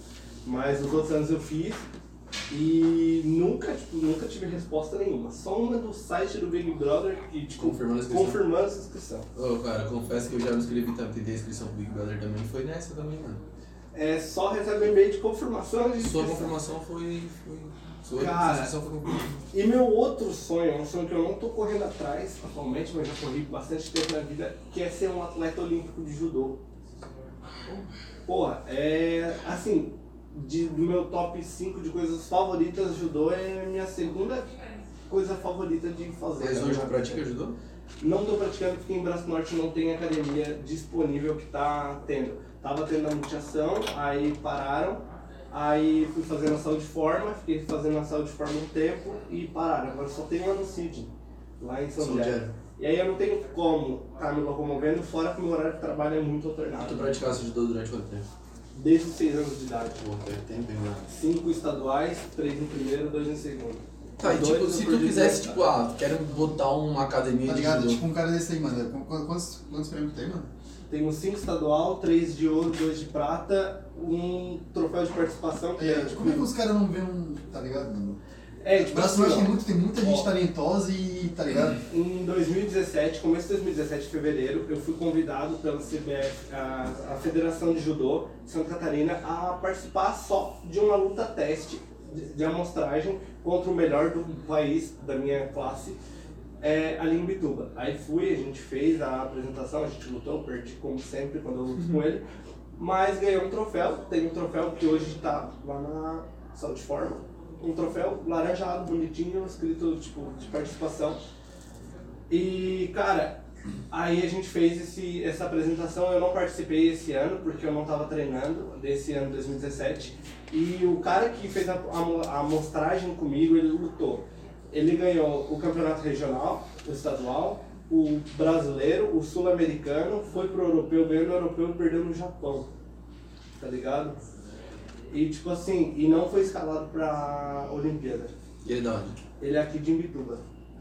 Mas os outros anos eu fiz e nunca, tipo, nunca tive resposta nenhuma. Só uma do site do Big Brother que, tipo, Confirmando a inscrição. confirmando essa inscrição. Ô, cara, confesso que eu já me inscrevi também, tentei a inscrição pro Big Brother também, foi nessa também, mano. É só receber um e-mail de confirmação de Sua inscrição. confirmação foi. foi sua Cara. foi. E meu outro sonho, um sonho que eu não tô correndo atrás atualmente, mas já corri bastante tempo na vida, que é ser um atleta olímpico de judô. Porra, é assim, de, do meu top 5 de coisas favoritas, judô é minha segunda coisa favorita de fazer. Mas hoje tu pratica judô? Não tô praticando porque em Braço Norte não tem academia disponível que tá tendo. Tava tendo a multiação, aí pararam, aí fui fazendo a saúde de forma, fiquei fazendo a saúde de forma um tempo e pararam. Agora só tem uma no Cid, lá em São São José. José. E aí eu não tenho como estar me locomovendo, fora que o meu horário de trabalho é muito alternado. Tu praticasse judô durante quanto tempo? Desde os 6 anos de idade. Pô, tem tempo, hein, mano. Cinco estaduais, três em primeiro, dois em segundo. Tá, e tipo, se tu quisesse, tipo, ah, quero botar uma academia Tá de ligado? judô. Tipo um cara desse aí, mano. Qu- qu- Quantos, quantos prêmios tem, mano? Tenho cinco estadual, três de ouro, dois de prata, um troféu de participação é, É, como é que os caras não vêem um. Tá ligado, mano? É, tipo Braço assim, tem, muito, tem muita gente Ó. talentosa e. tá ligado? Em 2017, começo de 2017, fevereiro, eu fui convidado pela CBF, a, a Federação de Judô de Santa Catarina, a participar só de uma luta teste de, de amostragem contra o melhor do país, da minha classe, é, ali em Bituba. Aí fui, a gente fez a apresentação, a gente lutou, perdi como sempre quando eu luto com ele, mas ganhei um troféu, tem um troféu que hoje está lá na Saúde Forma, um troféu laranjado, bonitinho, escrito tipo de participação. E cara, aí a gente fez esse, essa apresentação, eu não participei esse ano porque eu não estava treinando, desse ano 2017. E o cara que fez a, a, a amostragem comigo, ele lutou. Ele ganhou o campeonato regional, o estadual, o brasileiro, o sul-americano, foi pro europeu, ganhou no europeu e perdeu no Japão. Tá ligado? E tipo assim, e não foi escalado pra Olimpíada. E ele da onde? Ele é aqui de Imbituba.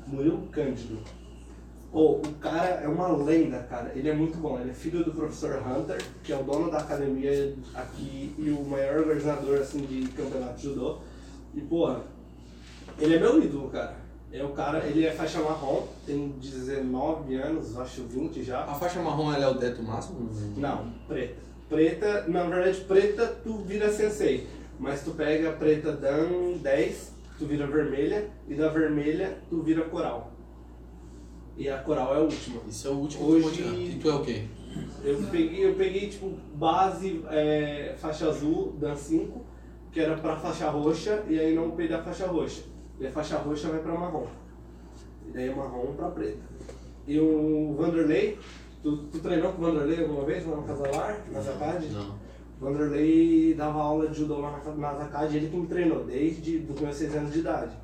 Murilo Cândido. Pô, o cara é uma lenda, cara. Ele é muito bom. Ele é filho do professor Hunter, que é o dono da academia aqui e o maior organizador assim, de campeonato de judô. E, porra, ele é meu ídolo, cara. É o cara, ele é faixa marrom, tem 19 anos, acho 20 já. A faixa marrom ela é o teto máximo? Não, preta. Preta, na verdade, preta tu vira sensei. Mas tu pega a preta Dan 10, tu vira vermelha, e da vermelha tu vira coral. E a coral é a última. Isso é o último Hoje-. E tu é o quê? Eu peguei, eu peguei tipo base é, faixa azul, Dan 5, que era pra faixa roxa, e aí não peguei a faixa roxa. E a faixa roxa vai pra marrom. E daí marrom pra preta. E o Vanderlei, tu, tu treinou com o Vanderlei alguma vez lá no Casalar, na Zacade? Não. O Vanderlei dava aula de judô lá na, na Zacade, ele que me treinou desde os meus 6 anos de idade.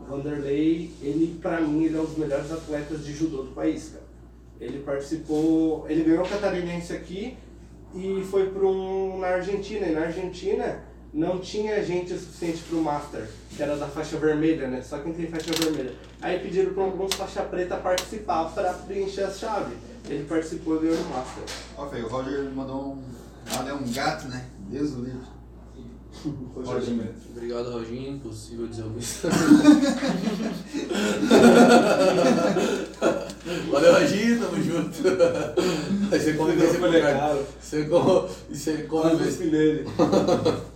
O Vanderlei, ele pra mim, ele é um dos melhores atletas de judô do país, cara. Ele participou, ele ganhou o catarinense aqui e foi para um na Argentina. E na Argentina não tinha gente o suficiente para o Master, que era da faixa vermelha, né? Só quem tem faixa vermelha. Aí pediram para alguns faixa preta participar para preencher a chave. Ele participou e ganhou o Master. Ó, feio, o Roger mandou um. Ah, é um gato, né? Deus o livre. Roger. Obrigado, Roginho. Impossível dizer o isso. Valeu, Roginho. Tamo junto. Aí você come bem, você come carne. Você come, você come bem. nele.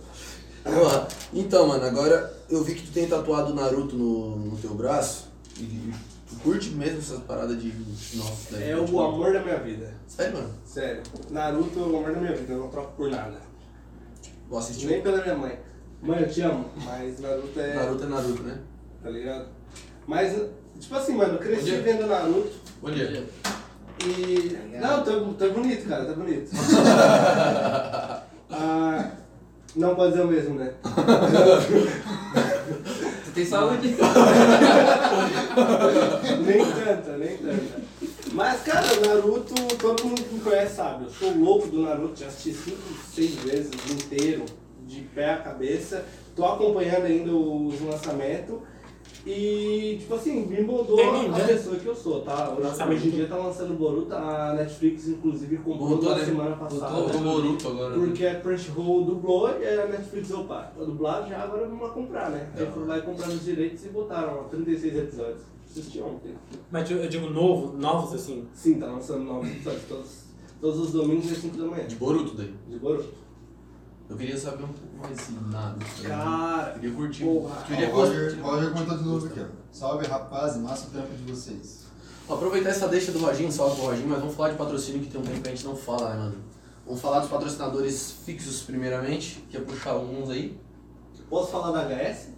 Vamos lá. Então, mano, agora eu vi que tu tem tatuado Naruto no, no teu braço. E, e tu curte mesmo essas paradas de. Nossa, daí, É tipo, o amor da minha vida. Sério, mano? Sério. Naruto é o amor da minha vida, eu não troco por nada. Vou assistir. Nem pela minha mãe. Mãe, eu te amo, mas Naruto é. Naruto é Naruto, né? Tá ligado? Mas, tipo assim, mano, eu cresci Bom dia. vendo Naruto Bom dia. e. Não, tá, tá bonito, cara, tá bonito. não pode dizer o mesmo, né? Tu tem saúde? nem tanta, nem tanta. Mas, cara, Naruto, todo mundo que me conhece sabe, eu sou louco do Naruto, já assisti cinco, seis vezes inteiro, de pé a cabeça. Tô acompanhando ainda os lançamentos. E, tipo assim, me moldou Tem a né? pessoa que eu sou, tá? Lançamento. Hoje em dia tá lançando Boruto, a Netflix inclusive comprou Boruto, na né? semana passada. Boruto, Boruto agora. né? Porque a Crunchyroll dublou e a Netflix opa, tá dublado já, agora vamos lá comprar, né? Aí foram lá e compraram os direitos e botaram ó, 36 episódios. Assisti ontem. Mas eu eu digo novo, novos assim. Sim, tá lançando novos episódios todos, todos os domingos às 5 da manhã. De Boruto daí. De Boruto. Eu queria saber um pouco mais tá ligado? Cara, Queria curtir. porra. Queria Ó, o Roger, curtir. Roger comentou de novo aqui, ó. Salve rapaz, massa o trampo de vocês. Vou aproveitar essa deixa do Roginho, salve pro Roginho, mas vamos falar de patrocínio que tem um tempo que a gente não fala, né, mano? Vamos falar dos patrocinadores fixos primeiramente, que é puxar uns aí. Posso falar da HS?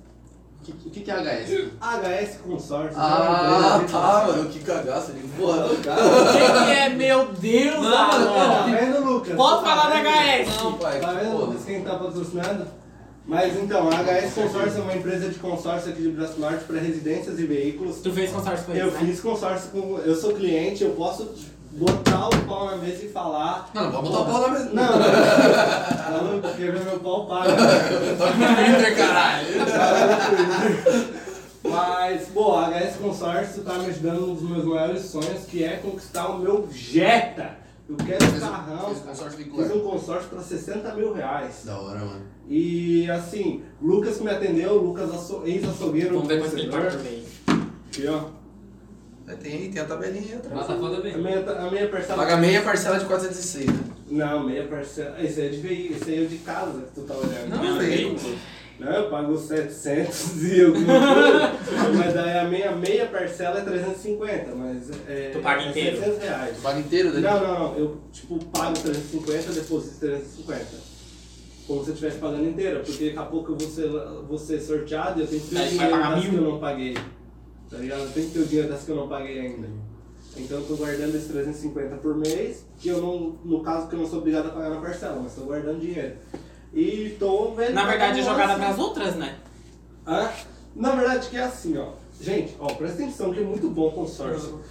O que, o que que é HS? HS Consórcio. Ah, é uma tá, empresa mano, que cagaço de porra. de- O que, que é, meu Deus, Tá Alan? vendo, Lucas? Pode Tá falar da? HS. Não, pai, Tá vendo foda. quem tá patrocinando? Mas então, a HS Consórcio é uma empresa de consórcio aqui de Braço Norte para residências e veículos. Tu fez consórcio com eles, Eu né? fiz consórcio com. Eu sou cliente, eu posso botar o pau na mesa e falar. Não, não pode botar o pau na mesa. Não, não, não, porque meu pau paga. Tá no Twitter, caralho. Mas, pô, a HS Consórcio tá me ajudando nos meus maiores sonhos, que é conquistar o meu Jetta. Eu quero um um- carrão. fez um consórcio Fiz um consórcio pra 60 mil reais. Da hora, mano. E assim, Lucas que me atendeu, Lucas aço- ex-açougueiro. Vamos ver torcedor. mês. Aqui, ó. É, Tem tem a tabelinha aí atrás. Mata foda A bem. minha, a minha parcela. Paga meia parcela de 406, né? Não, meia parcela. Esse aí é de veículo, esse aí é de casa que tu tá olhando. Não, Não, veículo. veículo. Não, eu pago 700 e alguma coisa. mas daí a minha meia parcela é 350, mas é. Tu paga é inteiro? 700 reais. Tu paga inteiro dele? Não, não, não. Eu, tipo, pago 350, deposito 350. Como se eu estivesse pagando inteira, porque daqui a pouco eu vou ser, vou ser sorteado e eu tenho que o pagar das que mil. eu não paguei. Tá ligado? Eu tenho que ter o dinheiro das que eu não paguei ainda. Então eu tô guardando esses 350 por mês, que eu não, no caso que eu não sou obrigado a pagar na parcela, mas tô guardando dinheiro. E tô vendo. Na verdade é jogada assim. pras outras, né? Ah, na verdade que é assim, ó. Gente, ó, presta atenção que é muito bom o consórcio.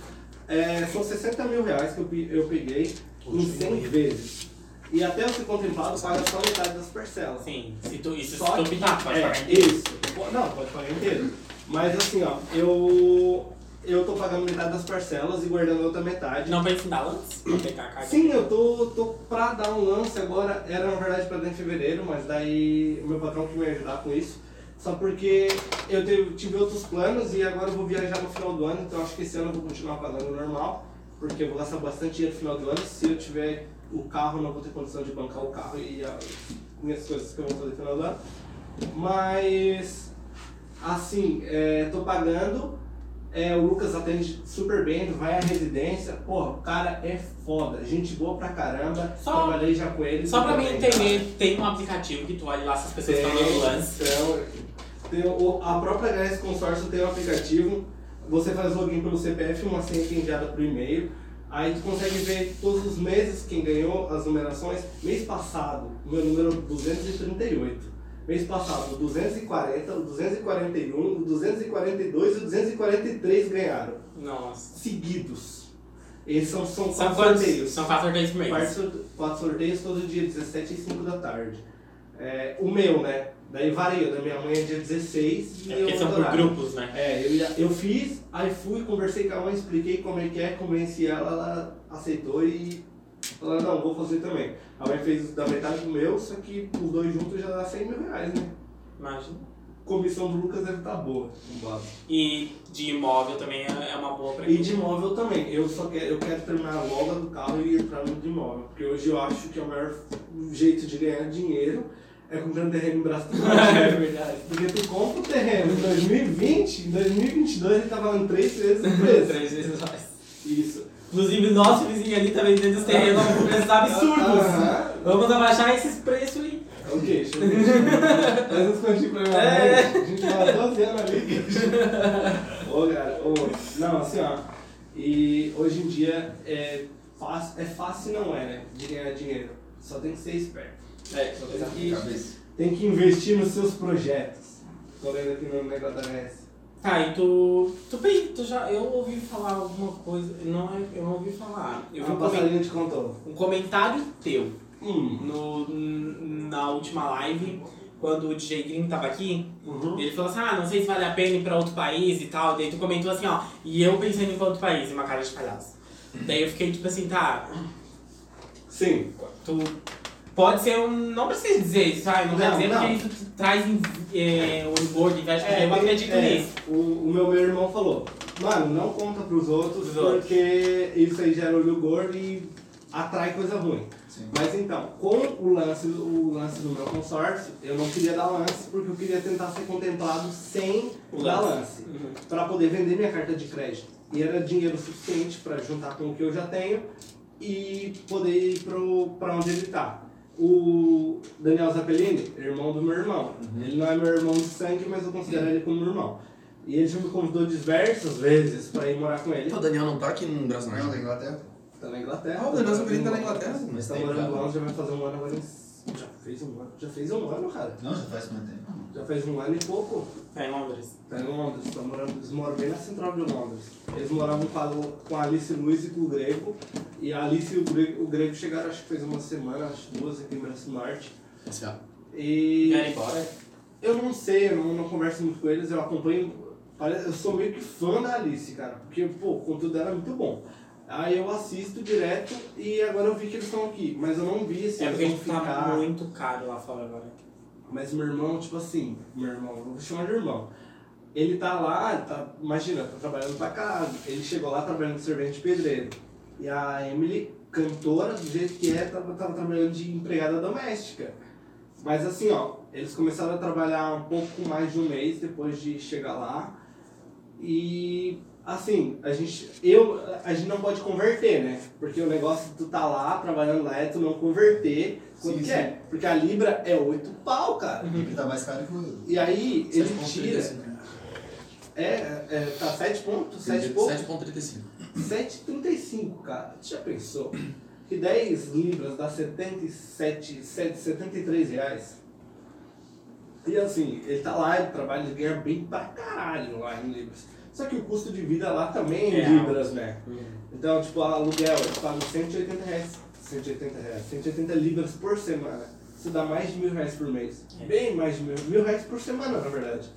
É, são 60 mil reais que eu, eu peguei em 100 vezes. E até eu ser contemplado, paga só metade das parcelas. Sim, se tu, isso se Só tu que, optar, pode é, pagar inteiro. isso. Não, pode pagar inteiro. Mas assim, ó, eu, eu tô pagando metade das parcelas e guardando a outra metade. Não pensa em dar antes? Pra pegar a carga? Sim, eu tô, tô pra dar um lance agora, era na verdade pra dar em fevereiro, mas daí o meu patrão que me ajudar com isso. Só porque eu teve- tive outros planos e agora eu vou viajar no final do ano, então acho que esse ano eu vou continuar pagando normal, porque eu vou gastar bastante dinheiro no final do ano. Se eu tiver o carro, não vou ter condição de bancar o carro e as minhas coisas que eu vou fazer no final do ano. Mas, assim, é, tô pagando É, o Lucas atende super bem, vai à residência. Porra, o cara é foda. Gente boa pra caramba. Só- Trabalhei já com ele. Só pra mim entender, tem um aplicativo que tu olha lá se as pessoas estão dando lance. Então, tem o- a própria HS Consórcio tem um aplicativo, você faz login pelo CPF, uma senha que é enviada por e-mail, aí tu consegue ver todos os meses quem ganhou as numerações. Mês passado, o meu número 238. Mês passado, o 240, o 241, o 242 e o 243 ganharam. Nossa. Seguidos. Esses são, são, São quatro quantos? sorteios. São quatro sorteios por mês. Quatro, quatro sorteios todo dia, 17 e 5 da tarde. É, o meu, né? Daí varia, da minha mãe é dia 16 e É porque eu são por grupos, né? É, eu, eu fiz, aí fui, conversei com a mãe, expliquei como é que é, convenci ela, ela aceitou e falou, não, vou fazer também. A mãe fez da metade do meu, só que os dois juntos já dá 100 mil reais, né? Imagina. Comissão do Lucas deve estar boa. no base. E de imóvel também é é uma boa pra E de imóvel também. Eu só quero, eu quero terminar a do carro e entrar no de imóvel. Porque hoje eu acho que é o maior jeito de ganhar dinheiro é comprando terreno em Braço do Norte. É verdade. Porque tu compra o terreno em 2020, em 2022 ele tá valendo três vezes o preço. Três vezes mais. Isso. Inclusive, nosso vizinho ali tá vendendo os terrenos com preços absurdos. Vamos abaixar esses preços aí. Ok, deixa eu ver. Faz uns continhos pra minha É. mãe. A gente mora 12 anos ali. Ô, cara, ô, não, assim, ó. E hoje em dia é fácil, é fácil não é, né? De ganhar dinheiro. Só tem que ser esperto. É, Só tem que, tem que investir nos seus projetos. Tô vendo aqui no negócio da RS. Tá, e tu. Tu, tu já. Eu ouvi falar alguma coisa. Não é. Eu não ouvi falar. Eu vi Ah, um, o comen- passarinho te contou. um comentário teu Hum. no, na última live, quando o DJ Green tava aqui. Uhum. Ele falou assim, ah, não sei se vale a pena ir pra outro país e tal. Daí tu comentou assim, ó, e eu pensando em ir pra outro país, uma cara de palhaço. Daí eu fiquei tipo assim, tá, Sim. tu pode ser um. Não precisa dizer isso, sabe? Não, quer Não, dizer não. porque isso traz é, o onboard, inveja, porque eu acredito é, nisso. O, o meu, meu irmão falou, mano, não conta pros outros, Pros outros. porque isso aí gera olho gordo e atrai coisa ruim. Sim. Mas então, com o lance, o lance do meu consórcio, eu não queria dar lance porque eu queria tentar ser contemplado sem O dar lance. lance. Uhum. Pra poder vender minha carta de crédito. E era dinheiro suficiente pra juntar com o que eu já tenho e poder ir pro, pra onde ele tá. O Daniel Zappellini, irmão do meu irmão. Ele não é meu irmão de sangue, mas eu considero ele como meu irmão. E ele já me convidou diversas vezes pra ir morar com ele. O Daniel não tá aqui no Brasil Não, Norte. da Inglaterra. Tá na Inglaterra. Ah, o Daniel Zappellini tá na Inglaterra? Mas tá morando lá, já vai fazer um ano agora. em- Já fez um ano. Já fez um ano, cara. Não, já faz muito tempo. Já fez um ano e pouco. Tá em Londres. Tá em Londres, tá morando, eles moram bem na central de Londres. Eles moravam com a, Lu- com a Alice Luiz e com o Grego. E a Alice e o Grego, o Grego chegaram, acho que fez uma semana, acho duas aqui em Braço Norte. Ó. E. Querem ir embora? Eu não sei, eu não, não converso muito com eles, eu acompanho. Eu sou meio que fã da Alice, cara. Porque, pô, o conteúdo dela é muito bom. Aí eu assisto direto e agora eu vi que eles estão aqui. Mas eu não vi se É porque a eles gente vão tá ficar. muito caro lá fora agora. Mas meu irmão, tipo assim, meu irmão, vou chamar de irmão. Ele tá lá, tá, imagina, tá trabalhando pra casa. Ele chegou lá trabalhando de servente pedreiro. E a Emily, cantora, do jeito que é, tava, tava trabalhando de empregada doméstica. Mas assim, ó, eles começaram a trabalhar um pouco mais de um mês depois de chegar lá. E assim, a gente, eu, a gente não pode converter, né? Porque o negócio tu tá lá, trabalhando lá, é tu não converter quanto Sim, que sim. é. Porque a Libra é 8 pau, cara. Ele tá mais caro que o. E aí, ele tira. 7,35. É, é, tá 7 pontos? 7 pouco? 7,35. 7,35, cara. Tu já pensou? Que 10 libras dá 77, 7, 73 reais. E assim, ele tá lá, ele trabalha, ele ganha bem pra caralho lá em libras. Só que o custo de vida lá também é É em libras, né? Então, tipo, aluguel, eles pagam 180 reais. 180 reais, 180 libras por semana. Isso dá mais de mil reais por mês. É. Bem mais de mil, mil reais por semana, na verdade.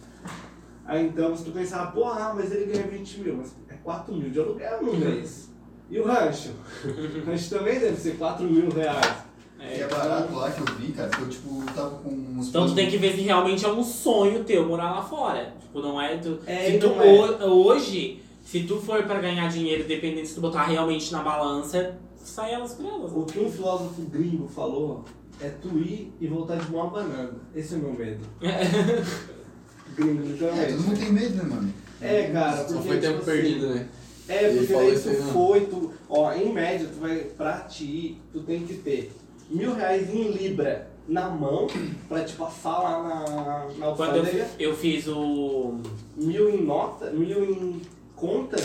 Aí então, se tu pensar, porra, mas ele ganha 20 mil, mas é 4 mil de aluguel no mês. E o rancho? O rancho também deve ser 4 mil reais. E é barato lá que eu vi, cara, que eu tipo tava com uns. Então tu tem que ver se realmente é um sonho teu morar lá fora. Tipo, não é tu. É, se tu não é. ho- hoje, se tu for pra ganhar dinheiro, dependendo se tu botar realmente na balança, sai elas por elas. O que um filósofo gringo falou é tu ir e voltar de mão abanando. Esse é o meu medo. Gringo, É, literalmente. todo mundo tem medo, né, mano? É, cara, Só porque, foi tempo tipo perdido, assim, né? É, Ele porque daí isso aí, tu não. foi, tu. Ó, em média, tu vai, pra ti ir, tu tem que ter mil reais em Libra na mão pra te passar lá na, na Quando eu, eu fiz o. mil em nota, mil em conta.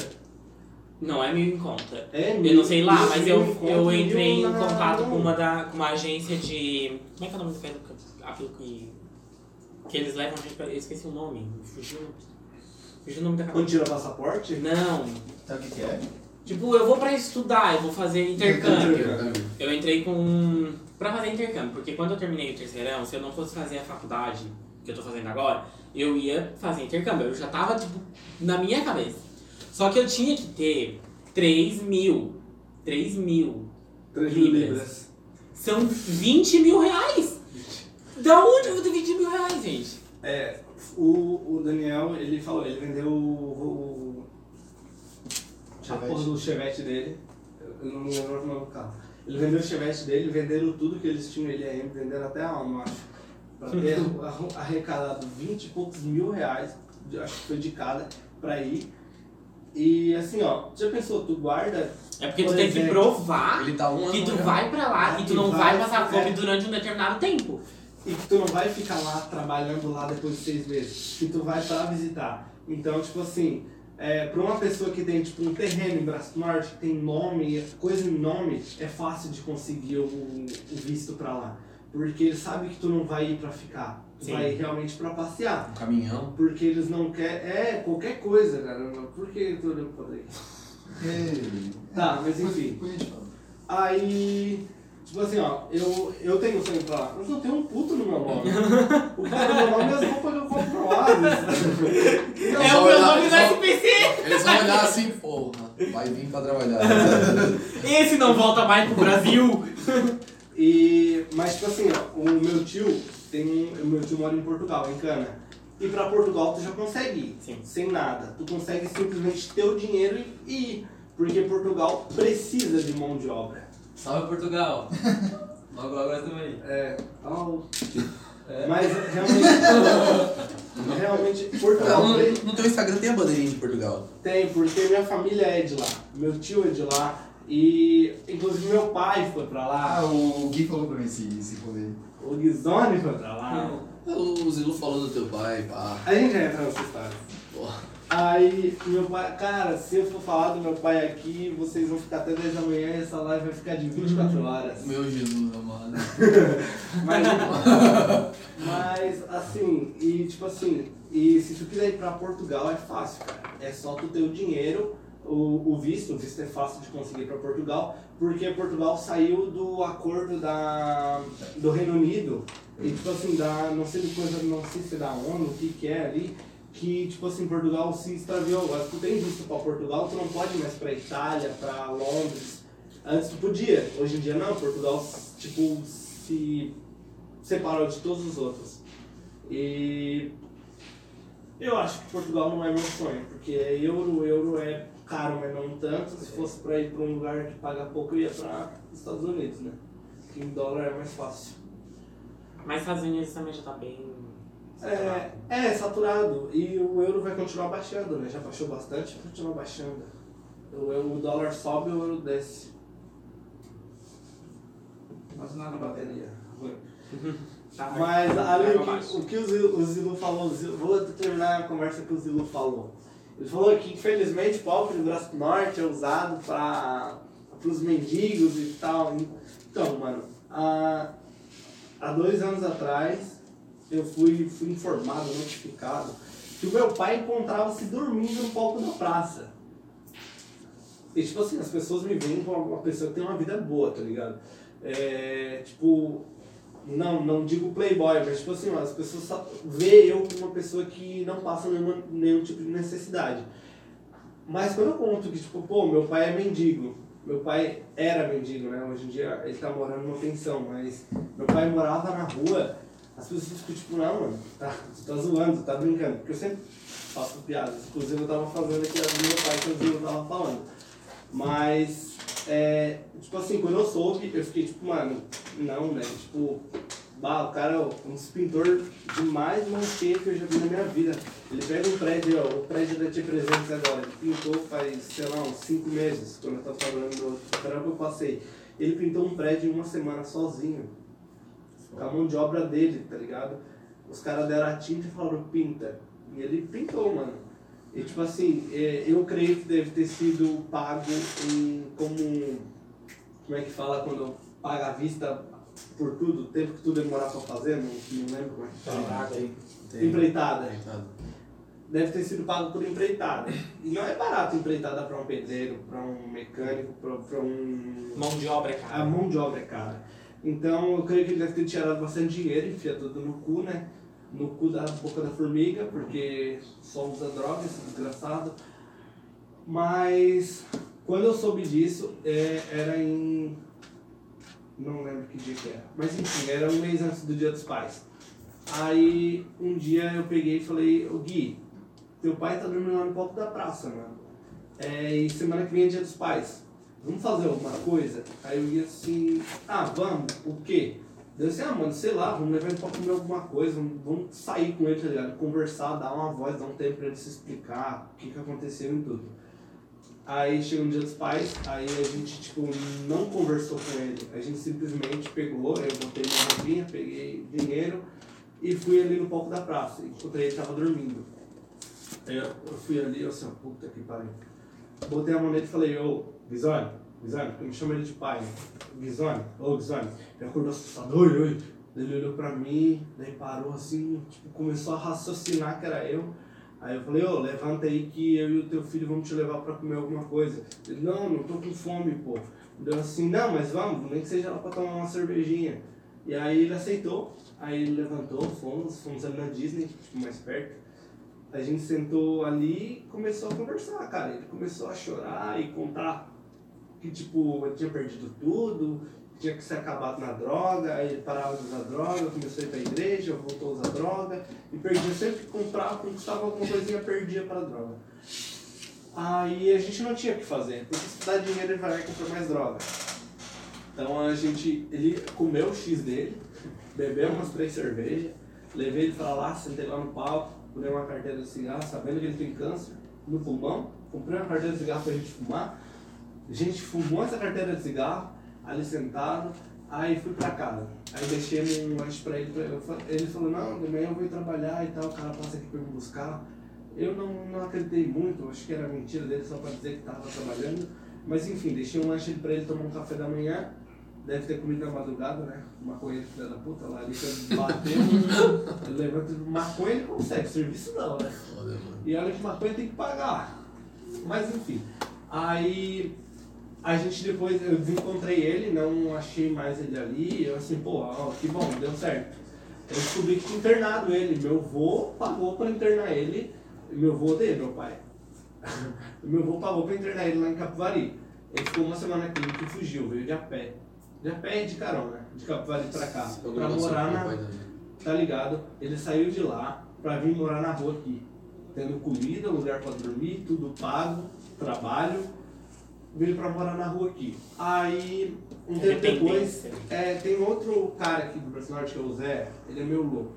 Não é mil em conta. É, Eu mil- não sei lá, mil mas eu, conta, eu mil entrei em contato com uma, da, com uma agência de. Como é que é o nome que- aquilo que. Que eles levam a gente pra. Eu esqueci o nome. Fugiu. Fugiu o nome da Quando cabeça. tira passaporte? Não. Sabe o que que é? Tipo, eu vou pra estudar, eu vou fazer intercâmbio. Intercâmbio. Eu entrei com. pra fazer intercâmbio, porque quando eu terminei o terceirão, se eu não fosse fazer a faculdade que eu tô fazendo agora, eu ia fazer intercâmbio. Eu já tava, tipo, na minha cabeça. Só que eu tinha que ter 3 mil. 3 mil. 3 mil Libras. libras. São 20 mil reais! Da onde eu vou ter 20 mil reais, gente? É, o, o Daniel, ele falou, ele vendeu o. o a Chevette. porra do chevette dele. Eu não me lembro o nome do carro. Ele vendeu o chevette dele, venderam tudo que eles tinham, ele a Amy, venderam até a alma, eu acho. Pra ter arrecadado 20 e poucos mil reais, acho que foi de cada, pra ir. E assim, ó, já pensou, tu guarda É porque tu tem que provar Ele tá um ano que tu já. vai pra lá e tu não vai- vai passar fome é. durante um determinado tempo. E que tu não vai ficar lá trabalhando lá depois de seis meses. Que tu vai pra visitar. Então, tipo assim, é, pra uma pessoa que tem tipo um terreno em Braço Norte, que tem nome, coisa em nome, é fácil de conseguir o, o visto pra lá. Porque eles sabem que tu não vai ir pra ficar. Sim. vai realmente pra passear. Um caminhão. Porque eles não querem. É, qualquer coisa, cara. Por que eu tô olhando pra daí? Tá, mas enfim. Aí, tipo assim, ó, eu, eu tenho sonho pra lá, mas eu tenho um puto no meu nome. o puto no meu nome é as roupas que eu compro pro lado. Eles É o meu nome vão- SPC! Eles vão olhar assim, porra, vai vir pra trabalhar. Esse não volta mais pro Brasil! E, mas, tipo assim, ó, o meu tio, tem um, meu tio mora em Portugal, em Cana. E pra Portugal tu já consegue ir, Sim. sem nada. Tu consegue simplesmente ter o dinheiro e ir. Porque Portugal precisa de mão de obra. Salve Portugal! Logo estamos aí. É, au. É. Mas realmente, realmente Portugal No, no teu Instagram tem a bandeirinha de Portugal. Tem, porque minha família é de lá, meu tio é de lá e inclusive meu pai foi pra Ah, lá, o Gui falou pra mim esse, esse rolê. O Guizone foi pra lá. O Zilu falou do teu pai, pá. A gente já entra nessa história. Porra. Aí, meu pai, cara, se eu for falar do meu pai aqui, vocês vão ficar até 10 da manhã e essa live vai ficar de 24 horas. Meu Jesus amado. Mas, mas assim, e tipo assim, e se tu quiser ir pra Portugal é fácil, cara. É só tu ter o dinheiro, o, o visto, o visto é fácil de conseguir pra Portugal, porque Portugal saiu do acordo da, do Reino Unido, e tipo assim, da, não sei de coisa, não sei se é da ONU, o que que é ali, que tipo assim, Portugal se extraviou. Agora tu tem visto pra Portugal, tu não pode mais pra Itália, pra Londres. Antes tu podia, hoje em dia não, Portugal tipo se separou de todos os outros. E eu acho que Portugal não é meu sonho, porque euro, euro é caro, mas não tanto. Se fosse pra ir pra um lugar que paga pouco, eu ia pra Estados Unidos, né? Que em dólar é mais fácil. Mas Estados Unidos também já tá bem. É, é saturado. E o euro vai continuar baixando, né? Já baixou bastante, vai continuar baixando. O, euro- o dólar sobe, o euro desce. Quase nada A bateria. Tá, Mas ali o que, o que o, Zilu, falou, vou terminar a conversa que o Zilu falou. Ele falou que infelizmente pobre do Braço Norte é usado para os mendigos e tal. Então, mano, há, há dois anos atrás eu fui, fui informado, notificado, que o meu pai encontrava-se dormindo no palco da praça. E tipo assim, as pessoas me veem como uma pessoa que tem uma vida boa, tá ligado? É, tipo, não, não digo playboy, mas tipo assim, as pessoas só vê eu como uma pessoa que não passa nenhuma, nenhum tipo de necessidade. Mas quando eu conto que, tipo, pô, meu pai é mendigo, meu pai era mendigo, né? Hoje em dia ele tá morando numa pensão, mas meu pai morava na rua, as pessoas ficam tipo, não, mano, tá, tu tá zoando, tu tá brincando. Porque eu sempre faço piadas, inclusive eu tava fazendo aqui do meu pai que Zilo tava falando. Mas, é, tipo assim, quando eu soube, eu fiquei tipo, mano, não, né? Tipo, Bah, o cara um dos pintores de mais mão cheia que eu já vi na minha vida. Ele pega um prédio, ó, o prédio da T300 agora, ele pintou faz, sei lá, uns 5 meses, quando eu tava falando do trampo eu passei. Ele pintou um prédio em uma semana sozinho. Com a mão de obra dele, tá ligado? Os caras deram a tinta e falaram, pinta. E ele pintou, mano. E tipo assim, é, eu creio que deve ter sido pago em, como. Como é que fala quando paga à vista por tudo, o tempo que tudo demorar pra fazer, não, não lembro como é que fala. Tem. Empreitada. Empreitada. Deve ter sido pago por empreitada. E não é barato empreitada para um pedreiro, para um mecânico, para um. Mão de obra é A cara. mão de obra é cara. Então eu creio que ele deve ter tirado bastante dinheiro, enfia tudo no cu, né? No cu da boca da formiga, porque só usa droga, esse desgraçado. Mas quando eu soube disso, é, era em. Não lembro que dia que era. Mas enfim, era um mês antes do dia dos pais. Aí um dia eu peguei e falei, ô Gui, teu pai tá dormindo lá no palco da praça, mano. É, e semana que vem é dia dos pais. Vamos fazer alguma coisa? Aí eu ia assim, ah, vamos, o quê? Eu disse, ah, mano, sei lá, vamos levar ele pra comer alguma coisa, vamos, sair com ele, tá ligado? Conversar, dar uma voz, dar um tempo pra ele se explicar o que, que aconteceu e tudo. Aí chegou no dia dos pais, aí a gente, tipo, não conversou com ele. A gente simplesmente pegou, eu botei minha roupinha, peguei dinheiro e fui ali no palco da praça. Encontrei ele tava dormindo. Eu, eu fui ali, eu assim, puta que pariu. Botei a mão nele e falei, ô, Guizone, Guizone, eu me chamo ele de pai, né? Guizone, ô Guizone, ele acordou assustado, oi, oi. Ele olhou pra mim, daí parou assim, tipo, começou a raciocinar que era eu. Aí eu falei, ô, levanta aí que eu e o teu filho vamos te levar pra comer alguma coisa. Ele, não, não tô com fome, pô. Deu assim, não, mas vamos, nem que seja lá pra tomar uma cervejinha. E aí ele aceitou, aí ele levantou, fomos, fomos ali na Disney, tipo, mais perto. A gente sentou ali e começou a conversar, cara. Ele começou a chorar e contar que, tipo, ele tinha perdido tudo, tinha que ser acabado na droga, aí ele parava de usar droga, começou a ir pra igreja, voltou a usar droga, e perdia sempre que comprava, conquistava alguma coisinha, perdia pra droga. Aí a gente não tinha o que fazer, porque se dá dinheiro ele vai lá e compra mais droga. Então a gente, ele comeu o X dele, bebeu umas três cervejas, levei ele pra lá, sentei lá no palco, comprei uma carteira de cigarro, sabendo que ele tem câncer no pulmão, comprei uma carteira de cigarro pra gente fumar, gente fumou essa carteira de cigarro, ali sentado, aí fui pra casa. Aí deixei um lanche pra ele, pra ele, fa- ele falou, não, de manhã eu vou ir trabalhar e tal, o cara passa aqui pra me buscar. Eu não, não acreditei muito, acho que era mentira dele só pra dizer que tava trabalhando. Mas enfim, deixei um lanche pra ele tomar um café da manhã. Deve ter comido na madrugada, né? Maconha filha da puta lá, ali que bateu. ele levanta maconha ele consegue, serviço não, né? E olha que maconha tem que pagar. Mas enfim. Aí a gente depois, eu desencontrei ele, não achei mais ele ali. Eu assim, pô, ó, que bom, deu certo. Eu descobri que tinha internado ele. Meu avô pagou pra internar ele. Meu avô dele, meu pai. meu avô pagou pra internar ele lá em Capivari. Ele ficou uma semana aqui e fugiu, veio de a pé. De a pé e de carona, de Capivari pra cá. Bagulho Pra morar na, tá ligado? Ele saiu de lá pra vir morar na rua aqui. Tendo comida, lugar pra dormir, tudo pago, trabalho. Veio pra morar na rua aqui. Aí, um tempo depois, Independência. é, tem outro cara aqui do personagem que é o Zé, ele é meu louco.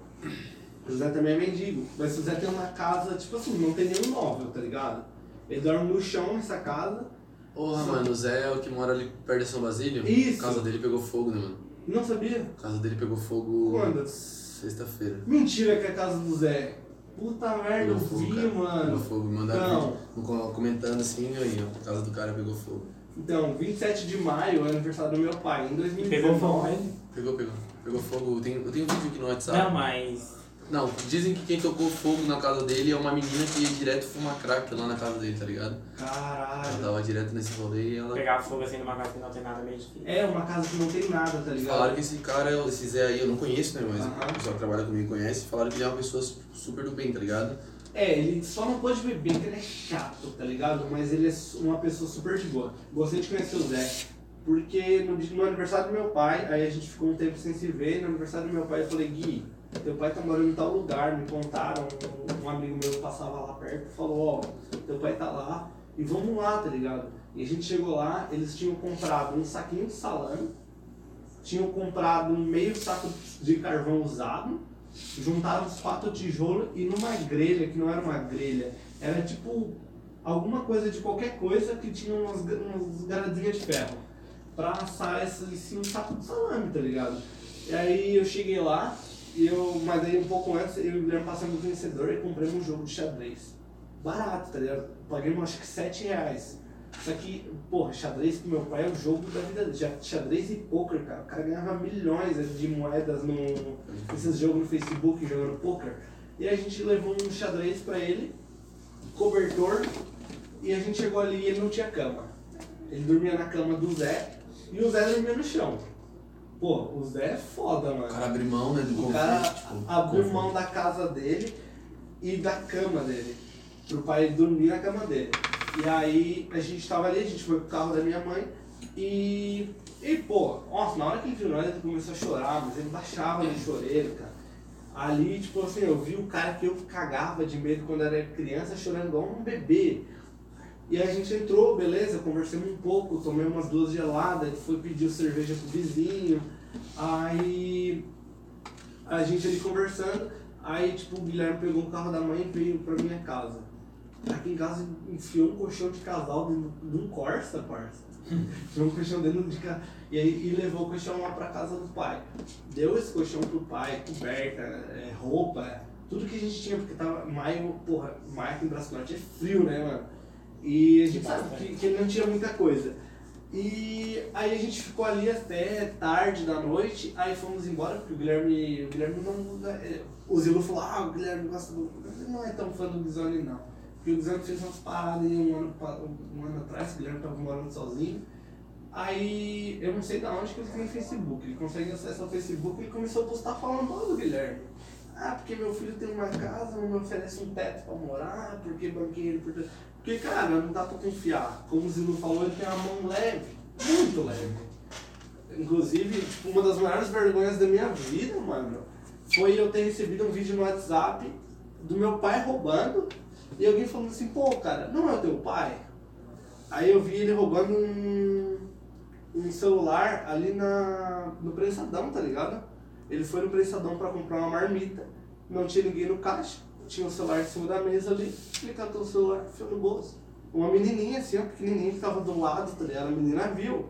O Zé também é mendigo, mas o Zé tem uma casa, tipo assim, não tem nenhum móvel, tá ligado? Ele dorme no chão nessa casa. Porra, mano, o Zé é o que mora ali perto de São Basílio. Isso. A casa dele pegou fogo, né, mano? Não sabia? A casa dele pegou fogo. Quando? Sexta-feira. Mentira que é a casa do Zé. Puta merda, eu vi, cara. mano. Pegou fogo, mandaram Não. comentando assim, aí, ó. A casa do cara pegou fogo. Então, 27 de maio é aniversário do meu pai. Em 2019. Pegou fogo? Pegou, pegou. Pegou fogo. Eu tenho, eu tenho um vídeo aqui no WhatsApp. Não, mas. Não, dizem que quem tocou fogo na casa dele é uma menina que ia direto fumar crack lá na casa dele, tá ligado? Ela Caralho. tava direto nesse rolê e ela. Pegar fogo assim numa casa que não tem nada meio difícil. É uma casa que não tem nada, tá ligado? Falaram que esse cara, esse Zé aí, eu não conheço, né? Mas Aham. o pessoal que trabalha comigo conhece. Falaram que ele é uma pessoa super do bem, tá ligado? É, ele só não pode beber porque ele é chato, tá ligado? Mas ele é uma pessoa super de boa. Gostei de conhecer o Zé. Porque no, no aniversário do meu pai, aí a gente ficou um tempo sem se ver. No aniversário do meu pai eu falei, Gui, teu pai tá morando em tal lugar, me contaram. Um, amigo meu passava lá perto falou, ó, teu pai tá lá e vamos lá, tá ligado? E a gente chegou lá, eles tinham comprado um saquinho de salame, tinham comprado um meio saco de carvão usado, juntaram os quatro tijolos e numa grelha, que não era uma grelha, era tipo alguma coisa de qualquer coisa que tinha umas, umas de ferro pra assar esse, esse um saco de salame, tá ligado? E aí eu cheguei lá, e eu, mas aí um pouco antes eu e o Guilherme passamos do vencedor e comprei um jogo de xadrez. Barato, tá ligado? Paguei acho que 7 reais. Só que, porra, xadrez com meu pai é o jogo da vida dele. Xadrez e poker, cara. O cara ganhava milhões de moedas no, nesses jogos no Facebook jogando poker. E a gente levou um xadrez pra ele, cobertor, e a gente chegou ali e ele não tinha cama. Ele dormia na cama do Zé e o Zé dormia no chão. Pô, o Zé é foda, mano. O cara abre mão, né, do O conforto. cara tipo, abriu conforto. mão da casa dele e da cama dele. Pro pai dormir na cama dele. E aí a gente tava ali, a gente foi pro carro da minha mãe e. E pô, nossa, na hora que ele viu nós, ele começou a chorar, mas ele baixava no choreiro, cara. Ali, tipo assim, eu vi o cara que eu cagava de medo quando era criança chorando igual um bebê. E a gente entrou, beleza, conversamos um pouco, tomei umas duas geladas, foi pedir cerveja pro vizinho. Aí a gente ali conversando, aí tipo o Guilherme pegou o carro da mãe e veio pra minha casa. Aqui em casa enfiou um colchão de casal dentro de um Corsa, parça. Enfiou um colchão dentro de casa. E aí e levou o colchão lá pra casa do pai. Deu esse colchão pro pai, coberta, é, roupa, tudo que a gente tinha, porque tava maio, porra, maio aqui em Norte é frio, né, mano? E a gente sabe que, que não tinha muita coisa. E aí a gente ficou ali até tarde da noite, aí fomos embora, porque o Guilherme, o Guilherme não. é, O Zilu falou, ah, o Guilherme gosta do. Ele não é tão fã do Guizone não. Porque o Guizone fez umas paradas um ano, um ano atrás, o Guilherme tava morando sozinho. Aí eu não sei de onde que ele tem Facebook. Ele consegue acesso ao Facebook e ele começou a postar falando mal do Guilherme. Ah, porque meu filho tem uma casa, não me oferece um teto pra morar, porque banqueiro, porque. Porque, cara, não dá pra confiar. Como o Zilu falou, ele tem uma mão leve, muito leve. Inclusive, tipo, uma das maiores vergonhas da minha vida, mano, foi eu ter recebido um vídeo no WhatsApp do meu pai roubando e alguém falando assim, pô, cara, não é o teu pai? Aí eu vi ele roubando um, um celular ali na, no prensadão, tá ligado? Ele foi no prensadão pra comprar uma marmita, não tinha ninguém no caixa, tinha um celular em cima da mesa ali, ele catou o celular, enfiou no bolso. Uma menininha assim, ó, pequenininha que tava do lado, tá ligado? A menina viu.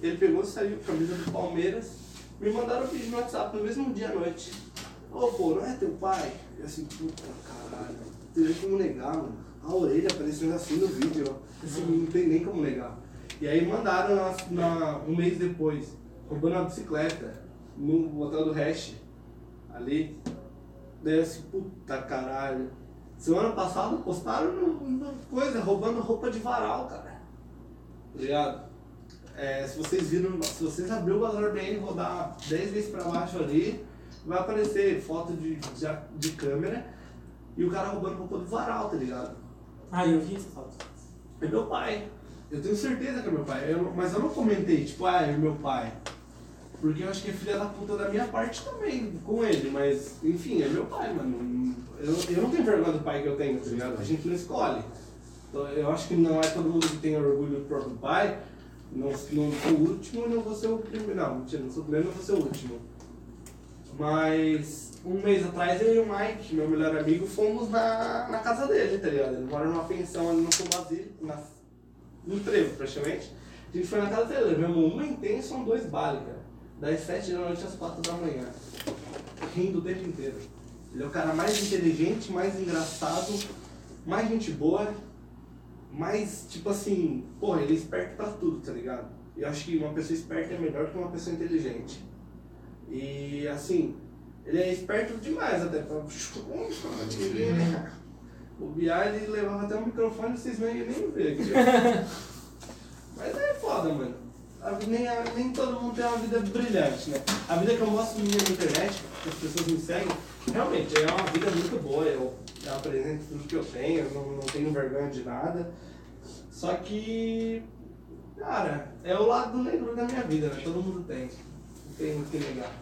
Ele pegou, saiu, camisa do Palmeiras, me mandaram um vídeo no WhatsApp no mesmo dia à noite. Ô, pô, não é teu pai? Eu assim, puta caralho, não tem nem como negar, mano. A orelha aparecendo assim no vídeo, ó. Assim, não tem nem como negar. E aí mandaram na, na- um mês depois, roubando uma bicicleta, no hotel do Hash, ali. Daí assim, puta caralho. Semana passada postaram no coisa, roubando roupa de varal, cara. Tá ligado? É, se vocês viram, se vocês abrir o Valor BN e rodar 10 vezes pra baixo ali, vai aparecer foto de, de, de câmera e o cara roubando roupa do varal, tá ligado? Ah, eu vi essa foto. É meu pai. Eu tenho certeza que é meu pai. Eu mas eu não comentei, tipo, ah, é meu pai. Porque eu acho que é filha da puta da minha parte também, com ele. Mas, enfim, é meu pai, mano. Eu, eu não tenho vergonha do pai que eu tenho, tá ligado? A gente não escolhe. Então, eu acho que não é todo mundo que tem orgulho do próprio pai. Não, não sou o último, não vou ser o primeiro. Não, mentira, não sou o primeiro, não vou ser o último. Mas um mês atrás eu e o Mike, meu melhor amigo, fomos na, na casa dele, tá ligado? Ele mora numa pensão ali no na, no trevo praticamente. A gente foi na casa dele, levamos uma intensa são dois baile, cara. Das sete da noite às quatro da manhã. Rindo o tempo inteiro. Ele é o cara mais inteligente, mais engraçado, mais gente boa, mais, tipo assim, porra, ele é esperto pra tudo, tá ligado? E eu acho que uma pessoa esperta é melhor que uma pessoa inteligente. E assim, ele é esperto demais até pra. O Biar ele levava até um microfone, vocês nem, nem ver aqui. ó. Mas é foda, mano. Nem, a- nem todo mundo tem uma vida brilhante, né? A vida que eu mostro minha na internet, que as pessoas me seguem, realmente é uma vida muito boa. Eu, eu apresento tudo que eu tenho, eu não, não tenho vergonha de nada. Só que, cara, é o lado negro da minha vida, né? Todo mundo tem. Não tem o que negar.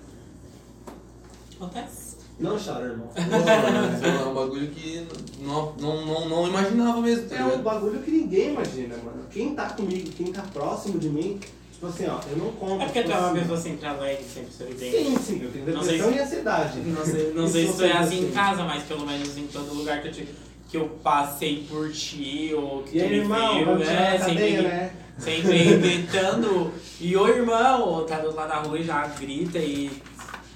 Acontece. Não chora, irmão. É um bagulho que não, não, não, não imaginava mesmo, tá É um bagulho que ninguém imagina, mano. Quem tá comigo, quem tá próximo de mim, tipo assim, ó, eu não conto. É porque tu tipo é uma assim, pessoa sempre alegre, sempre sorridente. Sim, sim, eu tenho depressão se- e ansiedade. Não sei, não sei se tu é assim em casa, mas pelo menos em todo lugar que eu, te, que eu passei por ti, ou que E tu aí, me irmão, viu, né? cadeia, Sempre, né? sempre gritando. E o irmão, tá do lado da rua e já grita e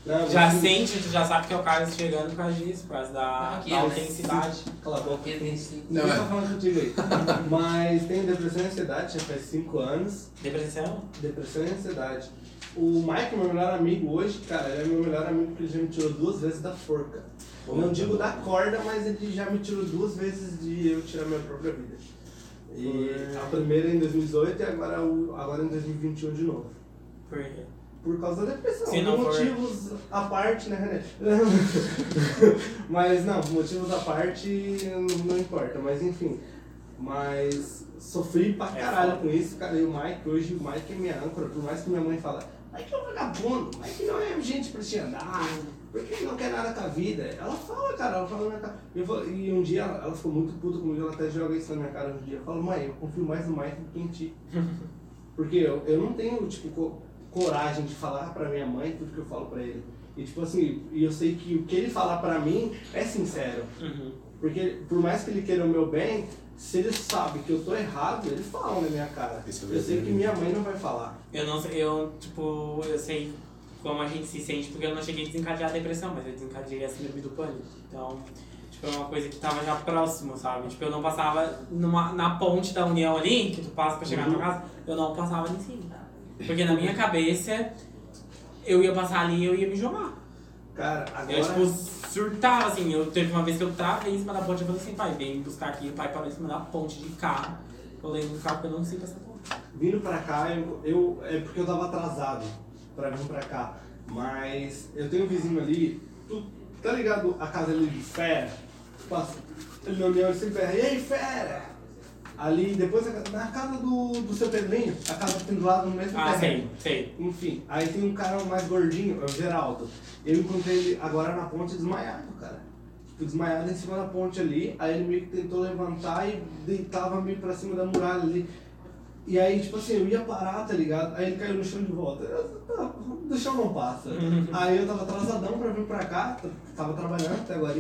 Não, já você- sente, tu já sabe que é o cara chegando por causa disso, por causa da, Aqui, da né? autenticidade. Cala a boca. Tem Não, tá é. falando contigo aí. Mas tenho depressão e ansiedade já faz 5 anos. Depressão? Depressão e ansiedade. O Mike, meu melhor amigo hoje, cara, ele é meu melhor amigo porque ele já me tirou duas vezes da forca. Eu não digo da corda, mas ele já me tirou duas vezes de eu tirar minha própria vida. E a primeira em 2018 e agora, agora em 2021 de novo. Por quê? Por causa da depressão. Se não for- motivos à parte, né, René? mas não, motivos à parte não, importa, mas enfim. Mas sofri pra É caralho foda. com isso, cara. E o Mike, hoje o Mike é minha âncora, por mais que minha mãe fala, Mike é um vagabundo, Mike não é gente pra te andar, porque ele não quer nada com a vida. Ela fala, cara, ela fala na minha cara. E, eu e um dia ela, ela ficou muito puta comigo, ela até joga isso na minha cara um dia. Eu falo, mãe, eu confio mais no Mike do que em ti. Porque eu, eu não tenho, tipo, coragem de falar pra minha mãe tudo que eu falo pra ele. E tipo assim, e eu sei que o que ele falar pra mim é sincero. Uhum. Porque por mais que ele queira o meu bem, se ele sabe que eu tô errado, ele fala na minha cara. Isso é Eu sei que minha mãe não vai falar. Eu não sei, eu, tipo, eu sei como a gente se sente, porque eu não cheguei a desencadear a depressão, mas eu desencadeei a síndrome do pânico. Então, tipo, é uma coisa que tava já próximo, sabe? Tipo, eu não passava numa, na ponte da união ali, que tu passa pra chegar na tua casa, eu não passava em cima. Porque na minha cabeça, eu ia passar ali e eu ia me jogar. Cara, agora. Eu, tipo, surtava, assim. Eu teve uma vez que eu travei em cima da ponte, eu falei assim, pai, vem buscar aqui. O pai parou em cima da ponte de carro. Eu lembro do carro porque eu não sei passar ponte. Vindo pra cá, eu, eu- é porque eu tava atrasado pra vir pra cá. Mas eu tenho um vizinho ali, tu, tá ligado a casa ali de fera? Passa, ele não me olha sempre ferra, e aí fera? Ali, depois na casa do, do seu Pedrinho, a casa tem do lado no mesmo Ah, terreno. sei, sei. Enfim, aí tem um cara mais gordinho, é o Geraldo. Eu encontrei ele agora na ponte desmaiado, cara. Tipo, desmaiado em cima da ponte ali. Aí ele meio que tentou levantar e deitava meio pra cima da muralha ali. E aí, tipo assim, eu ia parar, tá ligado? Aí ele caiu no chão de volta. Eu, tá, o chão não passa. aí eu tava atrasadão pra vir pra cá, tava trabalhando até agora.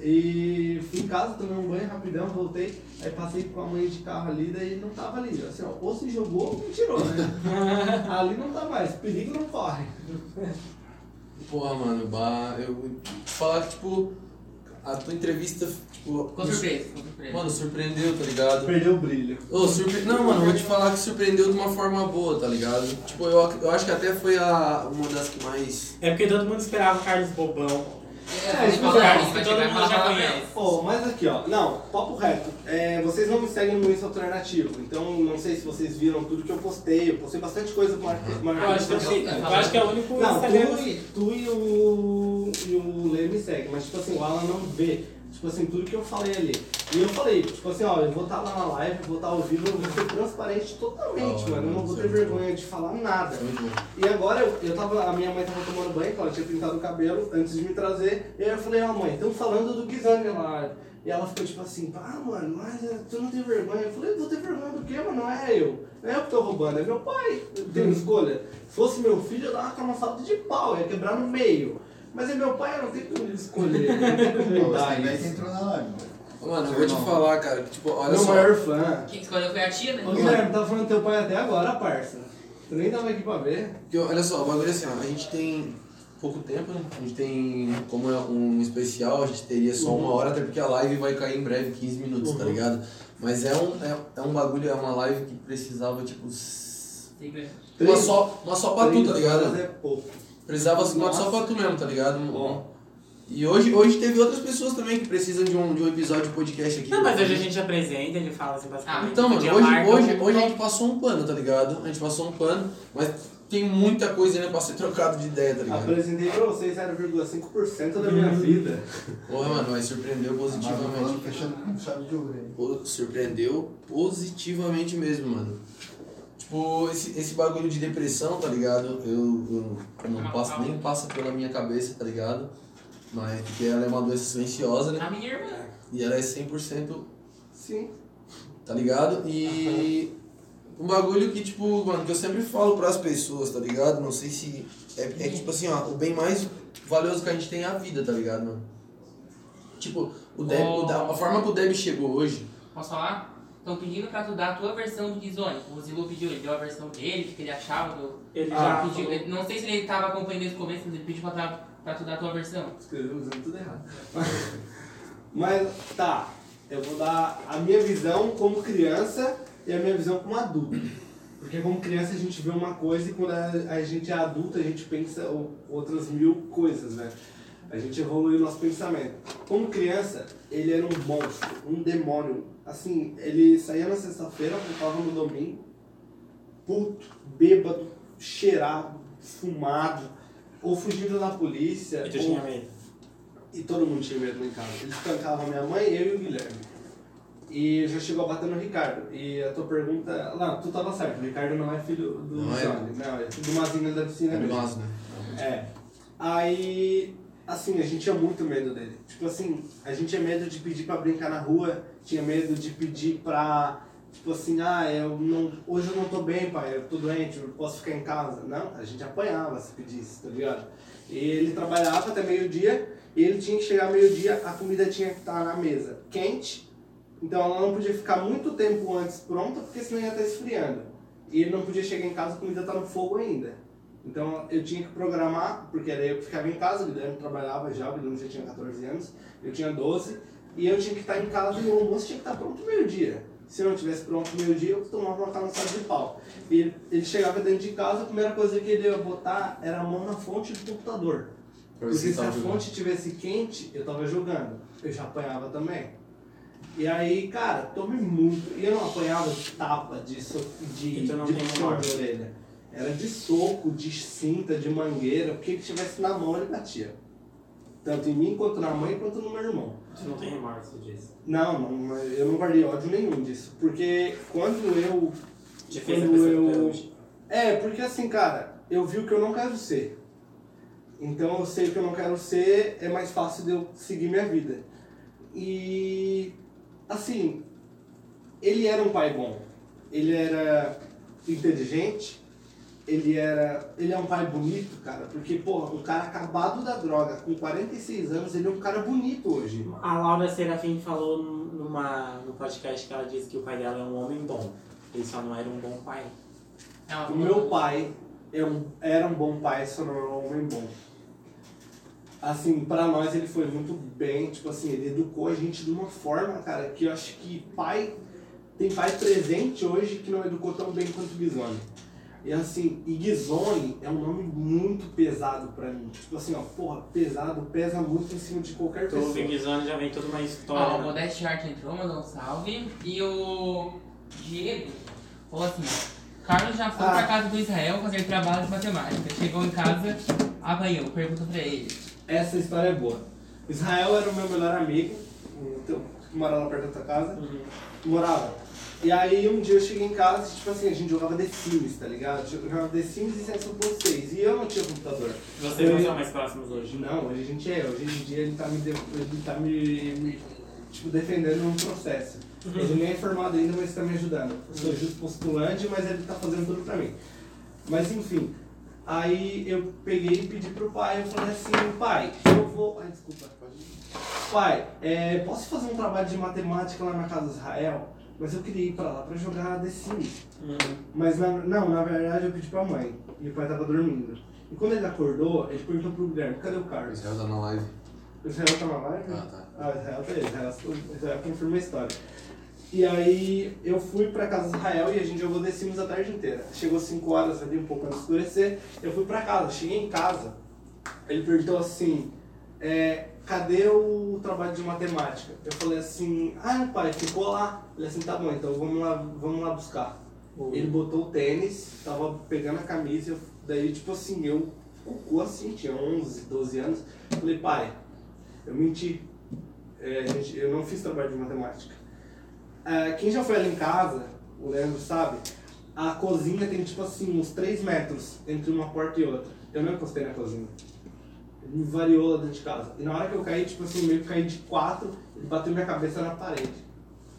E fui em casa, tomei um banho rapidão, voltei. Aí passei com a mãe de carro ali, daí ele não tava ali. Assim, ó, ou se jogou ou me tirou, né? ali não tá mais, perigo não corre. Porra, mano, bah, eu vou te falar que, tipo, a tua entrevista, tipo. Surpresa, surpresa. Mano, surpreendeu, tá ligado? Perdeu o brilho. Ô, surpre... Não, mano, vou te falar que surpreendeu de uma forma boa, tá ligado? Tipo, eu, eu acho que até foi a, uma das que mais. É porque todo mundo esperava o Carlos Bobão. É, tipo, o vai Carlos que chegar todo mundo já conhece. Pô, mas aqui, ó. Não, papo reto. É, vocês não me seguem no Insta Alternativo, então não sei se vocês viram tudo que eu postei. Eu postei bastante coisa com marca. Eu acho que, eu, sei- eu acho que é o único Não, Instagram. tu, e- tu e o, e o Lê me seguem, mas tipo assim, o Alan não vê. Tipo assim, tudo que eu falei ali. E eu falei, tipo assim, ó, eu vou estar lá na live, vou estar ao vivo, eu vou ser transparente totalmente, mano. Eu não vou ter é vergonha de falar nada. Bom. E agora eu, eu tava, a minha mãe tava tomando banho, que ela tinha pintado o cabelo antes de me trazer. E aí eu falei, ó mãe, estão falando do Guizane lá. E ela ficou tipo assim, ah mano, mas eh, tu não tem vergonha. Eu falei, vou ter vergonha do quê, mano? Não é eu. Não é eu que tô roubando, é meu pai. Eu tenho escolha. Se fosse meu filho, eu dava uma falta de pau, ia quebrar no meio. Mas é meu pai, eu não tenho como escolher. Não tem como mudar isso. entrou na live. Mano, eu vou te falar, cara, que, tipo, olha Meu só. maior fã. Quem escolheu foi a tia, né? Ô Guilherme, tá falando do teu pai até agora, parça. Tu nem tava aqui pra ver. Porque, olha só, o bagulho é assim, ó, a gente tem pouco tempo, né? A gente tem, como é um especial, a gente teria só uma hora, até porque a live vai cair em breve, 15 minutos, tá Uhum. ligado? Mas é um, é, é um bagulho, é uma live que precisava, tipo, s- Segredo. uma só, uma só pra tu, tá ligado? É pouco. Precisava Nossa. só pra tu mesmo, tá ligado? Bom. E hoje, hoje teve outras pessoas também que precisam de um, de um episódio de podcast aqui. Não, mas hoje a gente apresenta, ele fala assim, basicamente. Então, mano, hoje, marcar hoje, um- hoje a gente passou um pano, tá ligado? A gente passou um pano, mas tem muita coisa ainda pra ser trocado de ideia, tá ligado? Apresentei pra vocês 0,5% da minha vida. Porra, mano, mas surpreendeu positivamente. fechando com chave de ouro aí. Surpreendeu positivamente mesmo, mano. Tipo, esse, esse bagulho de depressão, tá ligado? Eu, eu não passo, nem passa pela minha cabeça, tá ligado? Mas porque ela é uma doença silenciosa, né? A minha irmã. E ela é 100%, Sim. tá ligado? E Um bagulho que, tipo, mano, que eu sempre falo pras pessoas, tá ligado? Não sei se. É, é que, tipo assim, ó, o bem mais valioso que a gente tem é a vida, tá ligado, mano? Tipo, o Deb, o da- a forma que o Deb chegou hoje. Posso falar? Estão pedindo pra tu dar a tua versão do Kizone. O Zilu pediu, ele deu a versão dele, o que ele achava do. Ele já já pediu. falou. ele- não sei se ele tava acompanhando desde o começo, mas ele pediu pra, tu- pra tu dar a tua versão. Escreveu usando tudo errado. Mas tá, eu vou dar a minha visão como criança e a minha visão como adulto. Porque como criança a gente vê uma coisa e quando a, a gente é adulto a gente pensa o- outras mil coisas, né? A gente evolui o nosso pensamento. Como criança, ele era um monstro, um demônio. Assim, ele saía na sexta-feira, voltava no domingo, puto, bêbado, cheirado, fumado, ou fugindo da polícia. E tu ou- tinha medo. e todo mundo tinha medo lá em casa. Eles tancavam minha mãe, eu e o Guilherme. E já chegou a bater no Ricardo. E a tua pergunta. Não, tu tava certo, o Ricardo não é filho do Não é? Johnny. Não, é filho do Mazinho da piscina É do mesmo. Mas, né? É. Aí, assim, a gente tinha muito medo dele. Tipo assim, a gente tinha medo de pedir pra brincar na rua, tinha medo de pedir pra. Tipo assim, ah, eu não, hoje eu não tô bem, pai, eu tô doente, eu posso ficar em casa. Não, a gente apanhava se pedisse, tá ligado? E ele trabalhava até meio-dia, e ele tinha que chegar meio-dia, a comida tinha que estar na mesa quente, então ela não podia ficar muito tempo antes pronta, porque senão ia estar esfriando. E ele não podia chegar em casa, a comida tá no fogo ainda. Então eu tinha que programar, porque era eu que ficava em casa, o Guilherme trabalhava já, o Guilherme já tinha 14 anos, eu tinha 12, e eu tinha que estar em casa e o almoço tinha que estar pronto meio-dia. Se eu não tivesse pronto meio-dia, eu tomava uma cansada de pau. E ele, ele chegava dentro de casa, a primeira coisa que ele ia botar era a mão na fonte do computador. Porque se a fonte tivesse quente, eu tava jogando. Eu já apanhava também. E aí, cara, tomei muito. E eu não apanhava de tapa, de, so, de, E tu não de de orelha. Era de soco, de cinta, de mangueira. O que que tivesse na mão ele batia. Tanto em mim, quanto na mãe, quanto no meu irmão. Tu não tem remorso disso. Não, não, eu não guardei ódio nenhum disso. Porque quando eu. Te quando eu. É, porque assim, cara, eu vi o que eu não quero ser. Então eu sei o que eu não quero ser, é mais fácil de eu seguir minha vida. E assim, ele era um pai bom. Ele era inteligente, ele era. Ele é um pai bonito, cara, porque, porra, um cara acabado da droga, com 46 anos, ele é um cara bonito hoje. A Laura Serafim falou numa, no podcast que ela disse que o pai dela é um homem bom. Ele só não era um bom pai. Ela O meu pai é um, era um bom pai, só não era um homem bom. Assim, pra nós ele foi muito bem, tipo assim, ele educou a gente de uma forma, cara, que eu acho que pai. Tem pai presente hoje que não educou tão bem quanto o Guizone. E assim, e Guizone é um nome muito pesado pra mim. Tipo assim, ó, porra, pesado, pesa muito em cima de qualquer Tu pessoa. o Big Zone já vem toda uma história. Ó, o? Modeste Art entrou, mandou um salve. E o Diego falou assim, ó. Carlos já foi Ah. pra casa do Israel fazer trabalho de matemática. Chegou em casa, apanhou. Pergunta pra ele. Essa história é boa. Israel era o meu melhor amigo, o teu- que morava lá perto da tua casa. Uhum. Morava. E aí um dia eu cheguei em casa e tipo assim, a gente jogava The Sims, tá ligado? Eu jogava The Sims e Senso Plus 6. E eu não tinha computador. Vocês não são mais próximos hoje. Não, hoje a gente é. Hoje em dia ele tá me, de- ele tá me, me, tipo, defendendo num processo. Ele nem é formado ainda, mas tá me ajudando. Eu sou justo postulante, mas ele tá fazendo tudo pra mim. Mas enfim, aí eu peguei e pedi pro pai, eu falei assim, pai, eu vou. Ai, desculpa, pode ir. Pai, é, posso fazer um trabalho de matemática lá na casa do Israel? Mas eu queria ir pra lá pra jogar The Sims. Uhum. Mas na- não, na verdade eu pedi pra mãe. E o pai tava dormindo. E quando ele acordou, ele perguntou pro Guilherme, cadê o Carlos? Israel tá na live. O Israel tá na live? Ah, tá. Ah, o Israel tá aí, o Israel, Israel confirma a história. E aí eu fui pra casa do Israel e a gente jogou The Sims a tarde inteira. Chegou 5 horas ali, um pouco antes de escurecer, eu fui pra casa. Cheguei em casa, ele perguntou assim, é, cadê o trabalho de matemática? Eu falei assim, ah pai, ficou lá. Ele assim, tá bom, então vamos lá, vamos lá buscar. Ele botou o tênis, tava pegando a camisa, daí tipo assim, eu cocô assim, tinha 11, 12 anos. Falei, pai, eu menti. É, eu não fiz trabalho de matemática. É, quem já foi ali em casa, o Leandro sabe, a cozinha tem tipo assim, uns 3 metros entre uma porta e outra. Eu não encostei na cozinha. Me variou lá dentro de casa. E na hora que eu caí, tipo assim, meio que caí de quatro, ele bateu minha cabeça na parede.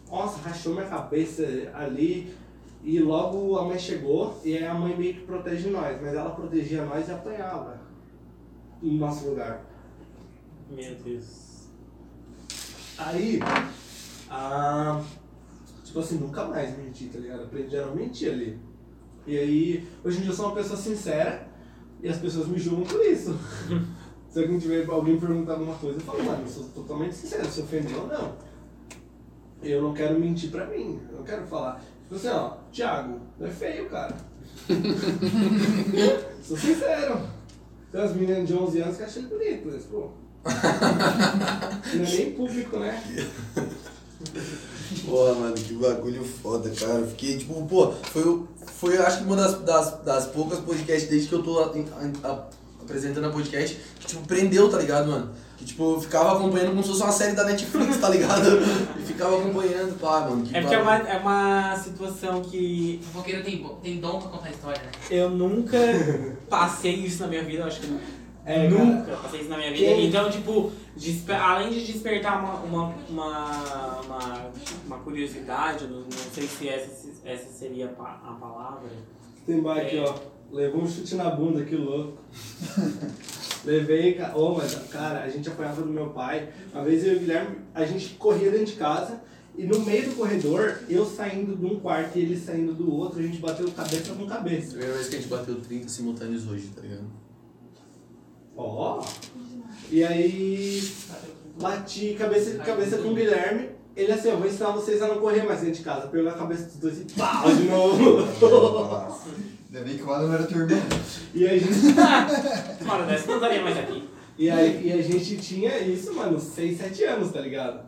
Nossa, rachou minha cabeça ali. E logo a mãe chegou e aí a mãe meio que protege nós, mas ela protegia nós e apanhava no nosso lugar. Meu Deus. Aí, ah, tipo assim, nunca mais menti, tá ligado? Aprendi a não mentir ali. E aí, hoje em dia eu sou uma pessoa sincera e as pessoas me julgam por isso. se alguém tiver, alguém perguntar alguma coisa, eu falo, mano, eu sou totalmente sincero, se ofendeu ou não. Eu não quero mentir pra mim, eu não quero falar. Tipo assim, ó, Thiago, não é feio, cara. sou sincero. Tem umas meninas de 11 anos que acham ele bonito, mas, pô. Não é nem público, né? Porra, mano, que bagulho foda, cara. Fiquei, tipo, pô, foi, foi acho que uma das, das, das poucas podcasts desde que eu tô a- a- a- apresentando a podcast que, tipo, prendeu, tá ligado, mano? Que, tipo, eu ficava acompanhando como se fosse uma série da Netflix, tá ligado? E ficava acompanhando, pá, mano. Que É porque é uma, é uma situação que O fofoqueiro tem, tem dom pra contar história, né? eu nunca passei isso na minha vida, eu acho que É, nunca passei isso na minha vida. Quem- Então, tipo, além de despertar uma, uma, uma, uma, uma curiosidade, não, não sei se essa, essa seria a pa- a palavra. Tem bar aqui, ó. Levou um chute na bunda, que louco. Levei, ô, mas, cara, a gente apanhava do meu pai. Uma vez eu e o Guilherme, a gente corria dentro de casa e no meio do corredor, eu saindo de um quarto e ele saindo do outro, a gente bateu cabeça com cabeça. Primeira vez que a gente bateu 30 simultâneos hoje, tá ligado? Ó. E aí, bati cabeça com cabeça com o Guilherme. Ele assim, eu vou ensinar vocês a não correr mais dentro de casa. Pegou a cabeça dos dois e pau de novo. Ainda bem que o não era irmão. e a gente Uma hora dessa não estaria mais aqui. E, aí, e a gente tinha isso, mano, 6, 7 anos, tá ligado?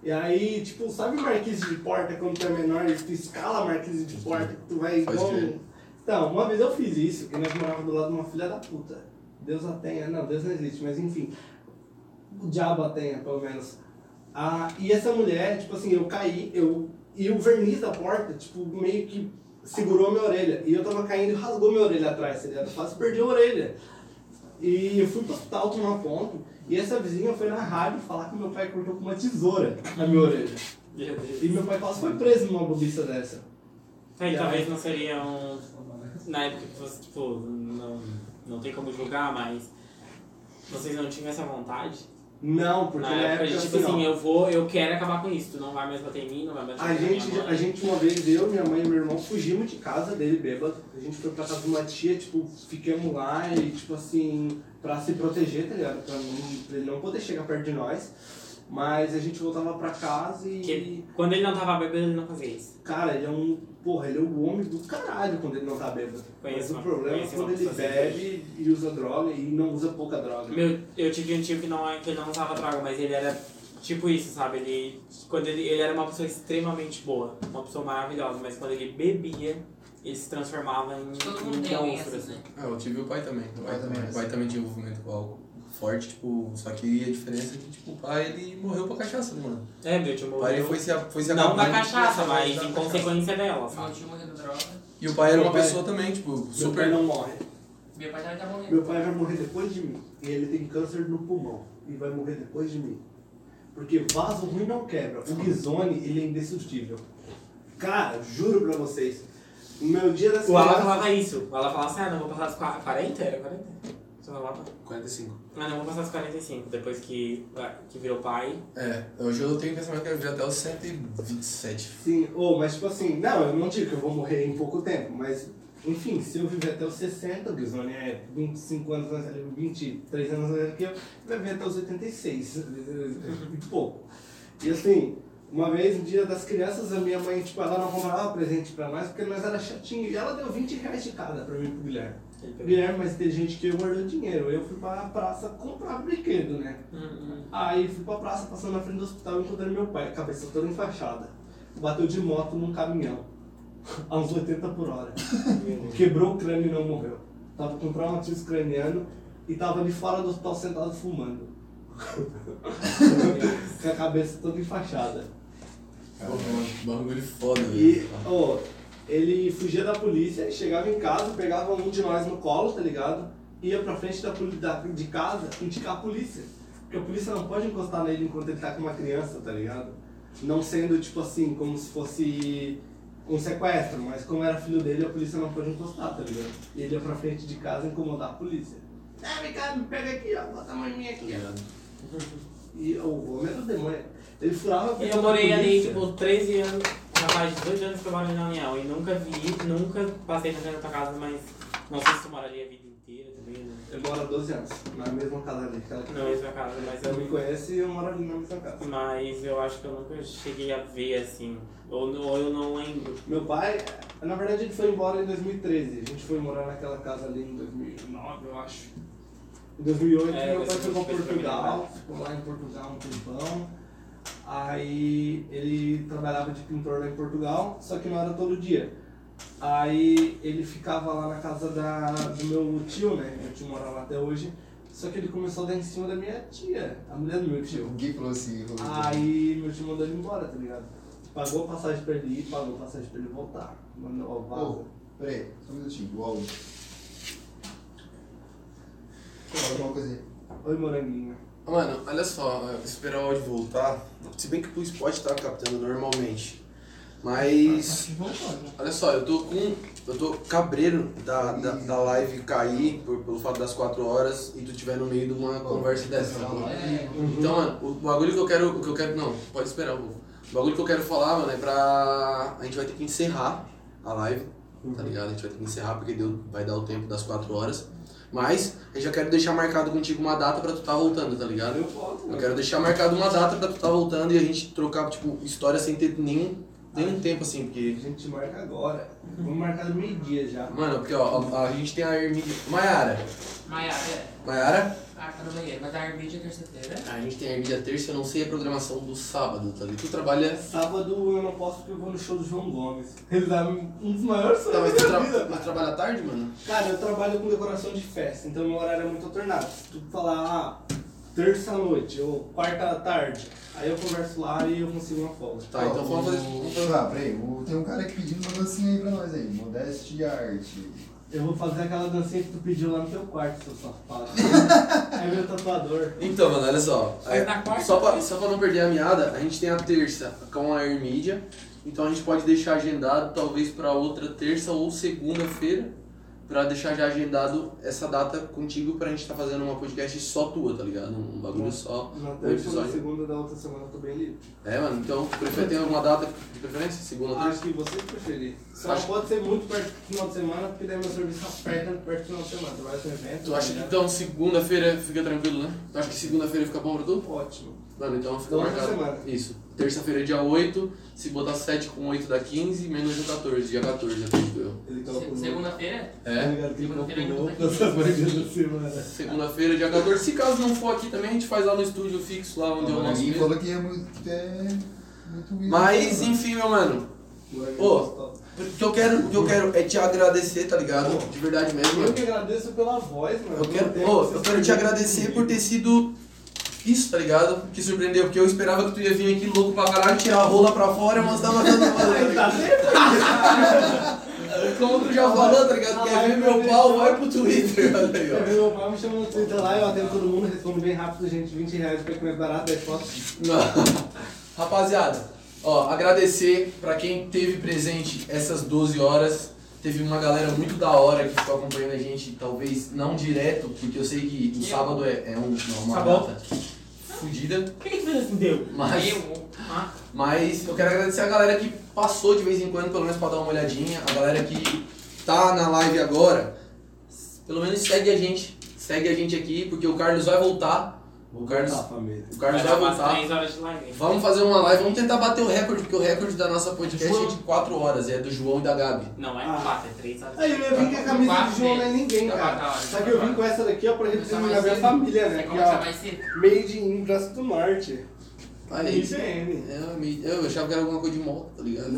E aí, tipo, sabe marquise de porta quando tu é menor e tu escala marquise de porta que tu vai igual... Então, uma vez eu fiz isso e nós morávamos do lado de uma filha da puta. Deus a tenha, não, Deus não existe, mas enfim. O diabo a tenha, pelo menos. Ah, e essa mulher, tipo assim, eu caí, eu... E o verniz da porta, tipo, meio que segurou a minha orelha. E eu tava caindo e rasgou minha orelha atrás, tá quase perdi a orelha. E eu fui pro hospital tomar ponto. E essa vizinha foi na rádio falar que meu pai cortou com uma tesoura a minha orelha. Meu. E meu pai quase foi preso numa bobiça dessa. Aí talvez não seria um. Na época que você, tipo, não, não tem como julgar, mas vocês não tinham essa vontade? Não, porque na, na, época, de, tipo assim, assim, eu vou, eu quero acabar com isso, tu não vai mais bater em mim, não vai mais a bater na gente, minha mãe. a gente uma vez, eu, minha mãe e meu irmão, fugimos de casa dele bêbado. A gente foi pra casa de uma tia, tipo, ficamos lá e, tipo assim, pra se proteger, tá ligado? Pra, não, pra ele não poder chegar perto de nós. Mas a gente voltava pra casa e. Que quando ele não tava bebendo, ele não fazia isso. Cara, ele é um. Porra, ele é o homem do caralho quando ele não tá bêbado. Mas Conheço o uma- problema é quando ele pessoa assim. bebe e usa droga e não usa pouca droga. Meu, eu tive um tio que não, é- que não usava droga, mas ele era tipo isso, sabe? Ele, quando ele, ele era uma pessoa extremamente boa, uma pessoa maravilhosa, mas quando ele bebia, ele se transformava em, Todo mundo em monstro, assim, assim. né? Ah, eu tive o pai também. O pai, pai também, também. O pai também tinha envolvimento com álcool forte, tipo, só que a diferença é que, tipo, o pai, ele morreu pra cachaça, né, mano? É, meu tio O pai, ele morreu. foi se, foi se Não da cachaça, mas da em consequência dela, Meu sabe? tio morreu da droga. E o pai era uma Meu pai- pessoa também, tipo, Meu pai super... não morre. Meu pai também tá morrendo. Meu pai vai morrer depois de mim. E ele tem câncer no pulmão. E vai morrer depois de mim. Porque vaso ruim não quebra. O Guizone, ele é indestrutível. Cara, juro pra vocês. No meu dia das O Alan crianças- falava isso. O Alan falava assim, ah, não vou passar qua- 40? Era 40? Você falava? 45. Ah, não vou passar dos 45, depois que, que virou pai. É, hoje eu tenho o pensamento que eu viver até os 127. Sim, ou, mas tipo assim, não, eu não digo que eu vou morrer em pouco tempo, mas enfim, se eu viver até os 60, o Guizone é 25 anos mais velho, 23 anos mais velho que eu, vai viver até os 86, muito pouco. E assim, uma vez, no dia das crianças, a minha mãe, tipo, ela não comprava presente pra nós porque nós era chatinho, e ela deu 20 reais de cada pra mim e pro Guilherme. Guilherme, mais inteligente que eu, guardou dinheiro. Eu fui pra praça comprar brinquedo, né? Hum, hum. Aí fui pra praça, passando na frente do hospital, encontrei meu pai, cabeça toda enfaixada. Bateu de moto num caminhão, a uns 80 por hora. Quebrou o crânio e não morreu. Tava com traumatismo craniano e tava ali fora do hospital sentado fumando. com a cabeça toda enfaixada. Porra, bagulho foda, E, velho. Ele fugia da polícia, chegava em casa, pegava um de nós no colo, tá ligado? Ia pra frente da, da- de casa indicar a polícia. Porque a polícia não pode encostar nele enquanto ele tá com uma criança, tá ligado? Não sendo, tipo assim, como se fosse um sequestro, mas como era filho dele, a polícia não pôde encostar, tá ligado? E ele ia pra frente de casa incomodar a polícia. Ah, vem cá, me pega aqui, ó, bota a em mim aqui, ó. E o homem era o demônio. Ele furava a E eu morei ali, tipo, 13 anos, rapaz, 18 anos que eu moro na União. E nunca vi, nunca passei na frente da tua casa, mas não sei se tu mora ali a vida inteira também, né? Eu moro há 12 anos, na mesma casa ali. Aquela que Na mesma casa, mas Eu me conheço e eu moro ali na mesma casa. Mas eu acho que eu nunca cheguei a ver assim. Ou, ou eu não lembro. Meu pai, na verdade, ele foi embora em 2013. A gente foi morar naquela casa ali em 2009, eu acho. Em 2008, É, meu pai pra mim Portugal, ficou lá em Portugal um tempão. Aí ele trabalhava de pintor lá em Portugal, só que não era todo dia. Aí ele ficava lá na casa da, do meu tio, né? Meu tio mora lá até hoje. Só que ele começou a dar em cima da minha tia, a mulher do meu tio. Ninguém falou assim. falou assim. Aí meu tio mandou ele embora, tá ligado? Pagou a passagem pra ele ir, pagou a passagem pra ele voltar. Mandou, ó, vaza. Ô, peraí, só um minutinho, o áudio. Fala alguma coisa aí. Oi, moranguinho. Mano, olha só, esperar o áudio voltar. Se bem que o Spot tá captando normalmente. Mas. Olha só, eu tô com. Eu tô cabreiro da, da, da live cair por, pelo fato das 4 horas e tu tiver no meio de uma conversa dessa. tá bom? Então, mano, o bagulho que eu quero. O que eu quero. Não, pode esperar. O bagulho que eu quero falar, mano, é pra. A gente vai ter que encerrar a live, tá ligado? A gente vai ter que encerrar porque deu, vai dar o tempo das 4 horas. Mas eu já quero deixar marcado contigo uma data pra tu tá voltando, tá ligado? Eu Eu quero deixar marcado uma data pra tu tá voltando e a gente trocar, tipo, história sem ter nenhum, nenhum tempo assim, porque. A gente marca agora. Vamos marcar no meio-dia já. Mano, porque ó, a, a gente tem a Hermídia. Maiara. Maiara, é. Maiara? Ah, tá no banheiro. Vai dar vídeo terça-feira. A gente tem a Hermídia terça, eu não sei a programação do sábado, tá ligado? Tu trabalha. Sábado eu não posso porque eu vou no show do João Gomes. Ele dá um dos maiores Tá, mas tu, tra vida. mas tu trabalha tarde, mano? Cara, eu trabalho com decoração de festa, então meu horário é muito alternado. Se tu falar, ah, terça-noite ou quarta-tarde, aí eu converso lá e eu consigo uma folga. Tá, então vamos fazer. Vamos fazer. Ah, peraí, o- tem um cara aqui pedindo uma dancinha aí pra nós aí. Modeste de arte. Eu vou fazer aquela dancinha que tu pediu lá no teu quarto, seu safado. é meu tatuador. Então, mano, olha só. Faz É, na quarta? só, pra, só pra não perder a meada, a gente tem a terça com a Hermídia. Então a gente pode deixar agendado talvez pra outra terça ou segunda-feira. Pra deixar já agendado essa data contigo pra gente tá fazendo uma podcast só tua, tá ligado? Um bagulho só. Na Um terça episódio. segunda da outra semana eu tô bem livre. É, mano, então prefere ter alguma data de preferência? Segunda ou Acho terça? que você preferir. Só Acho- pode ser muito perto do final de semana, porque daí meu serviço aperta perto do final de semana. Tu vai pro evento. Tu acha que né? então segunda-feira fica tranquilo, né? Tu acha que segunda-feira fica bom pra tu? Ótimo. Mano, então fica Outra marcado. semana. Isso. Terça-feira, dia 8. Se botar 7 com 8 dá 15, menos o 14, dia 14, acredito eu. Ele Se- calculou. Segunda-feira? Tá É? Segunda-feira tá aqui. pra saber dia da semana. Segunda-feira, dia 14. Se caso não for aqui também, a gente faz lá no estúdio fixo, lá onde é o nosso Ninguém mesmo. falou que é muito. é muito Mas, enfim, meu mano. Ô, o que eu quero, que eu quero é te agradecer, tá ligado? De verdade mesmo. Eu que agradeço pela voz, mano. Eu quero, Não que eu quero te agradecer por ter sido isso, tá ligado? Que surpreendeu, porque eu esperava que tu ia vir aqui louco pra caralho, tirar a rola pra fora, mas tava dando Tá Como tu já falou, tá ligado? Quer ver meu pau, vai pro Twitter, Eu ó. vi meu pai me chamando no Twitter lá, eu atendo todo mundo, respondo bem rápido, gente. 20 reais pra comer barato, 10 fotos. Não. Rapaziada, ó, agradecer pra quem teve presente essas 12 horas. Teve uma galera muito da hora que ficou acompanhando a gente, talvez não direto, porque eu sei que o sábado é, é um, uma data fodida, Por que que fez assim, deu? mas, Eu. Ah, mas eu quero agradecer a galera que passou de vez em quando, pelo menos pra dar uma olhadinha, a galera que tá na live agora, pelo menos segue a gente, segue a gente aqui, porque o Carlos vai voltar, o Carlos, Tá, família. o Carlos Vai vai voltar. 3 horas de live. Vamos fazer uma live, vamos tentar bater o recorde, porque o recorde da nossa podcast é de 4 horas, é do João e da Gabi. Não, é Ah. 4, é 3 horas. Aí eu ia vir com a camisa de João não é ninguém, Tá, cara. tá, tá. Só que eu vim com essa daqui, ó, pra representar mais minha família, né? Que, ó, made in Braço do Norte. Olha isso. IBM. É, eu achava que era alguma coisa de moto, tá ligado?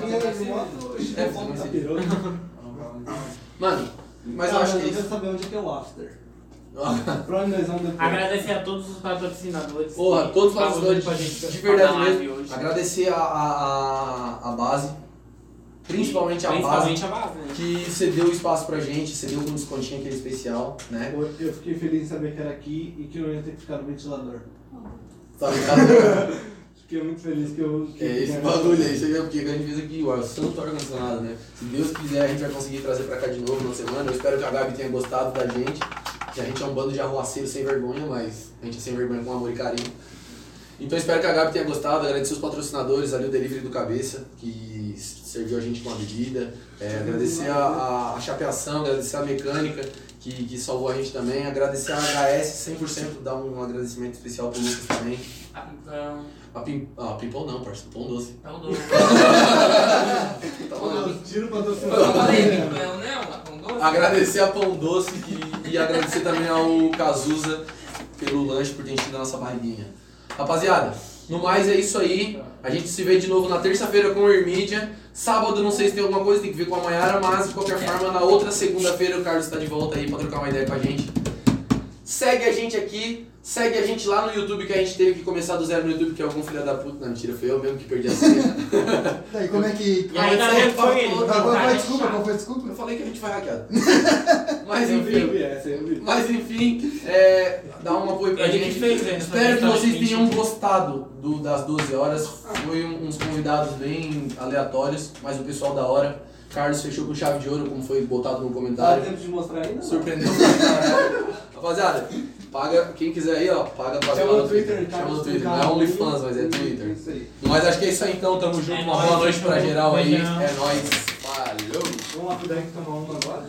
Vinha de moto, É, foto mas- da piroca. Mano, mas eu acho que é Eu quero isso. saber onde é que é o after. Depois? Agradecer a todos os patrocinadores. Porra, que todos os patrocinadores, gente de pra verdade mesmo. hoje. Agradecer a, a, a, a base, principalmente a base, Principalmente a base, né? que cedeu o espaço pra gente, cedeu com um descontinho aquele especial, né? Eu fiquei feliz em saber que era aqui e que eu não ia ter que ficar no ventilador. Tá ligado? Fiquei muito feliz que eu. Que É esse bagulho aí, isso aí é porque a gente fez aqui, ó, santo ar-condicionado, né? Se Deus quiser, a gente vai conseguir trazer pra cá de novo na semana. Eu espero que a Gabi tenha gostado da gente. Que a gente é um bando de arruaceiros sem vergonha, mas a gente é sem vergonha com amor e carinho. Então eu espero que a Gabi tenha gostado, agradecer os patrocinadores ali, o Delivery do Cabeça, que serviu a gente com a bebida, é, agradecer a, a, a chapeação, agradecer a mecânica, que, que salvou a gente também, agradecer a HS 100%, dar um agradecimento especial pro Lucas também. A Pimpão. A Pim, ah, Pimpão não, parceiro, Pão Doce. Pão doce. Tá maluco. Tira o Eu patrocinador. falei Pimpão, não? A Pão doce? Agradecer a Pão Doce e, e agradecer também ao Cazuza pelo lanche, por ter enchido a nossa barriguinha. Rapaziada, no mais é isso aí. A gente se vê de novo na terça-feira com o Hermídia. Sábado, não sei se tem alguma coisa, tem que ver com a Mayara, mas de qualquer forma, na outra segunda-feira o Carlos está de volta aí pra trocar uma ideia com a gente. Segue a gente aqui, segue a gente lá no YouTube, que a gente teve que começar do zero no YouTube, que algum filho da puta. Não, mentira, foi eu mesmo que perdi a senha. Daí, como é que. E ainda é, que foi ele. Qual Tá, foi a é desculpa? Qual foi a desculpa? Eu falei que a gente foi hackeado. Mas enfim. vi. Mas enfim, é, dá um apoio pra A gente gente. fez, né? Espero que vocês Exatamente. tenham gostado do, das 12 horas. Foi um- uns convidados bem aleatórios, mas o pessoal da hora. Carlos fechou com chave de ouro, como foi botado no Dá comentário. tempo de mostrar ainda? Surpreendeu. Rapaziada, paga, quem quiser aí, ó, paga pra Chama no Twitter, Chama no Twitter, não é. OnlyFans, mas é Twitter. Isso aí. Mas acho que é isso aí então, tamo junto. É Uma boa noite pra geral aí. É nóis. Falou! Vamos lá pro deck tomar uma agora?